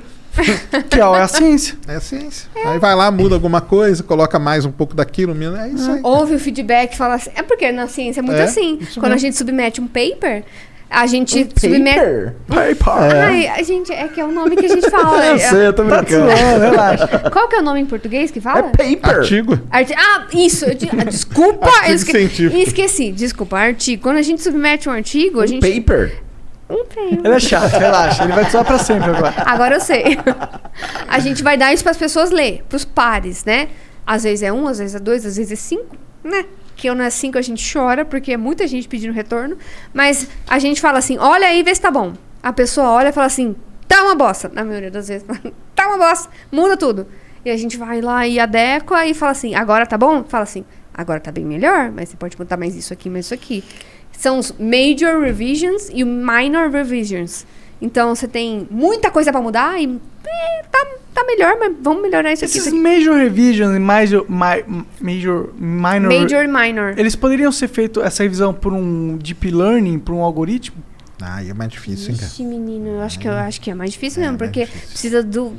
Que é a ciência. É ciência. Aí vai lá, muda alguma coisa, coloca mais um pouco daquilo, é isso aí. Ouve o feedback e fala assim. É porque na ciência é muito É, assim. Quando a mesmo. gente submete um paper, a gente Um submete. Paper. Ai, a gente, é que é o nome que a gente fala. (laughs) Eu sei, eu tô Tá brincando. relaxa. Qual que é o nome em português que fala? Paper. Artigo. Arti- Ah, isso. eu ah, Desculpa. Artigo eu esque- científico. Esqueci. Desculpa. Artigo. Quando a gente submete um artigo, a gente. Paper. Um paper. Ele é chato, relaxa. Ele vai te usar pra sempre agora. Agora eu sei. (laughs) a gente vai dar isso para as pessoas ler, para os pares, né? Às vezes é um, às vezes é dois, às vezes é cinco, né? Que eu não é cinco a gente chora, porque é muita gente pedindo retorno. Mas a gente fala assim: olha aí, vê se tá bom. A pessoa olha e fala assim: tá uma bosta. Na maioria das vezes, (laughs) tá uma bosta, muda tudo. E a gente vai lá e adequa e fala assim: agora tá bom? Fala assim: agora tá bem melhor, mas você pode botar mais isso aqui, mais isso aqui. São os major revisions e minor revisions. Então você tem muita coisa pra mudar e eh, tá, tá melhor, mas vamos melhorar isso aqui. Esses isso aqui. major revisions e major, mi- major, minor, Major e minor. eles poderiam ser feito essa revisão por um deep learning, por um algoritmo? Ah, é mais difícil, hein, cara. Ixi, menino, eu acho que, eu acho que é mais difícil É, mesmo, mais porque difícil. precisa do.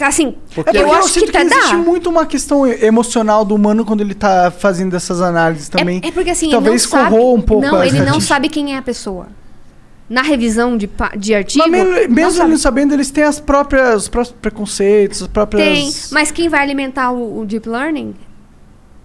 Assim, É eu acho sinto que até existe dá. muito uma questão emocional do humano quando ele tá fazendo essas análises também. É, é porque assim, que talvez ele não sabe, um pouco Não, ele não sabe quem é a pessoa. Na revisão de, de artigo. Mas mesmo, não mesmo sabe. ele sabendo, eles têm as próprias, os próprios preconceitos, as próprias. Tem, mas quem vai alimentar o, o deep learning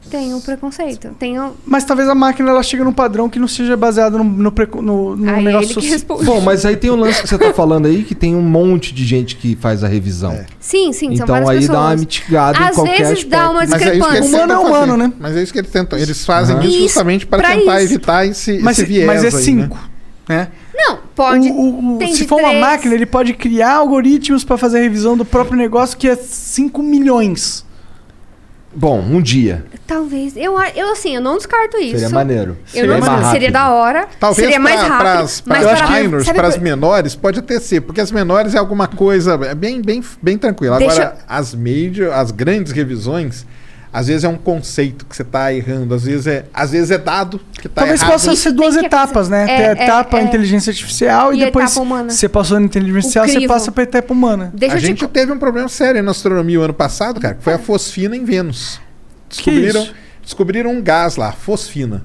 Tenho preconceito. Tenho. Mas talvez a máquina ela chegue num padrão que não seja baseado no, no, no, no Aí negócio ele responde. Bom, mas aí tem o lance que você tá falando aí, que tem um monte de gente que faz a revisão. Sim, sim, são Então várias aí pessoas. dá uma mitigada em Às qualquer vezes aspecto. dá uma Mas é isso que eles discrepância. tentam Humano é humano, fazer. né? Mas é isso que eles tentam. Eles fazem Aham. isso justamente para tentar isso. evitar esse, Mas, esse viés mas é aí, né? 5. Né? Não, pode. O- o- tem se for uma três. máquina, ele pode criar algoritmos para fazer a revisão do próprio negócio, que é 5 milhões. Bom, um dia. Talvez. Eu, eu assim, eu não descarto isso. Seria maneiro. Eu Seria não, mais rápido. seria da hora. Talvez seria mais rápido. para mas as para- minors, sabe para as por- menores, pode até ser, porque as menores é alguma coisa é bem, bem, bem tranquila. Deixa Agora, as major, as grandes revisões, às vezes é um conceito que você está errando, às vezes é, às vezes é dado que está Talvez errado. possa ser duas etapas, né? É, Tem a é, etapa é. inteligência artificial e, E a depois você passou na inteligência artificial, você passa pra etapa humana. Deixa a eu te gente teve um problema sério na astronomia o ano passado, cara, que foi a fosfina em Vênus. Descobriram, descobriram um gás lá, fosfina,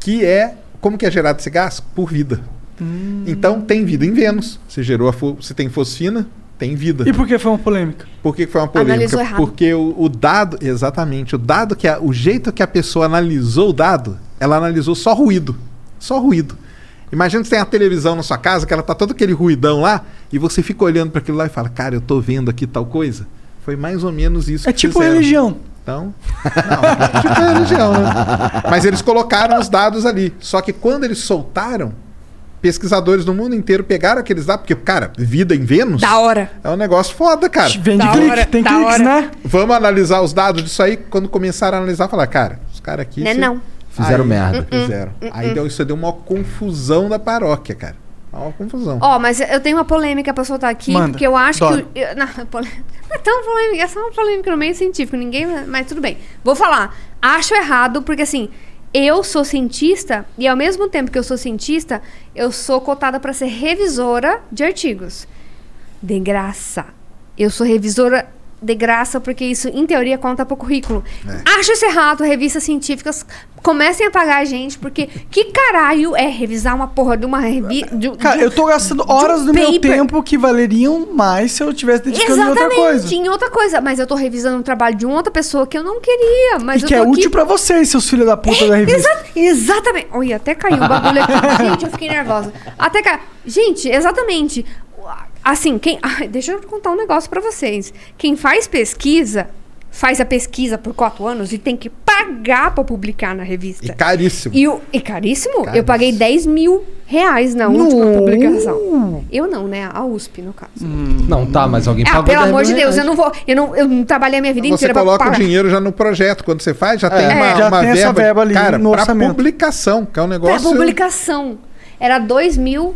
que é como que é gerado esse gás? Por vida. Hum. Então tem vida em Vênus. Você gerou a fo- você tem fosfina, tem vida. E por que foi uma polêmica? Por que foi uma polêmica? Analisou errado. Porque o, o dado, exatamente, o dado que a- o jeito que a pessoa analisou o dado, ela analisou só ruído, só ruído. Imagina que você tem a televisão na sua casa, que ela tá todo aquele ruidão lá, e você fica olhando para aquilo lá e fala: "Cara, eu tô vendo aqui tal coisa". Foi mais ou menos isso É que tipo fizeram. religião. Então, não, é tipo religião, né? Mas eles colocaram os dados ali. Só que quando eles soltaram, pesquisadores do mundo inteiro pegaram aqueles dados, porque, cara, vida em Vênus Da hora. é um negócio foda, cara. Vende Da clique, hora, tem da cliques, hora. né? Vamos analisar os dados disso aí. Quando começaram a analisar, falar, cara, os caras aqui. Né, cê- não. Fizeram Aí, merda. Fizeram. Hum, Aí deu, isso deu uma confusão da paróquia, cara. Uma confusão. Ó, mas eu tenho uma polêmica pra soltar aqui, Manda. porque eu acho Adoro. que. eu- não, (laughs) não é tão polêmica, é só uma polêmica no meio científico, ninguém. Mas tudo bem. Vou falar. Acho errado, porque assim, eu sou cientista, e ao mesmo tempo que eu sou cientista, eu sou cotada pra ser revisora de artigos. De graça. Eu sou revisora de graça, porque isso, em teoria, conta pro currículo. Acho isso errado, revistas científicas comecem a pagar a gente, porque que caralho é revisar uma porra de uma revista. Cara, eu tô gastando horas do meu paper. tempo que valeriam mais se eu tivesse dedicando em outra coisa. Exatamente, em outra coisa. Mas eu tô revisando o trabalho de uma outra pessoa que eu não queria. Mas e que é aqui- útil pra vocês, seus filhos da puta da revista. Exa- exatamente. Olha, até caiu o bagulho aqui. (laughs) Gente, eu fiquei nervosa. Até caiu. Gente, exatamente. Assim, quem. (laughs) Ai, deixa eu contar um negócio pra vocês. Quem faz pesquisa, faz a pesquisa por quatro anos e tem que pagar pra publicar na revista. E caríssimo. E, o, e caríssimo? Caríssimo. Eu paguei 10 mil reais na última publicação. Eu não, né? A USP, no caso. Não, tá, mas alguém Ah, pagou pelo 10 amor de Deus, reais. eu não vou. Eu não, eu não trabalhei a minha vida Você inteira pra coloca o pagar. dinheiro já no projeto. Quando você faz, já tem É. uma, Já uma tem essa verba, verba ali cara, no pra publicação, que é um Pra negócio... publicação. Era 2 mil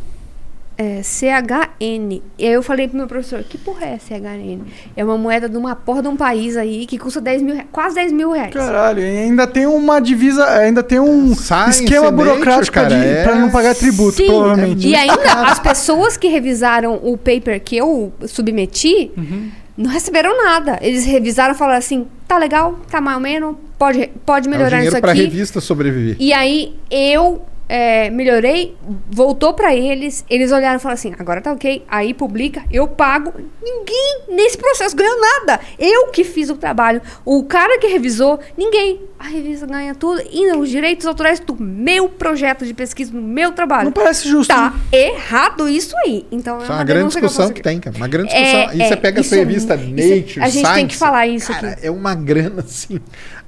é, CHN. E aí eu falei pro meu professor, que porra é CHN? É uma moeda de uma porra de um país aí que custa 10 mil, quase 10 mil reais. Caralho, e ainda tem uma divisa, ainda tem um Science esquema burocrático Nature, de, cara, é- pra não pagar tributo, Sim, provavelmente. e ainda as pessoas que revisaram o paper que eu submeti Uhum. não receberam nada. Eles revisaram e falaram assim: tá legal, tá mais ou menos, pode, pode É o melhorar dinheiro isso pra aqui. revista sobreviver. E aí eu é, melhorei, voltou pra eles, eles olharam e falaram assim: agora tá ok, aí publica, eu pago. Ninguém nesse processo ganhou nada. Eu que fiz o trabalho. O cara que revisou, ninguém. A revista ganha tudo e os direitos autorais do meu projeto de pesquisa, do meu trabalho. Não parece justo. Tá errado isso aí. Então é é uma grande que eu discussão que aqui. tem, cara. Uma grande discussão. É, e você é, pega a isso sua é- revista isso- Nature, a gente tem que Science, falar isso cara, aqui. É uma grana, assim,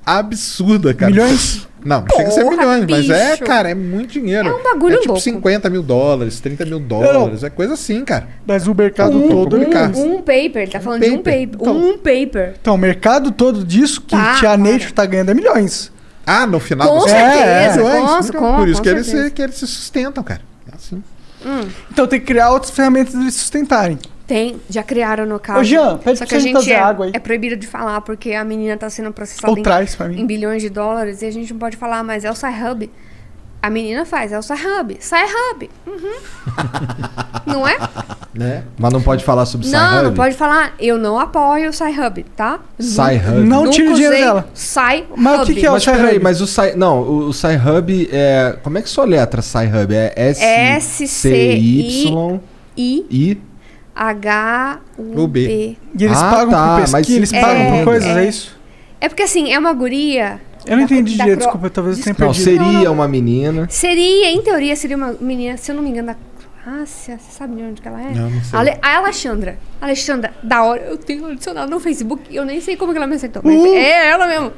absurda, cara. Milhões? Não, não chega a ser Porra, milhões, mas é, bicho. cara, é muito dinheiro. É um bagulho É tipo louco. 50 mil dólares, 30 mil dólares, é coisa assim, cara. Mas o mercado Um- todo. publicar. Um paper, ele tá falando de um paper. paper. Então- um paper. Então, o mercado todo disso que Tá, a Nature tá ganhando é milhões. Ah, no final Com você- certeza, É, com- milhões. com- Por isso com que eles, se, certeza. que eles se sustentam, cara. É assim. Então tem que criar outras ferramentas de eles sustentarem. Tem, já criaram no caso. Ô, Jean, pede Só pra que a gente é, água aí. é proibido de falar porque a menina tá sendo processada Ou em, traz pra mim. em bilhões de dólares e a gente não pode falar, mas é o Sci-Hub. A menina faz, é o Sci-Hub. Sci-Hub. Uhum. (laughs) não é? Né? Mas não pode falar sobre Não, Sci-Hub? não pode falar. Eu não apoio o Sci-Hub, tá? Sci-Hub. Não Nunca tire o dinheiro dela. Sci-Hub. Mas o que que é o Sci-Hub? mas o Sci... Não, o, o Sci-Hub é... Como é que soletra Sci-Hub? É S-C-Y... I I... H U O B. B. E eles Ah, pagam tá, por pesquisa, mas eles sim. pagam É, por coisas, é, é. isso? É porque assim, é uma guria Eu não entendi direito, Cro- desculpa, talvez eu tenha Não, perdido. seria uma menina. Seria, em teoria, seria uma menina, se eu não me engano, da Croácia. Você sabe de onde que ela é? Não, não sei. Ale- a Alexandra. Alexandra, da hora. Eu tenho adicionado no Facebook. Eu nem sei como que ela me aceitou. Mas Uh! é ela mesmo.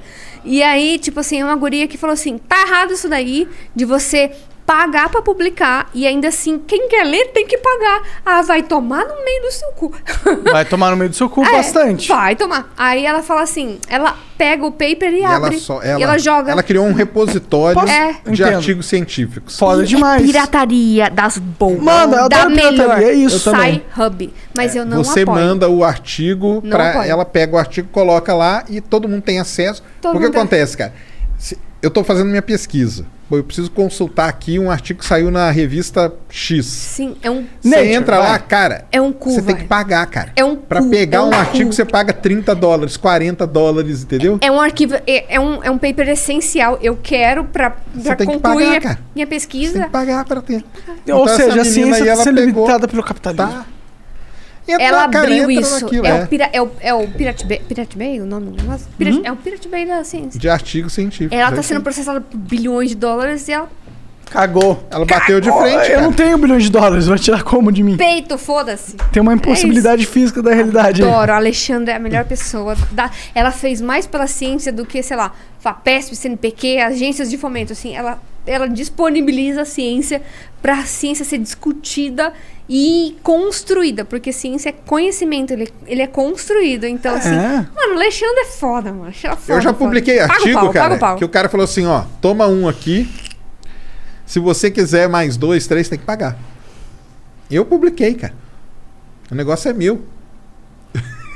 E aí, tipo assim, uma guria que falou assim: tá errado isso daí de você pagar pra publicar e ainda assim, quem quer ler tem que pagar. Ah, vai tomar no meio do seu cu. (laughs) Vai tomar no meio do seu cu É, bastante. Vai tomar. Aí ela fala assim: ela pega o paper e, E abre. ela, só, e ela joga. Ela criou um repositório Posso- É. de Entendo. artigos científicos. Foda demais. Pirataria das boas. Mano, eu da adoro melhor. pirataria, é isso. Sai também. hub. Mas eu não Você apoio. manda o artigo para ela pega o artigo, coloca lá e todo mundo tem acesso. Todo o que acontece, cara? Se- eu estou fazendo minha pesquisa. Pô, eu preciso consultar aqui um artigo que saiu na revista X. Sim, é um. Você entra lá, cara. É um cu, Você tem vai. que pagar, cara. É um Pra cu, pegar é um um, cu. artigo, você paga 30 dólares, 40 dólares, entendeu? É um arquivo, é, é um, é um paper essencial. Eu quero pra, pra tem que concluir pagar, minha, cara. minha pesquisa. Tem que pagar pra ter. Ou Então, essa seja, a ciência aí, tá ela sendo pegou- limitada pelo capitalismo. Tá. Entra Ela cara, abriu isso. naquilo, é, é. O pira, é, o, é o Pirate Bay, Pirate Bay o nome do negócio? Pirate- Uhum. É o Pirate Bay da ciência. De artigo científico. Ela tá já sendo processada por bilhões de dólares e ela. Cagou. Ela bateu de frente, Eu cara. não tenho bilhões de dólares, vai tirar como de mim? Peito, foda-se. Tem uma impossibilidade física da realidade. Adoro, a Alexandra é a melhor pessoa. Da- ela fez mais pela ciência do que, sei lá, FAPESP, CNPq, agências de fomento. Assim, ela, ela disponibiliza a ciência para a ciência ser discutida e construída. Porque ciência é conhecimento, ele, ele é construído. Então, assim, É. mano, Alexandra é foda, mano. É foda, Eu já foda. publiquei o artigo, pau, cara, o que o cara falou assim, ó, toma um aqui. Se você quiser mais dois, três, tem que pagar. Eu publiquei, cara. O negócio é meu.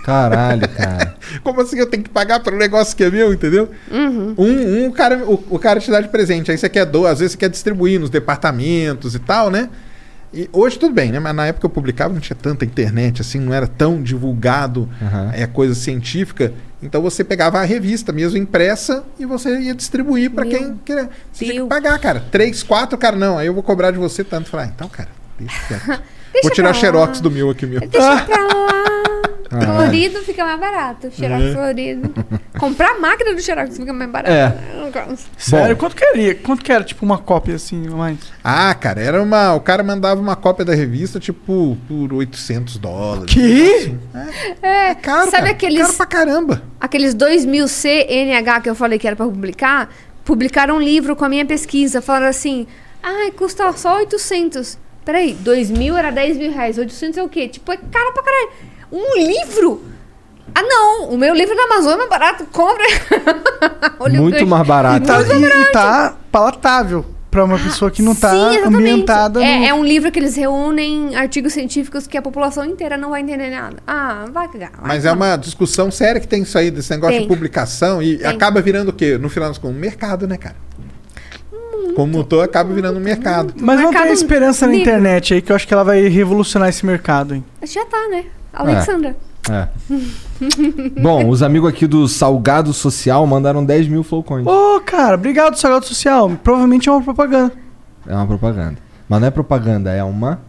Caralho, cara. (laughs) Como assim eu tenho que pagar pelo negócio que é meu, entendeu? Uhum. Um, um cara, o, o cara te dá de presente. Aí você quer doar, às vezes você quer distribuir nos departamentos e tal, né? E hoje tudo bem, né? Mas na época que eu publicava não tinha tanta internet, assim, não era tão divulgado é, coisa científica. Então você pegava a revista mesmo impressa e você ia distribuir para quem queria. Você tinha que pagar, cara. Três, quatro, cara, não. Aí eu vou cobrar de você tanto. Falar, ah, então, cara, deixa quieto. (laughs) vou tirar xerox do meu aqui mesmo. Deixa pra lá. Ah. Florido fica mais barato. Xerox É. florido. Comprar a máquina do Xerox fica mais barato. É. Gosto. Sério, quanto que era? Quanto que era, tipo, uma cópia assim, mais? Ah, cara, era uma. O cara mandava uma cópia da revista, tipo, por 800 dólares. Que? É, caro, sabe cara. aqueles. Caro pra caramba. Aqueles 2000 CNH que eu falei que era pra publicar? Publicaram um livro com a minha pesquisa. Falaram assim: ai, custa só 800. Peraí, 2 mil era 10 mil reais. 800 é o quê? Tipo, é caro pra caralho. Um livro? Ah, não. O meu livro na Amazon é mais barato. Compra. (laughs) Olha o Muito mais barato. E tá, e- e tá palatável pra uma pessoa que não tá exatamente. ambientada. É, no- é um livro que eles reúnem artigos científicos que a população inteira não vai entender nada. Ah, vai cagar. vai Mas é uma discussão séria que tem isso aí, desse negócio Tem. de publicação. E Tem. acaba virando o quê? No final das contas, um mercado, né, cara? Como todo, acaba virando um mercado. Mas não tem Mercado esperança na internet aí que eu acho que ela vai revolucionar esse mercado, hein? Já tá, né? Alexandra. É. (laughs) Bom, os amigos aqui do Salgado Social mandaram 10 mil flowcoins. Ô, cara, obrigado, Salgado Social. Provavelmente é uma propaganda. É uma propaganda. Mas não é propaganda, é uma.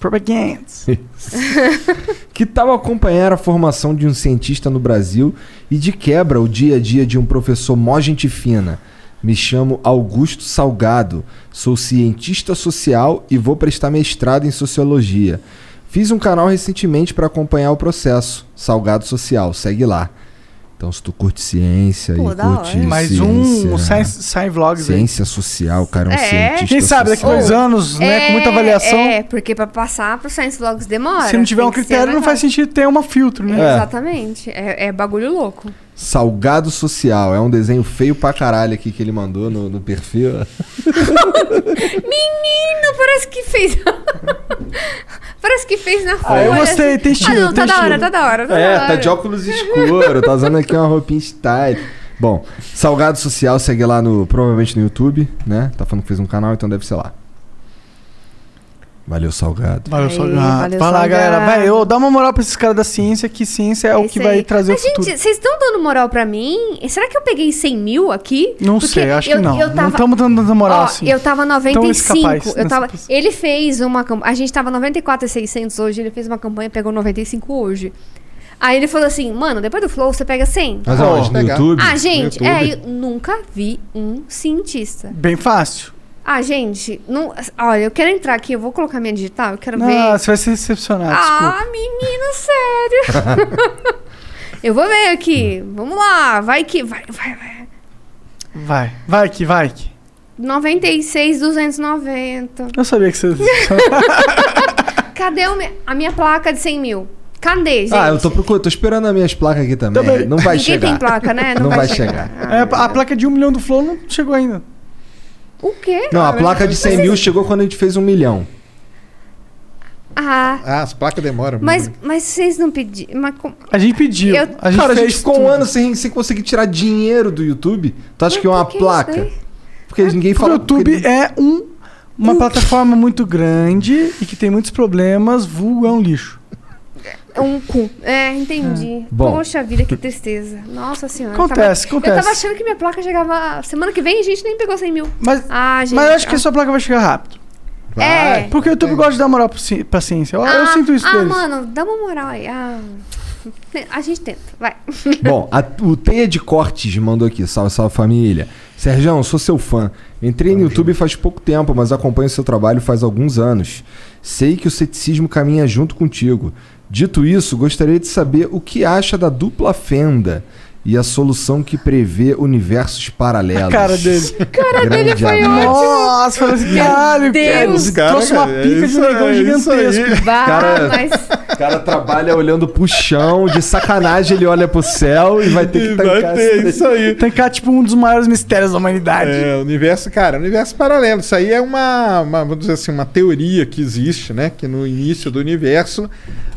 Propaganda. (laughs) que tal acompanhar a formação de um cientista no Brasil e de quebra o dia a dia de um professor mó gente fina? Me chamo Augusto Salgado, sou cientista social e vou prestar mestrado em sociologia. Fiz um canal recentemente para acompanhar o processo, Salgado Social, segue lá. Então, se tu curte ciência Pô, e curte hora. Mais ciência, um, um Science, Science Vlogs aí. ciência social, o cara é um É. cientista Quem sabe daqui social. dois anos, né, com muita avaliação. É, porque pra passar pro Science Vlogs demora. Se não tiver um critério, não faz sentido ter uma filtro, né? É. Exatamente. É, é bagulho louco. Salgado Social. É um desenho feio pra caralho aqui que ele mandou no, no perfil. (laughs) Menino, parece que fez. (laughs) parece que fez na folha. Ah, eu gostei, tem estilo, Ah, não, tá da hora, tá da hora. Tá da É, hora. tá de óculos escuro, tá usando aqui uma roupinha style. Bom, Salgado Social segue lá no. Provavelmente no YouTube, né? Tá falando que fez um canal, então deve ser lá. Valeu, Salgado. Valeu, Salgado. valeu, Salgado. galera. Vai, ô, dá uma moral pra esses caras da ciência, que ciência é, o que vai aí. trazer Mas, o futuro. gente, vocês estão dando moral pra mim? Será que eu peguei 100 mil aqui? Não Porque sei, acho eu- que não. eu Não tava- estamos dando tanta moral Ó, assim. Eu tava 95. capaz eu tava, ele fez uma campanha. A gente tava 94,600 hoje, ele fez uma campanha, pegou 95 hoje. Aí ele falou assim, mano, depois do Flow você pega 100. Mas aonde? No YouTube? Ah, gente, No é, YouTube? eu nunca vi um cientista. Bem fácil. Ah, gente, não, olha, eu quero entrar aqui, eu vou colocar minha digital, eu quero Não, ver. você vai ser decepcionado, Ah, desculpa. menino, sério. (laughs) eu vou ver aqui. Vamos lá, vai que vai, vai, vai. Vai, vai que vai que. 96, 290. Eu sabia que você. (laughs) Cadê o me- a minha placa de 100 mil? Cadê, gente? Ah, eu tô procurando, tô esperando as minhas placas aqui também. Também. Não vai Ninguém chegar. tem placa, né? Não Não, vai vai chegar. chegar. É, a placa de um milhão do Flow não chegou ainda. O quê? Não, a placa de 100 mil chegou quando a gente fez um milhão. Ah, Ah, as placas demoram. mas, mas vocês não pediram. Mas com- A gente pediu. Eu- A gente Cara, a gente ficou um tudo. ano sem, sem conseguir tirar dinheiro do YouTube. Tu acha que é uma que placa? Porque ninguém Porque o fala. YouTube é um, uma plataforma muito grande e que tem muitos problemas, vulgo é um lixo. É um cu. É, entendi. Bom. Poxa vida, que tristeza. Nossa senhora. Acontece, eu tava, acontece. Eu tava achando que minha placa chegava. Semana que vem a gente nem pegou 100 mil. Mas, Ah, gente. mas eu acho que ah. a sua placa vai chegar rápido. É. Porque o YouTube gosta de dar moral pra ciência. Eu, eu Ah, sinto isso Ah, deles. mano, dá uma moral aí. Ah, a gente tenta, vai. (laughs) Bom, a- o Teia de Cortes mandou aqui. Salve, salve família. Serjão, sou seu fã. Entrei no YouTube faz pouco tempo, mas acompanho seu trabalho faz alguns anos. Sei que o ceticismo caminha junto contigo. Dito isso, gostaria de saber o que acha da dupla fenda e a solução que prevê universos paralelos. A cara dele. (laughs) A cara Grande dele foi ótimo. Nossa, falei assim, caralho, Deus. cara, trouxe uma cara, pica é de um negão é gigantesco. Bah, Cara, mas. O cara trabalha olhando pro chão, de sacanagem ele olha pro céu e vai ter que Vai tancar ter esse isso aí. Tancar, tipo, um dos maiores mistérios da humanidade. É, universo, cara, universo paralelo. Isso aí é uma, uma, vamos dizer assim, uma teoria que existe, né? Que no início do universo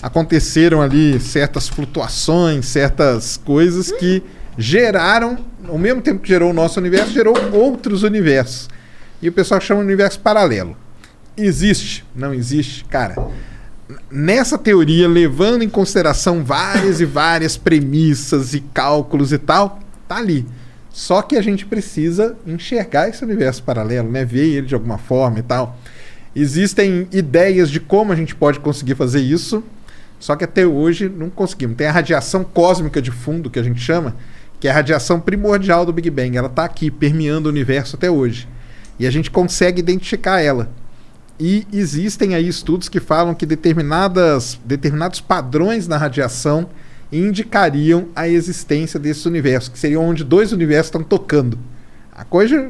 aconteceram ali certas flutuações, certas coisas que geraram, ao mesmo tempo que gerou o nosso universo, gerou outros universos. E o pessoal chama de universo paralelo. Existe? Não existe? Cara, nessa teoria, levando em consideração várias e várias premissas e cálculos e tal, tá ali. Só que a gente precisa enxergar esse universo paralelo, né? Ver ele de alguma forma e tal. Existem ideias de como a gente pode conseguir fazer isso, só que até hoje não conseguimos. Tem a radiação cósmica de fundo, que a gente chama, que é a radiação primordial do Big Bang. Ela está aqui, permeando o universo até hoje. E a gente consegue identificar ela. E existem aí estudos que falam que determinadas, determinados padrões na radiação indicariam a existência desse universo, que seriam onde dois universos estão tocando. A coisa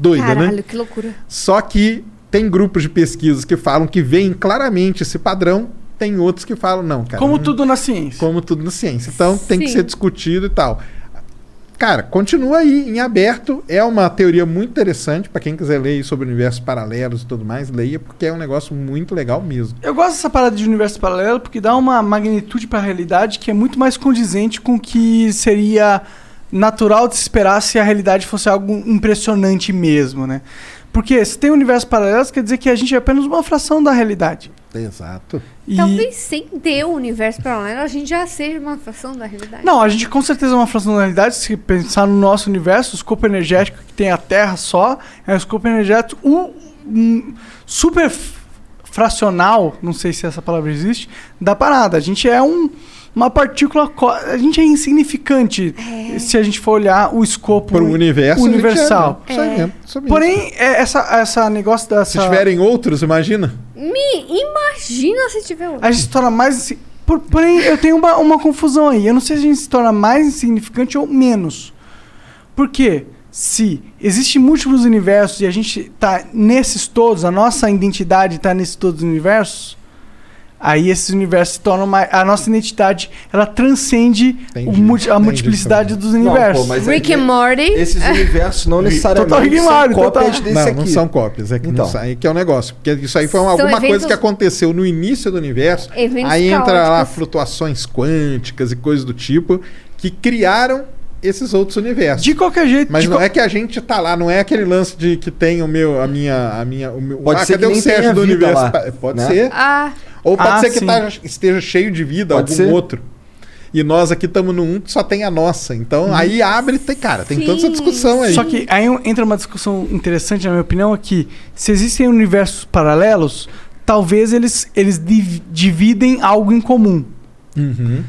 doida, Caralho, né? que loucura. Só que tem grupos de pesquisas que falam que veem claramente esse padrão, tem outros que falam não, cara. Como não- tudo na ciência. como tudo na ciência. Então tem que Sim. ser discutido e tal. Cara, continua aí em aberto. É uma teoria muito interessante para quem quiser ler sobre universos paralelos e tudo mais, leia porque é um negócio muito legal mesmo. Eu gosto dessa parada de universo paralelo porque dá uma magnitude pra realidade que é muito mais condizente com o que seria natural de se esperar se a realidade fosse algo impressionante mesmo, né? Porque se tem universos paralelos, quer dizer que a gente é apenas uma fração da realidade. Exato. E... Talvez sem ter o universo paralelo, a gente já seja uma fração da realidade. Não, a gente com certeza é uma fração da realidade. Se pensar no nosso universo, o escopo energético que tem a Terra só é um escopo energético um, um super fracional, não sei se essa palavra existe, da parada. A gente é um, uma partícula. A gente é insignificante se a gente for olhar o escopo Pro universo, a gente universal. é, né? Mesmo. Porém, é essa, essa negócio dessa. Se tiverem outros, imagina. Me imagina se tiver outro. A gente se torna mais. porém, eu tenho uma, uma confusão aí. Eu não sei se a gente se torna mais insignificante ou menos. Por quê? Se existem múltiplos universos e a gente tá nesses todos, a nossa identidade tá nesses todos os universos, aí esses universos se tornam mais. A nossa identidade ela transcende Entendi, multi- a entendi multiplicidade dos Não, universos. pô, mas Rick é- and Morty. Esses universos não (laughs) Total necessariamente Rick são Morty, cópias total. desse não, aqui. não são cópias. É que, Então. não, aí que é o negócio. Porque isso aí foi São alguma coisa eventos- que aconteceu no início do universo. Aí entra lá caóticos. flutuações quânticas e coisas do tipo que criaram esses outros universos. De qualquer jeito. Mas não qual- é que a gente tá lá, não é aquele lance de que tem o meu, a minha, a minha, o meu. Pode ah, ser cadê que o nem Sérgio tenha do universo? lá, Pode né? ser. Ah, Ou pode Ah, ser que sim. tá- esteja cheio de vida, Pode algum ser. outro. E nós aqui estamos no um que só tem a nossa. Então aí abre, tem, cara, tem toda essa Sim. discussão aí. Só que aí entra uma discussão interessante, na minha opinião, é que se existem universos paralelos, talvez eles, eles div- dividem algo em comum. Uhum.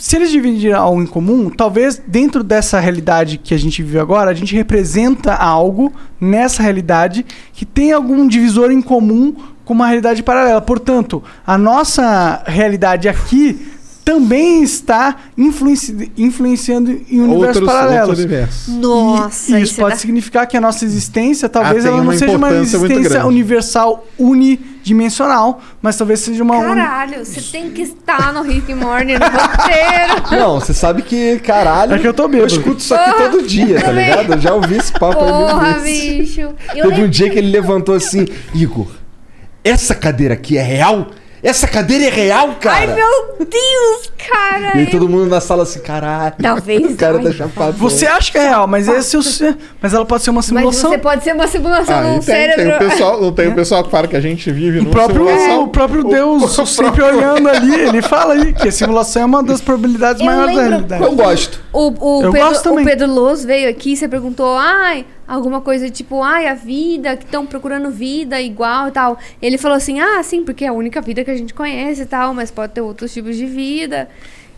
Se eles dividirem algo em comum, talvez dentro dessa realidade que a gente vive agora, a gente representa algo nessa realidade que tem algum divisor em comum com uma realidade paralela. Portanto, a nossa realidade aqui também está influenci- influenciando em universos Outros- paralelos. outro universo. Nossa, e, e isso isso pode dá- significar que a nossa existência talvez Ah, ela não uma seja uma existência universal unidimensional, mas talvez seja uma uni- Caralho, você tem que estar no Rick and Morty no roteiro. (laughs) Não, você sabe que, caralho. É que eu tô bêbado. Eu escuto isso aqui Porra, todo dia, tá ligado? Eu já ouvi esse papo aí Porra, vezes. bicho. Eu Teve um dia que ele levantou assim, Igor, essa cadeira aqui é real? Essa cadeira é real, cara? Ai, meu Deus, cara. E aí todo mundo na sala assim, caralho. Talvez, O cara ai, tá chapado. Você acha que é real, mas esse é o mas ela pode ser uma Mas simulação. você pode ser uma simulação Ah, num e tem, cérebro. tem o pessoal, não tem o pessoal que fala que a gente vive O numa próprio, simulação. o próprio Deus (laughs) o sempre olhando ali, ele fala aí que a simulação é uma das probabilidades Eu maiores da realidade. Eu gosto. O, o, Eu Pedro, gosto também. o Pedro Loz veio aqui, você perguntou, ai, alguma coisa tipo, ai, a vida, que estão procurando vida igual e tal. Ele falou assim, ah, sim, porque é a única vida que a gente conhece e tal, mas pode ter outros tipos de vida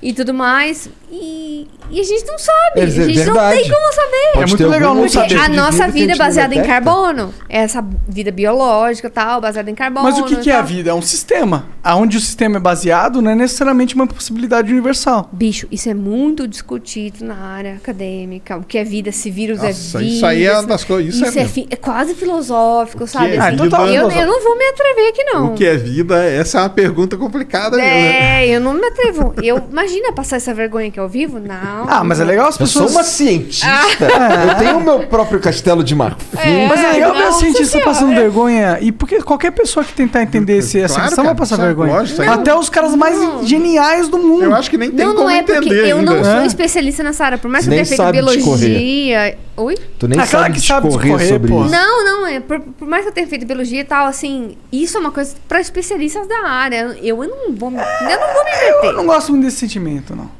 e tudo mais. E, e a gente não sabe, dizer, a gente não verdade. tem como saber. Pode É muito legal não Porque saber. a nossa vida é não baseada em carbono. Essa vida biológica e tal, baseada em carbono. Mas o que, que é a vida? É um sistema. Aonde o sistema é baseado não é necessariamente uma possibilidade universal. Bicho, isso é muito discutido na área acadêmica. O que é vida, se vírus Nossa, é vida. isso aí é uma das coisas- isso é Isso é, mesmo. fi- é quase filosófico, sabe? é Assim, vida? eu, eu não vou me atrever aqui, não. O que é vida? Essa é uma pergunta complicada mesmo. né? É, eu não me atrevo. Eu, (laughs) imagina passar essa vergonha aqui ao vivo? Não. Ah, mas é legal as Eu sou pessoas. uma cientista. Ah. (laughs) Eu tenho o meu próprio castelo de marfim. Mas é legal ver a cientista senhora. passando vergonha. E porque qualquer pessoa que tentar entender esse, essa Claro, questão vai cara, passar é vergonha. lógico, Até os caras mais geniais do mundo. Eu acho que nem tem Não, como não é porque entender eu ainda. não sou É. especialista nessa área. Por mais que eu tenha feito biologia. Oi? Tu nem Ah, claro sabe que sabe discorrer sobre pô. isso. Não, não, é. Por, por mais que eu tenha feito biologia e tal, assim, isso é uma coisa pra especialistas da área. Eu, eu não vou me. Eu não vou me Eu meter. não gosto muito desse sentimento, não.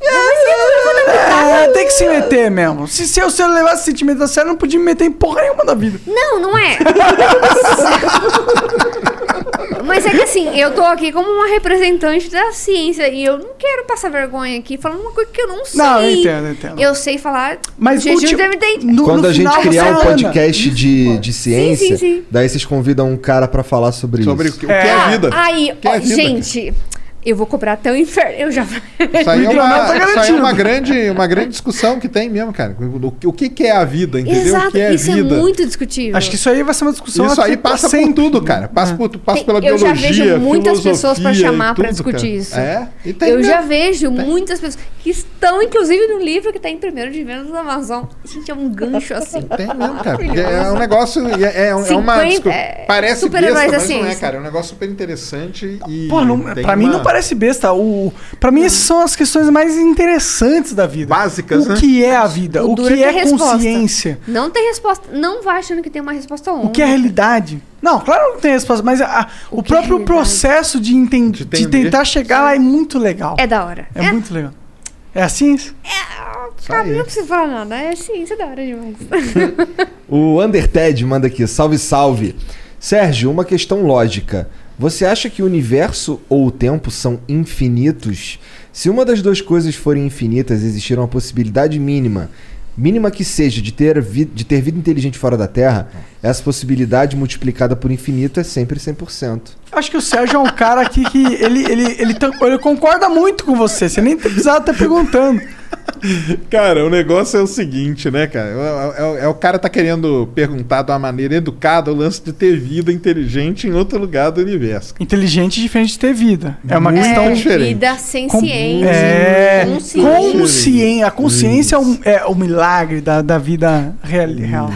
É, É, tem que se meter mesmo. Se, se eu, se eu levasse esse sentimento a sério, eu não podia me meter em porra nenhuma da vida. Não, não é. (laughs) Mas é que assim, eu tô aqui como uma representante da ciência e eu não quero passar vergonha aqui falando uma coisa que eu não sei. Não, eu entendo, eu entendo. Eu sei falar Mas jejum no- Quando no a gente criar um podcast de, de ciência, sim, sim. daí vocês convidam um cara pra falar sobre, Sobre isso. que, o que é a vida. Aí, é a vida, gente, eu vou cobrar até o inferno. Eu já. (laughs) Isso aí, é uma, tá isso aí é uma grande, uma grande discussão que tem mesmo, cara. O, o que, que é a vida, entendeu? o Exato, que é isso vida? é muito discutível. Acho que isso aí vai ser uma discussão Isso aí passa por tudo, cara. Passa, por, passa Tem- pela eu já biologia, vejo muitas pessoas pra filosofia chamar pra tudo, discutir cara. isso. É, e tem eu mesmo. já vejo muitas pessoas que estão, inclusive, no livro que tá em primeiro de vendas da Amazon. Gente, é um gancho assim. Tem mesmo, cara. porque É um negócio. É, é, um- é uma. 50 desculpa, é, parece super-heróis besta, da mas não é, ciência. cara. É um negócio super interessante e. Pô, não, tem pra mim uma- não parece besta. O, pra mim, essas são as questões mais interessantes da vida. Básicas, o né? que é a vida? O, duro que ter é resposta. consciência? Não tem resposta. Não vai achando que tem uma resposta única. O que é realidade? Não, claro que não tem resposta, mas a- o, que é próprio realidade? processo de, enten- de entender. tentar chegar lá é muito legal. É da hora. É, muito legal. É assim? Cara, não precisa falar nada. É ciência da hora demais. (laughs) O Underted manda aqui, salve, salve. Sérgio, uma questão lógica. Você acha que o universo ou o tempo são infinitos? Se uma das duas coisas forem infinitas, existir uma possibilidade mínima, mínima que seja, de ter, vi- de ter vida inteligente fora da Terra, essa possibilidade multiplicada por infinito é sempre 100%. Acho que o Sérgio é um cara aqui que ele, ele, ele, ele concorda muito com você. Você nem precisava estar perguntando. Cara, o negócio é o seguinte, né, cara? É, é- é o cara tá querendo perguntar de uma maneira educada o lance de ter vida inteligente em outro lugar do universo. Inteligente diferente de ter vida. É uma Muito questão. diferente. Vida sem Com- ciência. É, consciente. consciência. A consciência é o, é o milagre da, da vida real. real.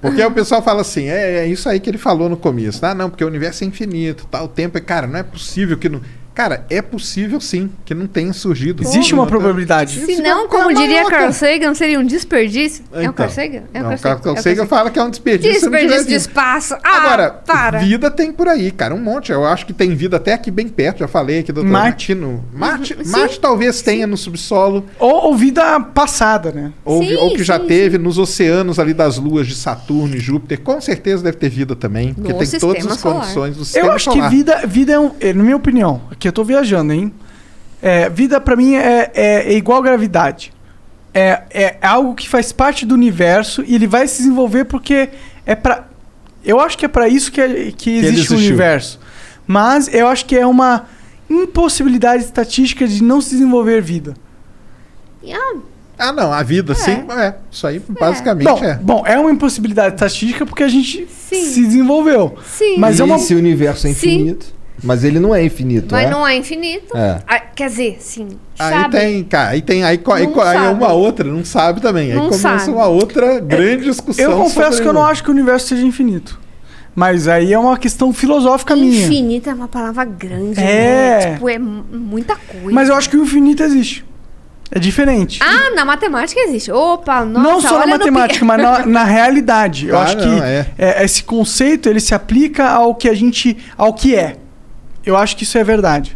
Porque o pessoal fala assim, é, é isso aí que ele falou no começo. Ah, não, porque o universo é infinito, tá? O tempo é, cara, não é possível que não. Cara, é possível sim que não tenha surgido. Existe uma probabilidade. Se não, como diria Carl Sagan, seria um desperdício. é o Então. Carl Sagan? É o Carl Sagan. Carl É o Sagan fala que é um desperdício. Desperdício de espaço. Ah, Agora, para. vida tem por aí, cara, um monte. Eu acho que tem vida até aqui bem perto, já falei aqui, doutor. Marte. No... Marte, Uhum, sim. Marte talvez tenha no subsolo, Ou, ou vida passada, né? ou, Sim, ou que já sim, teve nos oceanos ali das luas de Saturno e Júpiter. Com certeza deve ter vida também, porque No tem todas as solar. condições do Eu sistema acho solar. que vida, vida é, um, é, na minha opinião, aqui eu tô viajando, hein? É, vida pra mim é, é, é igual gravidade. É, é algo que faz parte do universo e ele vai se desenvolver porque é pra. Eu acho que é pra isso que, é- que existe o universo. Mas eu acho que é uma impossibilidade estatística de não se desenvolver vida. E, ah, não, a vida, sim, é. Isso aí basicamente Bom, é. bom, é uma impossibilidade estatística porque a gente se desenvolveu. Sim. Mas é uma. Esse universo é Sim. Infinito. Mas ele não é infinito, mas é? não é infinito. É. Ah, quer dizer, sim. Aí sabe? tem, cara, aí tem, aí, aí, aí é uma outra, não sabe também. Aí Não começa sabe. uma outra grande discussão. Eu confesso sobre que eu não acho que o universo seja infinito. Mas aí é uma questão filosófica minha. Infinito é uma palavra grande. É. né? Tipo, é mu- muita coisa. Mas eu acho que o infinito existe. É diferente. Ah, na matemática existe. Opa, nossa, não só na olha no matemática, pi- mas na, na realidade. Eu Ah, acho não, que é. é, esse conceito ele se aplica ao que a gente. ao que é. Eu acho que isso é verdade.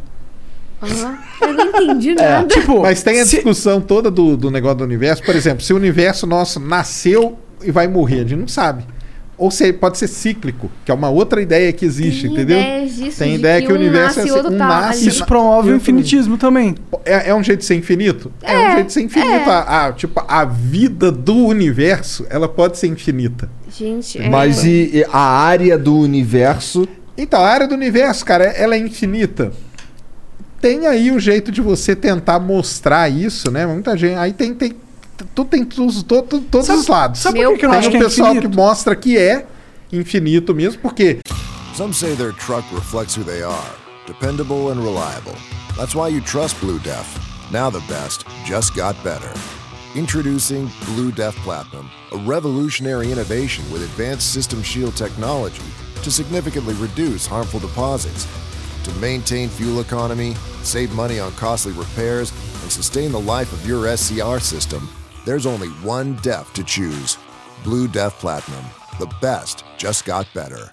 Ah, eu não entendi É, nada. tipo, Mas tem a discussão toda do, do negócio do universo. Por exemplo, se o universo nosso nasceu e vai morrer, a gente não sabe. Ou se pode ser cíclico, que é uma outra ideia que existe, Tem entendeu? disso, tem de ideia que que, o um universo nasce é assim, outro um tá nasce. Isso promove o infinitismo também. É, é um jeito de ser infinito? É, um jeito de ser infinito. A, a- tipo, a vida do universo, ela pode ser infinita. Gente, é... Mas e, e a área do universo. Então, a área do universo, cara, ela é infinita. Tem aí o jeito de você tentar mostrar isso, né? Muita gente. Aí tem. tem tu tem todos, todos, todos os lados. sabe por que que eu acho o que é pessoal infinito? que mostra que é infinito mesmo, porque Some say their truck reflects who they are dependable and reliable. That's why you trust Blue Def. Now the best just got better. Introducing Blue Def Platinum, a revolutionary innovation with advanced system shield technology to significantly reduce harmful deposits. To maintain fuel economy, save money on costly repairs, and sustain the life of your SCR system, there's only one DEF to choose Blue Def Platinum. The best just got better.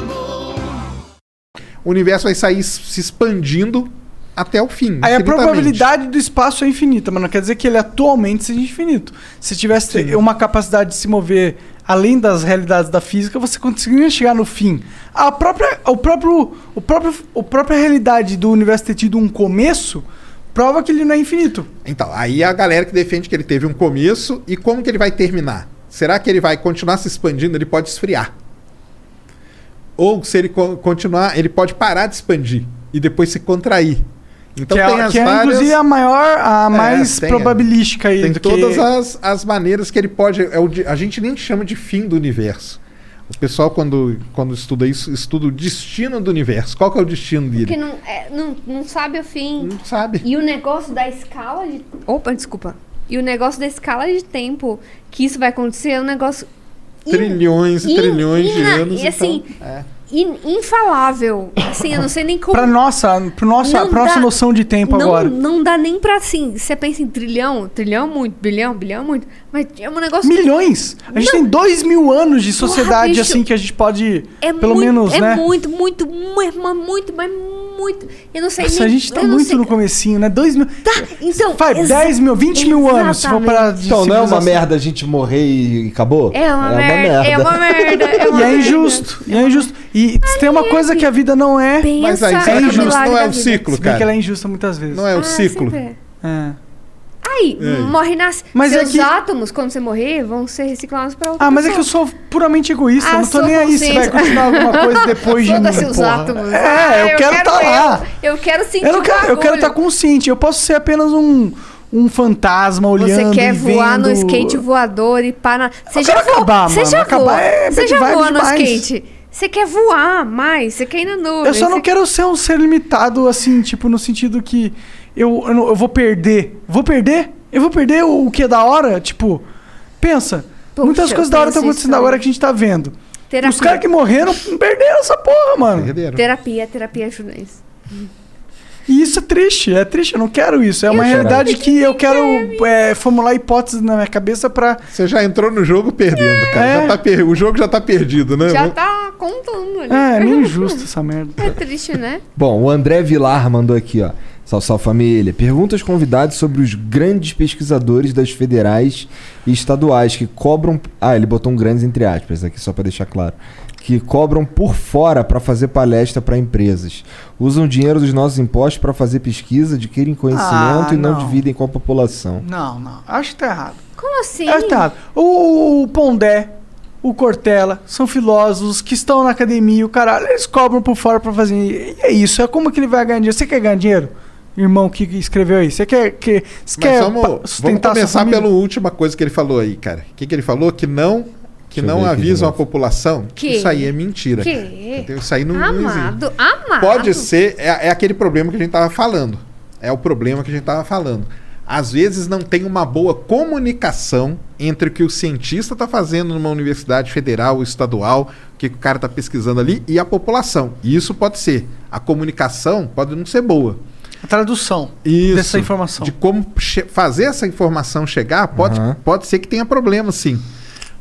O universo vai sair se expandindo até o fim. Aí a probabilidade do espaço é infinita, mas não quer dizer que ele atualmente seja infinito. Se tivesse uma capacidade de se mover além das realidades da física, você conseguiria chegar no fim. A própria, o próprio, o próprio, a própria realidade do universo ter tido um começo prova que ele não é infinito. Então, aí a galera que defende que ele teve um começo e como que ele vai terminar? Será que ele vai continuar se expandindo? Ele pode esfriar. Ou se ele co- continuar, ele pode parar de expandir e depois se contrair. Então que tem é, as que é, várias... inclusive a maior, a É, mais tem, probabilística aí Tem todas que... as, as maneiras que ele pode. É o a gente nem chama de fim do universo. O pessoal, quando, quando estuda isso, estuda o destino do universo. Qual que é o destino dele? Porque não, é, não, não sabe o fim. Não sabe. E o negócio da escala de. Opa, desculpa. E o negócio da escala de tempo que isso vai acontecer é um negócio. In- Trilhões e in- trilhões de ina- anos. E assim, então, é. in- infalável. Assim, eu não sei nem como. Pra nossa, pra nossa, Não pra nossa dá- noção de tempo não, agora. Não dá nem pra assim. Você pensa em trilhão, trilhão muito, bilhão, bilhão muito. Mas é um negócio. Milhões! A gente tem dois mil anos de sociedade bicho. assim que a gente pode, É pelo muito, menos, é né? muito, muito, muito, mas muito, mas muito. Eu não sei Nossa, nem. a gente tá muito sei- no comecinho, né? Dois mil. então. Vai, exa- 10 mil, 20 mil anos, se for de Então não é uma merda a gente morrer e acabou? É uma merda, é uma merda, é (laughs) uma E é merda. injusto, e é injusto. E se tem uma coisa que a vida não é, Mas aí, Pensa no que isso milagre não é o ciclo, se bem que cara? ela é injusta muitas vezes. Não é o Ah, ciclo. sempre é. É. Morre nasce. Mas é Seus que- átomos, quando você morrer, vão ser reciclados pra outra Ah, mas é que eu pessoa. sou puramente egoísta, Ah, eu não tô nem aí se vai continuar alguma coisa depois de (laughs) mim. Os porra. átomos. É, Ah, eu, quero estar lá. Eu, eu quero sentir Eu, não quero, eu quero estar consciente. Eu posso ser apenas um, um fantasma olhando Você quer voar no vendo- skate voador e pá na... Você já voa, acabar, você já Acabar é você bad já voa no demais. skate. Você quer voar mais, você quer ir na nuvem. Eu só não quero ser um ser limitado, assim, tipo, no sentido que eu, eu, não- eu vou perder. Vou perder? Eu vou perder o, o que é da hora? Tipo, pensa. Poxa, muitas coisas da hora estão acontecendo agora que a gente tá vendo. Terapia. Os caras que morreram perderam essa porra, mano. Terapia, terapia ajuda isso. E isso é triste, é triste, eu não quero isso. É uma Eu realidade juro. que eu quero é, formular hipóteses na minha cabeça pra. Você já entrou no jogo perdendo, cara. É. Já tá per- O jogo já tá perdido, né? Já tá contando ali. É, é meio (laughs) injusto essa merda. É triste, né? Bom, o André Vilar mandou aqui, ó. Salve, salve família. Pergunta aos convidados sobre os grandes pesquisadores das federais e estaduais que cobram. Ah, ele botou um grandes entre aspas aqui, só pra deixar claro. Que cobram por fora pra fazer palestra pra empresas. Usam dinheiro dos nossos impostos pra fazer pesquisa, adquirem conhecimento Ah, e não, não. dividem com a população. Não, não. Acho que tá errado. Como assim? Acho que tá errado. O, o Pondé, o Cortella, são filósofos que estão na academia, o caralho, eles cobram por fora pra fazer. E é isso, é como que ele vai ganhar dinheiro? Você quer ganhar dinheiro? Irmão que escreveu aí, você quer que você Mas quer vamos, vamos sustentar sua começar pela última coisa que ele falou aí, cara. O que, que ele falou? Que não, que não avisam a população. Que? Isso aí é mentira. Que? Entendeu? Isso aí não, não existe. Amado, amado. Pode ser, é, é aquele problema que a gente tava falando. É o problema que a gente tava falando. Às vezes não tem uma boa comunicação entre o que o cientista está fazendo numa universidade federal ou estadual, o que, o cara está pesquisando ali, e a população. E isso pode ser. A comunicação pode não ser boa. A tradução Isso, dessa informação. De como fazer essa informação chegar, pode, Aham. pode ser que tenha problema, sim.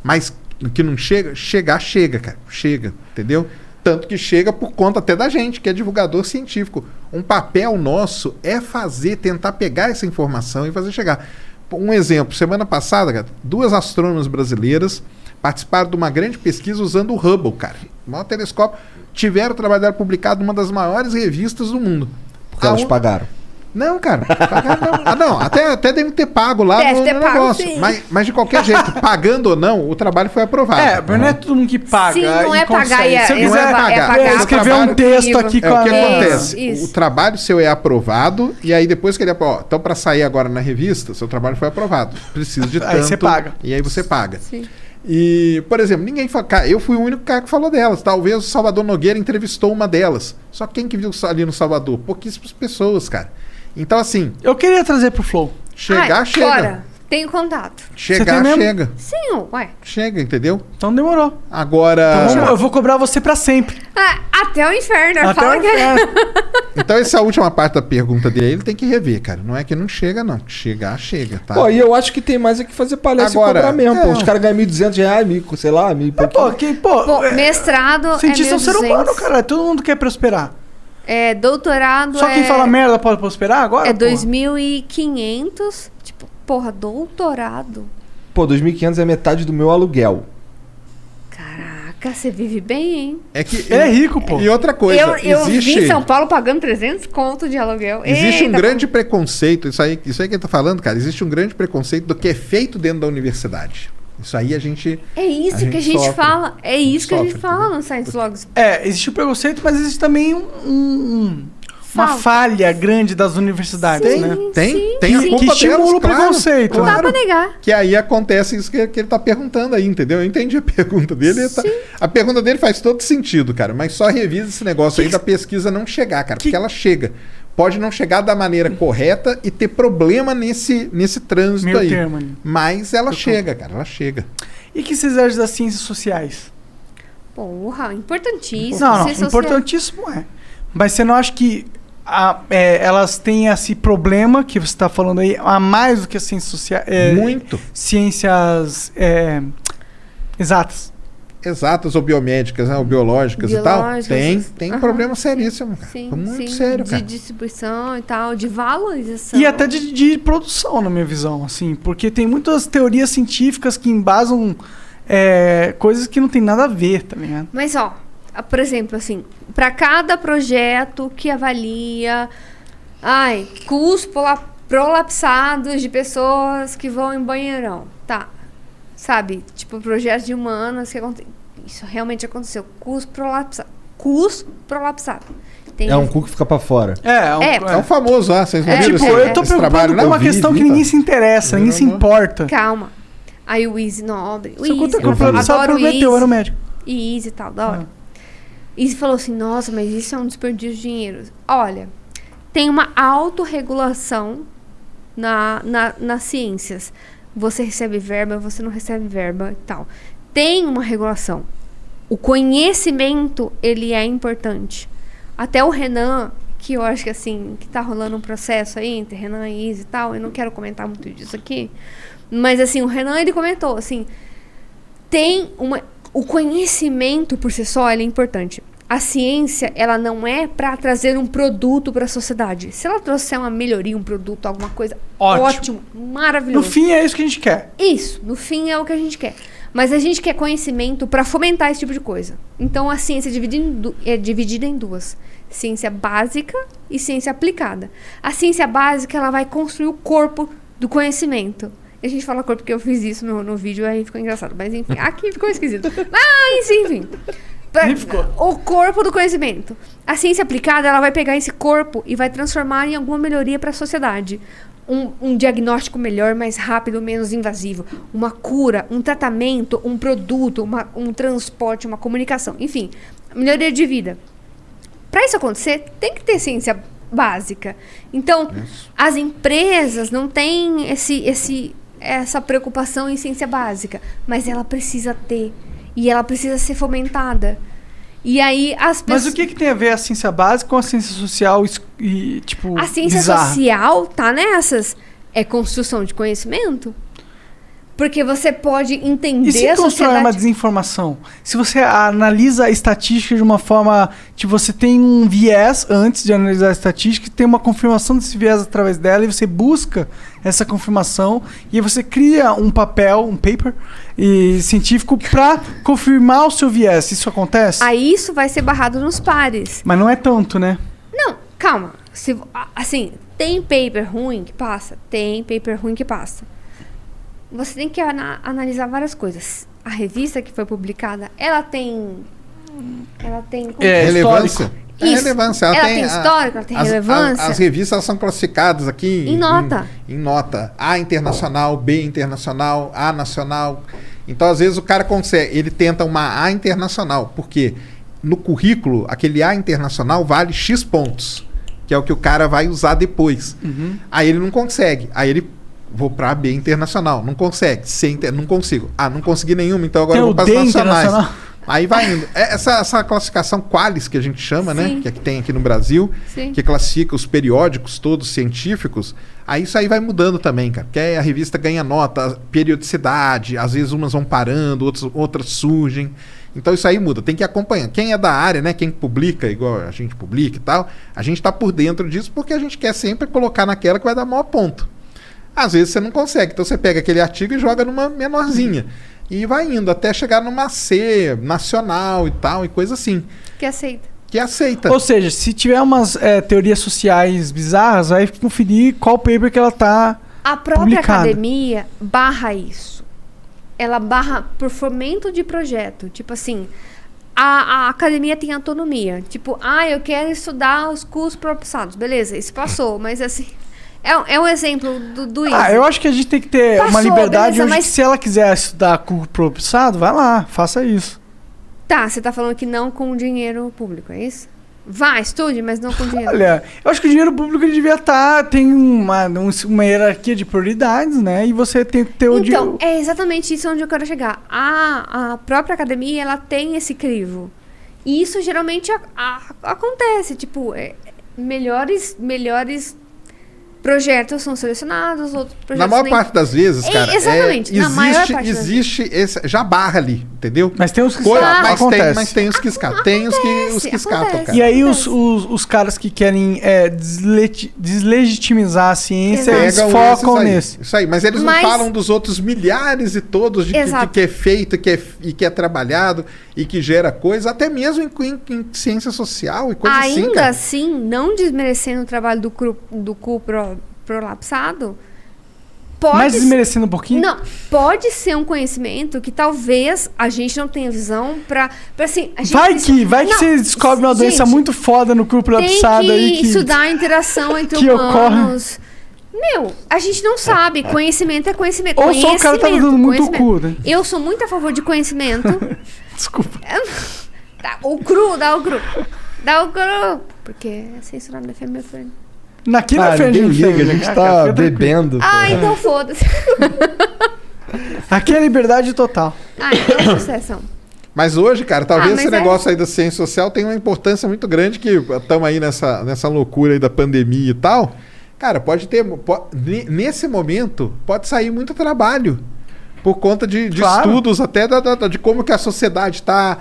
Mas que não chega, chegar, chega, cara. Chega, entendeu? Tanto que chega por conta até da gente, que é divulgador científico. Um papel nosso é fazer, tentar pegar essa informação e fazer chegar. Um exemplo, semana passada, cara, duas astrônomas brasileiras participaram de uma grande pesquisa usando o Hubble, cara. O maior telescópio. Tiveram o trabalho dela publicado numa das maiores revistas do mundo. Porque elas un- pagaram. Não, cara. Pagar não. Ah, não, até, até devem ter pago lá Deve no, ter no pago, negócio. sim. Mas, mas de qualquer jeito, pagando ou não, o trabalho foi aprovado. É, mas não é todo mundo que paga. Sim, não e é pagar consegue. e é- Se eu é quiser pagar- é pagar. é, escrever um trabalho- texto aqui É com o que a. acontece. Isso. O trabalho seu é aprovado e aí depois que ele é ó, então para sair agora na revista, seu trabalho foi aprovado. Precisa de tanto. (laughs) Aí você paga. E aí você paga. Sim. E, por exemplo, ninguém fala. Cara, eu fui o único cara que falou delas. Talvez o Salvador Nogueira entrevistou uma delas. Só quem que viu ali no Salvador? Pouquíssimas pessoas, cara. Então, assim, Eu queria trazer pro Flow. chegar, Ai, chega. Bora, tenho contato. Chegar, tem mesmo? chega. Sim, ué. Chega, entendeu? Então demorou. Agora. Então vamos- eu vou cobrar você pra sempre. Ah, até o inferno. Até fala o que- inferno. (laughs) Então, essa é a última parte da pergunta dele, ele tem que rever, cara. Não é que não chega, não. Chegar, chega, tá? Pô, e eu acho que tem mais é que fazer palestra Agora, e cobrar mesmo, é. pô. Os caras ganham 1.200 reais, mil, sei lá, mil e pouquinho. Pô, que, pô, Pô, é, mestrado cientista é é um ser 1.200. humano, cara. Todo mundo quer prosperar. É, doutorado Só quem é... fala merda pode prosperar agora? É pô? 2.500. Tipo, porra, doutorado. Pô, 2.500 é metade do meu aluguel. Caraca, você vive bem, hein? É que. Ele é rico, pô. E outra coisa, eu eu existe. vim em São Paulo pagando 300 conto de aluguel. Existe um Eita, grande preconceito, isso aí, isso aí que ele tá falando, cara, existe um grande preconceito do que é feito dentro da universidade. Isso aí a gente. É isso a que a gente sofre. fala. É isso que a gente sofre, fala no Science Logs. É, existe o preconceito, mas existe também um, um- uma falha grande das universidades, Sim, né? Tem, sim, tem a sim. culpa Que estimula delas, o preconceito. Não dá claro. pra negar. Que aí acontece isso que, que ele tá perguntando aí, entendeu? Eu entendi a (laughs) pergunta dele. ele tá- a pergunta dele faz todo sentido, cara. Mas só revisa esse negócio aí da pesquisa não chegar, cara. Porque ela chega. Pode não chegar da maneira correta e ter problema nesse, nesse trânsito Meio aí. termo ali. Mas ela chega, cara. Ela chega. E que vocês acham das ciências sociais? Porra, importantíssimo. não, não, social. importantíssimo é. Mas você não acha que a- é, elas têm esse problema que você está falando aí, a mais do que as ciências sociais? Muito. Ciências é, exatas. Exatas ou biomédicas, né? ou biológicas, e tal. Biológicas, Tem, tem aham. problema seríssimo, cara. Sim, Muito sim. sério, de cara. distribuição e tal, de valorização. E até de, de produção, na minha visão, assim, porque tem muitas teorias científicas que embasam é, coisas que não tem nada a ver, tá ligado? Mas, ó, por exemplo, assim, para cada projeto que avalia, ai, cus prola- prolapsados de pessoas que vão em banheirão, tá? Sabe? Tipo, projetos de humanas que acontecem. Isso realmente aconteceu. Cus prolapsado. Cus prolapsado. Tem É um cu que fica pra fora. É, é um, É, É o famoso lá, vocês não É, viram tipo, esse, eu tô esse preocupado com uma vi, questão vi, que tá. ninguém se interessa, ninguém se importa. Calma. Aí o Easy Nobre. O Easy, que eu adoro o prometeu, Easy. era o médico. E Easy e tal, da hora. Easy falou assim, nossa, mas isso é um desperdício de dinheiro. Olha, tem uma autorregulação na, na, nas ciências. Você recebe verba, você não recebe verba e tal. Tem uma regulação. O conhecimento, ele é importante. Até o Renan, que eu acho que assim, que tá rolando um processo aí entre Renan e Isa e tal, eu não quero comentar muito disso aqui, mas assim, o Renan ele comentou assim, tem uma o conhecimento por si só é importante. A ciência, ela não é para trazer um produto para a sociedade. Se ela trouxer uma melhoria, um produto, alguma coisa, Ótimo. ótimo, maravilhoso. No fim é isso que a gente quer. Isso, no fim é o que a gente quer. Mas a gente quer conhecimento para fomentar esse tipo de coisa. Então a ciência é dividida, em é dividida em duas: ciência básica e ciência aplicada. A ciência básica ela vai construir o corpo do conhecimento. E a gente fala corpo porque eu fiz isso no, no vídeo, aí ficou engraçado. Mas enfim, (laughs) aqui ficou esquisito. Mas enfim. Pra- O corpo do conhecimento. A ciência aplicada ela vai pegar esse corpo e vai transformar em alguma melhoria para a sociedade. Um, um diagnóstico melhor, mais rápido, menos invasivo. Uma cura, um tratamento, um produto, uma- um transporte, uma comunicação. Enfim, melhoria de vida. Para isso acontecer, tem que ter ciência básica. Então, as empresas não têm esse, esse, essa preocupação em ciência básica, mas ela precisa ter. E ela precisa ser fomentada. E aí as Mas pessoas. o que, que tem a ver a ciência básica com a ciência social e, tipo, A ciência bizarra? social tá nessas. É construção de conhecimento. Porque você pode entender E se a constrói sociedade. uma desinformação? Se você analisa a estatística de uma forma. Tipo, você tem um viés antes de analisar a estatística, tem uma confirmação desse viés através dela, e você busca essa confirmação, e aí você cria um papel, um paper e, científico para confirmar o seu viés. Isso acontece? Aí isso vai ser barrado nos pares. Mas não é tanto, né? Não, calma. Se, assim, tem paper ruim que passa? Tem paper ruim que passa. Você tem que ana- analisar várias coisas. A revista que foi publicada, ela tem. Ela tem. como É, relevância. É relevância. Ela, tem, a- histórico, ela tem as, relevância. a- As, revistas são classificadas aqui Em nota. Em, nota. A internacional, B internacional, A nacional. Então, às vezes, o cara consegue, ele tenta uma A internacional. porque No currículo, aquele A internacional vale X pontos. Que é o que o cara vai usar depois. Uhum. Aí ele não consegue. Aí ele. Vou pra B internacional. Não consegue. C inter- não consigo. Ah, não consegui nenhuma, então agora Tem eu vou para as nacionais. internacional. Aí vai indo. É, Essa, essa classificação Qualis que a gente chama, né? Sim. Que é que tem aqui no Brasil, Sim. que classifica os periódicos todos científicos. Aí isso aí vai mudando também, cara. Porque aí a revista ganha nota, periodicidade, às vezes umas vão parando, outras, outras surgem. Então isso aí muda, tem que acompanhar. Quem é da área, né? Quem publica, igual a gente publica e tal, a gente tá por dentro disso porque a gente quer sempre colocar naquela que vai dar maior ponto. Às vezes você não consegue, então você pega aquele artigo e joga numa menorzinha. E vai indo até chegar numa C nacional e tal, e coisa assim. Que aceita. Que aceita. Ou seja, se tiver umas é, teorias sociais bizarras, vai conferir qual paper que ela tá. A própria publicada. academia barra isso. Ela barra por fomento de projeto. Tipo assim, a, a academia tem autonomia. Tipo, ah, eu quero estudar os cursos propulsados. Beleza, isso passou, mas assim. É, um- é um exemplo do, do Ah, isso. eu acho que a gente tem que ter uma Passou, liberdade beleza, hoje mas- se ela quiser estudar com propulsado, vai lá, faça isso. Tá, você tá falando que não com dinheiro público, é isso? Vá, estude, mas não com dinheiro. Olha, eu acho que o dinheiro público devia estar. tem uma, um- uma hierarquia de prioridades, né? E você tem que ter o Então, dinheiro. é exatamente isso onde eu quero chegar. A, a própria academia, ela tem esse crivo. E isso geralmente a- a- acontece. Tipo, é, melhores, melhores projetos são selecionados, outros projetos Na maior nem- parte das vezes, É, cara, exatamente, é, na maior existe, parte das existe esse, já barra ali, entendeu? Mas tem os que Coisa- escapam, mas, tem, acontece. mas tem os que escapam. Tem os que, os que escapam, cara. E aí os, os, os caras que querem é, deslegitimizar a ciência, eles Pegam focam aí. nesse. Isso aí, mas eles Mas- não falam dos outros milhares e todos de que, que é feito que é, e que é trabalhado e que gera coisa, até mesmo em, em- em ciência social e coisa assim, Ainda cara. assim, não desmerecendo o trabalho do, cru, do cu pro, prolapsado, pode Mas desmerecendo um pouquinho? Não, pode ser um conhecimento que talvez a gente não tenha visão pra, pra assim. Vai precisa- que, vai que Não, você descobre uma doença gente, muito foda no corpo lapsado que aí que. estudar a interação entre que humanos. Meu, a gente não sabe. Conhecimento é conhecimento. Ou só o cara tá Conhecimento, dando muito conhecimento. cu, né? Eu sou muito a favor de conhecimento. (laughs) Desculpa. Tá, o cru, dá o cru. Dá o cru. Porque é censurado da Family Friend. Naquele Ah, ninguém liga, a gente tá bebendo. Ah, pô. então foda-se. (laughs) Aqui é liberdade total. Ah, então sucesso. Mas hoje, cara, talvez Ah, esse é- negócio aí da ciência social tenha uma importância muito grande que estamos aí nessa, nessa loucura aí da pandemia e tal. Cara, pode ter. po- ne- nesse momento, pode sair muito trabalho. Por conta de, de Claro. estudos até da- da- da- de como que a sociedade está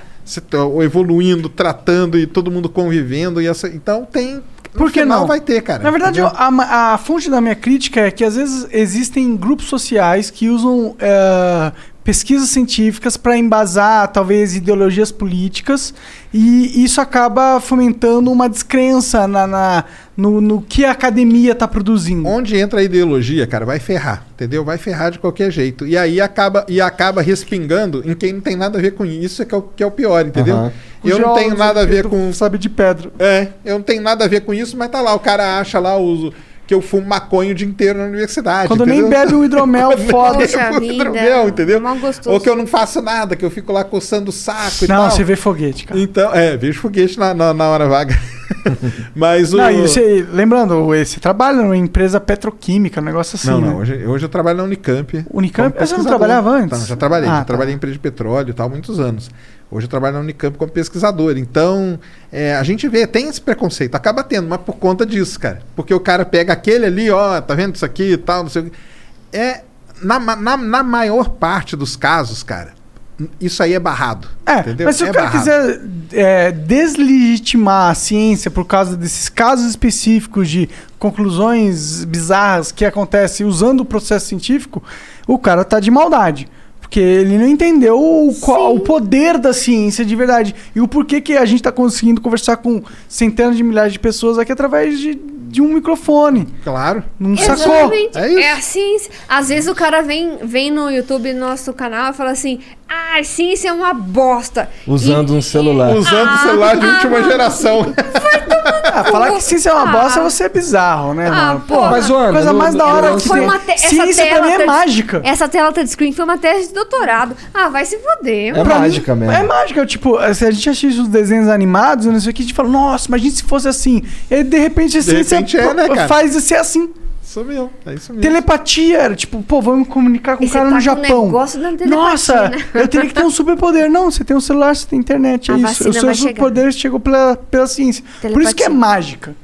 evoluindo, tratando e todo mundo convivendo. E essa, então tem. No Por que não? vai ter, cara. Na verdade, a, a fonte da minha crítica é que às vezes existem grupos sociais que usam eh, pesquisas científicas para embasar talvez ideologias políticas e isso acaba fomentando uma descrença na, na- no, no que a academia está produzindo. Onde entra a ideologia, cara, vai ferrar, entendeu? Vai ferrar de qualquer jeito. E aí acaba, e acaba respingando em quem não tem nada a ver com isso, que é o, que é o pior, entendeu? Aham. Eu Os não tenho nada a ver com. Sabe de pedra. É, eu não tenho nada a ver com isso, mas tá lá, o cara acha lá o, que eu fumo maconha o dia inteiro na universidade. Quando entendeu? nem bebe um hidromel (laughs) foda. Poxa vida, hidromel, entendeu? Ou que eu não faço nada, que eu fico lá coçando o saco e Não, tal. você vê foguete, cara. Então, é, vejo foguete na, na, na hora vaga. (laughs) mas o. Não, e você, lembrando, você trabalha numa empresa petroquímica, um negócio assim. Não, né? não. Hoje, hoje eu trabalho na Unicamp. Unicamp? como Você não trabalhava antes? Não, já trabalhei. Ah, já tá. trabalhei em empresa de petróleo e tal, há muitos anos. Hoje eu trabalho na Unicamp como pesquisador. Então, é, a gente vê, tem esse preconceito. Acaba tendo, mas por conta disso, cara. Porque o cara pega aquele ali, ó, tá vendo isso aqui e tal, não sei o quê. É, na, na, na maior parte dos casos, cara, isso aí é barrado. É, entendeu? mas se é o cara barrado. quiser é, deslegitimar a ciência por causa desses casos específicos de conclusões bizarras que acontecem usando o processo científico, o cara tá de maldade. Porque ele não entendeu o, qual- o poder da ciência de verdade. E o porquê que a gente tá conseguindo conversar com centenas de milhares de pessoas aqui através de, de um microfone. Claro. Não sacou? Exatamente. É isso. É a ciência. Às vezes o cara vem, vem no YouTube, no nosso canal, e fala assim: ah, a ciência é uma bosta. Usando um celular. Usando o celular de última geração. Ah, falar que ciência é uma bosta, você é bizarro, né, mano? pô. Mas, ô, Ana, coisa mais da hora que Foi uma te- Ciência tela também é mágica. Essa tela touchscreen foi uma tese de doutorado. Ah, vai se foder. É mano. Pra mágica mim, mesmo. É mágica, tipo, se a gente assiste os desenhos animados, não sei o que, a gente fala, nossa, imagina se fosse assim. E aí, de repente, a De ciência é, né, cara? faz ser assim. Isso mesmo, é isso mesmo. Telepatia era tipo, pô, vamos comunicar com E um cara tá no com Japão. o negócio da telepatia, Nossa, né? eu teria que ter um superpoder. Não, você tem um celular, você tem internet, é A isso. seus chegar. superpoderes chegam pela, pela ciência. Por isso que é Telepatia. mágica.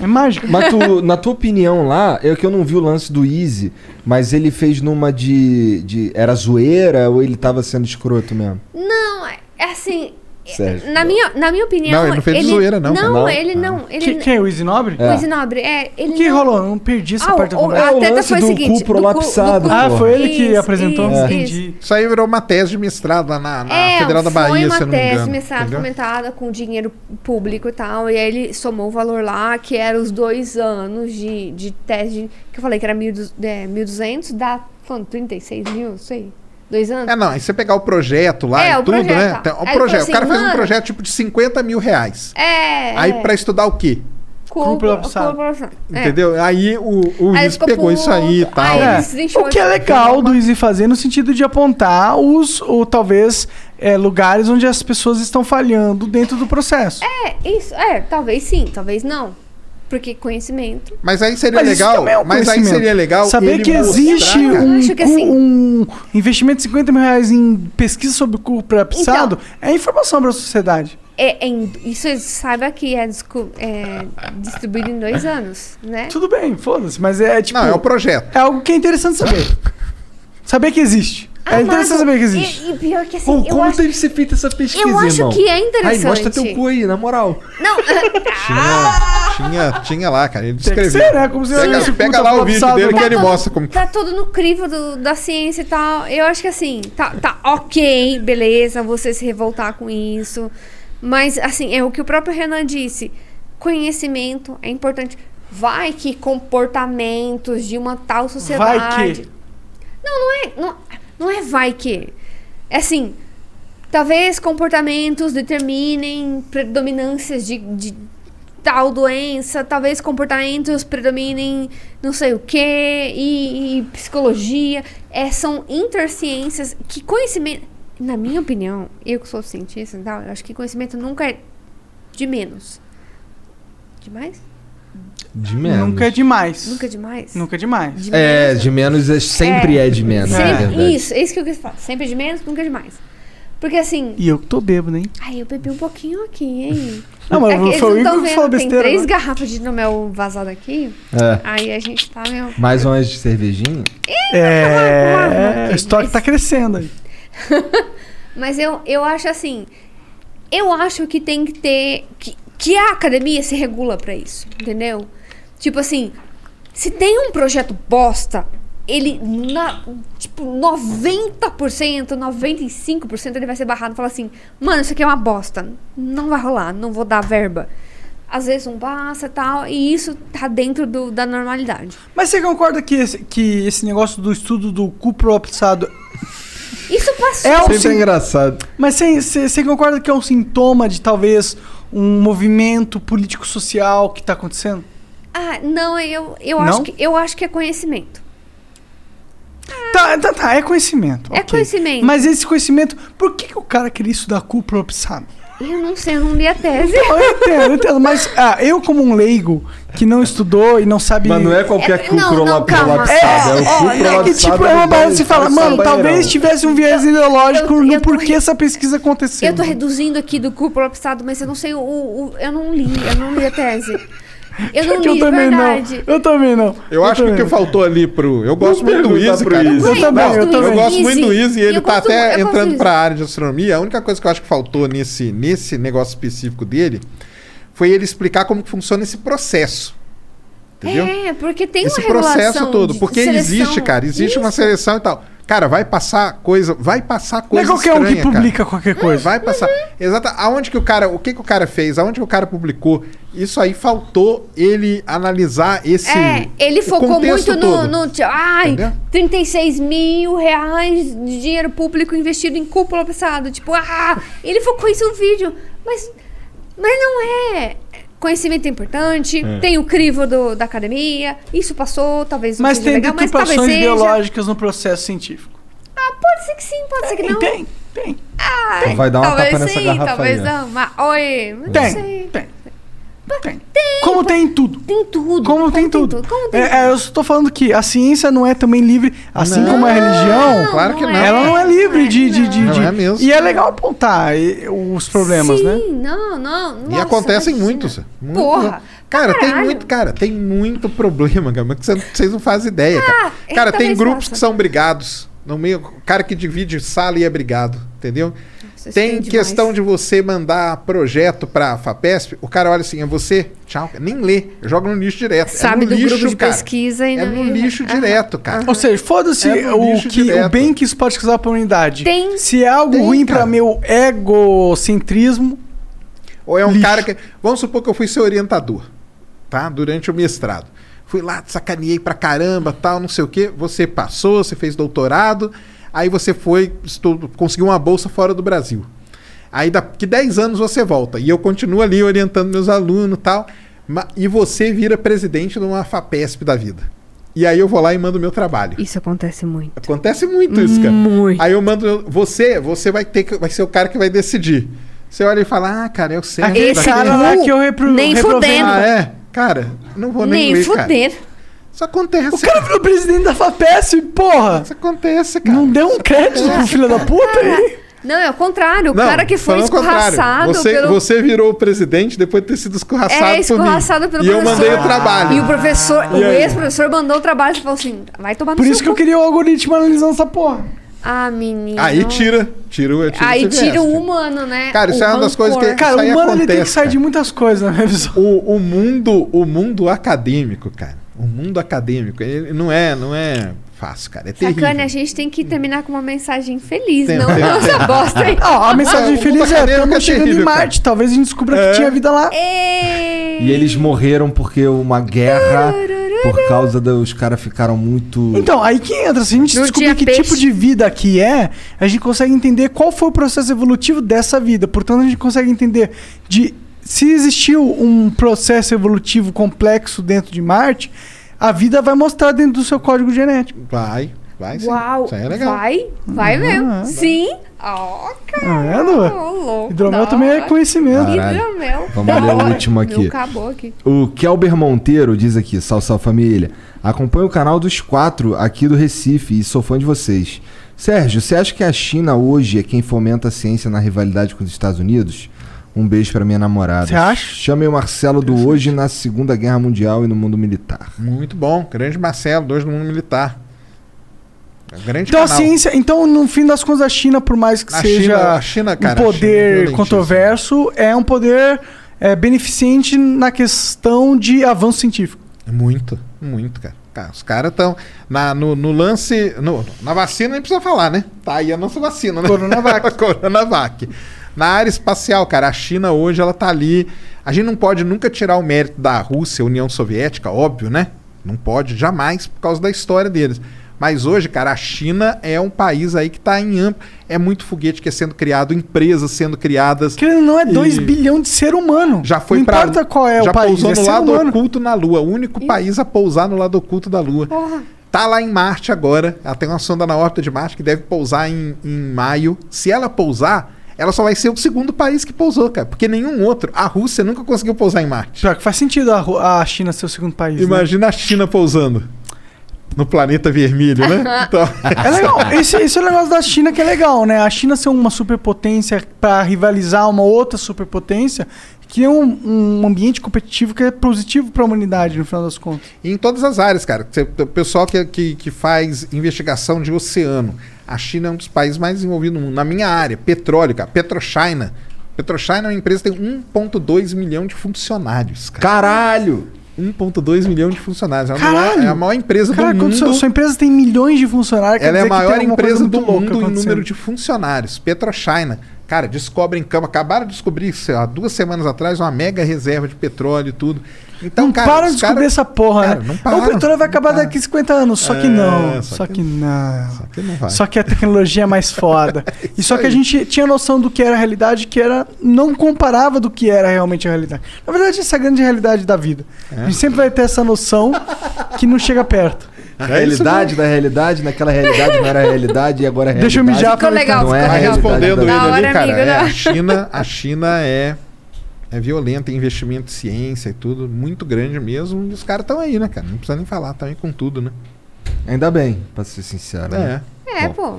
É mágica. Mas tu, (laughs) na tua opinião lá, é que eu não vi o lance do Easy, mas ele fez numa de. de era zoeira ou ele tava sendo escroto mesmo? Não, é é assim. Sério. Na minha, na minha opinião. Não, ele não fez de zoeira, não, Não, Não? ele não. Ele Que- Quem é o Easy Nobre? O Easy Nobre, é. Ele O que não- rolou? Eu não perdi essa Ah, parte da o- conversa. a É o treta foi do o seguinte, cu prolapsado, cu- Ah, pô. foi ele que Isso, apresentou? isso, Entendi. isso. Aí virou uma tese de mestrado lá na, na É, Federal da foi Bahia, uma se eu não me tese engano. mestrado entendeu? comentada com dinheiro público e tal. E aí ele somou o valor lá, que era os dois anos de, de tese, de- que eu falei que era 1.200, é, 1.200, dá quanto? 36 mil, não sei. Dois anos? É, não, aí você pegar o projeto lá É, e o tudo, projeto, né? tá. O, Aí ele projeto, falou o cara assim, fez um mano- projeto tipo de 50 mil reais. É. Aí é. pra estudar o quê? Cúpula-. É. Entendeu? Aí o, o Aí pegou puto, isso aí e tal. aí É, o que é de- legal do Easy fazer no sentido de apontar os, ou talvez, é, lugares onde as pessoas estão falhando dentro do processo. É, isso, é, talvez sim, talvez não. Porque conhecimento. Mas aí seria Mas legal. é um mas aí seria legal. Saber ele que mostrar, existe um, acho que assim- um investimento de 50 mil reais em pesquisa sobre o prolapsado Então. é informação para a sociedade. É, é em- isso saiba que é, é distribuído em dois anos, né? Tudo bem, foda-se, mas é tipo. Não, é o projeto. É algo que é interessante saber. saber que existe. É Amado, interessante saber que existe. E, e pior que assim, Pô, como acho, deve ser feita essa pesquisa, eu acho irmão? que é interessante. mostra teu cu aí, na moral. Não, (laughs) Tinha, tinha, tinha lá, cara. Ele descreveu. ser, né? Como se Pega, fosse pega puta lá o vídeo dele né? que ele todo- mostra como. Tá todo no crivo do- da ciência e tal. Eu acho que assim, tá, tá ok, beleza, você se revoltar com isso. Mas, assim, é o que o próprio Renan disse. Conhecimento é importante. Vai que comportamentos de uma tal sociedade. Vai que. Não, não é. Não, não é vai que. É assim. Talvez comportamentos determinem predominâncias de, de tal doença. Talvez comportamentos predominem não sei o que. E, psicologia. É, são interciências que conhecimento. Na minha opinião, eu que sou cientista e tal, eu acho que conhecimento nunca é de menos. Demais? De menos. Nunca é demais. Nunca é demais? Nunca é demais. De É, de menos é, sempre é, de menos. Sempre- verdade. Isso, é isso que eu quis falar. Sempre de menos, nunca de mais. Porque assim. E eu que tô bêbado, hein? Ai, eu bebi um pouquinho aqui, hein? Não, mas É que eles foi o não Igor tão que falou vendo, Tem besteira, três né? garrafas de hidromel vazado aqui. É. Aí a gente tá meio. Mais umas de cervejinha? É. O estoque tá crescendo aí. (laughs) Mas eu, eu acho assim. Eu acho que tem que ter. Que, que a academia se regula pra isso, entendeu? Tipo assim, se tem um projeto bosta, ele. Na, tipo, 90%, 95% ele vai ser barrado e falar assim: mano, isso aqui é uma bosta. Não vai rolar, não vou dar verba. Às vezes não passa e tal, e isso tá dentro do, da normalidade. Mas você concorda que esse, que esse negócio do estudo do cu propulsado Isso passou. é um Sempre sim- é engraçado. Mas você- você você concorda que é um sintoma de talvez um movimento político-social que tá acontecendo? Ah, não, eu, eu, Não? Acho que, eu acho que é conhecimento. Tá, tá, tá, é conhecimento. É ok. conhecimento. Mas esse conhecimento, por que, que o cara queria estudar cu propulsado? Eu não sei, eu não li a tese. Então, eu entendo, eu entendo, mas ah, eu como um leigo que não estudou e não sabe... Mas não é qualquer cu não, prola- não, calma. prolapsado. É, o É, cu ó, não, É que tipo, é uma do base banho- você fala, mano, talvez tivesse um viés ideológico eu- no eu tô porquê essa pesquisa aconteceu. Eu tô reduzindo aqui do cu prolapsado, mas eu não sei o, o- Eu não li, eu não li a tese. Eu não li, eu também verdade. não. Eu também não. Eu acho que o que não. faltou ali pro. Eu gosto muito do Easy, pro cara. Easy. Eu também, gosto eu também. Eu gosto muito do Easy e ele Eu tá gosto até eu entrando pra área de astronomia. A única coisa que eu acho que faltou nesse, nesse negócio específico dele foi ele explicar como que funciona esse processo. Entendeu? É, porque tem esse uma processo todo. de Porque seleção. existe, cara. Existe uma Isso. seleção e tal. Cara, vai passar coisa. Vai passar Não é coisa. qualquer um que estranha, cara. publica qualquer coisa. Vai passar. Exato. Aonde que o cara. O que que o cara fez? Aonde que o cara publicou? Isso aí faltou ele analisar esse. É, ele focou muito no, no. Ai, Entendeu? 36 mil reais de dinheiro público investido em cúpula passado. Tipo, ah, ele focou isso no vídeo. Mas, mas não é. Conhecimento é importante, É. tem o crivo do- da academia, isso passou, talvez não Mas seja tem legal, mas deturpações seja. biológicas no processo científico. Ah, pode ser que sim, pode ser que não. Tem, tem. Ah, Então vai dar uma talvez tapa nessa sim, garrafa talvez aí, não. Mas, oi, não Tem, sei. tem. Tem. Como tem em tudo. Tem tudo. Como tem tudo. Como tem É, é, eu só tô falando que a ciência não é também livre, assim Não, como a religião. claro que não. Ela não é livre de. de, de, Não de- é mesmo. E é legal apontar e- os problemas, sim, né? não, não. E nossa, acontecem imagina. muitos. Muito, Porra, Cara, tem caralho. muito, cara, tem muito problema, cara, que cê- vocês não fazem ideia, cara. é, cara, tem talvez grupos faça. que são brigados. No meio, o cara que divide sala e é brigado, entendeu? Isso tem demais. questão de você mandar projeto pra FAPESP, o cara olha assim, é você, tchau, nem lê, joga no lixo direto. Sabe é no do lixo, grupo de cara. pesquisa e É no lixo Aham. direto, cara. Ou seja, foda-se É o, lixo que, o bem que isso pode causar pra humanidade. Tem- Se é algo tem, ruim cara. pra meu egocentrismo, Ou é um Lixo. cara que. Vamos supor que eu fui seu orientador, tá? Durante o mestrado. Fui lá, te sacaneei pra caramba, tal, não sei o quê. Você passou, você fez doutorado, aí você foi, estu- conseguiu uma bolsa fora do Brasil. Aí daqui 10 anos você volta. E eu continuo ali orientando meus alunos e tal. E você vira presidente de uma FAPESP da vida. E aí eu vou lá e mando o meu trabalho. Isso acontece muito. Acontece muito isso, cara. Muito. Aí eu mando. Você, você vai ter que. Vai ser o cara que vai decidir. Você olha e fala, ah, cara, eu sei. aquele Esse cara cu, lá que eu repro nem reprovei. fudendo. Ah, é? Cara, não vou nem, Nem ler, cara. Isso acontece. O cara virou presidente da FAPESP, porra! Isso acontece, cara. Não deu um crédito pro filho da puta aí? Não, é o contrário. O Não, cara que foi contrário. escorraçado Você, pelo... você virou o presidente depois de ter sido escorraçado É, por escorraçado mim. pelo E eu professor. mandei o trabalho. E o professor, E o ex-professor mandou o trabalho e falou assim, vai tomar no Por isso que eu queria o algoritmo analisando essa porra. Ah, menino. Aí tira. Tira o tira Aí tira o humano, né? Cara, isso O é uma das coisas que- rancor. Cara, o humano ele tem que acontece, sair cara. de muitas coisas, na minha visão. O, o mundo, o mundo acadêmico, cara. O mundo acadêmico, ele não é, não é fácil, cara. É terrível. Sacane, a gente tem que terminar com uma mensagem feliz, Tem- não tem- (laughs) com essa bosta aí. Ah, a mensagem Ah, o mundo feliz é, estamos é chegando em terrível, Marte. Talvez a gente descubra É. que tinha vida lá. Ei. E eles morreram porque uma guerra, por causa dos caras ficaram muito. Então, aí que entra. Se a gente Não descobrir que peixe. tipo de vida aqui é, a gente consegue entender qual foi o processo evolutivo dessa vida. Portanto, a gente consegue entender de se existiu um processo evolutivo complexo dentro de Marte, a vida vai mostrar dentro do seu código genético. Vai, vai sim. Uau, Isso aí é legal. vai, vai Uhum. mesmo. Sim, Ó, Tá vendo? louco, Hidromel também é conhecimento. Caralho. Hidromel. Vamos ler o último aqui. Meu acabou aqui. O Kelber Monteiro diz aqui, sal, sal família. Acompanho o canal dos quatro aqui do Recife e sou fã de vocês. Sérgio, você acha que a China hoje é quem fomenta a ciência na rivalidade com os Estados Unidos? Um beijo pra minha namorada. Você acha? Chamei o Marcelo do Hoje na Segunda Guerra Mundial e no mundo militar. Muito bom. Grande Marcelo, dois no mundo militar. Grande Então a canal. ciência, então no fim das contas a China, por mais que A seja China- a China, cara, um a China é poder controverso, é um poder é, beneficente na questão de avanço científico. Muito, muito, cara. Cara, os caras estão. No, no lance. no- na vacina nem precisa falar, né? Tá aí a nossa vacina, né? Coronavac. (laughs) Coronavac. Na área espacial, cara, a China hoje ela tá ali. A gente não pode nunca tirar o mérito da Rússia, União Soviética, óbvio, né? Não pode, jamais, por causa da história deles. Mas hoje, cara, a China é um país aí que tá em amplo. É muito foguete que é sendo criado, empresas sendo criadas. Que não é 2 E- bilhões de ser humano. Já foi não pra, importa qual é já o país, pousou é no ser lado humano. oculto na Lua. O único país a pousar no lado oculto da Lua. Tá lá em Marte agora. Ela tem uma sonda na órbita de Marte que deve pousar em, em maio. Se ela pousar, ela só vai ser o segundo país que pousou, cara. Porque nenhum outro. A Rússia nunca conseguiu pousar em Marte. Pior que faz sentido a, a China ser o segundo país. né? Imagina a China pousando. No planeta vermelho, né? (laughs) Então... É legal. Esse, esse é o negócio da China que é legal, né? A China ser uma superpotência para rivalizar uma outra superpotência, que é um, um ambiente competitivo que é positivo para a humanidade, no final das contas. em todas as áreas, cara. O pessoal que, que, que faz investigação de oceano. A China é um dos países mais desenvolvidos no mundo. Na minha área, petróleo, cara. Petrochina. Petrochina é uma empresa que tem 1,2 milhão de funcionários, cara. Caralho! 1,2 milhão de funcionários. É a, Caralho! maior, é a maior empresa Cara, do mundo. sua, sua empresa tem milhões de funcionários, Ela é a maior empresa do mundo em número de funcionários. Petrochina. Cara, descobrem campo. Acabaram de descobrir, sei lá, duas semanas atrás, uma mega reserva de petróleo e tudo. Então, não cara, para de descobrir cara- essa porra, Cara, né? não o petróleo vai acabar daqui a 50 anos, só que É, não. só Só que- que, não. Só que não vai. Só que a tecnologia é mais (laughs) foda. e só que a gente tinha noção do que era a realidade, que era. não comparava do que era realmente a realidade. Na verdade, essa é a grande realidade da vida. É. A gente sempre vai ter essa noção que não chega perto. A realidade da realidade, naquela realidade não era a realidade e agora é a Deixa eu realidade. mijar pra Ficou legal, não é a Vai realidade respondendo ele ali, cara. amigo, é, né? a China, a China é, é violenta em investimento em ciência e tudo, muito grande mesmo. E os caras estão aí, né, cara? Não precisa nem falar, estão aí com tudo, né? Ainda bem, pra ser sincero. né? É, Bom. pô.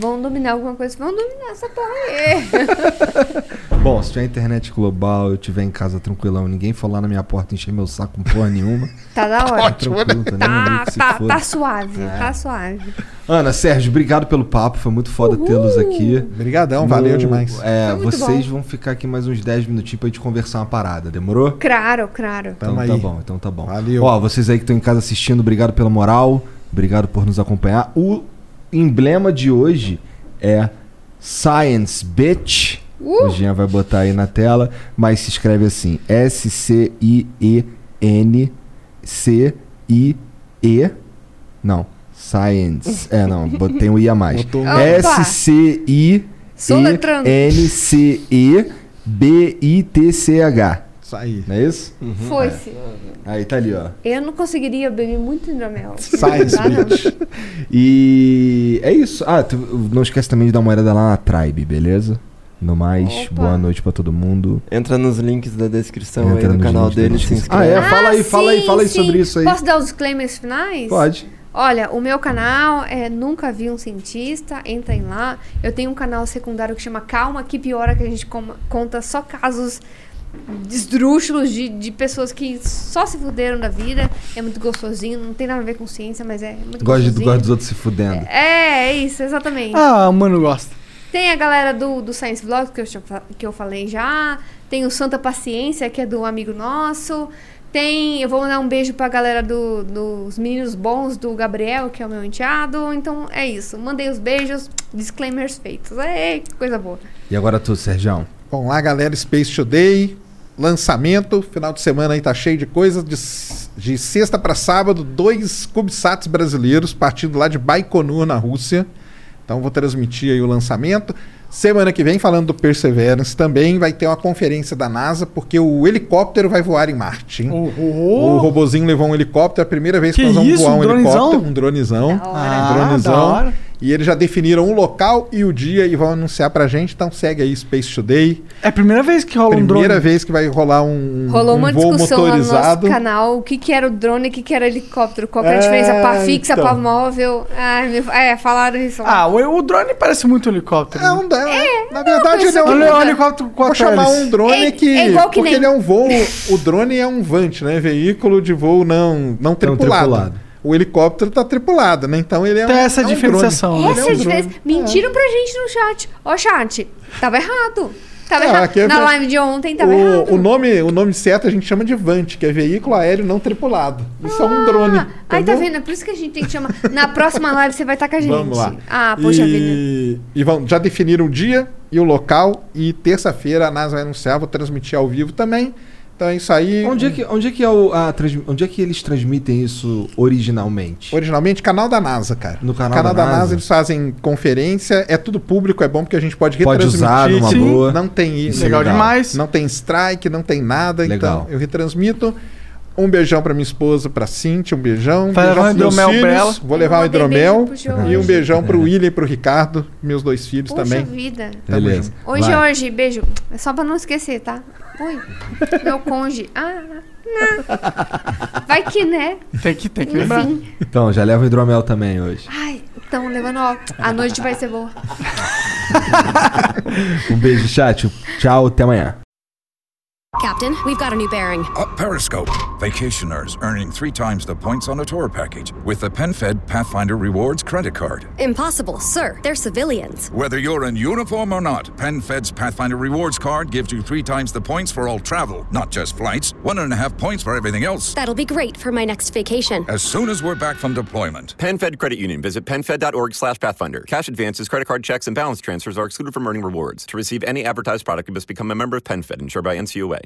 Vão dominar alguma coisa, vão dominar essa porra aí. (laughs) Bom, se tiver internet global, eu tiver em casa tranquilão, ninguém for lá na minha porta encher meu saco com porra nenhuma. (laughs) Tá da hora. Ótimo, tranquilo, tá nem Tá, aí que se tá, foda. tá suave, É. tá suave. Ana, Sérgio, obrigado pelo papo, foi muito foda tê-los aqui. Obrigadão, valeu demais. É, vocês bom. vão ficar aqui mais uns 10 minutinhos pra gente conversar uma parada, demorou? Claro, claro. Então tá bom, então tá bom. Valeu. Ó, vocês aí que estão em casa assistindo, obrigado pela moral, obrigado por nos acompanhar. O emblema de hoje é Science Bitch. Uh! O Jean vai botar aí na tela, mas se escreve assim: S-C-I-E-N-C-I-E. Não, Science. (laughs) É, não, botei um I a mais. S-C-I-E-N-C-E-B-I-T-C-H. Isso aí. Não é isso? Foi-se. Aí tá ali, ó. Eu não conseguiria beber muito hidromel. (laughs) Dá, não. Bitch. E é isso. Ah, tu- não esquece também de dar uma olhada lá na Tribe, beleza? No mais, Opa. boa noite pra todo mundo. Entra nos links da descrição Entra aí do canal dele e se inscreve. Ah, é? Fala aí, fala aí, sim, fala aí sim. sobre isso aí. Posso dar os disclaimers finais? Pode. Olha, o meu canal é Nunca Vi um Cientista, entrem lá. Eu tenho um canal secundário que chama Calma que Piora, que a gente conta só casos esdrúxulos de, de pessoas que só se fuderam da vida. É muito gostosinho, não tem nada a ver com ciência, mas é muito Gosto, de, gostosinho. gosto dos outros se fudendo. É, é isso, exatamente. Ah, o mano gosta. Tem a galera do, do Science Vlog, que eu, que eu falei já. Tem o Santa Paciência, que é do amigo nosso. Tem. Eu vou mandar um beijo pra galera do, dos meninos bons do Gabriel, que é o meu enteado. Então é isso. Mandei os beijos, disclaimers feitos. Ei, que coisa boa. E agora tu, Sergião? Bom, lá, galera, Space Today, lançamento, final de semana aí tá cheio de coisas. De, de sexta para sábado, dois CubeSats brasileiros partindo lá de Baikonur, na Rússia. Então vou transmitir aí o lançamento. Semana que vem, falando do Perseverance, também vai ter uma conferência da NASA, porque o helicóptero vai voar em Marte. Hein? O robozinho levou um helicóptero, a primeira vez que, Que nós vamos isso, voar um, um dronezão? helicóptero, um dronezão. Da hora. um dronezão. Ah. E eles já definiram o local e o dia e vão anunciar pra gente. Então segue aí Space Today. É a primeira vez que rola um drone. Primeira vez que vai rolar um, Rolou um uma voo discussão lá no nosso motorizado. canal, o que, que era o drone e o que, que era helicóptero, qual que era a É, diferença, pá fixa, então. pá móvel. Ai, me- é, falaram isso lá. Ah, o, o drone parece muito um helicóptero. É um Na verdade, ele é um, Olha o helicóptero com Vou chamar um drone É- que. é igual que porque nem- ele é um voo. O drone é um VANT, né? Veículo de voo não, não tripulado. tripulado. O helicóptero tá tripulado, né? Então ele é Tem um. essa é um diferenciação, drone. né? Essa é a diferença. Mentiram pra gente no chat. Ó, chat, tava errado. Tava É, errado. é Na live de ontem tava errado. O, o, nome, o nome certo a gente chama de VANT, que é veículo aéreo não tripulado. Isso é um drone. Ai, tá entendeu? vendo? É por isso que a gente tem que chamar. Na próxima live você vai estar com a gente. Vamos lá. Ah, poxa vida. e, e vão, já definiram o dia e o local. E terça-feira a NASA vai anunciar, vou transmitir ao vivo também. Então é isso aí. Onde é que, onde é que, é o, a, onde é que eles transmitem isso originalmente? Originalmente, canal da NASA, cara. No canal, da, da, NASA. NASA? eles fazem conferência, é tudo público, é bom porque a gente pode Pode retransmitir. usar numa Sim. boa. Não tem isso. Isso é Legal legal. demais. Não tem strike, não tem nada. Legal. Então eu retransmito. Um beijão pra minha esposa, pra Cintia, um beijão. Vai beijão levar um hidromel pra filhos, ela? Vou levar Eu um hidromel. E um beijão pro William e pro Ricardo, meus dois filhos Poxa também. vida. Tamo Beleza. Oi, Vai. Jorge, beijo. É só pra não esquecer, tá? Oi. Meu conge. Ah, não. Vai que, né? Tem que, tem que lembrar. Enfim. Então, já leva o hidromel também hoje. Ai, então, levando, ó. A noite vai ser boa. (laughs) Um beijo, chat. Tchau, até amanhã. Captain, we've got a new bearing. Up Periscope. Vacationers earning three times the points on a tour package with the PenFed Pathfinder Rewards credit card. Impossible, sir. They're civilians. Whether you're in uniform or not, PenFed's Pathfinder Rewards card gives you three times the points for all travel, not just flights. One and a half points for everything else. That'll be great for my next vacation. As soon as we're back from deployment. PenFed Credit Union. Visit penfed.org slash pathfinder. Cash advances, credit card checks, and balance transfers are excluded from earning rewards. To receive any advertised product, you must become a member of PenFed, insured by NCUA.